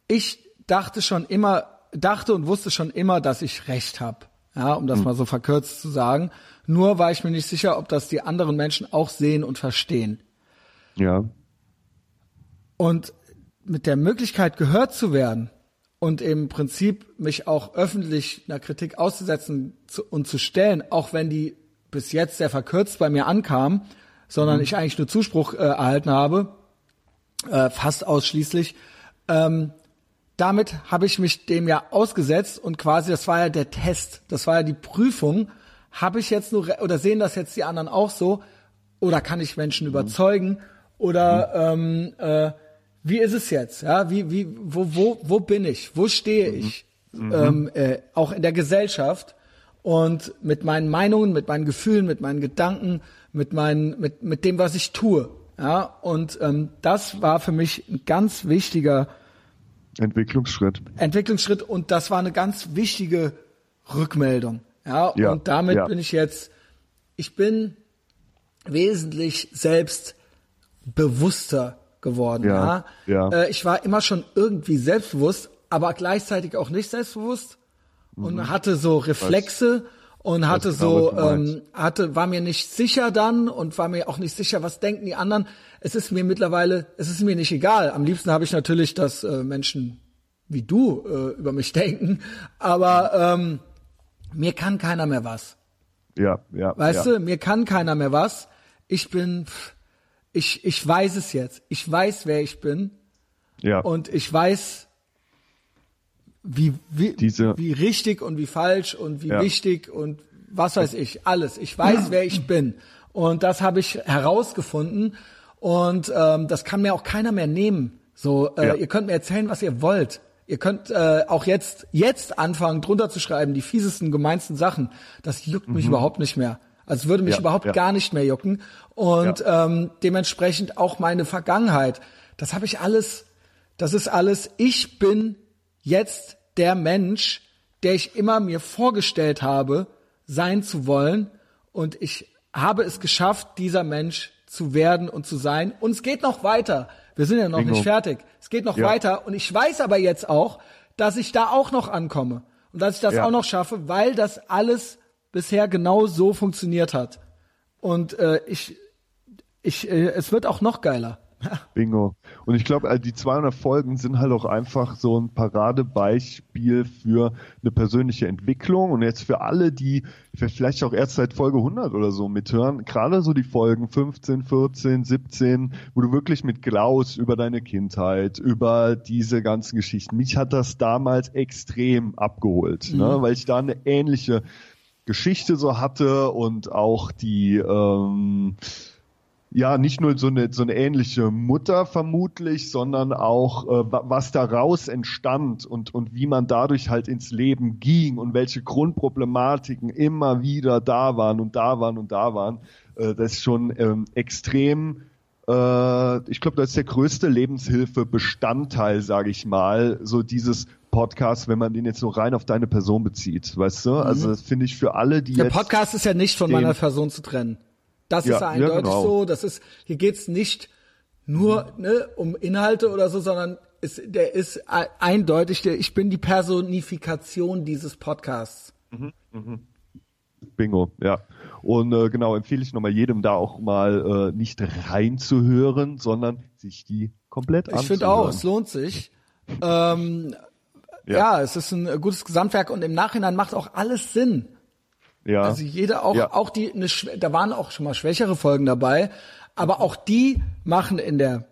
Speaker 1: ich dachte schon immer, dachte und wusste schon immer, dass ich recht habe. Ja, um das mhm. mal so verkürzt zu sagen. Nur war ich mir nicht sicher, ob das die anderen Menschen auch sehen und verstehen.
Speaker 2: Ja.
Speaker 1: Und mit der Möglichkeit gehört zu werden und im Prinzip mich auch öffentlich einer Kritik auszusetzen und zu stellen, auch wenn die bis jetzt sehr verkürzt bei mir ankam, sondern mhm. ich eigentlich nur Zuspruch äh, erhalten habe, äh, fast ausschließlich, ähm, damit habe ich mich dem ja ausgesetzt und quasi, das war ja der Test, das war ja die Prüfung, habe ich jetzt nur, oder sehen das jetzt die anderen auch so, oder kann ich Menschen mhm. überzeugen, oder mhm. ähm, äh, wie ist es jetzt? Ja, wie, wie, wo, wo, wo bin ich? Wo stehe mhm. ich? Mhm. Ähm, äh, auch in der Gesellschaft und mit meinen Meinungen, mit meinen Gefühlen, mit meinen Gedanken, mit meinen, mit, mit dem, was ich tue. Ja, und ähm, das war für mich ein ganz wichtiger
Speaker 2: Entwicklungsschritt.
Speaker 1: Entwicklungsschritt und das war eine ganz wichtige Rückmeldung. Ja, ja und damit ja. bin ich jetzt, ich bin wesentlich selbstbewusster geworden. Ja, ja. Äh, ich war immer schon irgendwie selbstbewusst, aber gleichzeitig auch nicht selbstbewusst und mhm. hatte so Reflexe und hatte genau, so ähm, hatte war mir nicht sicher dann und war mir auch nicht sicher, was denken die anderen. Es ist mir mittlerweile, es ist mir nicht egal. Am liebsten habe ich natürlich, dass äh, Menschen wie du äh, über mich denken, aber ähm, mir kann keiner mehr was.
Speaker 2: Ja, ja.
Speaker 1: Weißt
Speaker 2: ja.
Speaker 1: du, mir kann keiner mehr was. Ich bin pff, ich, ich weiß es jetzt. Ich weiß, wer ich bin.
Speaker 2: Ja.
Speaker 1: Und ich weiß, wie, wie,
Speaker 2: Diese,
Speaker 1: wie richtig und wie falsch und wie ja. wichtig und was weiß ich, alles. Ich weiß, wer ich bin. Und das habe ich herausgefunden. Und ähm, das kann mir auch keiner mehr nehmen. So, äh, ja. ihr könnt mir erzählen, was ihr wollt. Ihr könnt äh, auch jetzt jetzt anfangen, drunter zu schreiben, die fiesesten, gemeinsten Sachen. Das juckt mich mhm. überhaupt nicht mehr. Also würde mich ja, überhaupt ja. gar nicht mehr jucken. Und ja. ähm, dementsprechend auch meine Vergangenheit. Das habe ich alles, das ist alles, ich bin jetzt der Mensch, der ich immer mir vorgestellt habe, sein zu wollen. Und ich habe es geschafft, dieser Mensch zu werden und zu sein. Und es geht noch weiter. Wir sind ja noch Bingo. nicht fertig. Es geht noch weiter. Und ich weiß aber jetzt auch, dass ich da auch noch ankomme. Und dass ich das auch noch schaffe, weil das alles bisher genau so funktioniert hat. Und äh, ich, ich, äh, es wird auch noch geiler.
Speaker 2: Bingo. Und ich glaube, äh, die 200 Folgen sind halt auch einfach so ein Paradebeispiel für eine persönliche Entwicklung. Und jetzt für alle, die vielleicht auch erst seit Folge 100 oder so mithören, gerade so die Folgen 15, 14, 17, wo du wirklich mit Klaus über deine Kindheit, über diese ganzen Geschichten, mich hat das damals extrem abgeholt, ne? mhm. ne? weil ich da eine ähnliche Geschichte so hatte und auch die ähm, ja nicht nur so eine so eine ähnliche Mutter vermutlich, sondern auch äh, was daraus entstand und und wie man dadurch halt ins Leben ging und welche Grundproblematiken immer wieder da waren und da waren und da waren. Äh, das ist schon ähm, extrem äh, ich glaube, das ist der größte Lebenshilfe-Bestandteil, sage ich mal, so dieses Podcast, wenn man den jetzt so rein auf deine Person bezieht, weißt du? Mhm. Also das finde ich für alle, die
Speaker 1: Der Podcast ist ja nicht von meiner Person zu trennen. Das ja, ist ja eindeutig ja, genau. so. Das ist, hier geht's nicht nur ne, um Inhalte oder so, sondern ist, der ist eindeutig, der, ich bin die Personifikation dieses Podcasts. Mhm,
Speaker 2: mhm. Bingo, ja. Und äh, genau, empfehle ich nochmal jedem da auch mal äh, nicht reinzuhören, sondern sich die komplett anzuhören.
Speaker 1: Ich finde auch, es lohnt sich. ähm, ja. ja. es ist ein gutes Gesamtwerk und im Nachhinein macht auch alles Sinn. Ja. Also jede auch, ja. auch die, eine, da waren auch schon mal schwächere Folgen dabei, aber auch die machen in der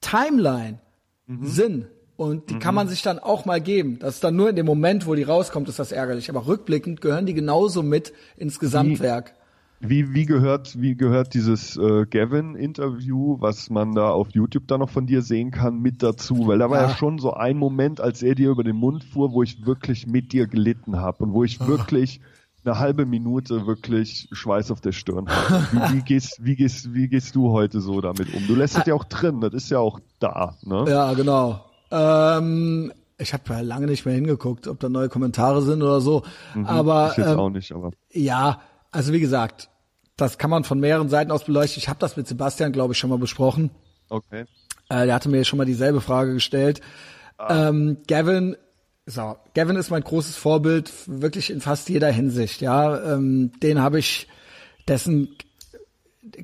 Speaker 1: Timeline mhm. Sinn. Und die kann man sich dann auch mal geben. Das ist dann nur in dem Moment, wo die rauskommt, ist das ärgerlich. Aber rückblickend gehören die genauso mit ins Gesamtwerk.
Speaker 2: Wie, wie gehört, wie gehört dieses äh, Gavin-Interview, was man da auf YouTube da noch von dir sehen kann, mit dazu? Weil da war ja,
Speaker 1: Ja.
Speaker 2: schon so ein Moment, als er dir über den Mund fuhr, wo ich wirklich mit dir gelitten habe und wo ich
Speaker 1: Ah.
Speaker 2: wirklich eine halbe Minute wirklich Schweiß auf der Stirn hatte. Wie, wie, gehst, wie, gehst, wie gehst du heute so damit um? Du lässt es ja auch drin, das ist ja auch da. Ne?
Speaker 1: Ja, genau. Ähm, ich habe ja lange nicht mehr hingeguckt, ob da neue Kommentare sind oder so. Aber
Speaker 2: Mhm. ich jetzt
Speaker 1: ähm,
Speaker 2: auch nicht, aber.
Speaker 1: ja, also wie gesagt, das kann man von mehreren Seiten aus beleuchten. Ich habe das mit Sebastian, glaube ich, schon mal besprochen.
Speaker 2: Okay.
Speaker 1: Äh, der hatte mir schon mal dieselbe Frage gestellt. Ähm, Gavin, so, Gavin ist mein großes Vorbild, wirklich in fast jeder Hinsicht. Ja, ähm, den habe ich, dessen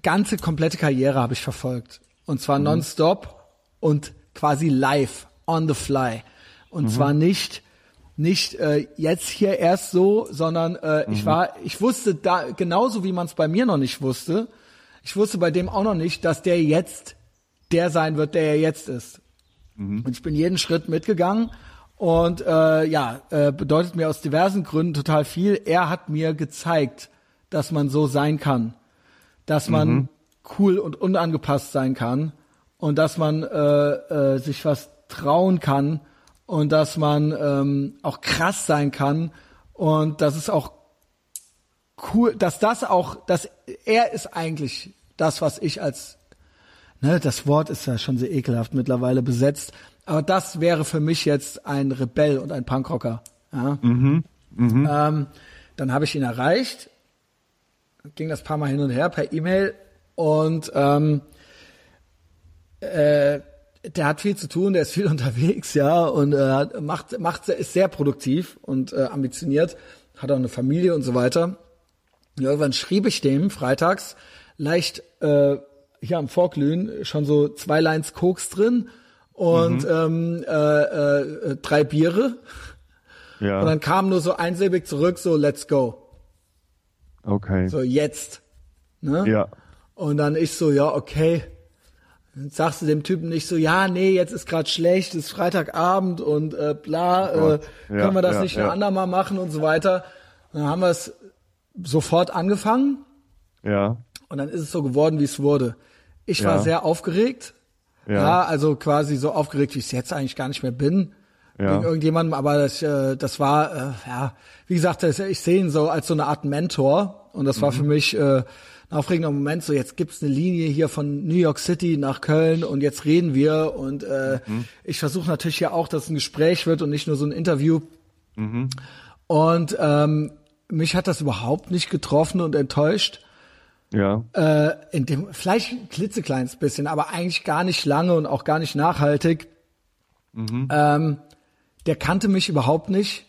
Speaker 1: ganze komplette Karriere habe ich verfolgt und zwar nonstop und quasi live on the fly und zwar nicht nicht äh, jetzt hier erst so, sondern äh, ich war, ich wusste da genauso wie man es bei mir noch nicht wusste. Ich wusste bei dem auch noch nicht, dass der jetzt der sein wird, der er jetzt ist. Und ich bin jeden Schritt mitgegangen und äh, ja, äh, bedeutet mir aus diversen Gründen total viel. Er hat mir gezeigt, dass man so sein kann, dass man cool und unangepasst sein kann und dass man äh, äh, sich was trauen kann und dass man ähm, auch krass sein kann und dass es auch cool, dass das auch, dass er ist eigentlich das, was ich als ne, das Wort ist ja schon sehr ekelhaft mittlerweile besetzt, aber das wäre für mich jetzt ein Rebell und ein Punkrocker. Ja? Ähm, dann habe ich ihn erreicht, ging das paar Mal hin und her per E-Mail und ähm, äh, der hat viel zu tun, der ist viel unterwegs, ja, und äh, macht, macht, ist sehr produktiv und äh, ambitioniert, hat auch eine Familie und so weiter. Ja, irgendwann schrieb ich dem freitags leicht äh, hier am Vorglühen schon so zwei Lines Koks drin und ähm, äh, äh, drei Biere.
Speaker 2: Ja.
Speaker 1: Und dann kam nur so einsilbig zurück, so let's go.
Speaker 2: okay.
Speaker 1: So jetzt. Ne?
Speaker 2: Ja.
Speaker 1: Und dann ich so, ja, okay. Dann sagst du dem Typen nicht so, ja, nee, jetzt ist gerade schlecht, ist Freitagabend und äh, bla,
Speaker 2: Oh
Speaker 1: äh,
Speaker 2: Ja,
Speaker 1: können wir das
Speaker 2: ja,
Speaker 1: nicht ein
Speaker 2: ja.
Speaker 1: andermal machen und so weiter. Und dann haben wir es sofort angefangen
Speaker 2: Ja.
Speaker 1: und dann ist es so geworden, wie es wurde. Ich
Speaker 2: Ja.
Speaker 1: war sehr aufgeregt.
Speaker 2: Ja.
Speaker 1: Ja. also quasi so aufgeregt, wie ich es jetzt eigentlich gar nicht mehr bin.
Speaker 2: Ja.
Speaker 1: Wegen irgendjemandem, aber das, äh, das war, äh, ja, wie gesagt, das, ich sehe ihn so als so eine Art Mentor und das
Speaker 2: Mhm.
Speaker 1: war für mich äh, ein aufregender Moment. So, jetzt gibt's eine Linie hier von New York City nach Köln und jetzt reden wir und äh,
Speaker 2: Mhm.
Speaker 1: ich versuche natürlich ja auch, dass es ein Gespräch wird und nicht nur so ein Interview.
Speaker 2: Mhm.
Speaker 1: Und ähm, mich hat das überhaupt nicht getroffen und enttäuscht
Speaker 2: Ja.
Speaker 1: äh, in dem vielleicht ein klitzekleines bisschen, aber eigentlich gar nicht lange und auch gar nicht nachhaltig. Ähm, der kannte mich überhaupt nicht.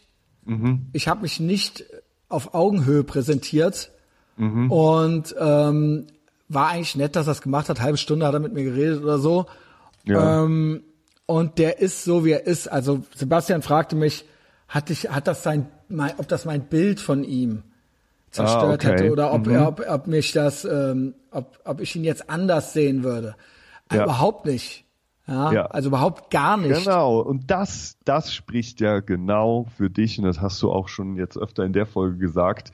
Speaker 1: Ich habe mich nicht auf Augenhöhe präsentiert und ähm, war eigentlich nett, dass er es gemacht hat. Halbe Stunde hat er mit mir geredet oder so.
Speaker 2: Ja.
Speaker 1: Ähm, und der ist so, wie er ist. Also Sebastian fragte mich, hat, ich, hat das sein, mein, ob das mein Bild von ihm zerstört
Speaker 2: Ah, okay.
Speaker 1: hätte oder ob,
Speaker 2: Mhm.
Speaker 1: er, ob, ob mich das, ähm, ob, ob ich ihn jetzt anders sehen würde.
Speaker 2: Ja.
Speaker 1: Überhaupt nicht. Ja,
Speaker 2: Ja.
Speaker 1: Also überhaupt gar nicht.
Speaker 2: Genau, und das, das spricht ja genau für dich, und das hast du auch schon jetzt öfter in der Folge gesagt.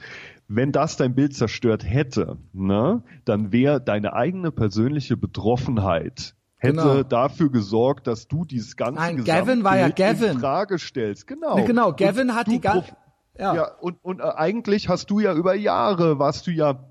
Speaker 2: Wenn das dein Bild zerstört hätte, ne, dann wäre deine eigene persönliche Betroffenheit hätte
Speaker 1: Genau.
Speaker 2: dafür gesorgt, dass du dieses ganze
Speaker 1: Nein, Gavin war ja Gavin.
Speaker 2: in Frage stellst. Genau.
Speaker 1: Ne, genau,
Speaker 2: Und
Speaker 1: Gavin hat
Speaker 2: du
Speaker 1: die gan-
Speaker 2: prof-
Speaker 1: ja.
Speaker 2: ja, und, und äh, eigentlich hast du ja über Jahre, warst du ja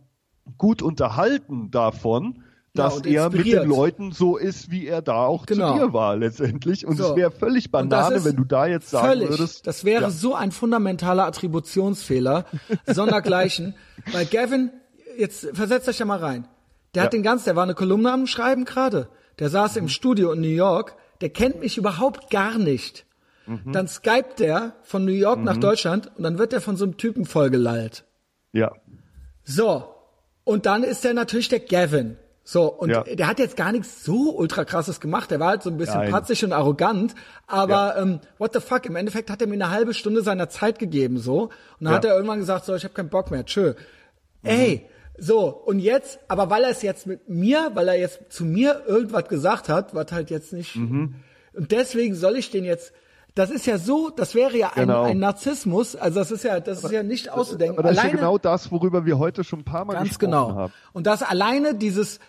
Speaker 2: gut unterhalten davon, dass
Speaker 1: und
Speaker 2: er mit den Leuten so ist, wie er da auch
Speaker 1: Genau.
Speaker 2: zu dir war letztendlich. Und
Speaker 1: So.
Speaker 2: es wäre völlig Banane, wenn du da jetzt sagen
Speaker 1: völlig,
Speaker 2: würdest.
Speaker 1: Das wäre
Speaker 2: ja,
Speaker 1: so ein fundamentaler Attributionsfehler, sondergleichen. Weil Gavin, jetzt versetzt euch ja mal rein. Der hat
Speaker 2: Ja.
Speaker 1: den ganzen, der war eine Kolumne am Schreiben gerade. Der saß im Studio in New York. Der kennt mich überhaupt gar nicht.
Speaker 2: Mhm.
Speaker 1: Dann skypt der von New York nach Deutschland und dann wird er von so einem Typen vollgelallt.
Speaker 2: ja,
Speaker 1: So. Und dann ist der natürlich der Gavin. So, und
Speaker 2: Ja.
Speaker 1: der hat jetzt gar nichts so ultra krasses gemacht. Der war halt so ein bisschen
Speaker 2: Nein.
Speaker 1: patzig und arrogant. Aber
Speaker 2: Ja.
Speaker 1: ähm, what the fuck, im Endeffekt hat er mir eine halbe Stunde seiner Zeit gegeben, so. Und dann
Speaker 2: Ja.
Speaker 1: hat er irgendwann gesagt, so, ich habe keinen Bock mehr, tschö. Ey, so, und jetzt, aber weil er es jetzt mit mir, weil er jetzt zu mir irgendwas gesagt hat, was halt jetzt nicht Und deswegen soll ich den jetzt, das ist ja so, das wäre ja ein,
Speaker 2: Genau.
Speaker 1: ein Narzissmus, also das ist ja, das ist ja nicht auszudenken.
Speaker 2: Aber das ist ja
Speaker 1: Alleine-
Speaker 2: genau das, worüber wir heute schon ein paar Mal
Speaker 1: Ganz
Speaker 2: gesprochen
Speaker 1: genau.
Speaker 2: haben.
Speaker 1: Und dass alleine dieses,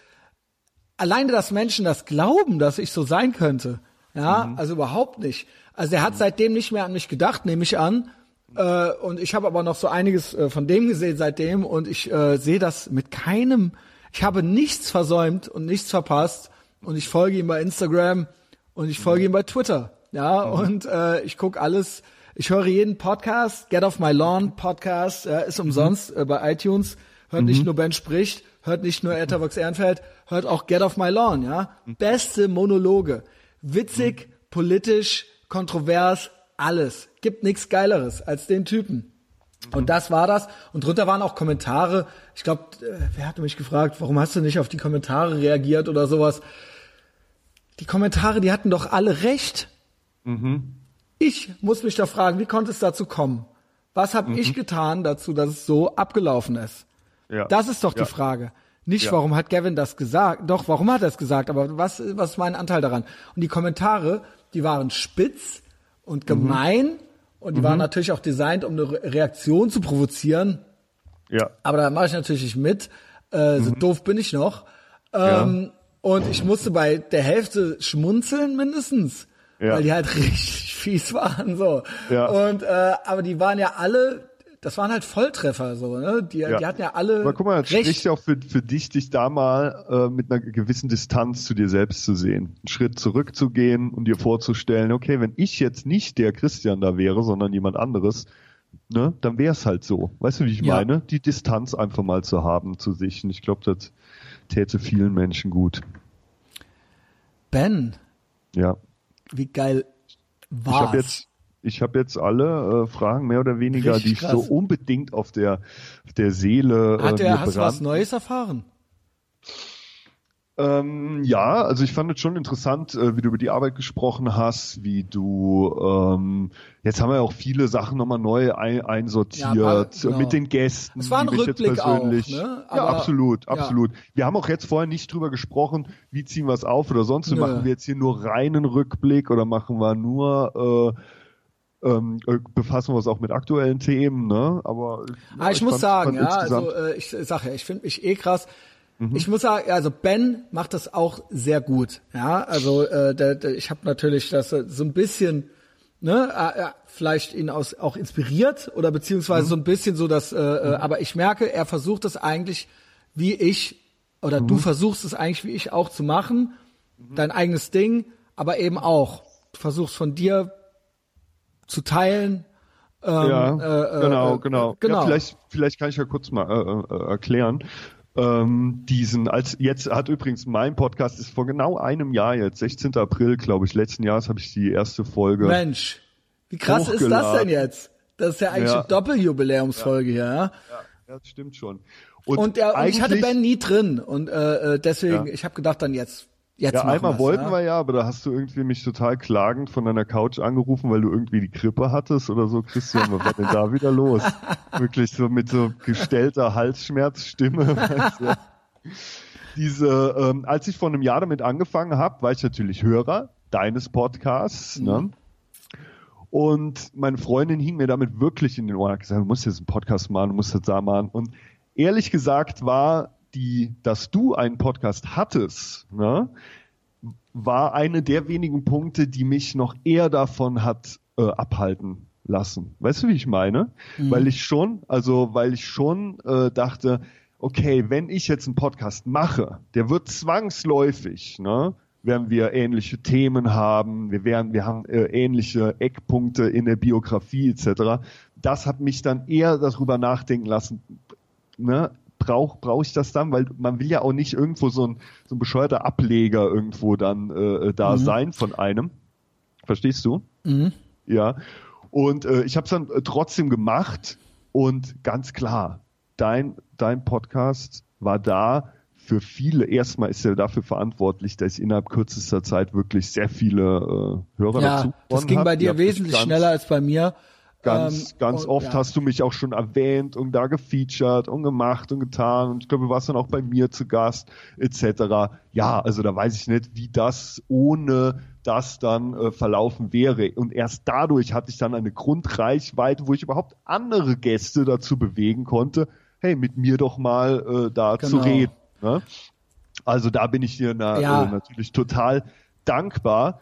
Speaker 1: alleine, dass Menschen das glauben, dass ich so sein könnte, ja,
Speaker 2: Mhm.
Speaker 1: also überhaupt nicht. Also er hat seitdem nicht mehr an mich gedacht, nehme ich an. Äh, und ich habe aber noch so einiges äh, von dem gesehen seitdem und ich äh, sehe das mit keinem, ich habe nichts versäumt und nichts verpasst und ich folge ihm bei Instagram und ich folge ihm bei Twitter, ja, und äh, ich gucke alles, ich höre jeden Podcast, Get Off My Lawn Podcast, ja, ist umsonst äh, bei iTunes, hört nicht nur Ben spricht, hört nicht nur Ethervox Ehrenfeld, hört auch Get Off My Lawn, ja, beste Monologe, witzig, politisch, kontrovers, alles, gibt nichts Geileres als den Typen. Und das war das. Und drunter waren auch Kommentare. Ich glaube, wer hatte mich gefragt, warum hast du nicht auf die Kommentare reagiert oder sowas? Die Kommentare, die hatten doch alle recht. Ich muss mich da fragen, wie konnte es dazu kommen? Was habe ich getan dazu, dass es so abgelaufen ist?
Speaker 2: Ja.
Speaker 1: Das ist doch
Speaker 2: Ja.
Speaker 1: die Frage. Nicht,
Speaker 2: Ja.
Speaker 1: warum hat Gavin das gesagt? Doch, warum hat er es gesagt? Aber was, was ist mein Anteil daran? Und die Kommentare, die waren spitz und gemein und die waren natürlich auch designt, um eine Re Reaktion zu provozieren.
Speaker 2: Ja.
Speaker 1: Aber da mache ich natürlich nicht mit. Äh, so doof bin ich noch. Ähm, Und ich musste bei der Hälfte schmunzeln mindestens,
Speaker 2: Ja.
Speaker 1: weil die halt richtig fies waren. so.
Speaker 2: Ja.
Speaker 1: Und äh, aber die waren ja alle, das waren halt Volltreffer so. Ne? Die, die hatten ja alle
Speaker 2: Aber guck mal, das
Speaker 1: recht.
Speaker 2: spricht ja auch für, für dich, dich da mal äh, mit einer gewissen Distanz zu dir selbst zu sehen. Einen Schritt zurückzugehen und dir vorzustellen, okay, wenn ich jetzt nicht der Christian da wäre, sondern jemand anderes, ne, dann wäre es halt so. Weißt du, wie ich
Speaker 1: Ja.
Speaker 2: meine? Die Distanz einfach mal zu haben zu sich. Und ich glaube, das täte vielen Menschen gut.
Speaker 1: Ben,
Speaker 2: Ja.
Speaker 1: wie geil
Speaker 2: Ich
Speaker 1: war's?
Speaker 2: habe jetzt, ich habe jetzt alle äh, Fragen mehr oder weniger,
Speaker 1: Richtig
Speaker 2: die ich
Speaker 1: krass.
Speaker 2: so unbedingt auf der, auf der Seele
Speaker 1: Hat
Speaker 2: äh,
Speaker 1: er,
Speaker 2: mir
Speaker 1: hast du was. Neues erfahren?
Speaker 2: Ähm, ja, also ich fand es schon interessant, äh, wie du über die Arbeit gesprochen hast, wie du ähm, jetzt haben wir ja auch viele Sachen nochmal neu ein, einsortiert
Speaker 1: Ja, aber- genau.
Speaker 2: äh, mit den Gästen.
Speaker 1: Es war ein Rückblick auch, ne?
Speaker 2: ja,
Speaker 1: Aber-
Speaker 2: absolut,
Speaker 1: ja.
Speaker 2: absolut. Wir haben auch jetzt vorher nicht drüber gesprochen, wie ziehen wir es auf oder sonst.
Speaker 1: Nö.
Speaker 2: Machen wir jetzt hier nur reinen Rückblick oder machen wir nur äh, ähm, äh, befassen wir uns auch mit aktuellen Themen, ne? Aber
Speaker 1: Ah, ich,
Speaker 2: ja,
Speaker 1: muss
Speaker 2: fand-
Speaker 1: sagen,
Speaker 2: fand
Speaker 1: ja, also äh, ich sag ja, ich finde mich eh krass.
Speaker 2: Mhm.
Speaker 1: Ich muss sagen, also Ben macht das auch sehr gut. Ja, also äh, der, der, ich habe natürlich das so ein bisschen, ne, äh, äh, vielleicht ihn aus, auch inspiriert oder beziehungsweise
Speaker 2: Mhm.
Speaker 1: so ein bisschen so, dass, äh, äh, aber ich merke, er versucht es eigentlich, wie ich oder
Speaker 2: Mhm.
Speaker 1: du versuchst es eigentlich wie ich auch zu machen, dein eigenes Ding, aber eben auch du versuchst von dir zu teilen. Ähm,
Speaker 2: ja,
Speaker 1: äh, äh,
Speaker 2: genau,
Speaker 1: äh,
Speaker 2: genau.
Speaker 1: genau.
Speaker 2: Ja, vielleicht, vielleicht kann ich ja kurz mal äh, äh, erklären. Ähm, diesen, als jetzt hat übrigens mein Podcast ist vor genau einem Jahr jetzt, 16. April, glaube ich, letzten Jahres habe ich die erste Folge.
Speaker 1: Mensch, wie krass ist das denn jetzt? Das ist ja eigentlich
Speaker 2: Ja.
Speaker 1: eine Doppeljubiläumsfolge hier, ja?
Speaker 2: Ja, das stimmt schon.
Speaker 1: Und, der, und ich hatte Ben nie drin und äh, äh, deswegen,
Speaker 2: Ja.
Speaker 1: ich habe gedacht, dann jetzt, jetzt
Speaker 2: Ja, einmal
Speaker 1: wir's,
Speaker 2: wollten
Speaker 1: ja?
Speaker 2: wir ja, aber da hast du irgendwie mich total klagend von deiner Couch angerufen, weil du irgendwie die Grippe hattest oder so. Christian, was war denn da wieder los? Wirklich so mit so gestellter Halsschmerzstimme. Weißt du? Diese, ähm, als ich vor einem Jahr damit angefangen habe, war ich natürlich Hörer deines Podcasts. Ne? Und meine Freundin hing mir damit wirklich in den Ohren, hat gesagt, du musst jetzt einen Podcast machen, du musst das da machen. Und ehrlich gesagt war die, dass du einen Podcast hattest, ne, war eine der wenigen Punkte, die mich noch eher davon hat äh, abhalten lassen. Weißt du, wie ich meine? Weil ich schon, also weil ich schon äh, dachte, okay, wenn ich jetzt einen Podcast mache, der wird zwangsläufig, ne, werden wir ähnliche Themen haben, wir werden, wir haben äh, ähnliche Eckpunkte in der Biografie etc. Das hat mich dann eher darüber nachdenken lassen, ne, brauche brauch ich das dann? Weil man will ja auch nicht irgendwo so ein, so ein bescheuerter Ableger irgendwo dann äh, da sein von einem. Verstehst du? Ja. Und äh, ich habe es dann äh, trotzdem gemacht und ganz klar, dein, dein Podcast war da für viele. Erstmal ist er dafür verantwortlich, dass ich innerhalb kürzester Zeit wirklich sehr viele äh, Hörer
Speaker 1: Ja,
Speaker 2: dazu
Speaker 1: das ging bei dir wesentlich schneller als bei mir.
Speaker 2: Ganz,
Speaker 1: Ähm,
Speaker 2: ganz
Speaker 1: und-
Speaker 2: oft
Speaker 1: ja.
Speaker 2: hast du mich auch schon erwähnt und da gefeatured und gemacht und getan und ich glaube, du warst dann auch bei mir zu Gast etc. Ja, also da weiß ich nicht, wie das ohne das dann äh, verlaufen wäre. Und erst dadurch hatte ich dann eine Grundreichweite, wo ich überhaupt andere Gäste dazu bewegen konnte, hey, mit mir doch mal äh, da zu
Speaker 1: Genau.
Speaker 2: reden. Ne? Also da bin ich dir na,
Speaker 1: Ja.
Speaker 2: äh, natürlich total dankbar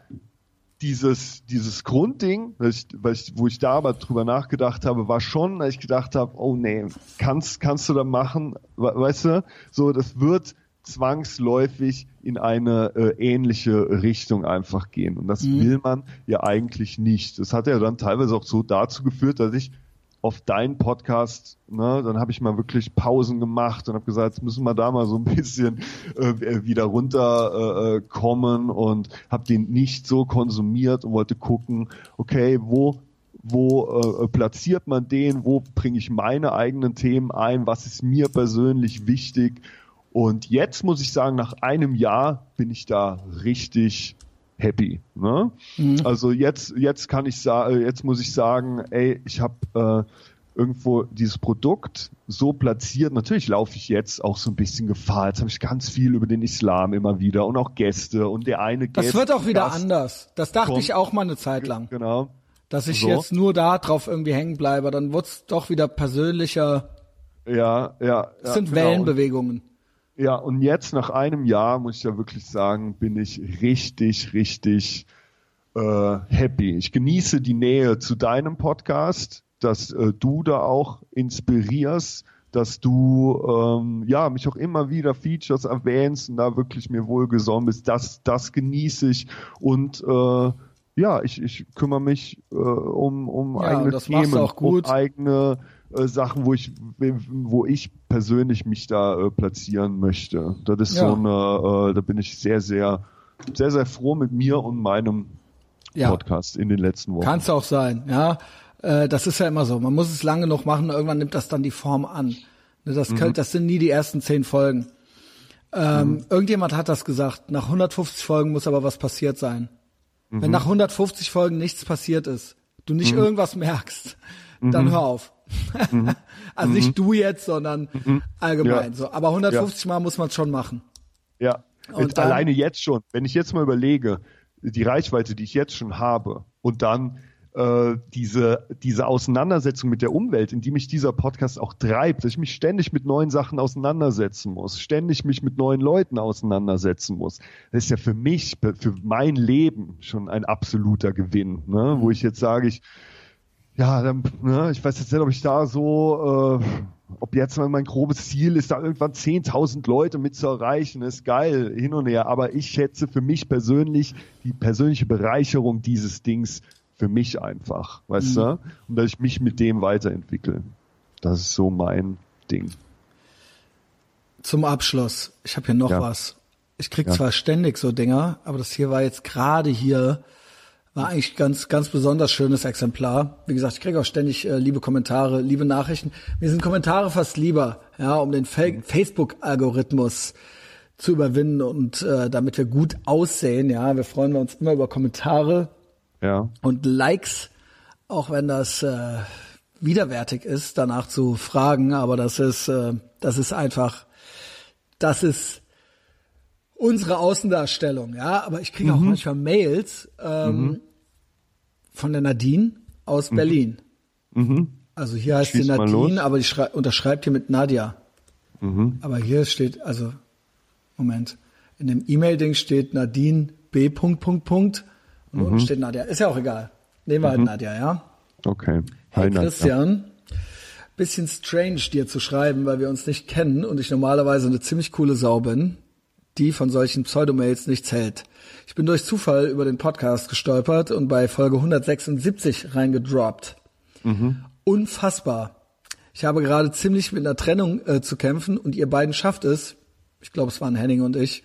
Speaker 2: dieses, dieses Grundding, was ich, was ich, wo ich da aber drüber nachgedacht habe, war schon, dass ich gedacht habe, oh nee, kannst, kannst du da machen, we- weißt du, so, das wird zwangsläufig in eine äh, ähnliche Richtung einfach gehen. Und das will man ja eigentlich nicht. Das hat ja dann teilweise auch so dazu geführt, dass ich auf deinen Podcast, ne, dann habe ich mal wirklich Pausen gemacht und habe gesagt, jetzt müssen wir da mal so ein bisschen äh, wieder runterkommen äh, kommen und habe den nicht so konsumiert und wollte gucken, okay, wo wo äh, platziert man den, wo bringe ich meine eigenen Themen ein, was ist mir persönlich wichtig. Und jetzt muss ich sagen, nach einem Jahr bin ich da richtig happy. Ne? Also jetzt, jetzt kann ich sagen, jetzt muss ich sagen, ey, ich habe äh, irgendwo dieses Produkt so platziert. Natürlich laufe ich jetzt auch so ein bisschen Gefahr. Jetzt habe ich ganz viel über den Islam immer wieder und auch Gäste und der eine
Speaker 1: Das
Speaker 2: Gast-
Speaker 1: wird auch wieder
Speaker 2: Gast,
Speaker 1: anders. Das dachte
Speaker 2: kommt.
Speaker 1: ich auch mal eine Zeit lang.
Speaker 2: Genau.
Speaker 1: Dass ich
Speaker 2: So.
Speaker 1: jetzt nur da drauf irgendwie hängen bleibe. Dann wird's doch wieder persönlicher.
Speaker 2: Ja, ja.
Speaker 1: Das
Speaker 2: ja,
Speaker 1: sind
Speaker 2: genau.
Speaker 1: Wellenbewegungen.
Speaker 2: Ja, und jetzt nach einem Jahr, muss ich ja wirklich sagen, bin ich richtig, richtig äh, happy. Ich genieße die Nähe zu deinem Podcast, dass äh, du da auch inspirierst, dass du ähm, ja mich auch immer wieder Features erwähnst und da wirklich mir wohlgesonnen bist. Das, das genieße ich und äh, ja, ich, ich kümmere mich äh, um, um
Speaker 1: Ja,
Speaker 2: eigene Themen, um eigene äh, Sachen, wo ich, wo ich persönlich mich da äh, platzieren möchte. Das ist
Speaker 1: Ja.
Speaker 2: so eine, äh, da bin ich sehr, sehr, sehr, sehr froh mit mir und meinem
Speaker 1: Ja.
Speaker 2: Podcast in den letzten Wochen.
Speaker 1: Kann's auch sein, ja. Äh, das ist ja immer so. Man muss es lange noch machen, irgendwann nimmt das dann die Form an. Ne, Das,
Speaker 2: Mhm.
Speaker 1: das sind nie die ersten zehn Folgen. Ähm, Irgendjemand hat das gesagt. Nach 150 Folgen muss aber was passiert sein.
Speaker 2: Mhm.
Speaker 1: Wenn nach 150 Folgen nichts passiert ist, du nicht irgendwas merkst,
Speaker 2: Mhm.
Speaker 1: dann hör auf. also nicht du jetzt, sondern allgemein
Speaker 2: Ja.
Speaker 1: so. Aber 150 Mal muss man es schon machen.
Speaker 2: Ja,
Speaker 1: Und
Speaker 2: jetzt
Speaker 1: dann-
Speaker 2: alleine jetzt schon. Wenn ich jetzt mal überlege, die Reichweite, die ich jetzt schon habe und dann äh, diese, diese Auseinandersetzung mit der Umwelt, in die mich dieser Podcast auch treibt, dass ich mich ständig mit neuen Sachen auseinandersetzen muss, ständig mich mit neuen Leuten auseinandersetzen muss. Das ist ja für mich, für mein Leben schon ein absoluter Gewinn, ne? wo ich jetzt sage, ich, ja, dann, ne, ich weiß jetzt nicht, ob ich da so, äh, ob jetzt mal mein grobes Ziel ist, da irgendwann 10.000 Leute mit zu erreichen, ist geil, hin und her. Aber ich schätze für mich persönlich die persönliche Bereicherung dieses Dings für mich einfach, weißt du? Und dass ich mich mit dem weiterentwickle. Das ist so mein Ding.
Speaker 1: Zum Abschluss. Ich habe hier noch
Speaker 2: Ja.
Speaker 1: was. Ich krieg
Speaker 2: Ja.
Speaker 1: zwar ständig so Dinger, aber das hier war jetzt gerade hier, war eigentlich ganz, ganz besonders schönes Exemplar. Wie gesagt, ich kriege auch ständig äh, liebe Kommentare, liebe Nachrichten. Mir sind Kommentare fast lieber, ja, um den Fa Facebook-Algorithmus zu überwinden und äh, damit wir gut aussehen. Ja, wir freuen uns immer über Kommentare
Speaker 2: Ja.
Speaker 1: und Likes, auch wenn das äh, widerwärtig ist, danach zu fragen, aber das ist, äh, das ist einfach, das ist unsere Außendarstellung, ja. Aber ich kriege auch manchmal Mails ähm, von der Nadine aus Berlin. Also hier heißt
Speaker 2: Schieß
Speaker 1: sie Nadine, aber die schrei- unterschreibt hier mit Nadja. Aber hier steht, also, Moment, in dem E-Mail-Ding steht Nadine B. Punkt, Punkt, Punkt. Und unten steht Nadja. Ist ja auch egal. Nehmen wir halt Nadja, ja?
Speaker 2: Okay.
Speaker 1: Hey
Speaker 2: Hi, Nadja.
Speaker 1: Christian, bisschen strange dir zu schreiben, weil wir uns nicht kennen und ich normalerweise eine ziemlich coole Sau bin, die von solchen Pseudomails nichts hält. Ich bin durch Zufall über den Podcast gestolpert und bei Folge 176 reingedroppt. Unfassbar. Ich habe gerade ziemlich mit einer Trennung äh, zu kämpfen und ihr beiden schafft es, ich glaube es waren Henning und ich,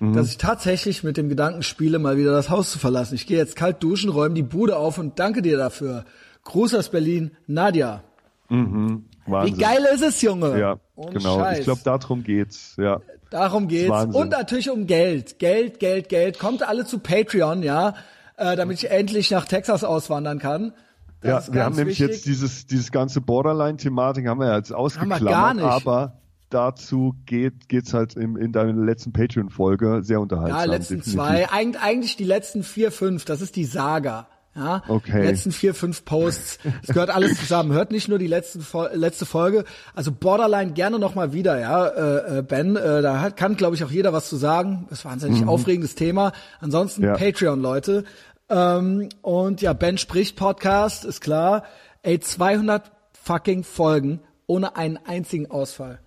Speaker 1: dass ich tatsächlich mit dem Gedanken spiele, mal wieder das Haus zu verlassen. Ich gehe jetzt kalt duschen, räume die Bude auf und danke dir dafür. Gruß aus Berlin, Nadja. Wie
Speaker 2: Wahnsinn.
Speaker 1: geil ist es, Junge?
Speaker 2: Ja,
Speaker 1: Ohne
Speaker 2: genau.
Speaker 1: Scheiß.
Speaker 2: Ich glaube, darum geht's. Ja.
Speaker 1: Darum geht's.
Speaker 2: Wahnsinn.
Speaker 1: Und natürlich um Geld. Geld, Geld, Geld. Kommt alle zu Patreon, ja, äh, damit ich endlich nach Texas auswandern kann. Das
Speaker 4: ja, wir haben nämlich
Speaker 1: wichtig.
Speaker 4: jetzt dieses, dieses ganze Borderline-Thematik haben wir ja jetzt ausgeklammert, aber dazu geht geht's halt in, in deiner letzten Patreon-Folge sehr unterhaltsam.
Speaker 1: Ja, letzten
Speaker 4: definitiv.
Speaker 1: zwei, Eig eigentlich die letzten vier, fünf, das ist die Saga. Ja,
Speaker 4: Okay.
Speaker 1: Die letzten vier, fünf Posts, es gehört alles zusammen. Hört nicht nur die letzten, letzte Folge. Also Borderline gerne noch mal wieder, ja, äh, äh, Ben. Äh, da hat, kann, glaube ich, auch jeder was zu sagen. Das war ein wahnsinnig aufregendes Thema. Ansonsten
Speaker 4: Ja.
Speaker 1: Patreon, Leute. Ähm, und ja, Ben spricht Podcast, ist klar. Ey, 200 fucking Folgen ohne einen einzigen Ausfall.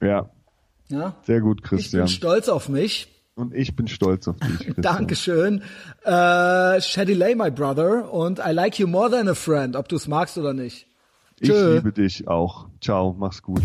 Speaker 4: Ja,
Speaker 1: Ja,
Speaker 4: sehr gut,
Speaker 1: ich
Speaker 4: Christian.
Speaker 1: bin stolz auf mich.
Speaker 4: Und ich bin stolz auf dich. Christian.
Speaker 1: Dankeschön. Äh, Shady Lay, my brother. Und I like you more than a friend, ob du es magst oder nicht.
Speaker 4: Ich
Speaker 1: Tschö.
Speaker 4: liebe dich auch. Ciao, mach's gut.